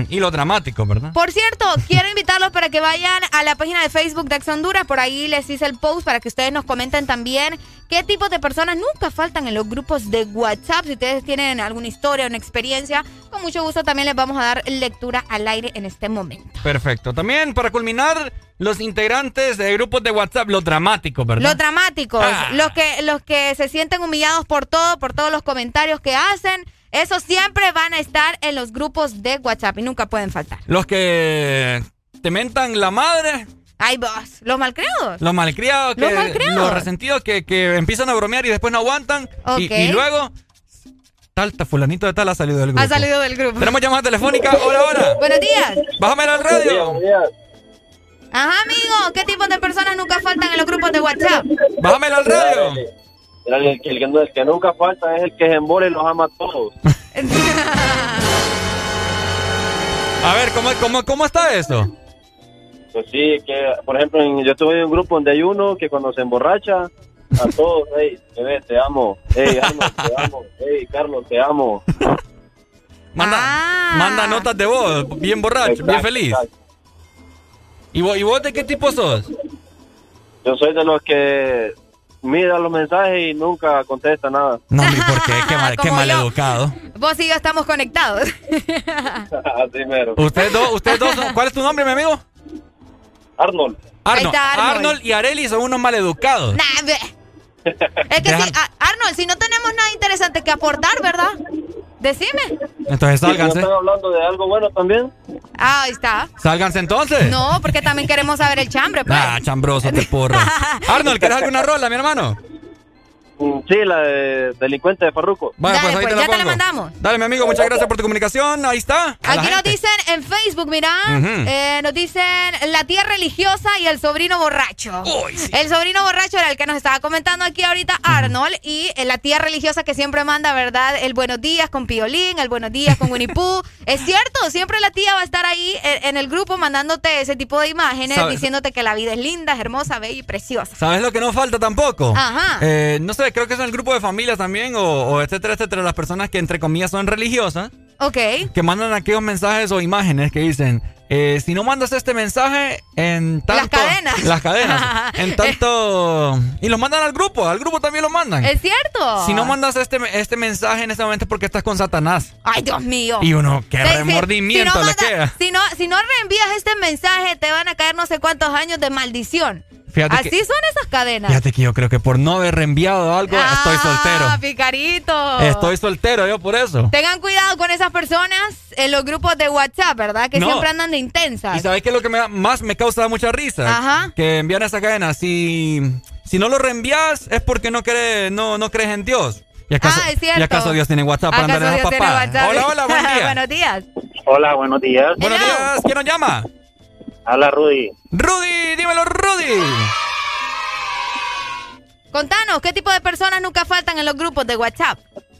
S3: Y lo dramático, ¿verdad?
S4: Por cierto, (laughs) quiero invitarlos para que vayan a la página de Facebook de Ex Honduras. Por ahí les hice el post para que ustedes nos comenten también qué tipo de personas nunca faltan en los grupos de WhatsApp. Si ustedes tienen alguna historia, una experiencia, con mucho gusto también les vamos a dar lectura al aire en este momento.
S3: Perfecto. También para culminar, los integrantes de grupos de WhatsApp, los dramáticos, ¿verdad?
S4: Los dramáticos, ah. los, que, los que se sienten humillados por todo, por todos los comentarios que hacen esos siempre van a estar en los grupos de WhatsApp y nunca pueden faltar.
S3: Los que te mentan la madre.
S4: Ay, vos, los malcriados.
S3: Los malcriados, que, los, resentidos que, empiezan a bromear y después no aguantan. Y, luego, tal, fulanito de tal ha salido del grupo.
S4: Ha salido del grupo.
S3: Tenemos llamada telefónica. Hola, hola. (laughs)
S4: Buenos días.
S3: Bájame al radio.
S4: Ajá, amigo. ¿Qué tipo de personas nunca faltan en los grupos de WhatsApp?
S3: Bájame al radio.
S53: El, que, nunca falta es el que se embole y los ama a todos. (laughs)
S3: a ver, ¿cómo, cómo, cómo está eso?
S53: Pues sí, que por ejemplo, yo estuve en un grupo donde hay uno que cuando se emborracha, a todos, (laughs) hey, bebé, te amo, hey, Arnold, te amo, hey, Carlos, te amo. (laughs)
S3: Manda, ah. manda notas de voz, bien borracho, bien feliz. ¿Y vos, ¿Y vos de qué tipo sos?
S53: Yo soy de los que mira los mensajes y nunca contesta nada.
S3: No, ni por qué, (laughs) qué mal, educado.
S4: Vos y yo estamos conectados. (laughs)
S53: Así mero.
S3: Ustedes dos, ustedes dos, ¿cuál es tu nombre, mi amigo?
S53: Arnold.
S3: Arnold, Arnold. y Areli son unos maleducados.
S4: Nah, es que si, Arnold, si no tenemos nada interesante que aportar, ¿verdad? Decime.
S3: Entonces sálganse.
S53: ¿Están hablando de algo bueno también?
S4: Ah, ahí está.
S3: Sálganse entonces.
S4: No, porque también queremos saber el chambre, pues.
S3: Ah, chambroso, te porro. (laughs) Arnold, ¿quieres alguna rola, mi hermano?
S53: Mm, Sí, la de delincuente de Farruco.
S3: Bueno,
S4: Dale,
S3: pues ahí
S4: pues,
S3: te la
S4: ya te la mandamos.
S3: Dale, mi amigo, muchas gracias por tu comunicación. Ahí está. a
S4: Aquí nos dicen en Facebook, mira, eh, nos dicen la tía religiosa y el sobrino borracho. El sobrino borracho era el que nos estaba comentando aquí ahorita Arnold y eh, la tía religiosa que siempre manda, ¿verdad? El buenos días con Piolín, el buenos días con Winnie Pooh. (laughs) es cierto, siempre la tía va a estar ahí en, en el grupo mandándote ese tipo de imágenes,
S3: ¿Sabes?
S4: diciéndote que la vida es linda, es hermosa, bella y preciosa.
S3: ¿Sabes lo que no falta tampoco?
S4: Ajá.
S3: Eh, no sé, creo que es el grupo de familia también, o, o etcétera, etcétera, las personas que entre comillas son religiosas,
S4: Ok.
S3: que mandan aquellos mensajes o imágenes que dicen, eh, si no mandas este mensaje en tanto... (laughs)
S4: Las cadenas.
S3: Las (laughs) cadenas. en tanto... Y los mandan al grupo, al grupo también lo mandan.
S4: ¿Es cierto?
S3: Si no mandas este, este mensaje en este momento es porque estás con Satanás.
S4: Ay, Dios mío.
S3: Y uno, qué
S4: Sí,
S3: remordimiento
S4: si no
S3: le
S4: manda-
S3: queda.
S4: Si no, si no reenvías este mensaje, te van a caer no sé cuántos años de maldición.
S3: Fíjate
S4: Así
S3: que-
S4: son esas cadenas.
S3: Fíjate que yo creo que por no haber reenviado algo estoy
S4: Ah,
S3: soltero.
S4: picarito.
S3: Estoy soltero yo por eso.
S4: Tengan cuidado con esas personas en los grupos de WhatsApp, ¿verdad? Que
S3: No.
S4: siempre andan de intensas.
S3: ¿Y sabes qué es lo que me da- más me causa mucha risa?
S4: Ajá.
S3: Que envían esa cadena. Si, si no lo reenvías es porque no crees, no, no crees en Dios. ¿Y acaso,
S4: Ah, es cierto.
S3: ¿Y acaso Dios tiene WhatsApp para andar
S4: ¿Acaso
S3: en papadas?
S4: WhatsApp?
S3: Hola, hola, buen (laughs) día.
S4: Buenos días.
S53: Hola, buenos días.
S3: Buenos días. ¿Quién nos llama?
S53: Habla Rudy.
S3: Rudy, dímelo, Rudy.
S4: Contanos, ¿qué tipo de personas nunca faltan en los grupos de WhatsApp?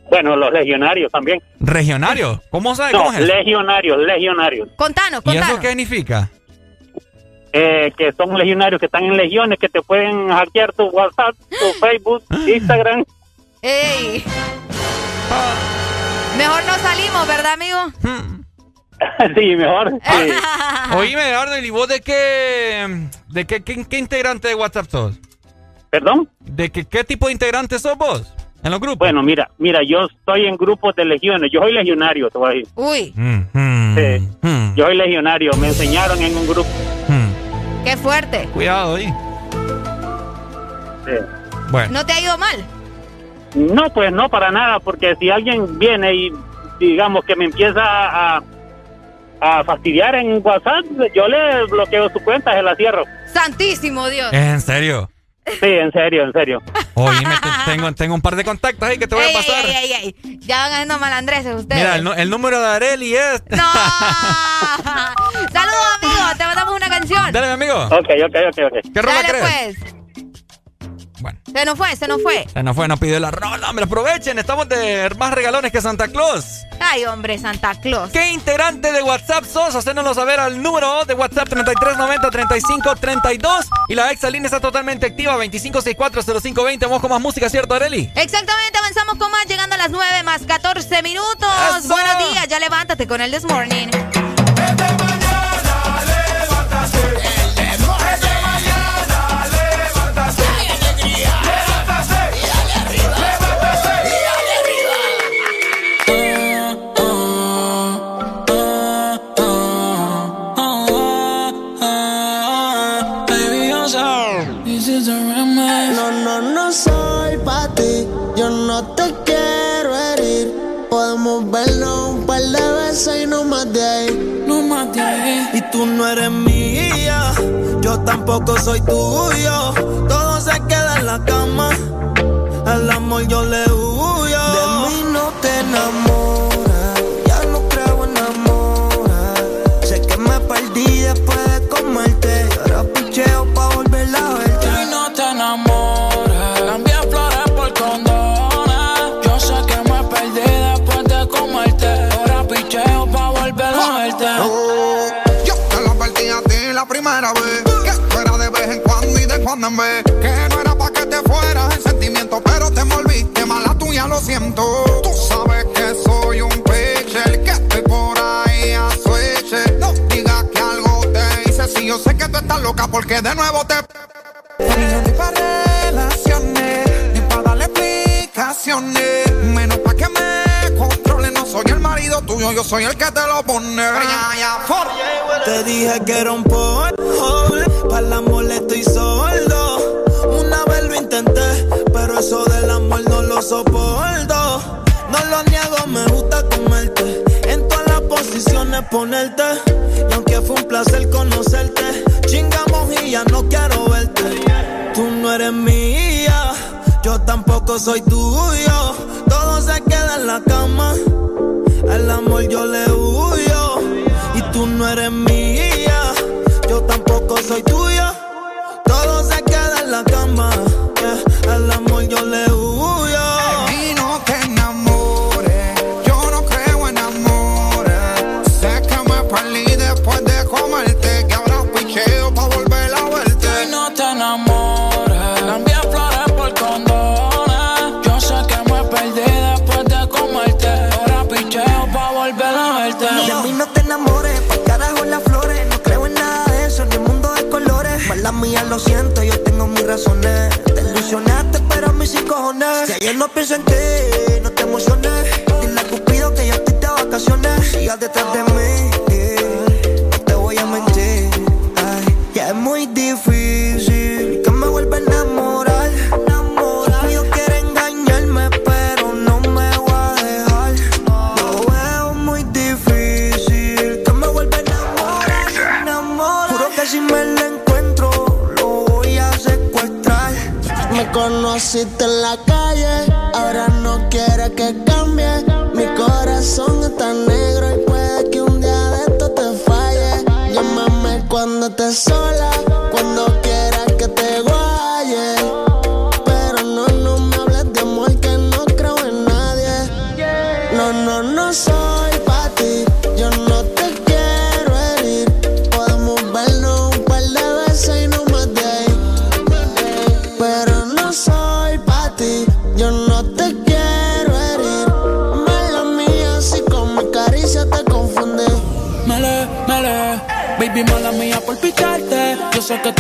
S53: Bueno, los legionarios también.
S3: Regionario. ¿Cómo sabes
S53: No,
S3: cómo es? eso?
S53: legionarios, legionarios.
S4: Contanos,
S3: ¿Y eso
S4: contanos.
S3: qué significa?
S53: Eh, que son legionarios que están en legiones, que te pueden hackear tu WhatsApp, tu (gasps) Facebook, Instagram.
S4: ¡Ey! Mejor no salimos, ¿verdad, amigo? (laughs)
S53: sí, mejor. sí. (laughs)
S3: Oíme, Arnold, ¿y vos de qué, de qué, qué, qué integrante de WhatsApp sos?
S53: ¿Perdón?
S3: ¿De qué, qué tipo de integrante sos vos en los grupos?
S53: Bueno, mira, mira, yo estoy en grupos de legiones. Yo soy legionario, te voy a decir.
S4: Uy,
S3: Mm,
S53: Sí. Yo soy legionario. Me enseñaron en un grupo.
S4: qué fuerte.
S3: Cuidado ahí.
S53: Sí.
S3: Bueno.
S4: ¿No te ha ido mal?
S53: No, pues no para nada, porque si alguien viene y digamos que me empieza a, a fastidiar en WhatsApp, yo le bloqueo su cuenta, se la cierro.
S4: Santísimo Dios.
S3: ¿En serio?
S53: Sí, en serio, en serio.
S3: Oíme, te- tengo, tengo un par de contactos ahí que te voy
S4: Ey,
S3: a pasar.
S4: ey, ey, ey, ey. Ya van haciendo malandreses ustedes.
S3: Mira, el, el número de Areli es...
S4: No. (laughs) Saludos, amigo. Te mandamos una canción.
S3: Dale, mi amigo.
S53: Ok, ok, ok, ok.
S3: ¿Qué rola
S4: Dale,
S3: crees?
S4: pues. Se nos fue, se nos fue.
S3: Se nos fue, nos pidió la rola. Hombre, aprovechen. Estamos de más regalones que Santa Claus.
S4: Ay, hombre, Santa Claus.
S3: ¿Qué integrante de WhatsApp sos? Hacéndonos saber al número de WhatsApp 3390-3532. Y la exalínea está totalmente activa, 25640520. Vamos con más música, ¿cierto, Areli?
S4: Exactamente, avanzamos con más, llegando a las 9 más 14 minutos.
S3: ¡Eso!
S4: Buenos días, ya levántate con el This Morning.
S20: No, tú no eres mía. Yo tampoco soy tuyo. Todo se queda en la cama. Al amor yo le huyo.
S9: Vez Que no era pa' que te fueras en sentimiento Pero te envolviste mala tuya, lo siento. Tú sabes que soy un pitcher Que estoy por ahí a switch No digas que algo te hice Si yo sé que tú estás loca porque de nuevo te... Ni ni pa' relaciones Ni pa' darle explicaciones Menos pa' que me soy el marido tuyo, yo soy el que te lo pone.
S20: Te dije que era un porno, para el amor estoy sordo. Una vez lo intenté, pero eso del amor no lo soporto. No lo niego, me gusta
S7: ponerte. Y aunque fue un placer conocerte, chingamos y ya no quiero verte. Tú no eres mía, yo tampoco soy tuyo. Todo se queda en la cama. El amor yo le huyo. Y tú no eres mía, yo tampoco soy tuyo. Todo se queda en la cama. El amor yo le huyo.
S54: Mía, lo siento, yo tengo mis razones. Te ilusionaste, pero mis sin cojones. Si ayer no pienso en ti, no te emociones. Dile a Cupido que yo estoy de vacaciones. Sigas detrás de mí,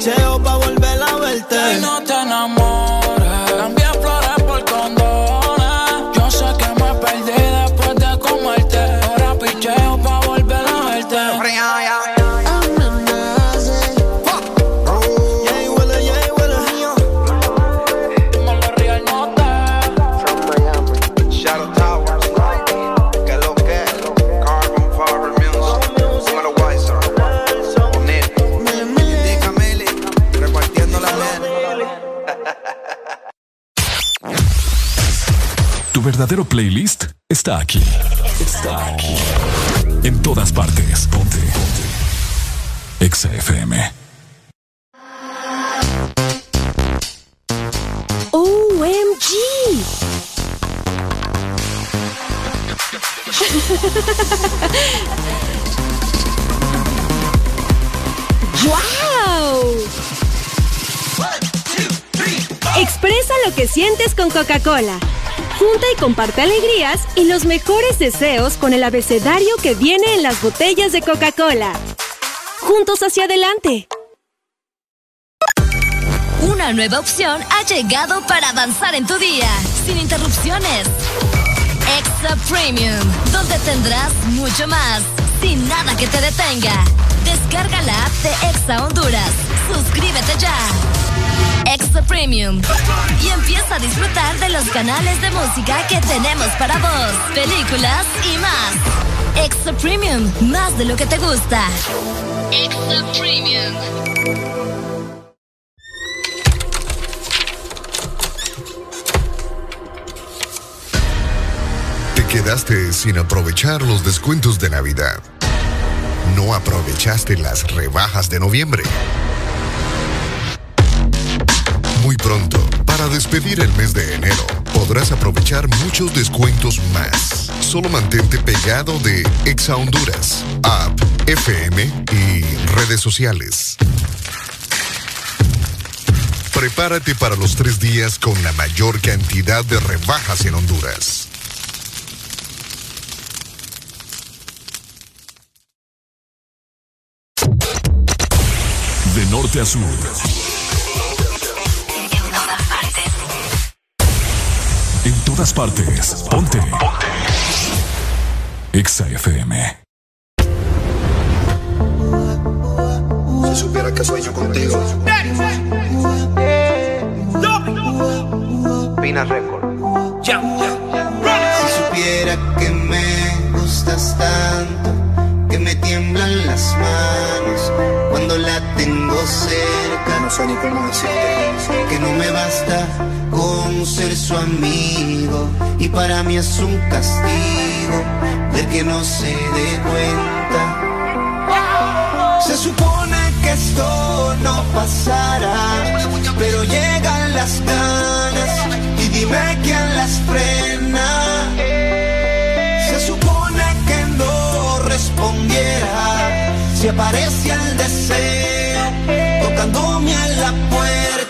S7: picheo pa' volver
S5: verdadero playlist está aquí. Está aquí. En todas partes. Ponte. Ponte.
S58: OMG. (laughs) ¡Wow! Expresa lo que sientes con Coca-Cola. Junta y comparte alegrías y los mejores deseos con el abecedario que viene en las botellas de Coca-Cola. Juntos hacia adelante.
S10: Una nueva opción ha llegado para avanzar en tu día, sin interrupciones. Extra Premium, donde tendrás mucho más, sin nada que te detenga. Descarga la app de Exa Honduras. Suscríbete ya. Extra Premium. Y empieza a disfrutar de los canales de música que tenemos para vos, películas y más. Extra Premium, más de lo que te gusta. Extra Premium.
S13: Te quedaste sin aprovechar los descuentos de Navidad. No aprovechaste las rebajas de noviembre pronto. Para despedir el mes de enero, podrás aprovechar muchos descuentos más. Solo mantente pegado de Exa Honduras, App, FM y redes sociales. Prepárate para los tres días con la mayor cantidad de rebajas en Honduras.
S5: De norte a sur. En todas partes. Ponte. Ponte. Exa FM.
S59: Si supiera que sueño contigo. Pina Record.
S60: Si supiera que me gustas tanto que me tiemblan las manos cuando la tengo cerca.
S59: No sé ni cómo
S60: que no me basta con ser su amigo y para mí es un castigo ver que no se dé cuenta. Se supone que esto no pasará, pero llegan las ganas y dime quién las frena. si aparecía el deseo tocándome a la puerta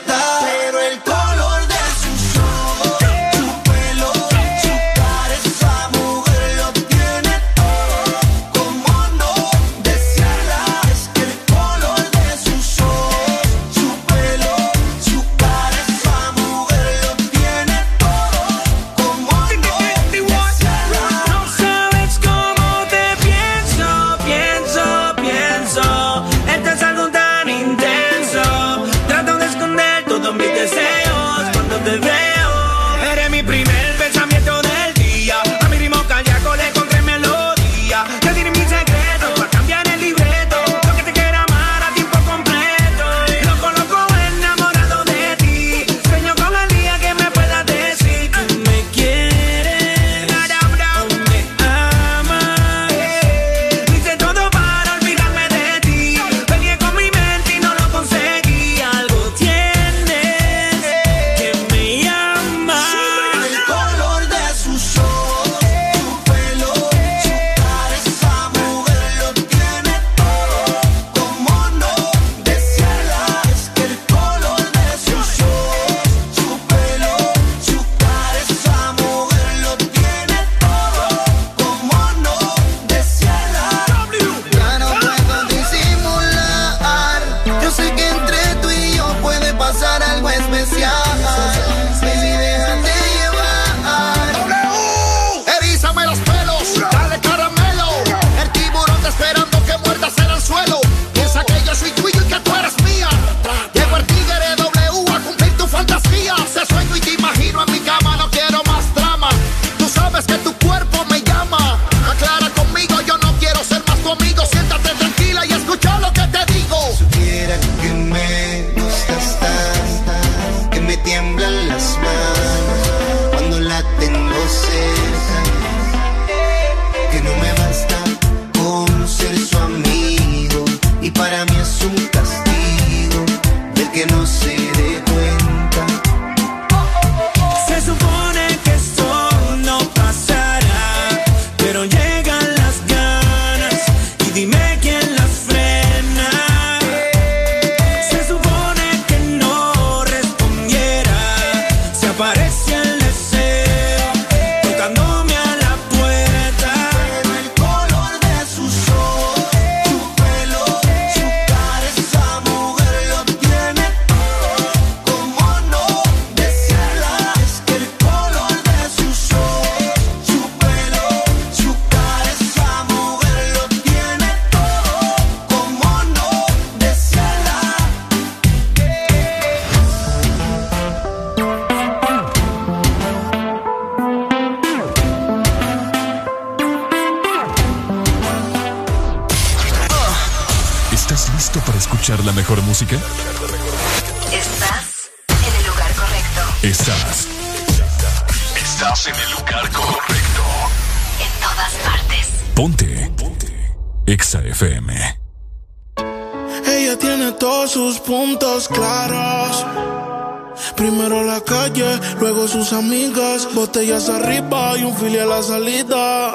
S61: botellas arriba y un filial a la salida.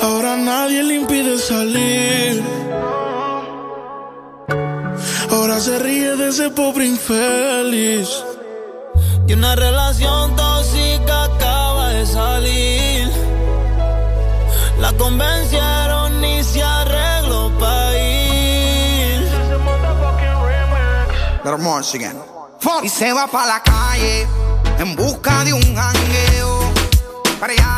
S61: Ahora nadie le impide salir. Ahora se ríe de ese pobre infeliz.
S7: Y una relación tóxica acaba de salir. La convencieron y se arregló para ir.
S61: Y se va para la calle en busca de un jangueo. Para allá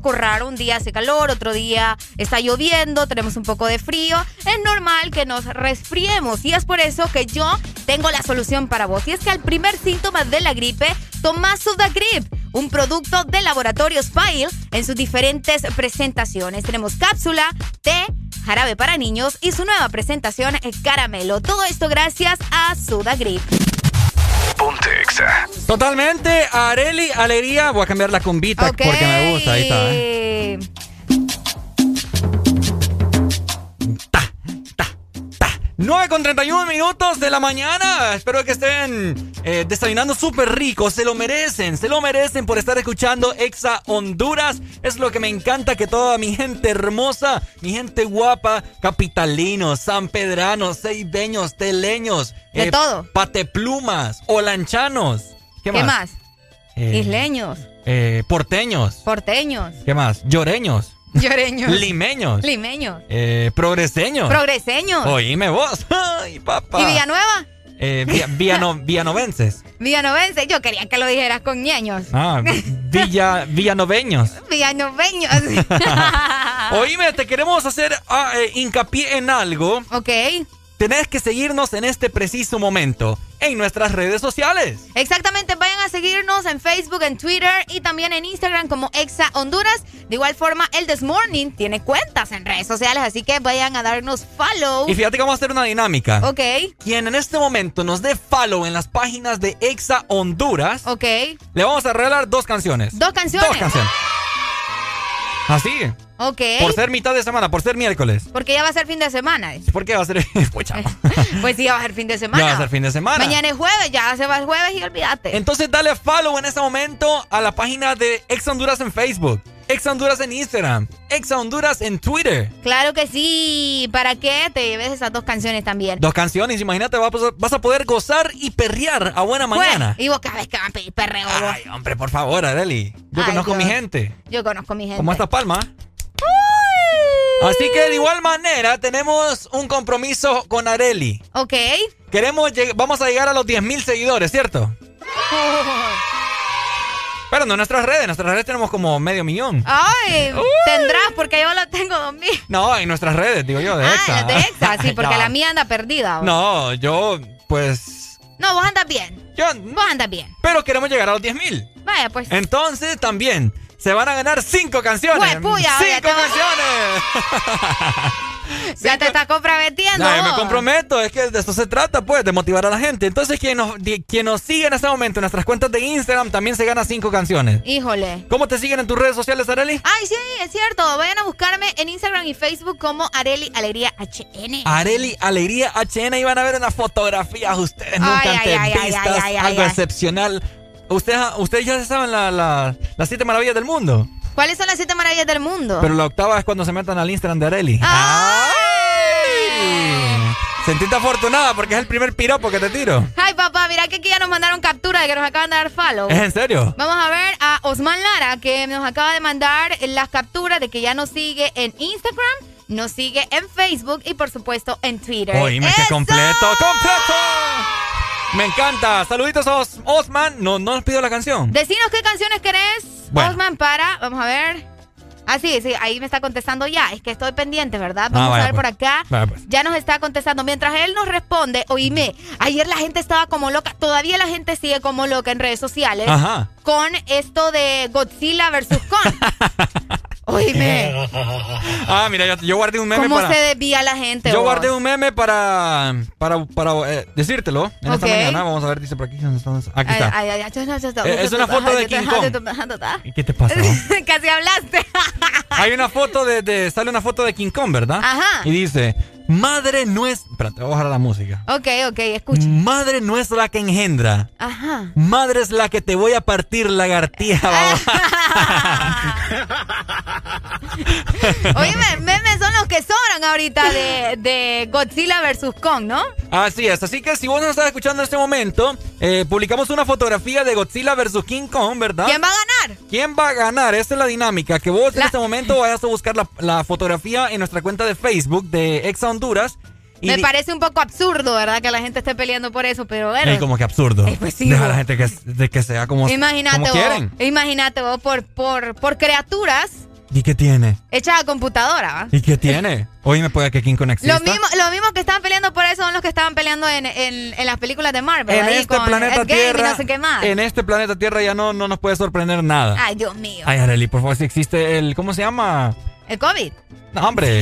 S4: poco. Un día hace calor, otro día está lloviendo, tenemos un poco de frío. Es normal que nos resfriemos y es por eso que yo tengo la solución para vos. Y es que al primer síntoma de la gripe, tomás Sudagrip un producto de Laboratorios Pile en sus diferentes presentaciones. Tenemos cápsula, té, jarabe para niños y su nueva presentación es caramelo. Todo esto gracias a Sudagrip.
S3: Totalmente, Areli, alegría. Voy a cambiar la
S4: cumbita
S3: porque me gusta. Ahí está. ¿eh? Ta, ta, ta. 9 con 31 minutos de la mañana. Espero que estén eh, desayunando súper rico. Se lo merecen, se lo merecen por estar escuchando Exa Honduras. Es lo que me encanta que toda mi gente hermosa, mi gente guapa, capitalinos, sanpedranos, seibeños, teleños,
S4: de eh, todo.
S3: Pateplumas, olanchanos. ¿Qué,
S4: ¿Qué
S3: más?
S4: más?
S3: Eh,
S4: Isleños,
S3: eh, porteños.
S4: porteños,
S3: ¿Qué más? Lloreños.
S4: lloreños,
S3: Limeños.
S4: limeños,
S3: Eh, progreseños.
S4: progreseños.
S3: Oíme vos. (laughs) Ay, papá.
S4: ¿Y Villanueva?
S3: Eh, via- viano- (laughs) vianovenses.
S4: Villanovense. Yo quería que lo dijeras con ñeños.
S3: Ah, villa, (laughs) villanoveños.
S4: Villanoveños.
S3: Oíme, te queremos hacer ah, eh, hincapié en algo.
S4: ok.
S3: Tenés que seguirnos en este preciso momento en nuestras redes sociales.
S4: Exactamente, vayan a seguirnos en Facebook, en Twitter y también en Instagram como Exa Honduras. De igual forma, el This Morning tiene cuentas en redes sociales, así que vayan a darnos follow.
S3: Y fíjate que vamos a hacer una dinámica.
S4: Ok,
S3: Quien en este momento nos dé follow en las páginas de Exa Honduras,
S4: ok.
S3: le vamos a regalar dos canciones.
S4: Dos canciones.
S3: Dos canciones. Así,
S4: Ok.
S3: por ser mitad de semana, por ser miércoles.
S4: Porque ya va a ser fin de semana.
S3: ¿Por qué va a ser? (laughs) Pucha, (laughs)
S4: Pues sí, ya va a ser fin de semana.
S3: ya va a ser fin de semana.
S4: Mañana es jueves, ya se va el jueves y olvídate.
S3: Entonces dale follow en este momento a la página de Exa Honduras en Facebook, Exa Honduras en Instagram, Exa Honduras en Twitter.
S4: Claro que sí. ¿Para qué te lleves esas dos canciones también?
S3: Dos canciones, imagínate, vas a- vas poder gozar y perrear a buena mañana.
S4: Pues, y vos cada vez que van a pedir perreo. vos.
S3: Ay, hombre, por favor, Areli. Yo
S4: Ay,
S3: conozco mi gente.
S4: Yo conozco mi gente.
S3: Como esta palma. Así que de igual manera tenemos un compromiso con Areli.
S4: Ok.
S3: Queremos vamos a llegar a los 10.000 seguidores, ¿cierto? (laughs) Pero no en nuestras redes, en nuestras redes tenemos como medio millón.
S4: Ay, (laughs) tendrás, porque yo lo tengo dos mil.
S3: No, en nuestras redes, digo yo, de
S4: Ah,
S3: Exa.
S4: de Exa, sí, (laughs) porque la mía anda perdida. vos.
S3: No, yo, pues.
S4: No, vos andas bien.
S3: Yo.
S4: Vos andas bien.
S3: Pero queremos llegar a los 10.000.
S4: Vaya, pues.
S3: Entonces también se van a ganar cinco canciones.
S4: Pues, puya, oye,
S3: ¡Cinco
S4: va-
S3: canciones! (laughs) (laughs)
S4: ya te estás comprometiendo.
S3: No, yo me comprometo, es que de eso se trata, pues, de motivar a la gente. Entonces, quien nos, quien nos sigue en este momento en nuestras cuentas de Instagram también se gana cinco canciones.
S4: Híjole.
S3: ¿Cómo te siguen en tus redes sociales, Areli?
S4: Ay, sí, es cierto. Vayan a buscarme en Instagram y Facebook como Areli Alegría HN.
S3: Areli Alegría HN y van a ver unas fotografías ustedes nunca
S4: Ay,
S3: antes
S4: ay, ay,
S3: vistas,
S4: ay, ay,
S3: algo excepcional. Ustedes, ustedes ya saben la- la- las siete maravillas del mundo,
S4: ¿Cuáles son las siete maravillas del mundo?
S3: pero la octava es cuando se metan al Instagram de Areli.
S4: ¡Ay!
S3: Sentiste afortunada porque es el primer piropo que te tiro.
S4: Ay, papá, mira que aquí ya nos mandaron captura de que nos acaban de dar follow.
S3: ¿Es en serio?
S4: Vamos a ver a Osman Lara, que nos acaba de mandar las capturas de que ya nos sigue en Instagram, nos sigue en Facebook y por supuesto en Twitter.
S3: Oíme, que
S4: ¡Eso!
S3: completo, completo. Me encanta. Saluditos a Os- Osman. No, no nos pidió la canción.
S4: Decinos qué canciones querés,
S3: Bueno.
S4: Osman, para. Vamos a ver. Ah, sí, sí, ahí me está contestando ya. Es que estoy pendiente, ¿verdad?
S3: Ah,
S4: Vamos
S3: vaya,
S4: a ver
S3: pues.
S4: por acá.
S3: Vaya, pues.
S4: Ya nos está contestando. Mientras él nos responde, oíme, ayer la gente estaba como loca. Todavía la gente sigue como loca en redes sociales.
S3: Ajá.
S4: Con esto de Godzilla versus Kong. oíme,
S3: Ah, mira, yo, yo guardé un meme
S4: cómo
S3: para.
S4: se desvía la gente.
S3: Yo
S4: vos?
S3: guardé un meme para para, para eh, decírtelo en esta
S4: Ok.
S3: mañana. Vamos a ver, dice por aquí. Aquí está.
S4: ay, ay, ay,
S3: Eh, es una foto de King Kong. ¿Y qué te pasa?
S4: Casi hablaste.
S3: Hay una foto de, de- Sale una foto de King Kong, ¿verdad?
S4: Ajá.
S3: Y dice: Madre no es. Espérate, voy a bajar la música.
S4: ok, ok, escucha.
S3: Madre no es la que engendra.
S4: Ajá.
S3: Madre es la que te voy a partir lagartija. (laughs)
S4: Oíme, memes son los que ahorita de, de Godzilla versus Kong, ¿no?
S3: Así es, así que si vos nos estás escuchando en este momento, eh, publicamos una fotografía de Godzilla versus King Kong, ¿verdad?
S4: ¿Quién va a ganar?
S3: ¿Quién va a ganar? Esta es la dinámica. Que vos en este momento vayas a buscar la, la fotografía en nuestra cuenta de Facebook de Exa Honduras. Y
S4: Me parece un poco absurdo, ¿verdad? Que la gente esté peleando por eso, pero bueno.
S3: Ey, como que absurdo.
S4: Pues sí,
S3: Deja a la gente que, de que sea como,
S4: imagínate
S3: como
S4: vos,
S3: quieren.
S4: imagínate vos por, por, por criaturas
S3: ¿Y qué tiene?
S4: hechas a computadora, ¿va?
S3: ¿Y qué tiene? Hoy me puede que King exista.
S4: Lo mismo, lo mismo que estaban peleando por eso son los que estaban peleando en, en, en las películas de Marvel.
S3: En
S4: ahí
S3: este
S4: con
S3: planeta Tierra.
S4: no sé qué más.
S3: En este planeta Tierra ya no, no nos puede sorprender nada.
S4: Ay, Dios mío.
S3: Ay, Arely, por favor, si existe el. ¿Cómo se llama?
S4: El COVID.
S3: No, hombre.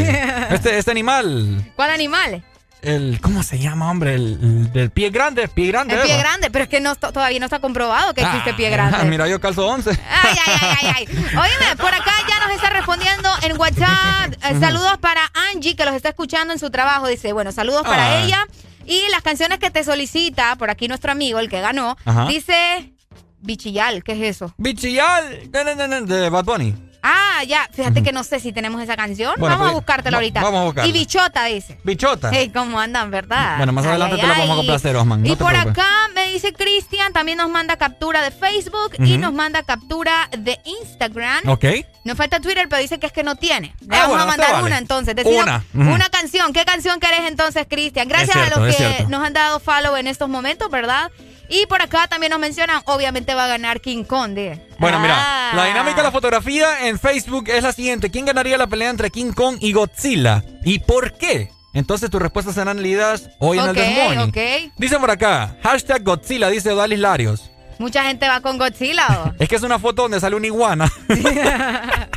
S3: (laughs) este, este animal.
S4: ¿Cuál animal?
S3: El. ¿Cómo se llama, hombre? El, el del pie grande. Pie grande.
S4: El pie grande, pero es que no, to- todavía no está comprobado que existe
S3: Ah,
S4: pie grande.
S3: Mira, yo calzo 11.
S4: Ay, ay, ay, ay, ay. Oíme, por acá ya nos está respondiendo en WhatsApp. (laughs) eh, saludos para Angie, que los está escuchando en su trabajo. Dice, bueno, saludos para
S3: Ah.
S4: ella. Y las canciones que te solicita, por aquí nuestro amigo, el que ganó,
S3: Ajá.
S4: dice Bichillal, ¿qué es eso?
S3: Bichillal de Bad Bunny.
S4: Ah, ya, fíjate que no sé si tenemos esa canción.
S3: Bueno,
S4: vamos a
S3: pues,
S4: buscártela ahorita.
S3: vamos a buscarla.
S4: Y Bichota dice.
S3: Bichota.
S4: Hey, ¿cómo andan, verdad?
S3: Bueno, más
S4: Ay,
S3: adelante
S4: ay,
S3: te la vamos a complacer, Osman.
S4: Y
S3: no
S4: por
S3: preocupes.
S4: acá me dice Cristian, también nos manda captura de Facebook y nos manda captura de Instagram.
S3: Ok.
S4: Nos falta Twitter, pero dice que es que no tiene. Le
S3: Ah,
S4: vamos
S3: bueno,
S4: a mandar
S3: vale.
S4: una entonces. Decida
S3: Una.
S4: Una canción. ¿Qué canción querés entonces, Cristian? Gracias
S3: cierto,
S4: a los que
S3: cierto.
S4: nos han dado follow en estos momentos, ¿verdad? Y por acá también nos mencionan, obviamente va a ganar King Kong. de-
S3: Bueno,
S4: Ah.
S3: mira, la dinámica de la fotografía en Facebook es la siguiente. ¿Quién ganaría la pelea entre King Kong y Godzilla? ¿Y por qué? Entonces tus respuestas serán leídas hoy en el This Morning.
S4: ok.
S3: Dice por acá, hashtag Godzilla, dice Odalis Larios.
S4: Mucha gente va con Godzilla. ¿o? (laughs)
S3: Es que es una foto donde sale una iguana. (laughs) (laughs)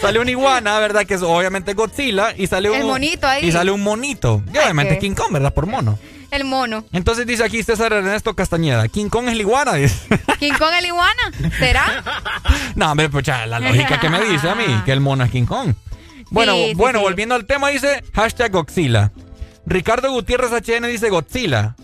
S3: sale una iguana, ¿verdad? Que es obviamente Godzilla. Y sale un.
S4: Monito ahí.
S3: Y sale un monito. Y obviamente
S4: ok.
S3: King Kong, ¿verdad? Por mono.
S4: El mono.
S3: Entonces dice aquí César Ernesto Castañeda. King Kong es la iguana. (laughs)
S4: ¿King Kong el iguana? ¿Será? (laughs)
S3: No, hombre, pues ya, la lógica que me dice a mí, (laughs) que el mono es King Kong. Bueno,
S4: Sí,
S3: bueno,
S4: sí.
S3: volviendo al tema, dice hashtag Godzilla. Ricardo Gutiérrez HN dice Godzilla.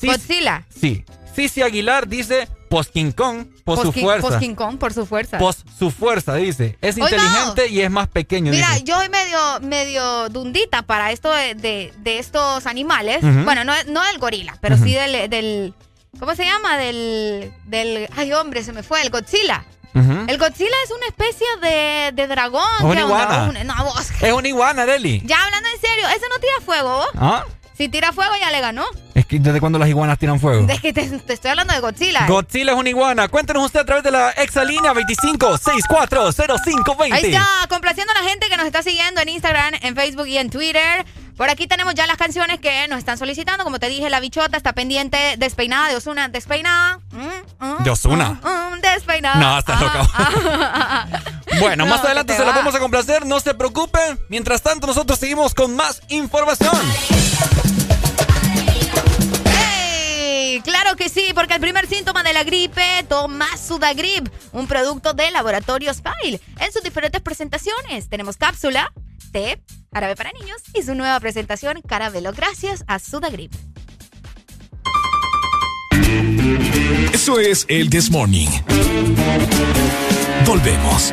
S4: Godzilla.
S3: Sí. Cici Aguilar dice post King Kong, por su
S4: King-
S3: fuerza.
S4: post King Kong por su fuerza.
S3: Post su fuerza, dice. Es
S4: Oiga.
S3: inteligente y es más pequeño,
S4: Mira,
S3: dice.
S4: yo soy medio, medio dundita para esto de, de- de estos animales. Bueno, no, no del gorila, pero sí del, del. ¿Cómo se llama? Del. del Ay, hombre, se me fue. El Godzilla. El Godzilla es una especie de, de dragón.
S3: Es iguana.
S4: Un- no, vos.
S3: Es una iguana, Deli.
S4: Ya hablando en serio, ese no tira fuego.
S3: ¿Ah?
S4: Si tira fuego, ya le ganó.
S3: Es que desde cuando las iguanas tiran fuego.
S4: Es que te, te estoy hablando de Godzilla. ¿eh?
S3: Godzilla es una iguana. Cuéntenos usted a través de la exalínea 25640520.
S4: Ahí está, complaciendo a la gente que nos está siguiendo en Instagram, en Facebook y en Twitter. Por aquí tenemos ya las canciones que nos están solicitando. Como te dije, la bichota está pendiente, despeinada de Osuna, despeinada. Mm, mm,
S3: De
S4: mm, mm, despeinada.
S3: No, estás loca. (laughs) Bueno,
S4: No,
S3: más adelante
S4: te
S3: se
S4: va.
S3: vamos a complacer, no se preocupen. Mientras tanto, nosotros seguimos con más información.
S4: Claro que sí, porque el primer síntoma de la gripe, toma Sudagrip, un producto de Laboratorio Smile. En sus diferentes presentaciones tenemos cápsula, té, árabe para niños y su nueva presentación, caramelo, gracias a Sudagrip.
S5: Eso es el This Morning. Volvemos.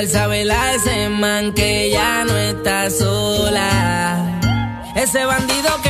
S62: dejar saber a ese man que ya no está sola. Ese bandido que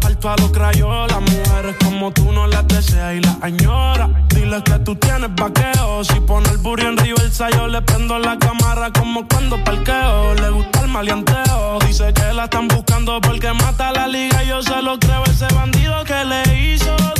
S61: parto a los crayolas. Mujeres como tú no las deseas y las añora. Dile que tú tienes vaqueo. Si pone el burro en reversa, yo le prendo la cámara como cuando parqueo. Le gusta el maleanteo. Dice que la están buscando porque mata la liga. Yo se lo creo, ese bandido que le hizo.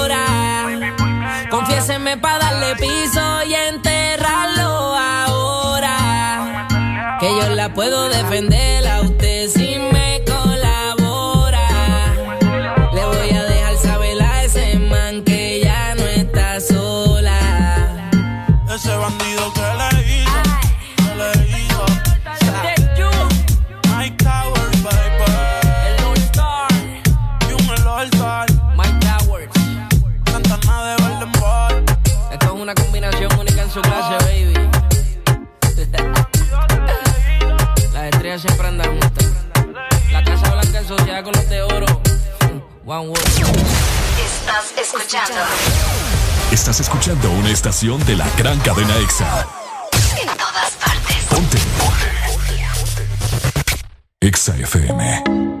S62: Confiéseme para darle piso y enterrarlo ahora. Que yo la puedo defender Sociedad con los de oro. One World.
S10: Estás escuchando
S5: Estás escuchando una estación de la gran cadena EXA.
S10: en todas partes.
S5: Ponte. EXA FM.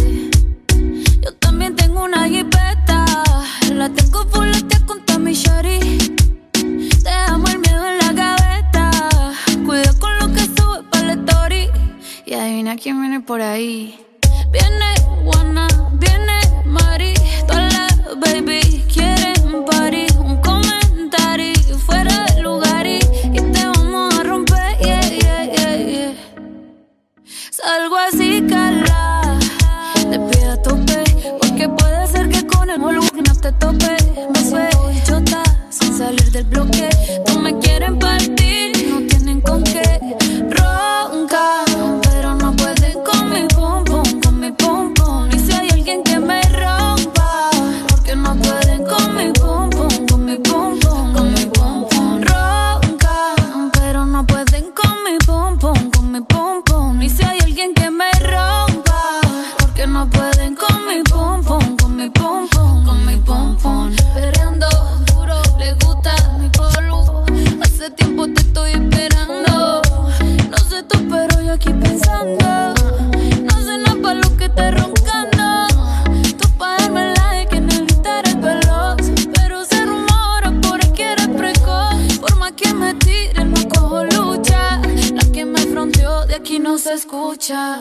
S37: Yo también tengo una jipeta. La tengo fuletea con mi shari. Dejamos el miedo en la gaveta. Cuida con lo que sube para la story. Y adivina quién viene por ahí. Viene Juana, viene Mari. Todas las baby quieren party. Un comentario fuera de lugar y, y te vamos a romper. Yeah, yeah, yeah, yeah. Salgo así, cala. Te pido a te tope. Me y chota. Sin salir del bloque. No me quieren partir. Aquí pensando. No sé nada para lo que te roncando. Tú pa' darme like que necesitas eres veloz. Pero se rumora por ahí que eres precoz. Por más que me tiren, no cojo lucha. La que me fronteó de aquí no se escucha.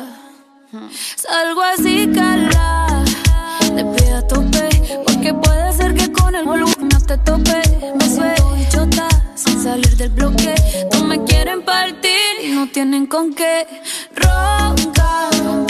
S37: Salgo así, cala. Te pido a tope. Porque puede ser que con el volumen no te tope. Salir del bloque. No me quieren partir no tienen con qué. Ronca.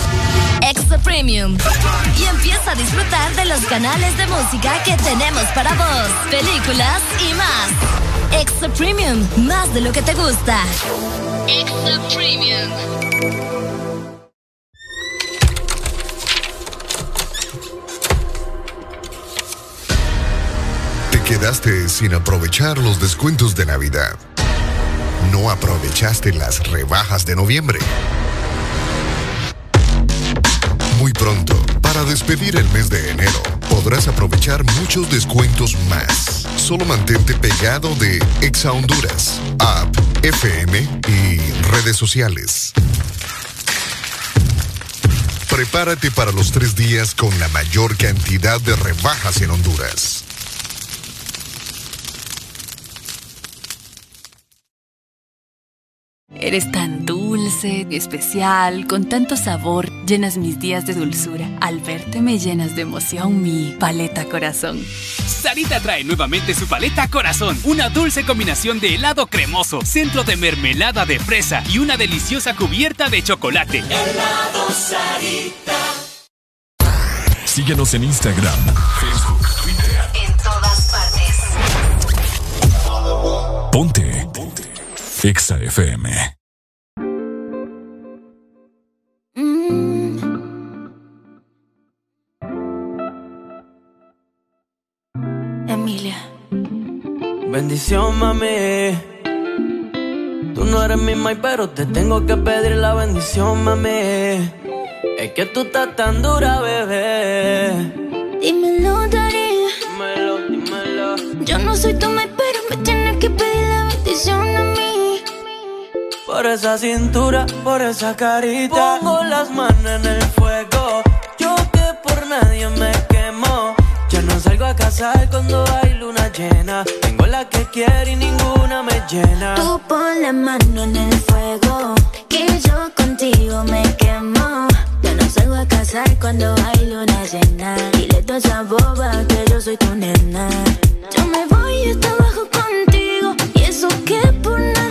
S10: Extra Premium. Y empieza a disfrutar de los canales de música que tenemos para vos, películas y más. Extra Premium, más de lo que te gusta. Extra Premium.
S13: Te quedaste sin aprovechar los descuentos de Navidad. No aprovechaste las rebajas de noviembre. Muy pronto, para despedir el mes de enero, podrás aprovechar muchos descuentos más. Solo mantente pegado de Exa Honduras, app, FM y redes sociales. Prepárate para los tres días con la mayor cantidad de rebajas en Honduras.
S63: Eres tan dulce, especial, con tanto sabor, llenas mis días de dulzura. Al verte me llenas de emoción mi paleta corazón.
S64: Sarita trae nuevamente su paleta corazón, una dulce combinación de helado cremoso, centro de mermelada de fresa y una deliciosa cubierta de chocolate.
S20: Helado Sarita.
S5: Síguenos en Instagram, Facebook, Twitter.
S10: En todas partes.
S5: Ponte. Exa FM.
S65: Emilia. Bendición, mami. Tú no eres mi mai, pero te tengo que pedir la bendición, mami. Es que tú estás tan dura, bebé.
S66: Dímelo, Dari.
S65: Dímelo, dímelo.
S66: Yo no soy tu mai, pero me tienes que pedir la bendición a mí.
S65: Por esa cintura, por esa carita. Pongo las manos en el fuego. Yo que por nadie me quemo. Ya no salgo a cazar cuando hay luna llena. Tengo la que quiere y ninguna me llena.
S66: Tú pon la mano en el fuego. Que yo contigo me quemo. Ya no salgo a cazar cuando hay luna llena. Dile toda esa boba que yo soy tu nena. Yo me voy hasta abajo contigo. Y eso que por nadie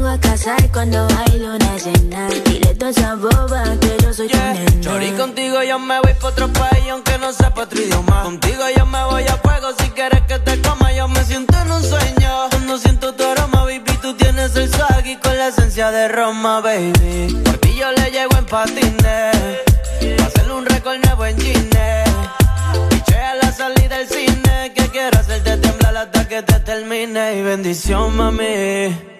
S66: Salgo a cazar cuando hay luna llena. Dile toda esa boba que yo soy tu nena.
S65: Chori, contigo yo me voy pa' otro país aunque no sepa otro idioma. Contigo yo me voy a fuego si quieres que te coma. Yo me siento en un sueño. Cuando siento tu aroma, baby, tú tienes el swag y con la esencia de Roma, baby. Por ti yo le llego en patines. Pa' hacerle un récord nuevo en Gine. Piché a la salida del cine. Que quiero hacerte temblar hasta que te termine. Y bendición, mami.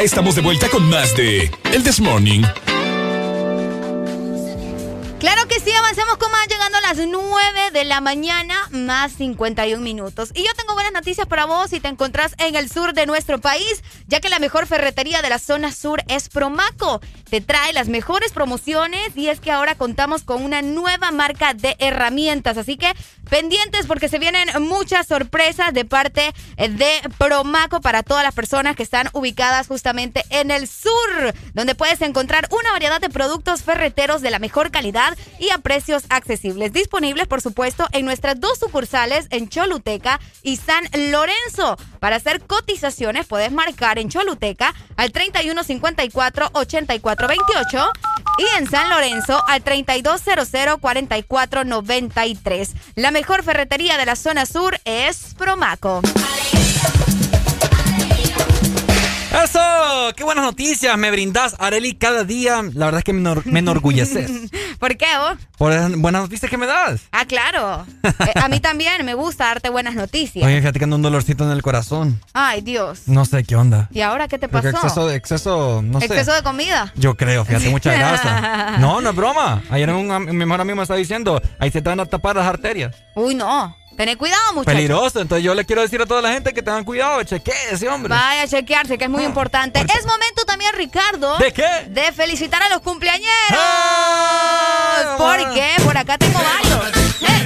S5: Estamos de vuelta con más de El This Morning.
S4: Claro que sí, avancemos con más llegando a las 9 de la mañana más 51 minutos. Y yo tengo buenas noticias para vos si te encontrás en el sur de nuestro país, ya que la mejor ferretería de la zona sur es Promaco. Te trae las mejores promociones y es que ahora contamos con una nueva marca de herramientas. Así que pendientes porque se vienen muchas sorpresas de parte de Promaco para todas las personas que están ubicadas justamente en el sur, donde puedes encontrar una variedad de productos ferreteros de la mejor calidad y a precios accesibles. Disponibles, por supuesto, en nuestras dos sucursales en Choluteca y San Lorenzo. Para hacer cotizaciones puedes marcar en Choluteca al 3154-8428 y en San Lorenzo al 3200-4493. La mejor ferretería de la zona sur es Promaco.
S3: ¡Eso! ¡Qué buenas noticias me brindás, Areli! Cada día, la verdad es que me, enorgulleces. (laughs)
S4: ¿Por qué vos?
S3: Por las buenas noticias que me das.
S4: Ah, claro. Eh, a mí también me gusta darte buenas noticias.
S3: Oye, fíjate que ando un dolorcito en el corazón.
S4: Ay, Dios.
S3: No sé qué onda.
S4: ¿Y ahora qué te pasó?
S3: exceso, de, exceso, no
S4: ¿Exceso de comida?
S3: Yo creo, fíjate, mucha grasa. (laughs) no, no es broma. Ayer un, mi mejor amigo me estaba diciendo, ahí se te van a tapar las arterias.
S4: Uy, no. Tened cuidado, muchachos.
S3: Peligroso. Entonces yo le quiero decir a toda la gente que tengan cuidado. ese hombre.
S4: Vaya a chequearse, que es muy ah, importante. Es momento también, Ricardo.
S3: ¿De qué?
S4: De felicitar a los cumpleañeros. ¡Ah! Porque por acá tengo varios. ya me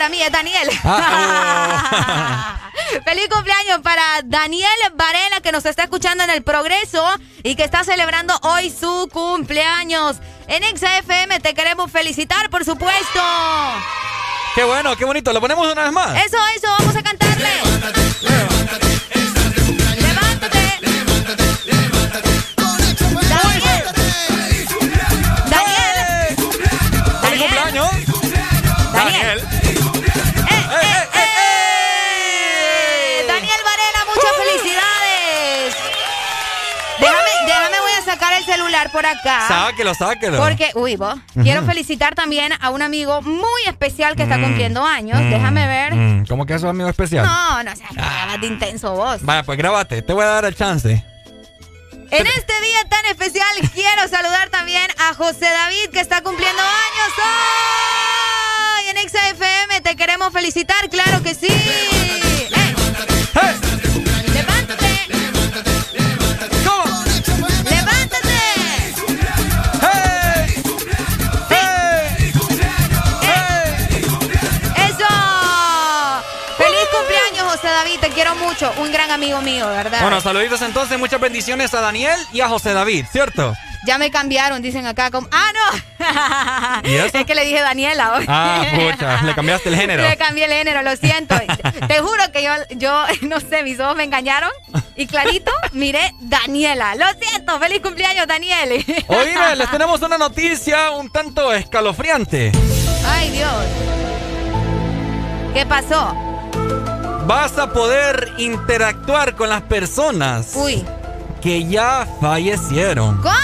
S4: van a linchar a mí, es Daniel. Ah, oh. (laughs) Feliz cumpleaños para Daniel Varela que nos está escuchando en el Progreso y que está celebrando hoy su cumpleaños. En XFM te queremos felicitar, por supuesto.
S3: Qué bueno, qué bonito. ¿Lo ponemos una vez más?
S4: Eso, eso, vamos a cantarle. Daniel. Por acá.
S3: Sáquelo, sáquelo.
S4: Porque, uy, vos, quiero felicitar también a un amigo muy especial que está mm. cumpliendo años. Mm. Déjame ver.
S3: Mm. ¿Cómo que es su amigo especial?
S4: No, no seas ah. de intenso vos.
S3: Vaya, pues grábate, te voy a dar el chance.
S4: En este día tan especial (laughs) quiero saludar también a José David que está cumpliendo años hoy en XFM. Te queremos felicitar, claro que sí. David, te quiero mucho. Un gran amigo mío, ¿verdad?
S3: Bueno, saluditos entonces, muchas bendiciones a Daniel y a José David, ¿cierto?
S4: Ya me cambiaron, dicen acá como. ¡Ah, no! (laughs) ¿Y Es que le dije Daniela hoy.
S3: Ah, pucha, (laughs) le cambiaste el género.
S4: Le cambié el género, lo siento. Te juro que yo, yo, (laughs) no sé, mis ojos me engañaron. Y clarito, miré Daniela. Lo siento, feliz cumpleaños, Daniel.
S3: Oye, les tenemos una noticia un tanto escalofriante.
S4: Ay, Dios. ¿Qué pasó?
S3: Vas a poder interactuar con las personas
S4: Uy.
S3: que ya fallecieron.
S4: ¿Cómo?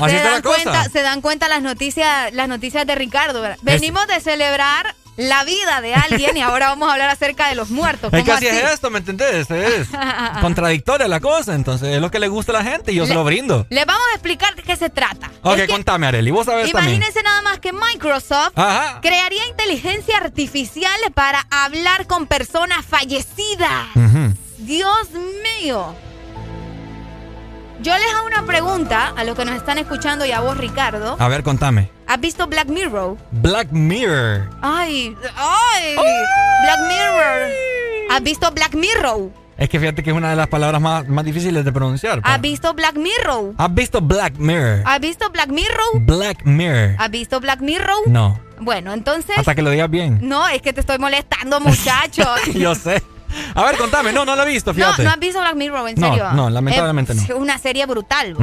S3: Así
S4: se,
S3: dan
S4: cuenta, se dan cuenta las noticias, las noticias de Ricardo. Venimos de celebrar la vida de alguien y ahora vamos a hablar acerca de los muertos.
S3: Es que así, es esto, ¿me entendés? Es (laughs) contradictoria la cosa, entonces es lo que le gusta a la gente y yo se lo brindo.
S4: Le vamos a explicar de qué se trata.
S3: Ok, contame, Areli, vos sabés
S4: Imagínense nada más que Microsoft crearía inteligencia artificial para hablar con personas fallecidas. Dios mío. Yo les hago una pregunta a los que nos están escuchando y a vos, Ricardo.
S3: A ver, contame.
S4: ¿Has visto Black Mirror?
S3: Black Mirror.
S4: Ay, ay. Black Mirror. ¿Has visto Black Mirror?
S3: Es que fíjate que es una de las palabras más, más difíciles de pronunciar.
S4: ¿Has visto Black Mirror?
S3: ¿Has visto Black Mirror?
S4: ¿Has visto Black Mirror?
S3: Black Mirror.
S4: ¿Has visto Black Mirror?
S3: No.
S4: Bueno, entonces.
S3: Hasta que lo digas bien.
S4: No, es que te estoy molestando, muchacho. (laughs)
S3: Yo sé. A ver, contame. No, no lo he visto, fíjate.
S4: No, no has visto Black Mirror, en serio.
S3: No, no lamentablemente no.
S4: Es una serie brutal.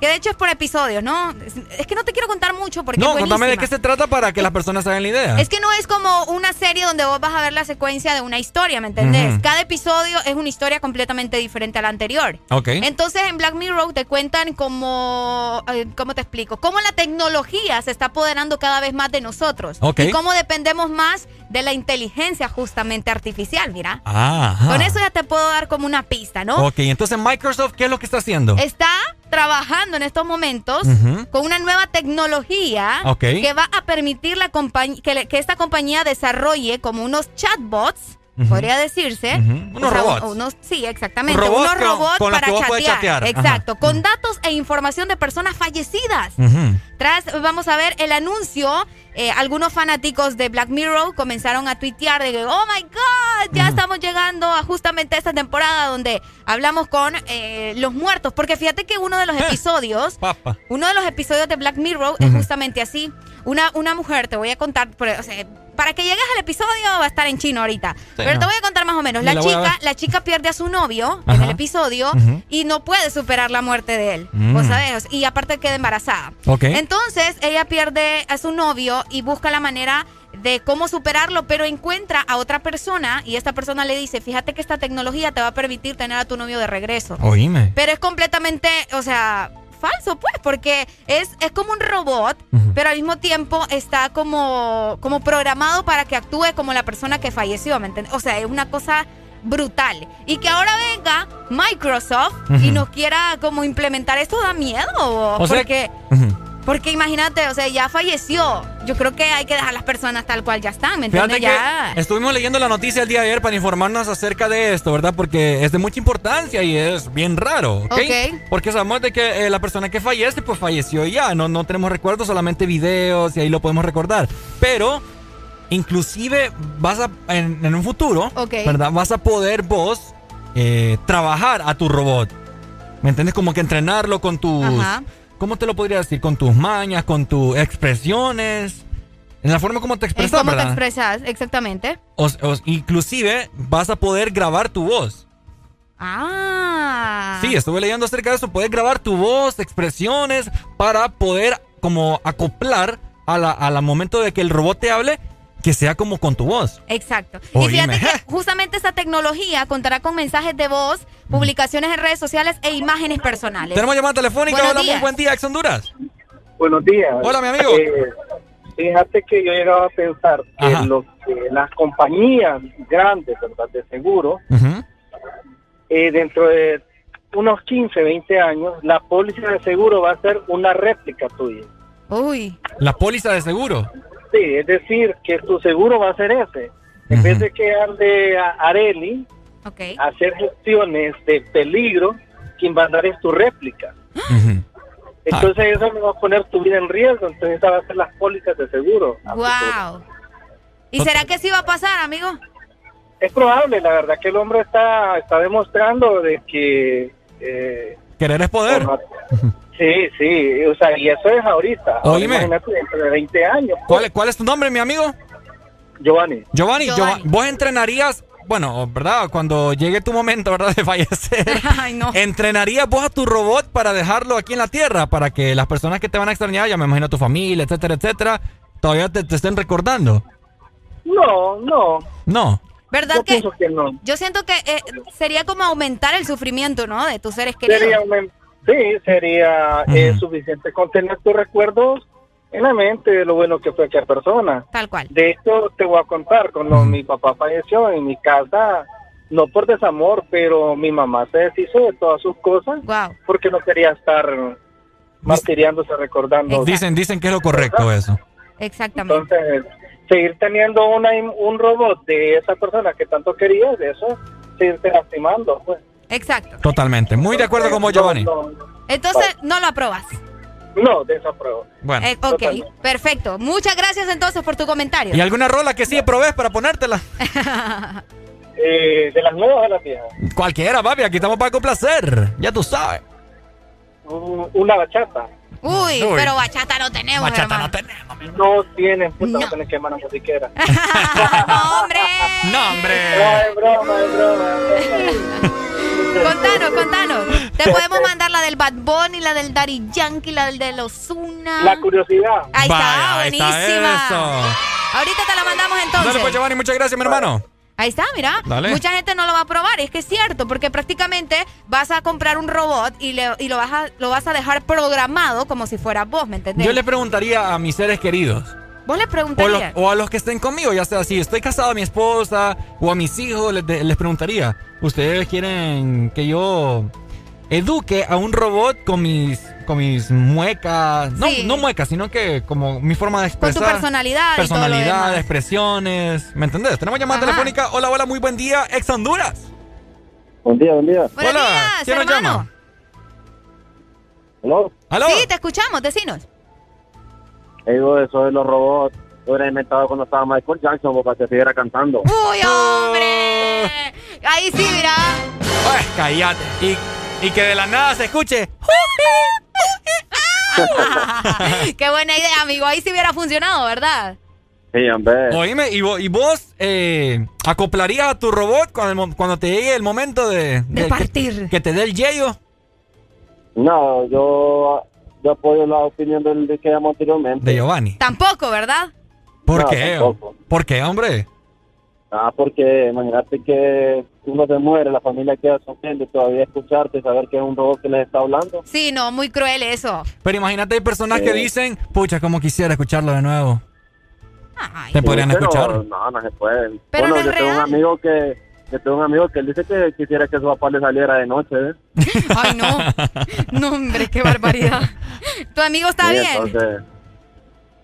S4: Que de hecho es por episodios, ¿no? Es que no te quiero contar mucho porque.
S3: No, contame de qué se trata para que las personas hagan la idea.
S4: Es que no es como una serie donde vos vas a ver la secuencia de una historia, ¿me entendés? Cada episodio es una historia completamente diferente a la anterior.
S3: Ok.
S4: Entonces en Black Mirror te cuentan como. eh, ¿Cómo te explico? Cómo la tecnología se está apoderando cada vez más de nosotros.
S3: Ok.
S4: Y cómo dependemos más de la inteligencia justamente artificial, mira.
S3: Ajá.
S4: Con eso ya te puedo dar como una pista, ¿no?
S3: Ok, entonces Microsoft, ¿qué es lo que está haciendo?
S4: Está trabajando en estos momentos con una nueva tecnología que va a permitir la que, que esta compañía desarrolle como unos chatbots, Podría decirse.
S3: Ujú. Unos
S4: O sea,
S3: robots.
S4: unos- sí, exactamente.
S3: Robots
S4: unos robots
S3: con
S4: para chatear.
S3: Ajá.
S4: Exacto. Con datos e información de personas fallecidas. Tras, vamos a ver el anuncio. eh, algunos fanáticos de Black Mirror comenzaron a tuitear de que, oh my God, ya estamos llegando a justamente esta temporada donde hablamos con eh, los muertos. Porque fíjate que uno de los episodios,
S3: Papa.
S4: uno de los episodios de Black Mirror es justamente así. Una, una mujer, te voy a contar, por- o sea, para que llegues al episodio va a estar en chino ahorita. pero
S3: no.
S4: te voy a contar más o menos. La chica, la chica pierde a su novio en el episodio y no puede superar la muerte de él.
S3: Mm.
S4: ¿Vos sabés? Y aparte queda embarazada.
S3: Ok.
S4: Entonces ella pierde a su novio y busca la manera de cómo superarlo, pero encuentra a otra persona y esta persona le dice, fíjate que esta tecnología te va a permitir tener a tu novio de regreso.
S3: Oíme.
S4: Pero es completamente, o sea, falso, pues, porque es, es como un robot, pero al mismo tiempo está como, como programado para que actúe como la persona que falleció, ¿me entiendes? O sea, es una cosa brutal. Y que ahora venga Microsoft y nos quiera como implementar esto da miedo,
S3: O sea-
S4: porque... Porque imagínate, o sea, ya falleció. Yo creo que hay que dejar a las personas tal cual ya están, ¿me entiendes? Ya.
S3: estuvimos leyendo la noticia el día de ayer para informarnos acerca de esto, ¿verdad? Porque es de mucha importancia y es bien raro, ¿ok? Porque sabemos de que eh, la persona que fallece, pues falleció y ya. No, no tenemos recuerdos, solamente videos y ahí lo podemos recordar. Pero, inclusive, vas a, en, en un futuro. ¿verdad? Vas a poder vos eh, trabajar a tu robot. ¿Me entiendes? Como que entrenarlo con tus...
S4: Ajá.
S3: ¿Cómo te lo podría decir? Con tus mañas, con tus expresiones. En la forma como te
S4: Es
S3: expresas,
S4: como te
S3: ¿verdad?
S4: expresas, exactamente.
S3: O- o- inclusive vas a poder grabar tu voz.
S4: Ah.
S3: Sí, estuve leyendo acerca de eso. Puedes grabar tu voz, expresiones, para poder como acoplar a la, a la momento de que el robot te hable, que sea como con tu voz.
S4: Exacto.
S3: Oíme.
S4: Y fíjate que (laughs) justamente esta tecnología contará con mensajes de voz, publicaciones en redes sociales e imágenes personales.
S3: Tenemos llamada telefónica.
S4: Buenos
S3: Hola, muy
S4: días.
S3: buen día, ex Honduras.
S67: Buenos días.
S3: Hola, mi amigo.
S67: Eh, fíjate que yo llegaba a pensar que,
S3: Ajá.
S67: lo que las compañías grandes ¿verdad? de seguro, eh, dentro de unos 15, 20 años, la póliza de seguro va a ser una réplica tuya.
S4: Uy.
S3: La póliza de seguro.
S67: Sí, es decir, que tu seguro va a ser ese. En vez de que ande a Areli a hacer gestiones de peligro, quien va a dar es tu réplica. Entonces eso me va a poner tu vida en riesgo, entonces esa va a ser las pólizas de seguro.
S4: Wow. ¿Y será que sí va a pasar, amigo?
S67: Es probable, la verdad que el hombre está, está demostrando de que... eh,
S3: Querer es poder.
S67: Sí, sí, o sea, y eso es ahorita.
S3: Oíme.
S67: Imagínate dentro de 20 años.
S3: ¿Cuál, es- ¿Cuál es tu nombre, mi amigo?
S67: Giovanni.
S3: Giovanni,
S67: Giovanni.
S3: Giova- vos entrenarías, bueno, ¿verdad? Cuando llegue tu momento, ¿verdad? De fallecer. (laughs)
S4: Ay, no.
S3: ¿Entrenarías vos a tu robot para dejarlo aquí en la Tierra? Para que las personas que te van a extrañar, ya me imagino tu familia, etcétera, etcétera, todavía te, te estén recordando.
S67: No, no.
S3: No.
S4: ¿Verdad
S67: Yo
S4: que?
S67: pienso que no.
S4: Yo siento que eh, sería como aumentar el sufrimiento, ¿no? De tus seres queridos.
S67: Sería, un- sí, sería eh, suficiente con tener tus recuerdos en la mente de lo bueno que fue aquella persona.
S4: Tal cual.
S67: De hecho, te voy a contar, cuando mi papá falleció en mi casa, no por desamor, pero mi mamá se deshizo de todas sus cosas porque no quería estar martiriándose recordando.
S3: Dicen, dicen que es lo correcto eso.
S4: Exactamente.
S67: Entonces, seguir teniendo una, un robot de esa persona que tanto querías, de eso, seguirte lastimando, pues.
S4: Exacto.
S3: Totalmente. Muy de acuerdo con vos, Giovanni.
S4: Entonces, no lo apruebas.
S67: No, desapruebo.
S3: Bueno.
S4: Eh, ok, perfecto. Muchas gracias entonces por tu comentario.
S3: ¿Y alguna rola que sí probés para ponértela? (laughs)
S67: Eh, de las nuevas a las viejas.
S3: Cualquiera, papi, aquí estamos para complacer. Ya tú sabes.
S67: Un- Una bachata.
S4: Uy,
S3: Uy.
S4: pero bachata no tenemos,
S3: Bachata
S4: hermano.
S3: no tenemos.
S67: No tienen, puta, no tienen que una musiquera. (laughs)
S4: no, hombre.
S3: No, hombre.
S67: No, es broma, es broma. (laughs)
S4: Contanos, contanos. Te podemos mandar la del Bad Bunny, la del Daddy Yankee, la del de los Zuna.
S67: La curiosidad.
S4: Ahí está, buenísima. Ahorita te la mandamos entonces.
S3: Dale, pues Giovanni, muchas gracias, mi hermano.
S4: Ahí está, mira. Mucha gente no lo va a probar. Es que es cierto, porque prácticamente vas a comprar un robot y, le, y lo, vas a, lo vas a dejar programado como si fuera vos, ¿me entendés?
S3: Yo le preguntaría a mis seres queridos.
S4: ¿Vos le preguntarías?
S3: O, a los que estén conmigo, ya sea si estoy casado a mi esposa o a mis hijos, les, les preguntaría. ¿Ustedes quieren que yo eduque a un robot con mis con mis muecas, no, no muecas, sino que como mi forma de expresar.
S4: Con tu personalidad.
S3: Personalidad, expresiones, ¿me entendés? Tenemos llamada telefónica. Hola, hola, muy buen día, ex Honduras.
S67: Buen día, buen día.
S3: hola, ¿quién nos llama?
S67: ¿Aló?
S3: ¿Aló?
S4: Sí, te escuchamos, decinos.
S67: Digo, eso de los robots lo hubiera inventado cuando estaba Michael Jackson para que siguiera cantando.
S4: ¡Uy, hombre! Ahí sí, mira.
S3: Pues cállate. Y, y que de la nada se escuche. (laughs)
S4: Qué buena idea, amigo. Ahí sí hubiera funcionado, ¿verdad?
S67: Sí, hombre.
S3: Oíme, ¿y vos, y vos eh, acoplarías a tu robot cuando, cuando te llegue el momento de...
S4: De, partir.
S3: Que, te dé el yello?
S67: No, yo, yo apoyo la opinión del que llamó anteriormente.
S3: De Giovanni.
S4: Tampoco, ¿verdad?
S3: ¿Por qué? ¿Por qué, hombre?
S67: Ah, porque imagínate que uno se muere, la familia queda sufriendo y todavía escucharte, saber que es un robot que les está hablando.
S4: Sí, no, muy cruel eso.
S3: Pero imagínate, hay personas que dicen, pucha, como quisiera escucharlo de nuevo. ¿Te podrían escuchar?
S67: No, no se puede. Pero bueno, yo tengo un amigo que yo tengo un amigo que él dice que quisiera que su papá le saliera de noche. ¿eh? (laughs)
S4: Ay, no. No, hombre, qué barbaridad. ¿Tu amigo está bien?
S67: Entonces,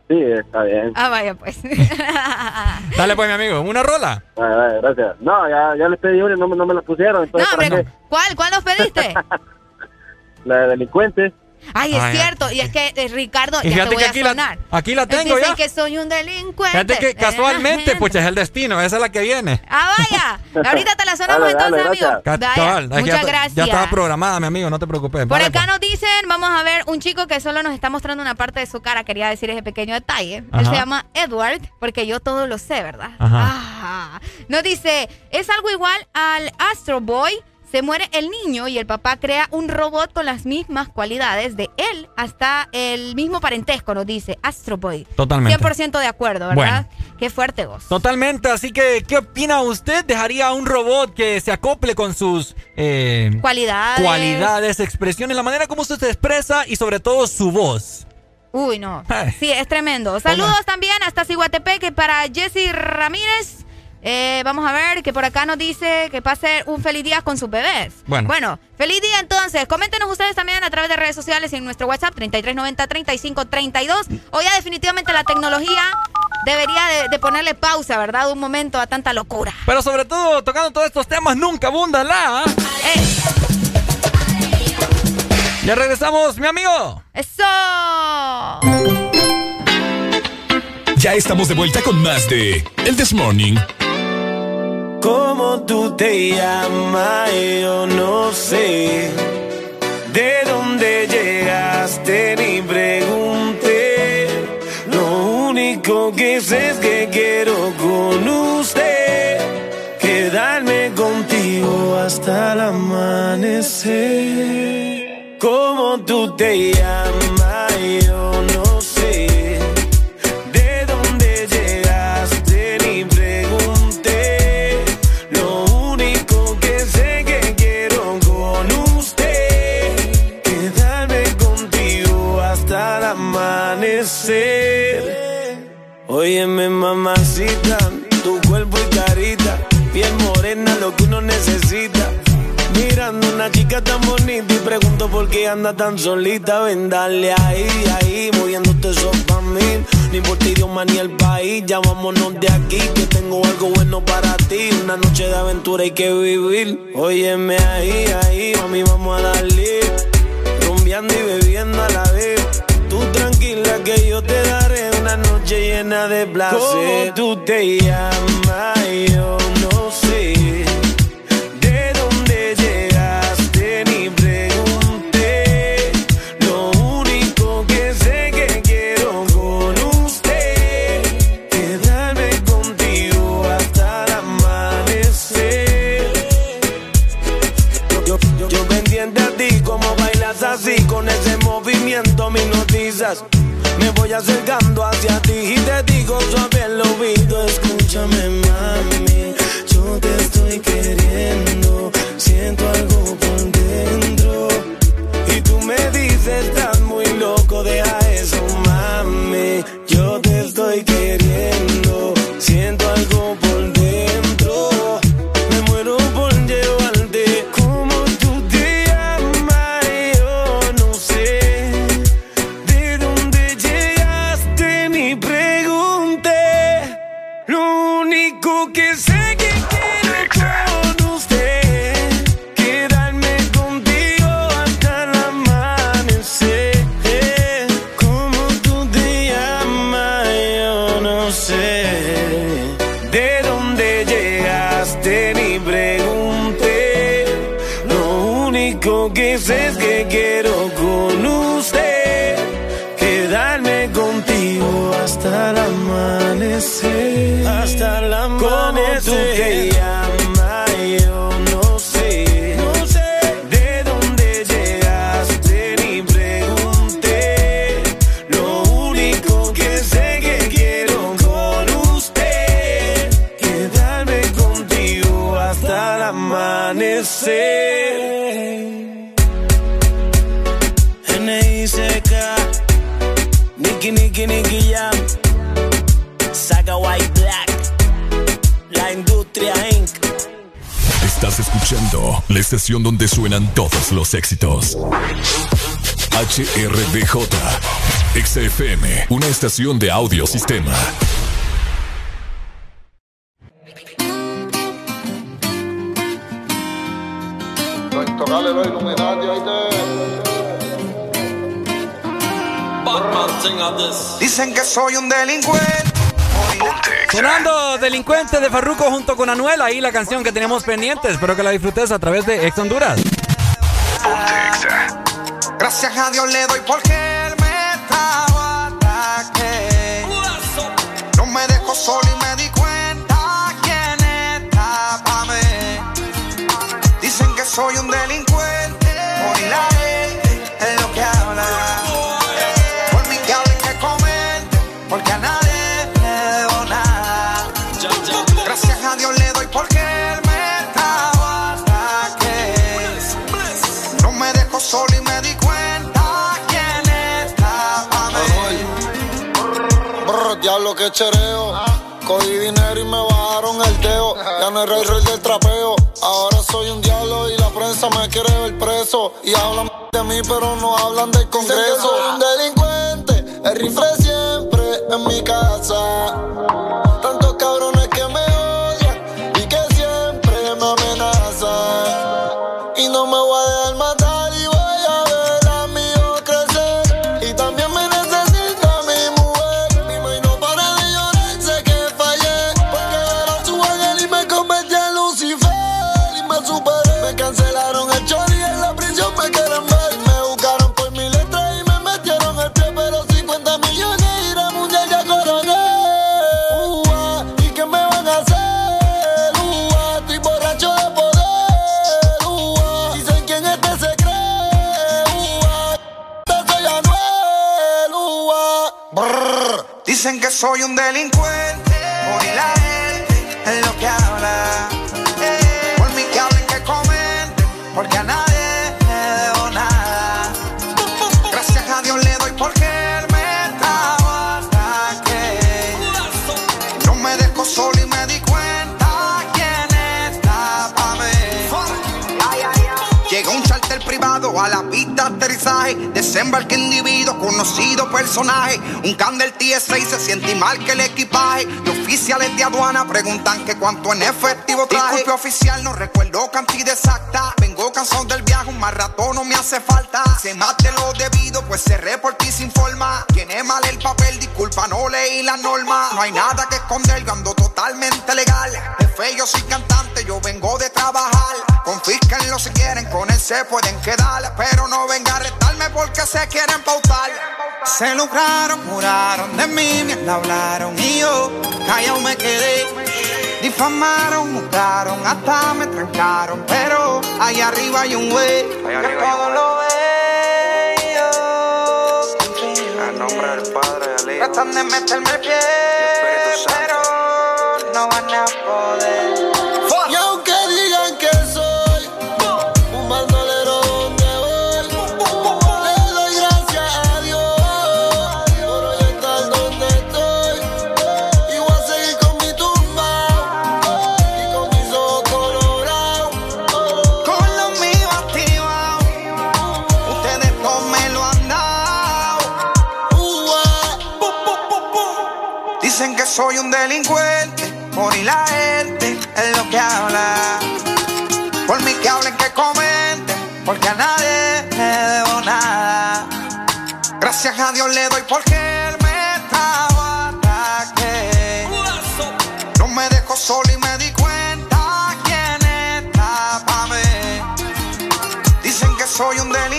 S67: Sí, está bien.
S4: Ah, vaya, pues. (laughs)
S3: Dale, pues, mi amigo, ¿una rola?
S67: Vale, vale, gracias. No, ya, ya les pedí una y no, no me la pusieron.
S4: no, hombre, ¿cuál? ¿Cuál nos pediste? (laughs)
S67: la de delincuentes.
S4: Ay, es cierto. Y es que, eh, Ricardo, ya te voy a
S3: aquí
S4: sonar.
S3: La, aquí la tengo
S4: Dicen
S3: ya.
S4: que soy un delincuente.
S3: Fíjate que casualmente, pues es el destino. Esa es la que viene.
S4: Ah, vaya. Ahorita te la (laughs) sonamos entonces, amigo.
S3: Cabal,
S4: Muchas
S3: ya,
S4: gracias.
S3: Ya estaba programada, mi amigo. No te preocupes.
S4: Por
S3: Vale,
S4: acá
S3: pues.
S4: nos dicen, vamos a ver, un chico que solo nos está mostrando una parte de su cara. Quería decir ese pequeño detalle. Él
S3: Ajá.
S4: se llama Edward, porque yo todo lo sé, ¿verdad?
S3: Ajá.
S4: Ah. Nos dice, es algo igual al Astro Boy. Se muere el niño y el papá crea un robot con las mismas cualidades de él, hasta el mismo parentesco, nos dice Astro Boy.
S3: Totalmente.
S4: 100% de acuerdo, ¿verdad? Qué fuerte vos.
S3: Totalmente, así que, ¿qué opina usted? ¿Dejaría un robot que se acople con sus eh,
S4: Cualidades.
S3: cualidades, expresiones, la manera como usted se expresa y sobre todo su voz?
S4: Uy, no.
S3: Ay.
S4: Sí, es tremendo. Saludos también hasta Ciguatepec para Jessy Ramírez. Eh, vamos a ver que por acá nos dice que pase un feliz día con sus bebés.
S3: Bueno.
S4: Bueno, feliz día entonces. Coméntenos ustedes también a través de redes sociales y en nuestro WhatsApp 3390-3532. O ya definitivamente la tecnología debería de, de ponerle pausa, ¿verdad? Un momento a tanta locura.
S3: Pero sobre todo, tocando todos estos temas, nunca abunda la... Ya regresamos, mi amigo.
S4: ¡Eso!
S5: Ya estamos de vuelta con más de El This Morning.
S26: ¿Cómo tú te llamas? Yo no sé. ¿De dónde llegaste? Ni pregunté. Lo único que sé es que quiero con usted quedarme contigo hasta el amanecer. ¿Cómo tú te llamas? Óyeme, mamacita, tu cuerpo y carita, piel morena, lo que uno necesita. Mirando una chica tan bonita y pregunto por qué anda tan solita. Ven, dale ahí, ahí, moviéndote eso pa' mí. No importa idioma ni el país, ya vámonos de aquí. Que tengo algo bueno para ti. Una noche de aventura hay que vivir. Óyeme ahí, ahí, mami, vamos a darle. Rumbeando y bebiendo a la vez. Tú tranquila que yo noche llena de placer. ¿Cómo tú te llamas? Yo no sé. ¿De dónde llegaste? Ni pregunté. Lo único que sé que quiero con usted es darme contigo hasta el amanecer. Yo, yo, yo pendiente a ti, como bailas así, con ese movimiento me noticias me voy acercando hacia ti digo suave el oído, escúchame mami, yo te estoy queriendo, siento
S5: escuchando la estación donde suenan todos los éxitos. HRDJ, XFM, una estación de audio sistema.
S18: Tocale los Illuminati, ahí
S9: Dicen que soy un delincuente.
S3: Sonando Delincuente de Farruko junto con Anuel, ahí la canción que tenemos pendiente. Espero que la disfrutes a través de Ex Honduras.
S9: Gracias a Dios le doy porque él me trajo ataque. No me dejó solo
S18: Diablo que chereo. Cogí dinero y me bajaron el dedo. Ya no era el rey del trapeo. Ahora soy un diablo y la prensa me quiere ver preso. Y hablan de mí, pero no hablan del Congreso. Soy un delincuente, el rifle siempre en mi casa. Que soy
S9: un delincuente. Desembarque individuo, conocido personaje. Un can del TSA y se siente mal que el equipaje. Los oficiales de aduana preguntan que cuánto en efectivo traje. Disculpe oficial, no recuerdo cantidad exacta. Vengo cansado del viaje, un más rato no me hace falta. Se de lo debido, pues cerré por ti sin forma. Tiene mal el papel, disculpa, no leí la norma. No hay nada que esconder, yo ando totalmente legal. Jefe, yo soy cantante, yo vengo de trabajar. Confísquenlo si quieren, con él se pueden quedar. Pero no venga a retarme porque se quieren pautar. Se lucraron, juraron de mí, me hablaron y yo callado me quedé. Difamaron, juzgaron, hasta me trancaron. Pero ahí arriba hay un güey que todo lo ve.
S68: En nombre del Padre,
S9: Tratan de meterme el pie, pero no van a poder.
S18: Y soy un
S9: delincuente, y la gente es lo que habla. Por mí que hablen, que comenten, porque a nadie le debo nada. Gracias a Dios le doy porque él me trajo hasta aquí. No me dejó solo y me di cuenta quién está pa' mí. Dicen que soy un delincuente,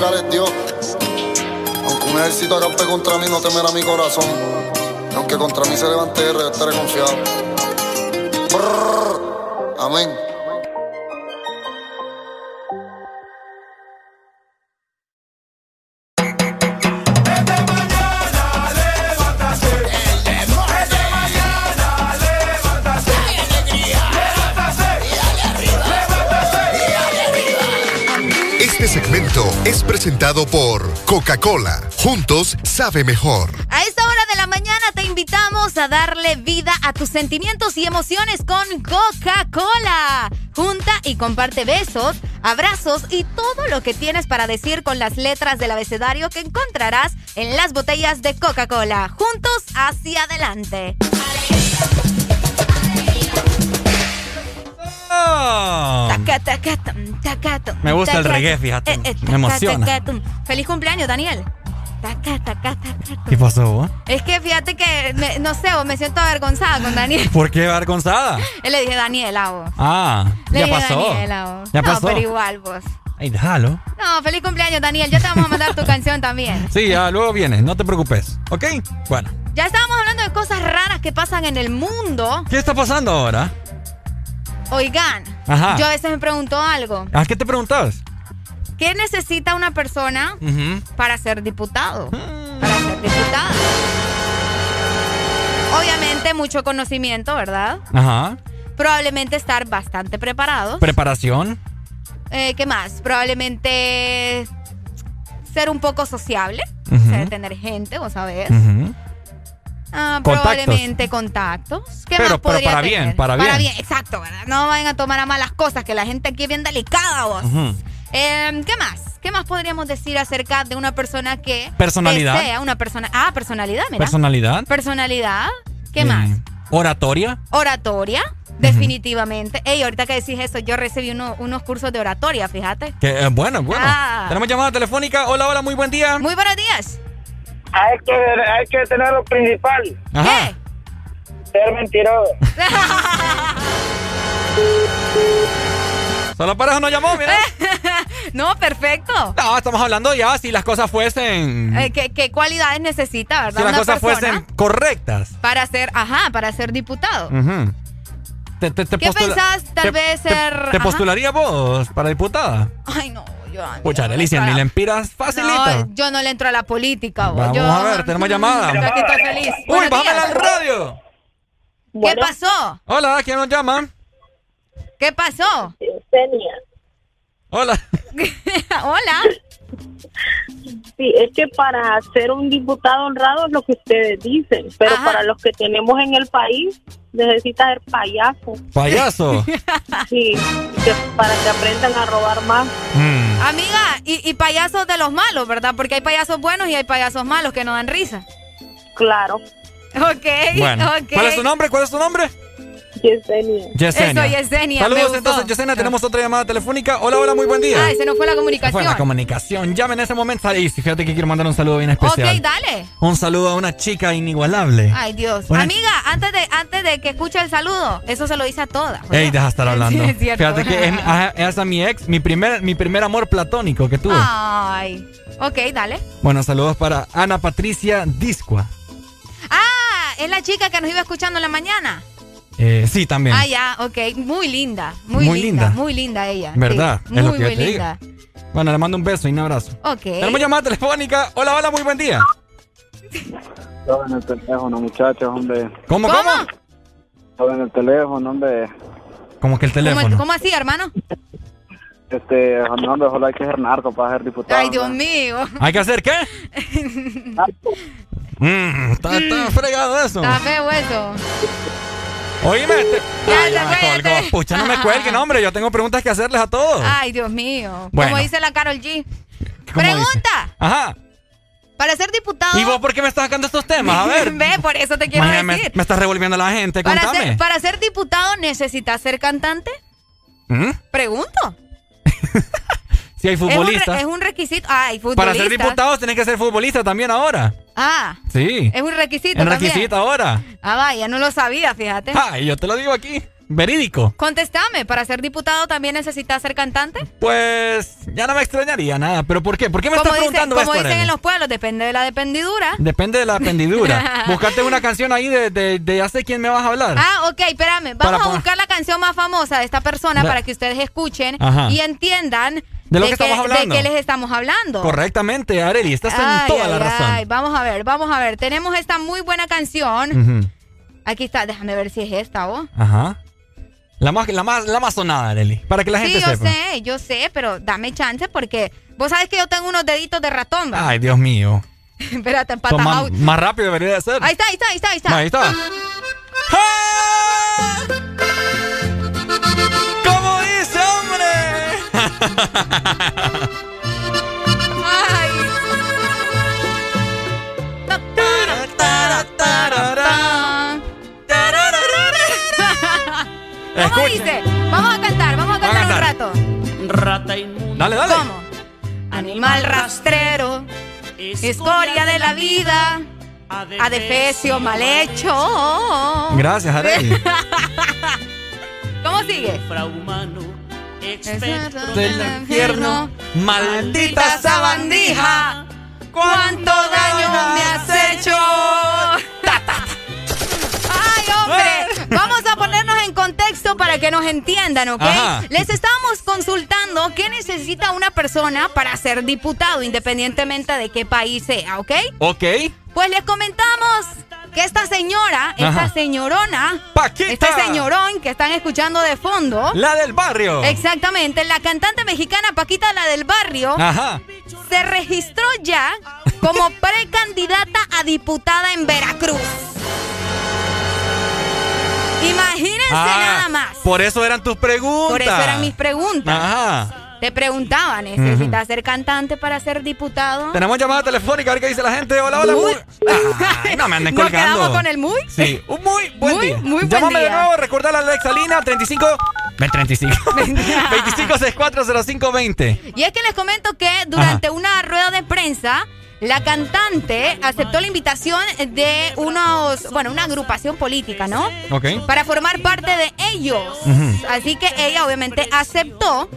S9: es Dios.
S18: Aunque un ejército acampe contra mí, no temerá mi corazón. Aunque contra mí se levante yo estaré confiado. Brrr. Amén.
S13: Es presentado por Coca-Cola. Juntos sabe mejor.
S4: A esta hora de la mañana te invitamos a darle vida a tus sentimientos y emociones con Coca-Cola. Junta y comparte besos, abrazos y todo lo que tienes para decir con las letras del abecedario que encontrarás en las botellas de Coca-Cola. Juntos hacia adelante.
S3: Me gusta el reggae, fíjate.
S4: Eh, eh,
S3: Me emociona.
S4: Feliz cumpleaños, Daniel.
S3: ¿Qué pasó vos?
S4: Es que fíjate que, me- no sé, vos, me siento avergonzada con Daniel.
S3: ¿Por qué avergonzada? (laughs)
S4: Le dije Daniela, vos.
S3: Ah,
S4: Le
S3: ya
S4: dije
S3: pasó.
S4: Daniela, vos.
S3: Ya
S4: no,
S3: pasó.
S4: pero igual, vos.
S3: Ay, déjalo.
S4: No, feliz cumpleaños, Daniel. Ya te vamos a mandar tu canción también. (laughs)
S3: Sí, ya luego viene, no te preocupes. ¿Ok? Bueno.
S4: Ya estábamos hablando de cosas raras que pasan en el mundo.
S3: ¿Qué está pasando ahora?
S4: Oigan,
S3: Ajá.
S4: yo a veces me pregunto algo.
S3: ¿A qué te preguntabas?
S4: ¿Qué necesita una persona para ser diputado? Para ser diputada. Obviamente mucho conocimiento, ¿verdad?
S3: Ajá.
S4: Probablemente estar bastante preparado.
S3: Preparación.
S4: Eh, ¿Qué más? Probablemente ser un poco sociable.
S3: Ujú.
S4: Ser- tener gente, vos sabés.
S3: Ujú.
S4: Ah,
S3: Contactos.
S4: probablemente contactos. ¿Qué
S3: Pero-
S4: más
S3: pero para
S4: tener?
S3: bien, para
S4: Para
S3: bien.
S4: bien, exacto, ¿verdad? No vayan a tomar a malas cosas, que la gente aquí es bien delicada, vos. Eh, ¿Qué más? ¿Qué más podríamos decir acerca de una persona que
S3: Personalidad.
S4: desea una persona? Ah, personalidad, mira.
S3: Personalidad.
S4: Personalidad. ¿Qué
S3: Eh,
S4: más?
S3: Oratoria.
S4: Oratoria, definitivamente. Ey, ahorita que decís eso, yo recibí uno- unos cursos de oratoria, fíjate.
S3: Que, eh, bueno, bueno.
S4: Ah.
S3: Tenemos llamada telefónica. Hola, hola, muy buen día.
S4: Muy buenos días.
S68: Hay que, hay que tener lo principal.
S3: Ajá.
S68: Ser mentiroso. (laughs)
S3: Solo para eso nos llamó, mira. (laughs)
S4: no, perfecto.
S3: No, estamos hablando ya si las cosas fuesen.
S4: Eh, ¿qué, qué cualidades necesita, verdad?
S3: si las
S4: una
S3: cosas fuesen correctas.
S4: para ser, ajá, para ser diputado.
S3: Ujú. Te- te- te
S4: ¿Qué pensás tal
S3: te-
S4: vez ser,
S3: ¿Te
S4: ajá?
S3: postularía vos para diputada?
S4: Ay, no, yo.
S3: Pucha, Delicia, ni le empiras facilito.
S4: No, yo no le entro a la política, vos.
S3: Vamos
S4: yo,
S3: a ver, tenemos llamada.
S4: Yo aquí estoy feliz.
S3: Uy, bájame al radio.
S4: ¿Qué pasó?
S3: Hola, ¿quién nos llama?
S4: ¿Qué pasó?
S69: Eugenia.
S3: Hola. (laughs)
S4: Hola.
S69: Sí, es que para ser un diputado honrado es lo que ustedes dicen, pero
S4: Ajá.
S69: para los que tenemos en el país necesita ser payaso.
S3: Payaso. (laughs)
S69: Sí, que para que aprendan a robar más.
S3: Mm.
S4: Amiga, y, y payasos de los malos, ¿verdad? Porque hay payasos buenos y hay payasos malos que no dan risa.
S69: Claro.
S4: Ok,
S3: Bueno.
S4: ok.
S3: ¿Cuál es tu nombre? ¿Cuál es tu nombre?
S69: Yesenia.
S3: Yesenia.
S4: Eso, Yesenia.
S3: Saludos entonces, Yesenia. Tenemos otra llamada telefónica. Hola, hola, muy buen día.
S4: Ay, se nos fue la comunicación.
S3: Fue la comunicación. Llame en ese momento. Ahí, fíjate que quiero mandar un saludo bien especial.
S4: Ok, dale.
S3: Un saludo a una chica inigualable.
S4: Ay, Dios.
S3: Una-
S4: Amiga, antes de, antes de que escuche el saludo, eso se lo dice a todas.
S3: Ey, deja de estar (laughs) hablando.
S4: Sí, es cierto.
S3: Fíjate que es a mi ex, mi primer, mi primer amor platónico que tuve.
S4: Ay. Ok, dale.
S3: Bueno, saludos para Ana Patricia Discua.
S4: Ah, es la chica que nos iba escuchando en la mañana.
S3: Eh, sí, también.
S4: Ah, ya, ok. Muy linda. Muy,
S3: Muy
S4: linda,
S3: linda.
S4: Muy linda ella.
S3: ¿Verdad?
S4: Sí,
S3: Es lo
S4: muy,
S3: que yo
S4: muy
S3: te digo.
S4: linda.
S3: Bueno, le mando un beso y un abrazo.
S4: Ok.
S3: Tenemos llamada telefónica. Hola, hola, muy buen día.
S67: Estaba en el teléfono, muchachos, hombre.
S3: ¿Cómo, cómo?
S67: Estaba en el teléfono, hombre.
S3: Como que el
S4: ¿Cómo,
S3: teléfono.
S4: cómo así, hermano?
S67: Este, no, hombre, ojalá hay que ser narco para ser diputado.
S4: Ay, Dios mío.
S3: ¿Hay que hacer qué? (laughs) Mm, está, está fregado eso.
S4: Está feo eso.
S3: Oíme. Te... Ay, ya
S4: te
S3: colgó. Pucha, no me cuelguen, hombre. Yo tengo preguntas que hacerles a todos.
S4: Ay, Dios mío.
S3: Bueno.
S4: Como dice la Carol G. Pregunta.
S3: Ajá.
S4: Para ser diputado.
S3: ¿Y vos por qué me estás sacando estos temas? A ver. (laughs)
S4: Ve, por eso te quiero
S3: Imagínate,
S4: decir.
S3: me estás revolviendo a la gente.
S4: Para
S3: Contame.
S4: ser, para ser diputado, ¿necesitas ser cantante?
S3: ¿Mm?
S4: Pregunto. (laughs)
S3: Si hay
S4: Es un,
S3: futbolistas.
S4: es un requisito. Ay, futbolistas.
S3: Para ser diputado tienes que ser futbolista también ahora.
S4: Ah,
S3: Sí.
S4: es un requisito
S3: Es
S4: también.
S3: requisito ahora.
S4: Ah, vaya, no lo sabía, fíjate.
S3: Ay, yo te lo digo aquí. Verídico.
S4: Contestame, ¿para ser diputado también necesitas ser cantante?
S3: Pues ya no me extrañaría nada. ¿Pero por qué? ¿Por qué me estás preguntando
S4: como dicen en los pueblos, depende de la dependidura.
S3: Depende de la pendidura. (laughs) Buscarte una canción ahí de, de, de ya sé quién me vas a hablar.
S4: Ah, ok, espérame.
S3: Para
S4: Vamos a buscar la canción más famosa de esta persona para que ustedes escuchen
S3: Ajá.
S4: y entiendan
S3: De lo que estamos hablando.
S4: de qué les estamos hablando.
S3: Correctamente, Areli. Estás en
S4: Ay,
S3: toda la razón.
S4: ay, Vamos a ver, vamos a ver. Tenemos esta muy buena canción. Aquí está, déjame ver si es esta, ¿o?
S3: Ajá. La más, la más, la más sonada, Areli. Para que la gente
S4: Sí, yo
S3: sepa.
S4: sé, yo sé, pero dame chance porque vos sabes que yo tengo unos deditos de ratón.
S3: Ay, Dios mío. (laughs)
S4: Espérate,
S3: Son más, rápido debería de ser.
S4: Ahí está, ahí está, ahí está, ahí está.
S3: Ahí está. (laughs) ¿Cómo
S4: Ay. ¿Cómo dice? Vamos a cantar, vamos a
S3: Vamos a
S4: cantar un
S3: cantar.
S4: rato.
S65: Rata inmunda.
S3: Dale, dale.
S4: ¿Cómo? Animal rastrero, escoria de la vida, adefesio mal hecho.
S3: Gracias, Areli. (laughs)
S4: ¿Cómo sigue?
S65: Infrahumano. Espectro
S3: Del infierno, maldita sabandija.
S4: ¿Cuánto daño me has hecho? Que nos entiendan, ¿ok?
S3: Ajá.
S4: Les estábamos consultando qué necesita una persona para ser diputado, independientemente de qué país sea, ¿ok?
S3: Ok.
S4: Pues les comentamos que esta señora, esta señorona,
S3: Paquita.
S4: este señorón que están escuchando de fondo,
S3: La del barrio.
S4: exactamente, la cantante mexicana Paquita, la del barrio,
S3: Ajá.
S4: se registró ya como precandidata a diputada en Veracruz. Imagínense
S3: Ah,
S4: nada más.
S3: Por eso eran tus preguntas.
S4: Por eso eran mis preguntas.
S3: Ajá.
S4: Te preguntaba, ¿necesitas ser cantante para ser diputado?
S3: Tenemos llamada telefónica, a ver qué dice la gente. Hola, hola.
S4: Muy-
S3: Ay, no me anden (laughs)
S4: ¿Nos
S3: colgando.
S4: quedamos con el muy?
S3: Sí, un muy buen
S4: Muy,
S3: día.
S4: muy buen
S3: Llámame de nuevo, recordar la Alexa Lina 35 Ven, 35 25640520.
S4: Y es que les comento que durante una rueda de prensa, la cantante aceptó la invitación de unos, bueno, una agrupación política, ¿no? Para formar parte de ellos. Así que ella obviamente aceptó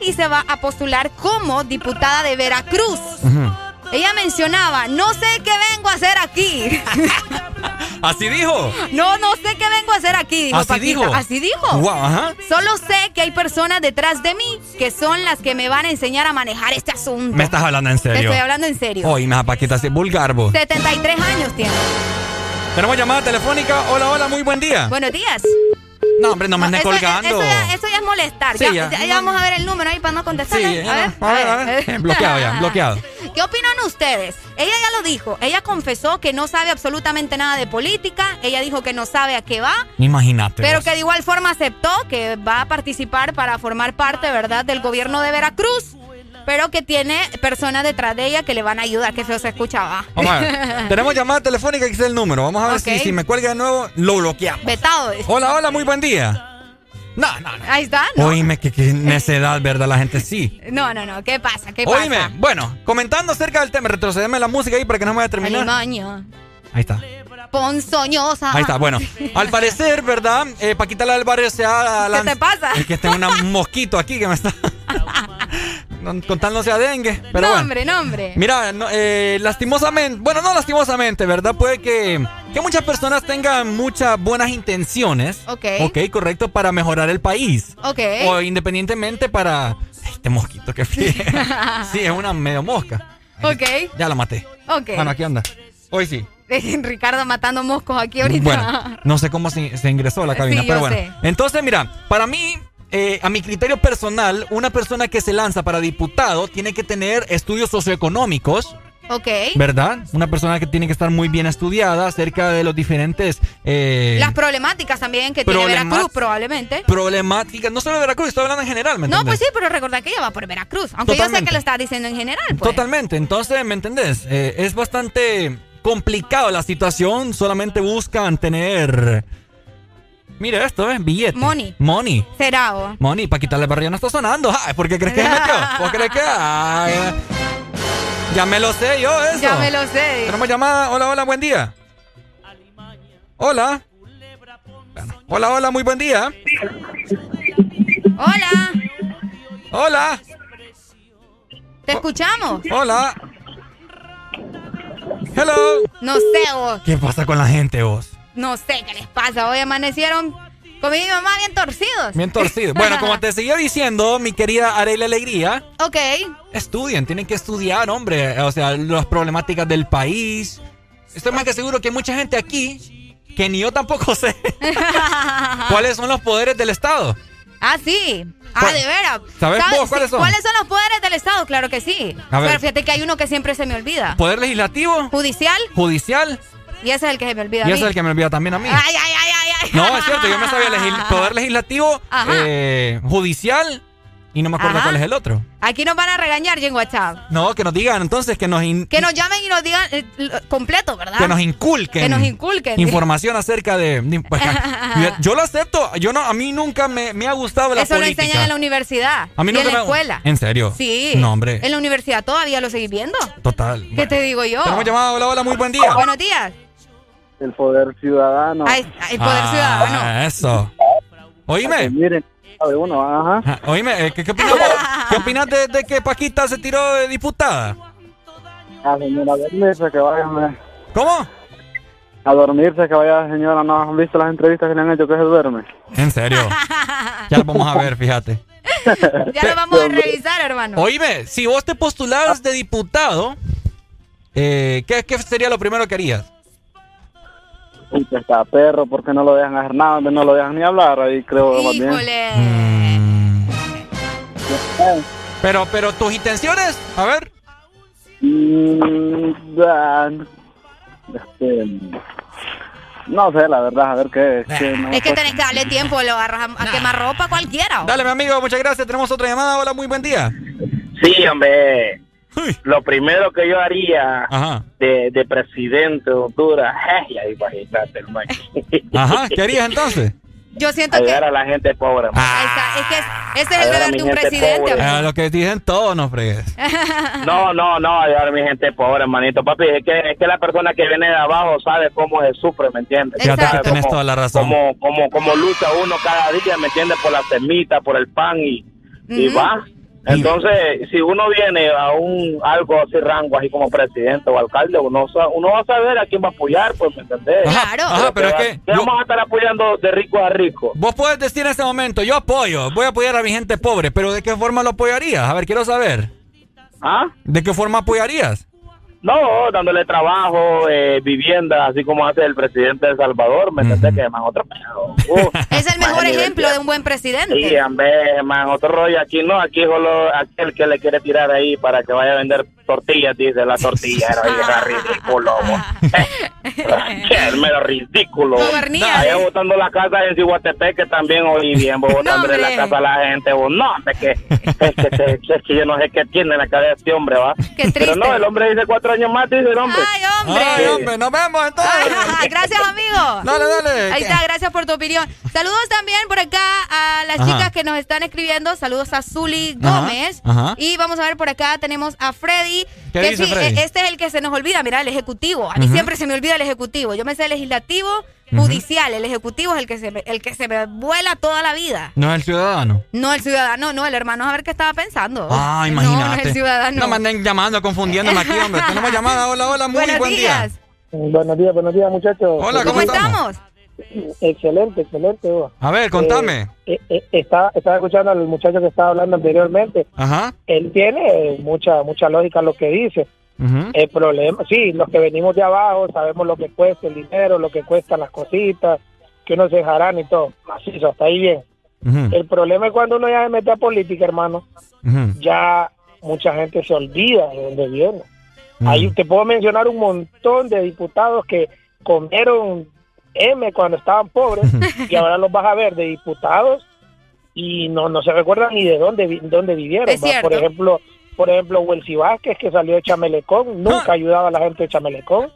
S4: y se va a postular como diputada de Veracruz. Ella mencionaba, no sé qué vengo a hacer aquí. (laughs)
S3: Así dijo.
S4: no, no sé qué vengo a hacer aquí. Dijo
S3: Así
S4: Paquita.
S3: dijo.
S4: Así dijo.
S3: Wow, ajá.
S4: Solo sé que hay personas detrás de mí que son las que me van a enseñar a manejar este asunto.
S3: Me estás hablando en
S4: Te
S3: serio.
S4: estoy hablando en serio.
S3: Oye, me Paquita, así vulgar vos.
S4: 73 años tiene.
S3: Tenemos llamada telefónica. Hola, hola, muy buen día.
S4: Buenos días.
S3: No, hombre, no me andes colgando.
S4: Eso ya, eso ya es molestar.
S3: Sí,
S4: ya,
S3: ya.
S4: ya- ya vamos a ver el número ahí para no contestar.
S3: Sí,
S4: a ver,
S3: a ver, a (laughs) ver. Bloqueado ya, bloqueado.
S4: ¿Qué opinan ustedes? Ella ya lo dijo. Ella confesó que no sabe absolutamente nada de política. Ella dijo que no sabe a qué va.
S3: Imagínate.
S4: Pero
S3: vos.
S4: que de igual forma aceptó que va a participar para formar parte, ¿verdad?, del gobierno de Veracruz. Pero que tiene personas detrás de ella que le van a ayudar, que eso se escuchaba. (laughs)
S3: Tenemos llamada telefónica, que es el número. Vamos a ver si, si, me cuelga de nuevo, lo bloqueamos.
S4: Vetado.
S3: Hola, hola, muy buen día. No, no, no.
S4: Ahí está. No.
S3: Oíme, que, que necedad, ¿verdad? La gente sí.
S4: No, no, no. ¿Qué pasa? ¿Qué
S3: Oíme, bueno, comentando acerca del tema, retrocedeme la música ahí para que no me vaya a terminar. Ahí está.
S4: Ponzoñosa.
S3: Ahí está, bueno. (laughs) Al parecer, ¿verdad? Eh, Paquita barrio se ha
S4: ¿Qué te pasa?
S3: Es que tengo un mosquito aquí que me está (laughs) contándose a dengue. Pero
S4: nombre, nombre.
S3: Mira, eh, lastimosamente, bueno, no lastimosamente, ¿verdad? Puede que, que muchas personas tengan muchas buenas intenciones.
S4: Ok.
S3: Ok, correcto, para mejorar el país.
S4: Ok.
S3: O independientemente para... Este mosquito que fríe. (laughs) sí, es una medio mosca.
S4: Ok.
S3: Ya la maté.
S4: Ok.
S3: Bueno, aquí anda. Hoy sí.
S4: Ricardo matando moscos aquí ahorita.
S3: Bueno, no sé cómo se, se ingresó a la cabina,
S4: Sí,
S3: pero bueno.
S4: sé.
S3: Entonces, mira, para mí, eh, a mi criterio personal, una persona que se lanza para diputado tiene que tener estudios socioeconómicos.
S4: Ok.
S3: ¿Verdad? Una persona que tiene que estar muy bien estudiada acerca de los diferentes... eh,
S4: Las problemáticas también que tiene Veracruz probablemente.
S3: problemáticas, no solo de Veracruz, estoy hablando en general, ¿me
S4: No,
S3: entendés?
S4: pues sí, pero recordad que ella va por Veracruz. Aunque yo sé que lo estás diciendo en general. Pues.
S3: Totalmente, entonces, ¿me entendés? Eh, es bastante complicado la situación, solamente buscan tener... Mira esto, ¿ves? Billete.
S4: Money.
S3: Money.
S4: Será, o.
S3: Money, Paquita la barrio no está sonando. Ay, ¿Por qué crees que se metió? ¿Por qué crees que...? Ay, (laughs) ya me lo sé yo eso.
S4: Ya me lo sé.
S3: Tenemos llamada. Hola, hola, buen día. Hola. Bueno, Hola, hola, muy buen día.
S4: Hola,
S3: Hola.
S4: te escuchamos.
S3: Hola. Hello.
S4: No sé, vos.
S3: ¿Qué pasa con la gente, vos?
S4: No sé qué les pasa. Hoy amanecieron con mi mamá bien torcidos.
S3: Bien torcido. Bueno, como te seguía diciendo, mi querida Arela Alegría,
S4: Ok.
S3: estudien, tienen que estudiar, hombre. O sea, las problemáticas del país. Estoy más que seguro que hay mucha gente aquí que ni yo tampoco sé (laughs) cuáles son los poderes del Estado.
S4: Ah, sí. Ah, de veras.
S3: ¿Sabes
S4: ¿Sabes
S3: vos cuáles son?
S4: ¿Cuáles son los poderes del Estado? Claro que sí.
S3: A ver.
S4: Pero fíjate que hay uno que siempre se me olvida.
S3: Poder legislativo,
S4: Judicial.
S3: judicial,
S4: Y ese es el que se me olvida.
S3: y ese es el que me olvida también a mí.
S4: Ay, ay, ay, ay, ay.
S3: No, es cierto, yo me sabía legis- (laughs) poder legislativo, eh, judicial, y no me acuerdo
S4: Ajá.
S3: cuál es el otro.
S4: Aquí nos van a regañar ya en WhatsApp.
S3: No, que nos digan entonces que nos,
S4: Que nos llamen y nos digan eh, lo- completo, ¿verdad?
S3: que nos inculquen.
S4: Que nos inculquen.
S3: Información acerca de. pues, (laughs) yo lo acepto. Yo no, a mí nunca me, me ha gustado la
S4: Eso lo
S3: política.
S4: enseñan en la universidad.
S3: A mí
S4: y
S3: nunca
S4: en la
S3: me-
S4: escuela.
S3: ¿En serio?
S4: Sí.
S3: No, hombre.
S4: En la universidad todavía lo seguís viendo.
S3: Total.
S4: ¿Qué te digo yo?
S3: Tenemos llamada. Hola, hola, muy buen día.
S4: Buenos días.
S67: El poder ciudadano.
S4: Ay, ay, poder
S3: Ah,
S4: ciudadano.
S3: Eso. Oíme.
S67: Miren, sabe uno, ajá.
S3: Ah, Oíme, eh, ¿qué, qué opinas, vos? ¿Qué opinas de, de que Paquita se tiró de diputada?
S67: A señora, dormirse, que vaya. me-
S3: ¿Cómo?
S67: A dormirse, que vaya, señora. ¿No han visto las entrevistas que le han hecho que se duerme?
S3: En serio. (laughs) Ya lo vamos a ver, fíjate.
S4: Ya lo vamos a revisar, hermano.
S3: Oíme, si vos te postularas de diputado, eh, ¿qué, ¿qué sería lo primero que harías?
S67: Que está perro, porque no lo dejan hacer nada, no lo dejan ni hablar. Ahí creo más bien.
S4: Híjole.
S3: Pero, pero tus intenciones, a ver.
S67: Mm, ah, este, no sé, la verdad, a ver qué. qué no
S4: Es que tenés que darle tiempo, lo agarras a, a quemar ropa cualquiera. ¿o?
S3: Dale, mi amigo, muchas gracias. Tenemos otra llamada. Hola, muy buen día.
S70: Sí, hombre. Lo primero que yo haría de, de presidente de Honduras, (laughs) ya imagínate, hermano.
S3: Ajá, ¿qué harías entonces?
S4: Yo siento que
S70: Ayudar a la gente pobre. man.
S4: Ahí está, es que ese es el deber de un presidente.
S3: Eh, lo que dicen todos, no fregues. (laughs)
S70: No, no, no, ayudar a mi gente pobre, hermanito. Papi, es que, es que la persona que viene de abajo sabe cómo se sufre, ¿me entiendes?
S3: Fíjate que tenés toda la razón.
S70: Cómo, cómo, cómo lucha uno cada día, ¿me entiendes? Por la semita, por el pan y, y
S4: Ujú.
S70: va. Entonces, si uno viene a un algo así rango, así como presidente o alcalde, uno, va a saber a quién va a apoyar, pues, ¿me entendés?
S4: Claro.
S3: Ajá, pero es que
S70: ¿Qué vamos a estar apoyando de rico a rico?
S3: vos puedes decir en este momento, yo apoyo, voy a apoyar a mi gente pobre, pero ¿de qué forma lo apoyarías? A ver, quiero saber.
S70: ¿Ah?
S3: ¿De qué forma apoyarías?
S70: No, dándole trabajo, eh, vivienda, así como hace el presidente de El Salvador, ¿me entendés? Que man, otro. Uh, (laughs)
S4: Es el mejor ejemplo de un buen
S70: Sí,
S4: presidente.
S70: hombre, man, otro rollo. Aquí no, aquí solo aquel que le quiere tirar ahí para que vaya a vender tortillas, dice la tortilla. (laughs) Era ridículo. Qué (laughs) mero ridículo. Allá botando la casa en Cihuatepec, que también oí bien, vos (laughs) botando no, la casa a la gente, vos no, que, es, que, es que yo no sé qué tiene en la cabeza este hombre, va.
S4: Qué
S70: Pero no, el hombre dice cuatro años más, dice el hombre.
S4: Ay, hombre.
S3: Ay, hombre, nos vemos entonces.
S4: gracias, amigo.
S3: Dale, dale.
S4: Ahí está, gracias por tu opinión. Saludos también por acá a las chicas que nos están escribiendo. Saludos a Zuli Gómez. Y vamos a ver por acá tenemos a Freddy. Que sí, este es el que se nos olvida, mira, el ejecutivo. A mí siempre se me olvida el ejecutivo. Yo me sé legislativo, judicial. El ejecutivo es el que se me, el que se me vuela toda la vida.
S3: No es el ciudadano.
S4: No el ciudadano, no, el hermano a ver qué estaba pensando.
S3: Ah, imagínate.
S4: No, no es el ciudadano.
S3: No me anden llamando, confundiéndome aquí, hombre. Tenemos llamada. Hola, hola, muy (laughs)
S4: buenos
S3: buen
S4: días.
S3: día.
S68: Buenos días, buenos días, muchachos.
S3: Hola, ¿cómo,
S4: estamos?
S68: Excelente, excelente.
S3: A ver, contame.
S68: Eh, eh, eh, estaba, escuchando al muchacho que estaba hablando anteriormente.
S3: Ajá.
S68: Él tiene mucha mucha lógica en lo que dice. El problema, sí, los que venimos de abajo sabemos lo que cuesta el dinero, lo que cuestan las cositas, que uno se dejarán y todo. Macizo, hasta ahí bien. El problema es cuando uno ya se mete a política, hermano. Ya mucha gente se olvida de dónde viene. Ahí te puedo mencionar un montón de diputados que comieron M cuando estaban pobres (laughs) y ahora los vas a ver de diputados y no no se recuerdan ni de dónde dónde vivieron. Por ejemplo, por ejemplo, Welsi Vázquez, que salió de Chamelecón, nunca ah. ayudaba a la gente de Chamelecón.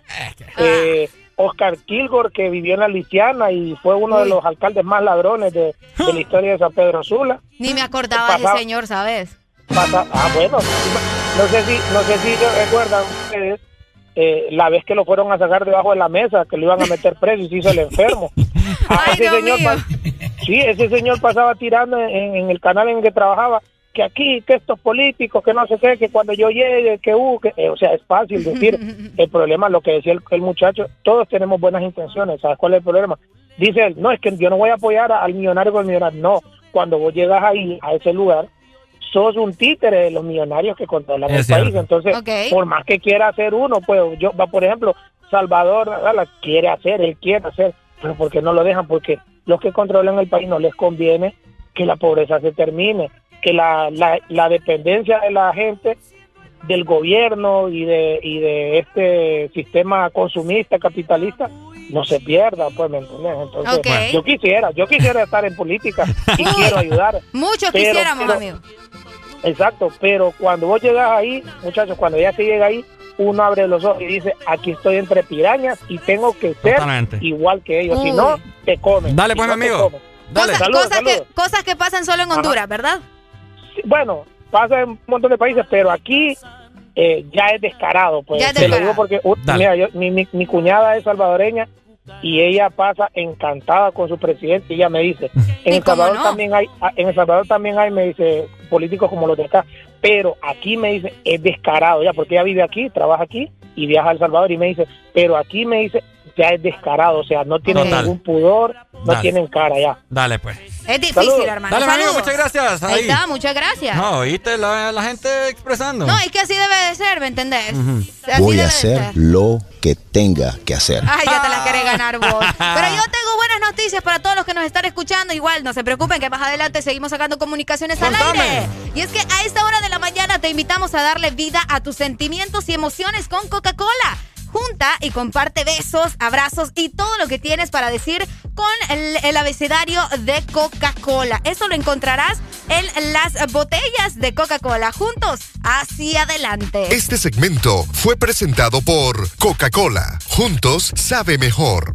S68: Eh, Oscar Kilgore, que vivió en la Liciana y fue uno de los alcaldes más ladrones de, la historia de San Pedro Sula.
S4: Ni me acordaba de ese señor, ¿sabes?
S68: ah, bueno, no sé si, no sé si recuerdan ustedes eh, la vez que lo fueron a sacar debajo de la mesa, que lo iban a meter preso y se hizo el enfermo. (laughs) ese señor sí, ese señor pasaba tirando en, el canal en el que trabajaba que aquí, que estos políticos, que no sé qué, que cuando yo llegue, que uh, que, eh, o sea, es fácil decir. (laughs) el problema, lo que decía el, muchacho, todos tenemos buenas intenciones, ¿sabes cuál es el problema? Dice él, no, es que yo no voy a apoyar al millonario con el millonario. No, cuando vos llegas ahí, a ese lugar, sos un títere de los millonarios que controlan el país. Entonces, por más que quiera hacer uno, pues yo, por ejemplo, Salvador la quiere hacer, él quiere hacer, pero porque no lo dejan? Porque los que controlan el país no les conviene que la pobreza se termine, que la, la, la dependencia de la gente del gobierno y de, y de este sistema consumista, capitalista, no se pierda, pues, ¿me entiendes? Entonces, yo quisiera, yo quisiera estar en política y (laughs) quiero ayudar.
S4: Muchos quisiéramos, amigo.
S68: Exacto, pero cuando vos llegas ahí, muchachos, cuando ya se llega ahí, uno abre los ojos y dice, aquí estoy entre pirañas y tengo que ser igual que ellos, si no, te comen.
S3: Dale, pues, amigo.
S4: Dale. Cosas, Que, cosas que pasan solo en Honduras, ¿verdad?
S68: bueno, pasa en un montón de países, pero aquí eh, ya es descarado. Pues, te lo digo porque, uh, mira, mi, mi, cuñada es salvadoreña y ella pasa encantada con su presidente y ella me dice en el Salvador también hay en el Salvador también hay me dice políticos como los de acá pero aquí me dice es descarado ya porque ella vive aquí trabaja aquí y viaja a El Salvador y me dice pero aquí me dice ya es descarado o sea no tienen ningún pudor no tienen cara ya
S3: dale pues
S4: es difícil, hermano.
S3: Dale, amigo, muchas gracias.
S4: Ahí. está, muchas gracias.
S3: No, oíste la, la, gente expresando.
S4: No, es que así debe de ser, ¿me entendés?
S71: Voy a hacer lo que tenga que hacer.
S4: Ay, ya te la querés ganar vos. (laughs) Pero yo tengo buenas noticias para todos los que nos están escuchando. Igual, no se preocupen que más adelante seguimos sacando comunicaciones al aire. Y es que a esta hora de la mañana te invitamos a darle vida a tus sentimientos y emociones con Coca-Cola junta y comparte besos, abrazos y todo lo que tienes para decir con el, abecedario de Coca-Cola. Eso lo encontrarás en las botellas de Coca-Cola. Juntos, hacia adelante.
S13: Este segmento fue presentado por Coca-Cola. Juntos, sabe mejor.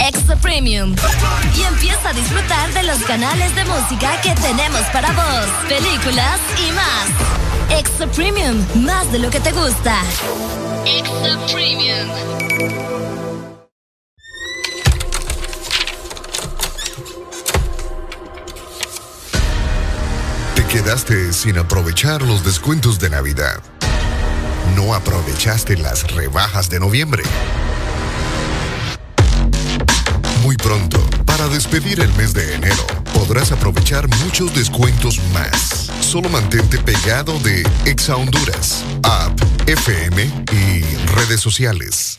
S10: Extra Premium. Y empieza a disfrutar de los canales de música que tenemos para vos, películas y más. Extra Premium, más de lo que te gusta. Extra Premium.
S13: Te quedaste sin aprovechar los descuentos de Navidad. No aprovechaste las rebajas de noviembre pronto, para despedir el mes de enero, podrás aprovechar muchos descuentos más. Solo mantente pegado de Exa Honduras, app, FM y redes sociales.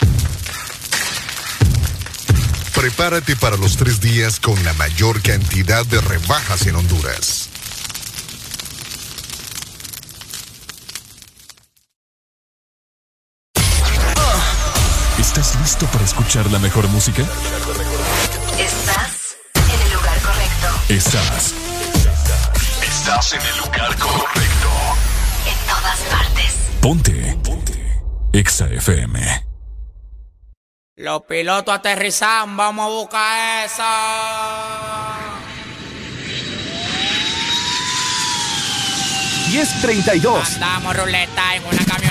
S13: Prepárate para los tres días con la mayor cantidad de rebajas en Honduras.
S5: ¿Estás listo para escuchar la mejor música?
S10: Estás en el lugar correcto.
S5: Estás. Estás en el lugar correcto.
S10: En todas partes.
S5: Ponte. Ponte. Exa FM.
S72: Los pilotos aterrizan, vamos a buscar esa.
S5: 1032.
S72: Andamos ruleta en una camioneta,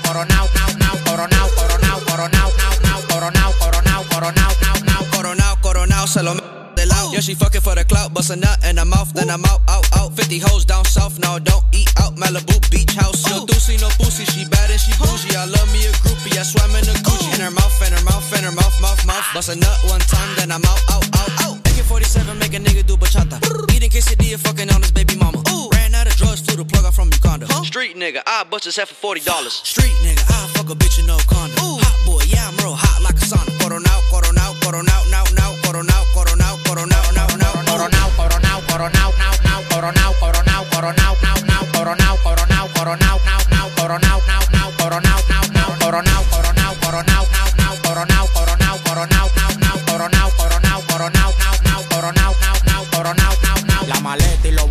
S72: coronao, nao, nao, coronao, coronao, coronao, nao, nao, coronao, coronao, coronao, nao, nao.
S73: Coronao, coronao, se lo de lado. Yeah, she fucking for the clout, bust a nut in her mouth, then I'm out, out, out. 50 hoes down south, now don't eat out. Malibu beach house. No doozy, no boozy, she bad and she bougie. I love me a groupie, I swam in a Gucci. In her mouth, in her mouth, in her mouth, mouth, mouth. Bust a nut one time, then I'm out, out, out, out. AK-47 make a nigga do bachata. Eating quesadilla, fucking on his baby mama. Of drugs, flew the plug out from Uganda. Street nigga, I bust his head for $40. Street nigga, I fuck a bitch in no condom. Hot boy, yeah, I'm real hot like a sauna. Coronao, coronao, coronao, now, now, coronao, coronao, coronao, now, now,
S72: Coronao, coronao, coronao, nao, nao, coronao, coronao, coronao, nao, nao, coronao, coronao, coronao, nao, nao, coronao, now, now, coronao, now, now, coronao, coronao, coronao, now, now, coronao, coronao, coronao, now, now, coronao, coronao, coronao, now, now, coronao, now, now, coronao, now, now. La maleta y los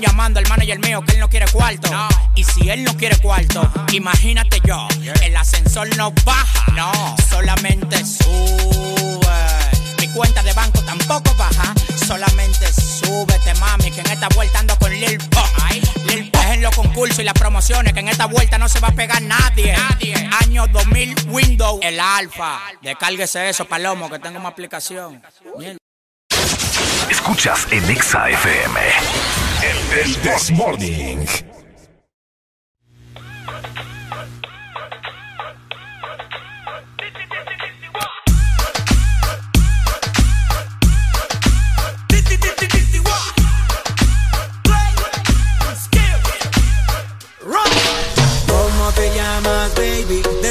S72: llamando el manager mío que él no quiere cuarto. Y si él no quiere cuarto, imagínate yo, el ascensor no baja, no, solamente sube. Mi cuenta de banco tampoco baja, solamente súbete, mami, que en esta vuelta ando con Lil Pump. Lil es en los concursos y las promociones, que en esta vuelta no se va a pegar nadie. Año 2000 Windows, el alfa. Descárguese eso, Palomo, que tengo una aplicación.
S5: Escuchas en Exa FM. El This Morning.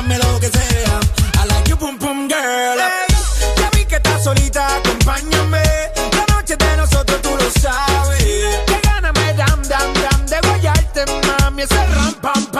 S32: hazme lo que sea. I like your boom boom girl. ya vi que estás solita, acompáñame. La noche de nosotros tú lo sabes. Que gana me dam dam dam de guayarte, mami. Ese ram pam pam,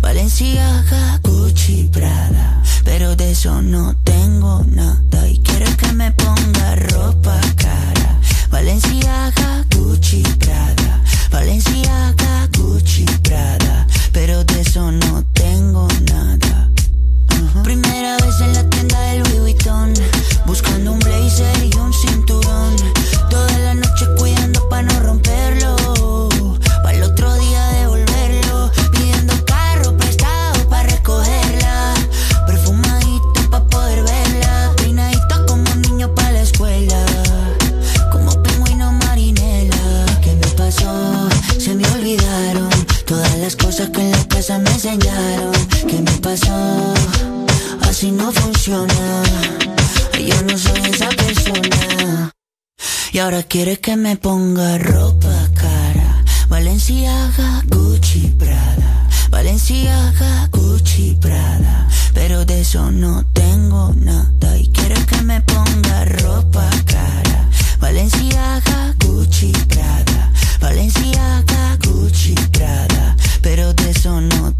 S6: Valenciaga, Gucci, Prada. Pero de eso no tengo nada. Y quiere que me ponga ropa cara. Valenciaga, Gucci, Prada. Valenciaga, Gucci, Prada. Pero de eso no tengo nada. Primera vez en la tienda del Louis Vuitton. Buscando un blazer y un cinturón. Enseñaron. ¿Qué me pasó? Así no funciona. Yo no soy esa persona. Y ahora quiere que me ponga ropa cara. Valenciaga, Gucci, Prada. Valenciaga, Gucci, Prada. Pero de eso no tengo nada. Y quiere que me ponga ropa cara. Valenciaga, Gucci, Prada. Valenciaga, Gucci, Prada. Pero de eso no tengo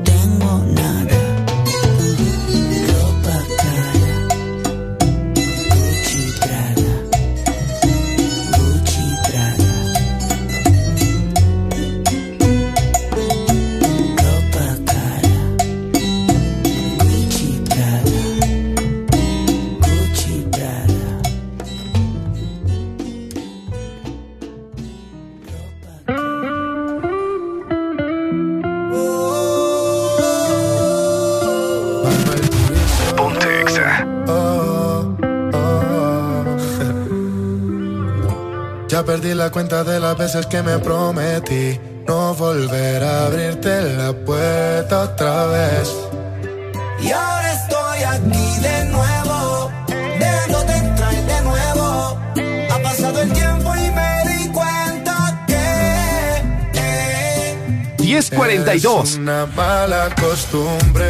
S74: Ya perdí la cuenta de las veces que me prometí no volver a abrirte la puerta otra vez.
S60: Y ahora estoy aquí de nuevo, dejándote entrar de nuevo. Ha pasado el tiempo y me di cuenta que. eh,
S70: 1042.
S74: Es una mala costumbre.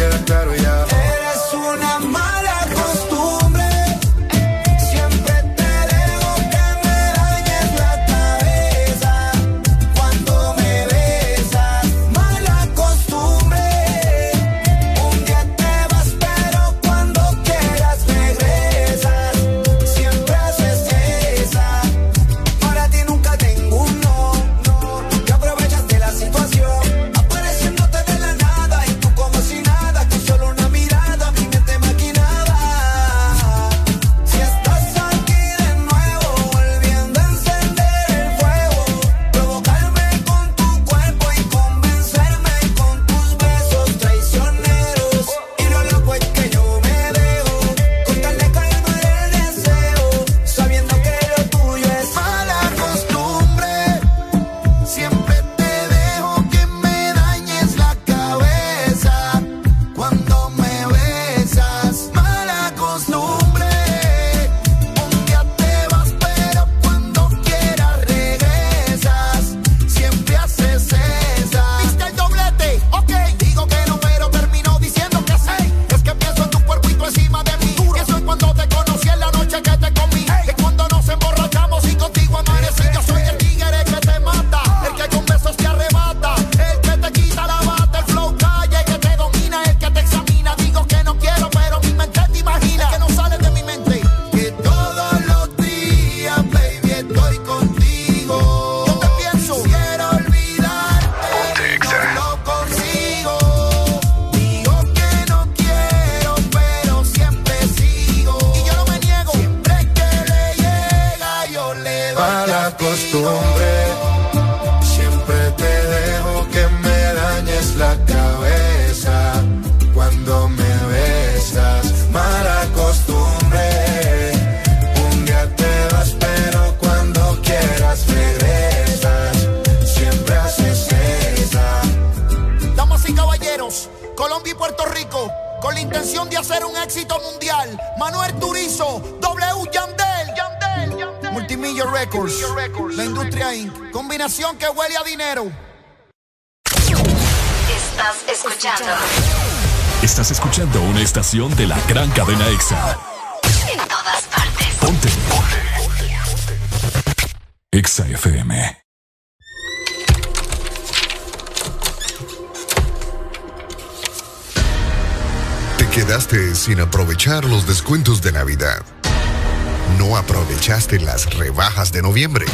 S13: Las rebajas de noviembre.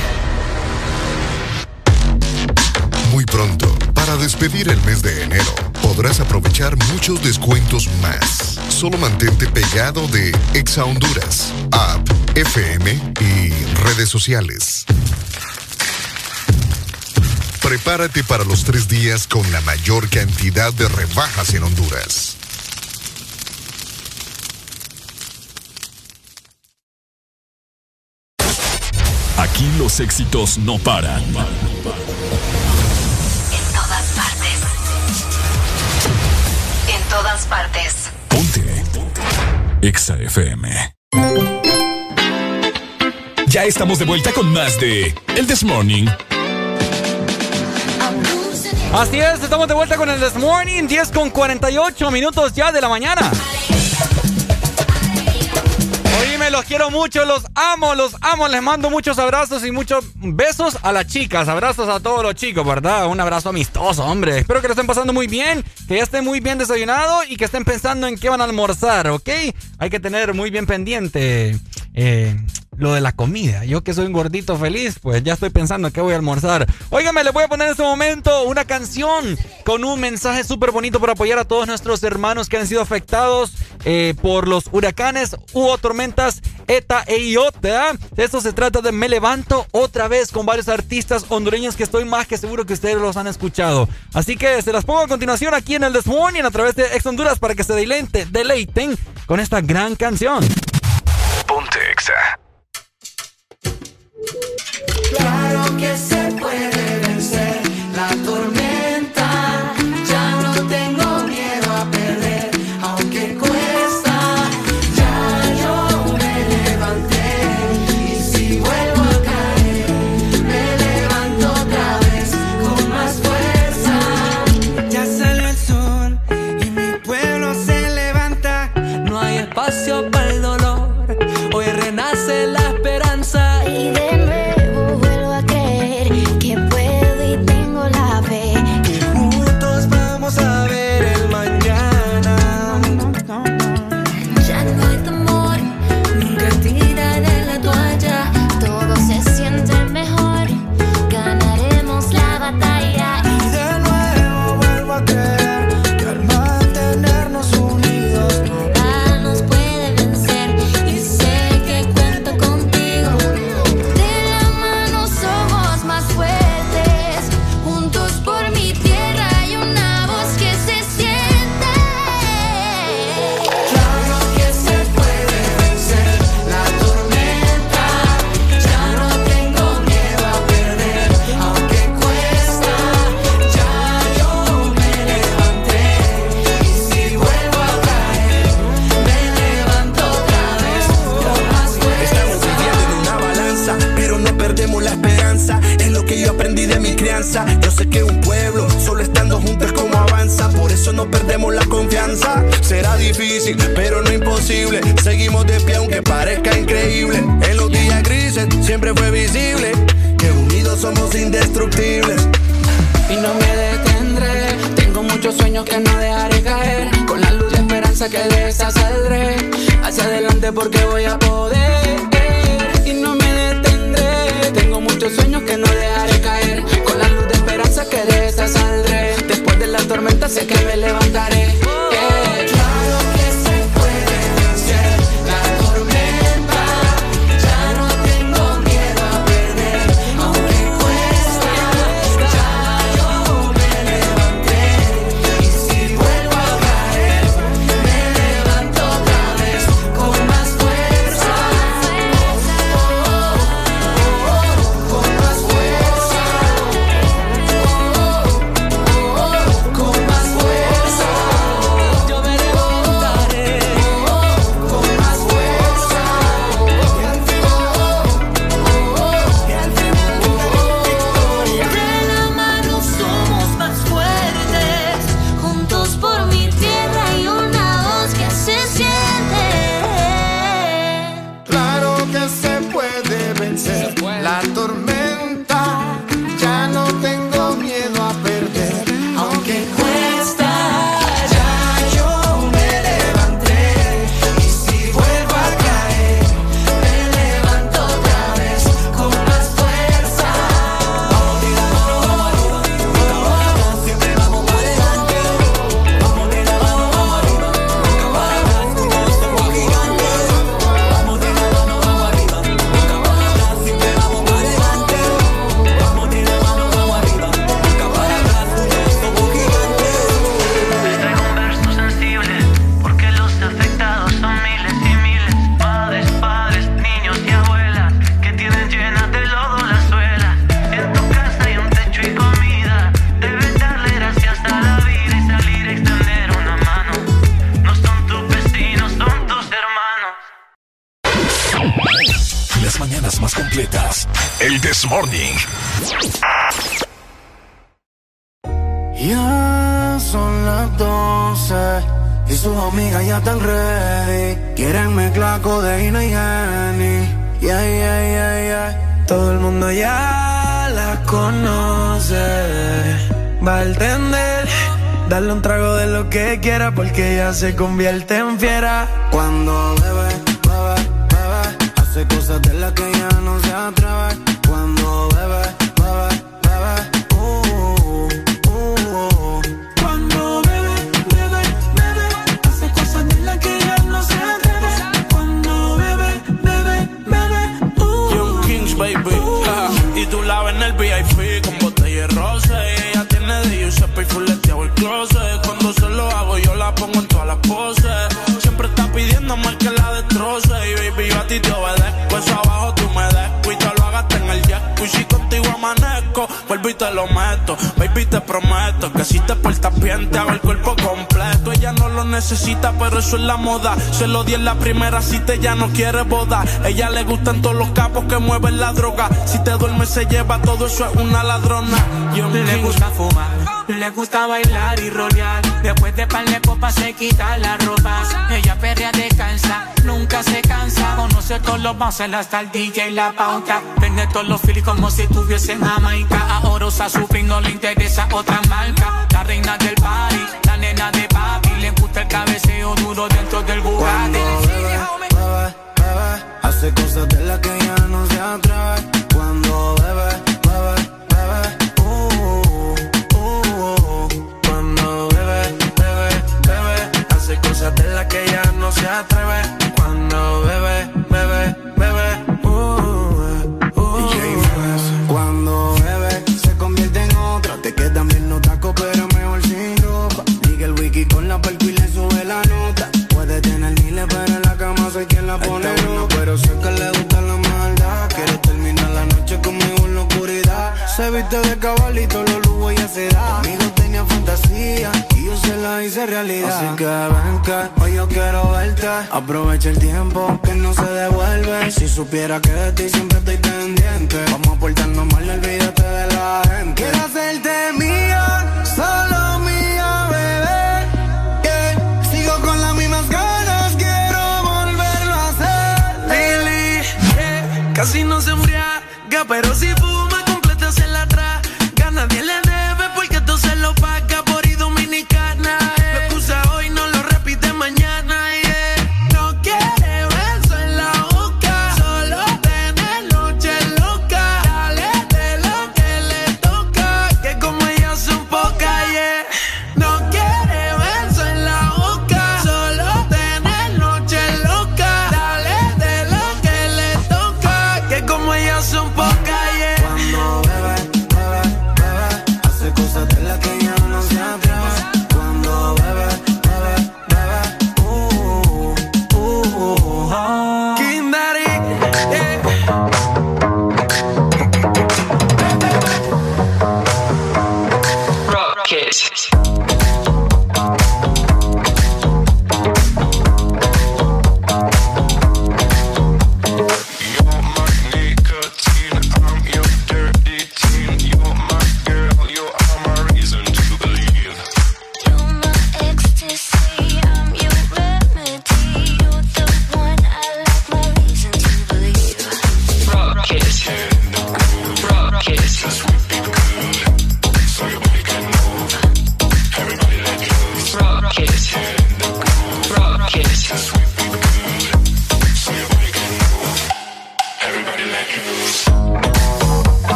S13: Muy pronto, para despedir el mes de enero, podrás aprovechar muchos descuentos más. Solo mantente pegado de Exa Honduras, app, FM y redes sociales. Prepárate para los tres días con la mayor cantidad de rebajas en Honduras.
S5: Aquí los éxitos no paran.
S10: En todas partes. En todas partes.
S5: Ponte. Exa FM. Ya estamos de vuelta con más de El This Morning.
S3: Así es, estamos de vuelta con el This Morning, 10 con 48 minutos ya de la mañana. Los quiero mucho, los amo, los amo. Les mando muchos abrazos y muchos besos a las chicas. Abrazos a todos los chicos, ¿verdad? Un abrazo amistoso, hombre. Espero que lo estén pasando muy bien, que ya estén muy bien desayunados y que estén pensando en qué van a almorzar, ¿ok? Hay que tener muy bien pendiente. Eh, lo de la comida. Yo que soy un gordito feliz, pues ya estoy pensando en qué voy a almorzar. Óigame, le voy a poner en este momento una canción con un mensaje súper bonito para apoyar a todos nuestros hermanos que han sido afectados eh, por los huracanes u tormentas ETA e IOTA. Esto se trata de Me Levanto otra vez con varios artistas hondureños que estoy más que seguro que ustedes los han escuchado. Así que se las pongo a continuación aquí en el This Morning a través de Ex Honduras para que se deleiten, deleiten con esta gran canción.
S5: Ponte Exa.
S75: Claro que se puede
S76: crianza. Yo sé que un pueblo, solo estando juntos, como avanza. Por eso no perdemos la confianza. Será difícil, pero no imposible. Seguimos de pie, aunque parezca increíble. En los días grises siempre fue visible que unidos somos indestructibles. Y no me detendré. Tengo muchos sueños que no dejaré caer. Con la luz de esperanza que de esa saldré. Hacia adelante porque voy a poder. Y no me detendré. Tengo muchos sueños que no dejaré caer. Que de saldré. Después de la tormenta sé que me levantaré.
S75: se
S61: convierte en
S77: eso es la moda. Se lo di la primera si te ya no quiere boda. Ella le gustan todos los capos que mueven la droga. Si te duermes se lleva todo eso es una ladrona. Yo
S60: le gusta fumar, le gusta bailar y rolear. Después de pan de copas se quita la ropa. Ella perrea descansa, nunca se cansa. Conoce todos los bounces hasta el DJ y la pauta. Tiene todos los filis como si estuviese en Jamaica. A Orosa Supreme no le interesa otra marca. La reina del party Cabeceo duro dentro del Bugatti
S5: better get this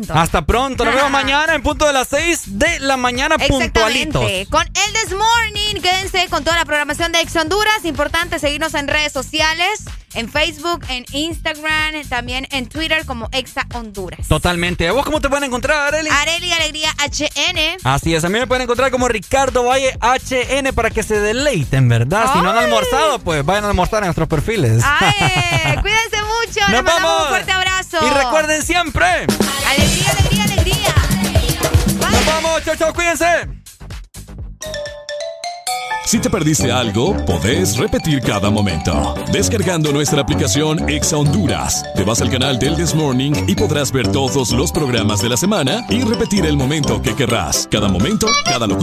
S4: pronto.
S3: Hasta pronto. Nos vemos mañana en punto de las 6 de la mañana puntualitos.
S4: Exactamente. Con el This Morning. Quédense con toda la programación de Ex Honduras. Importante seguirnos en redes sociales. En Facebook, en Instagram, también en Twitter como Exa Honduras.
S3: Totalmente. ¿A vos cómo te pueden encontrar, Areli?
S4: Areli Alegría HN.
S3: Así es, a mí me pueden encontrar como Ricardo Valle HN para que se deleiten, ¿verdad? Si no han almorzado, pues vayan a almorzar en nuestros perfiles.
S4: ¡Ay! (laughs) Cuídense mucho.
S3: Nos
S4: Les mandamos
S3: vamos.
S4: un fuerte abrazo.
S3: Y recuerden siempre. Vamos, chao, cuídense.
S5: Si te perdiste algo, podés repetir cada momento. Descargando nuestra aplicación Exa Honduras. Te vas al canal del This Morning y podrás ver todos los programas de la semana y repetir el momento que querrás. Cada momento, cada locución.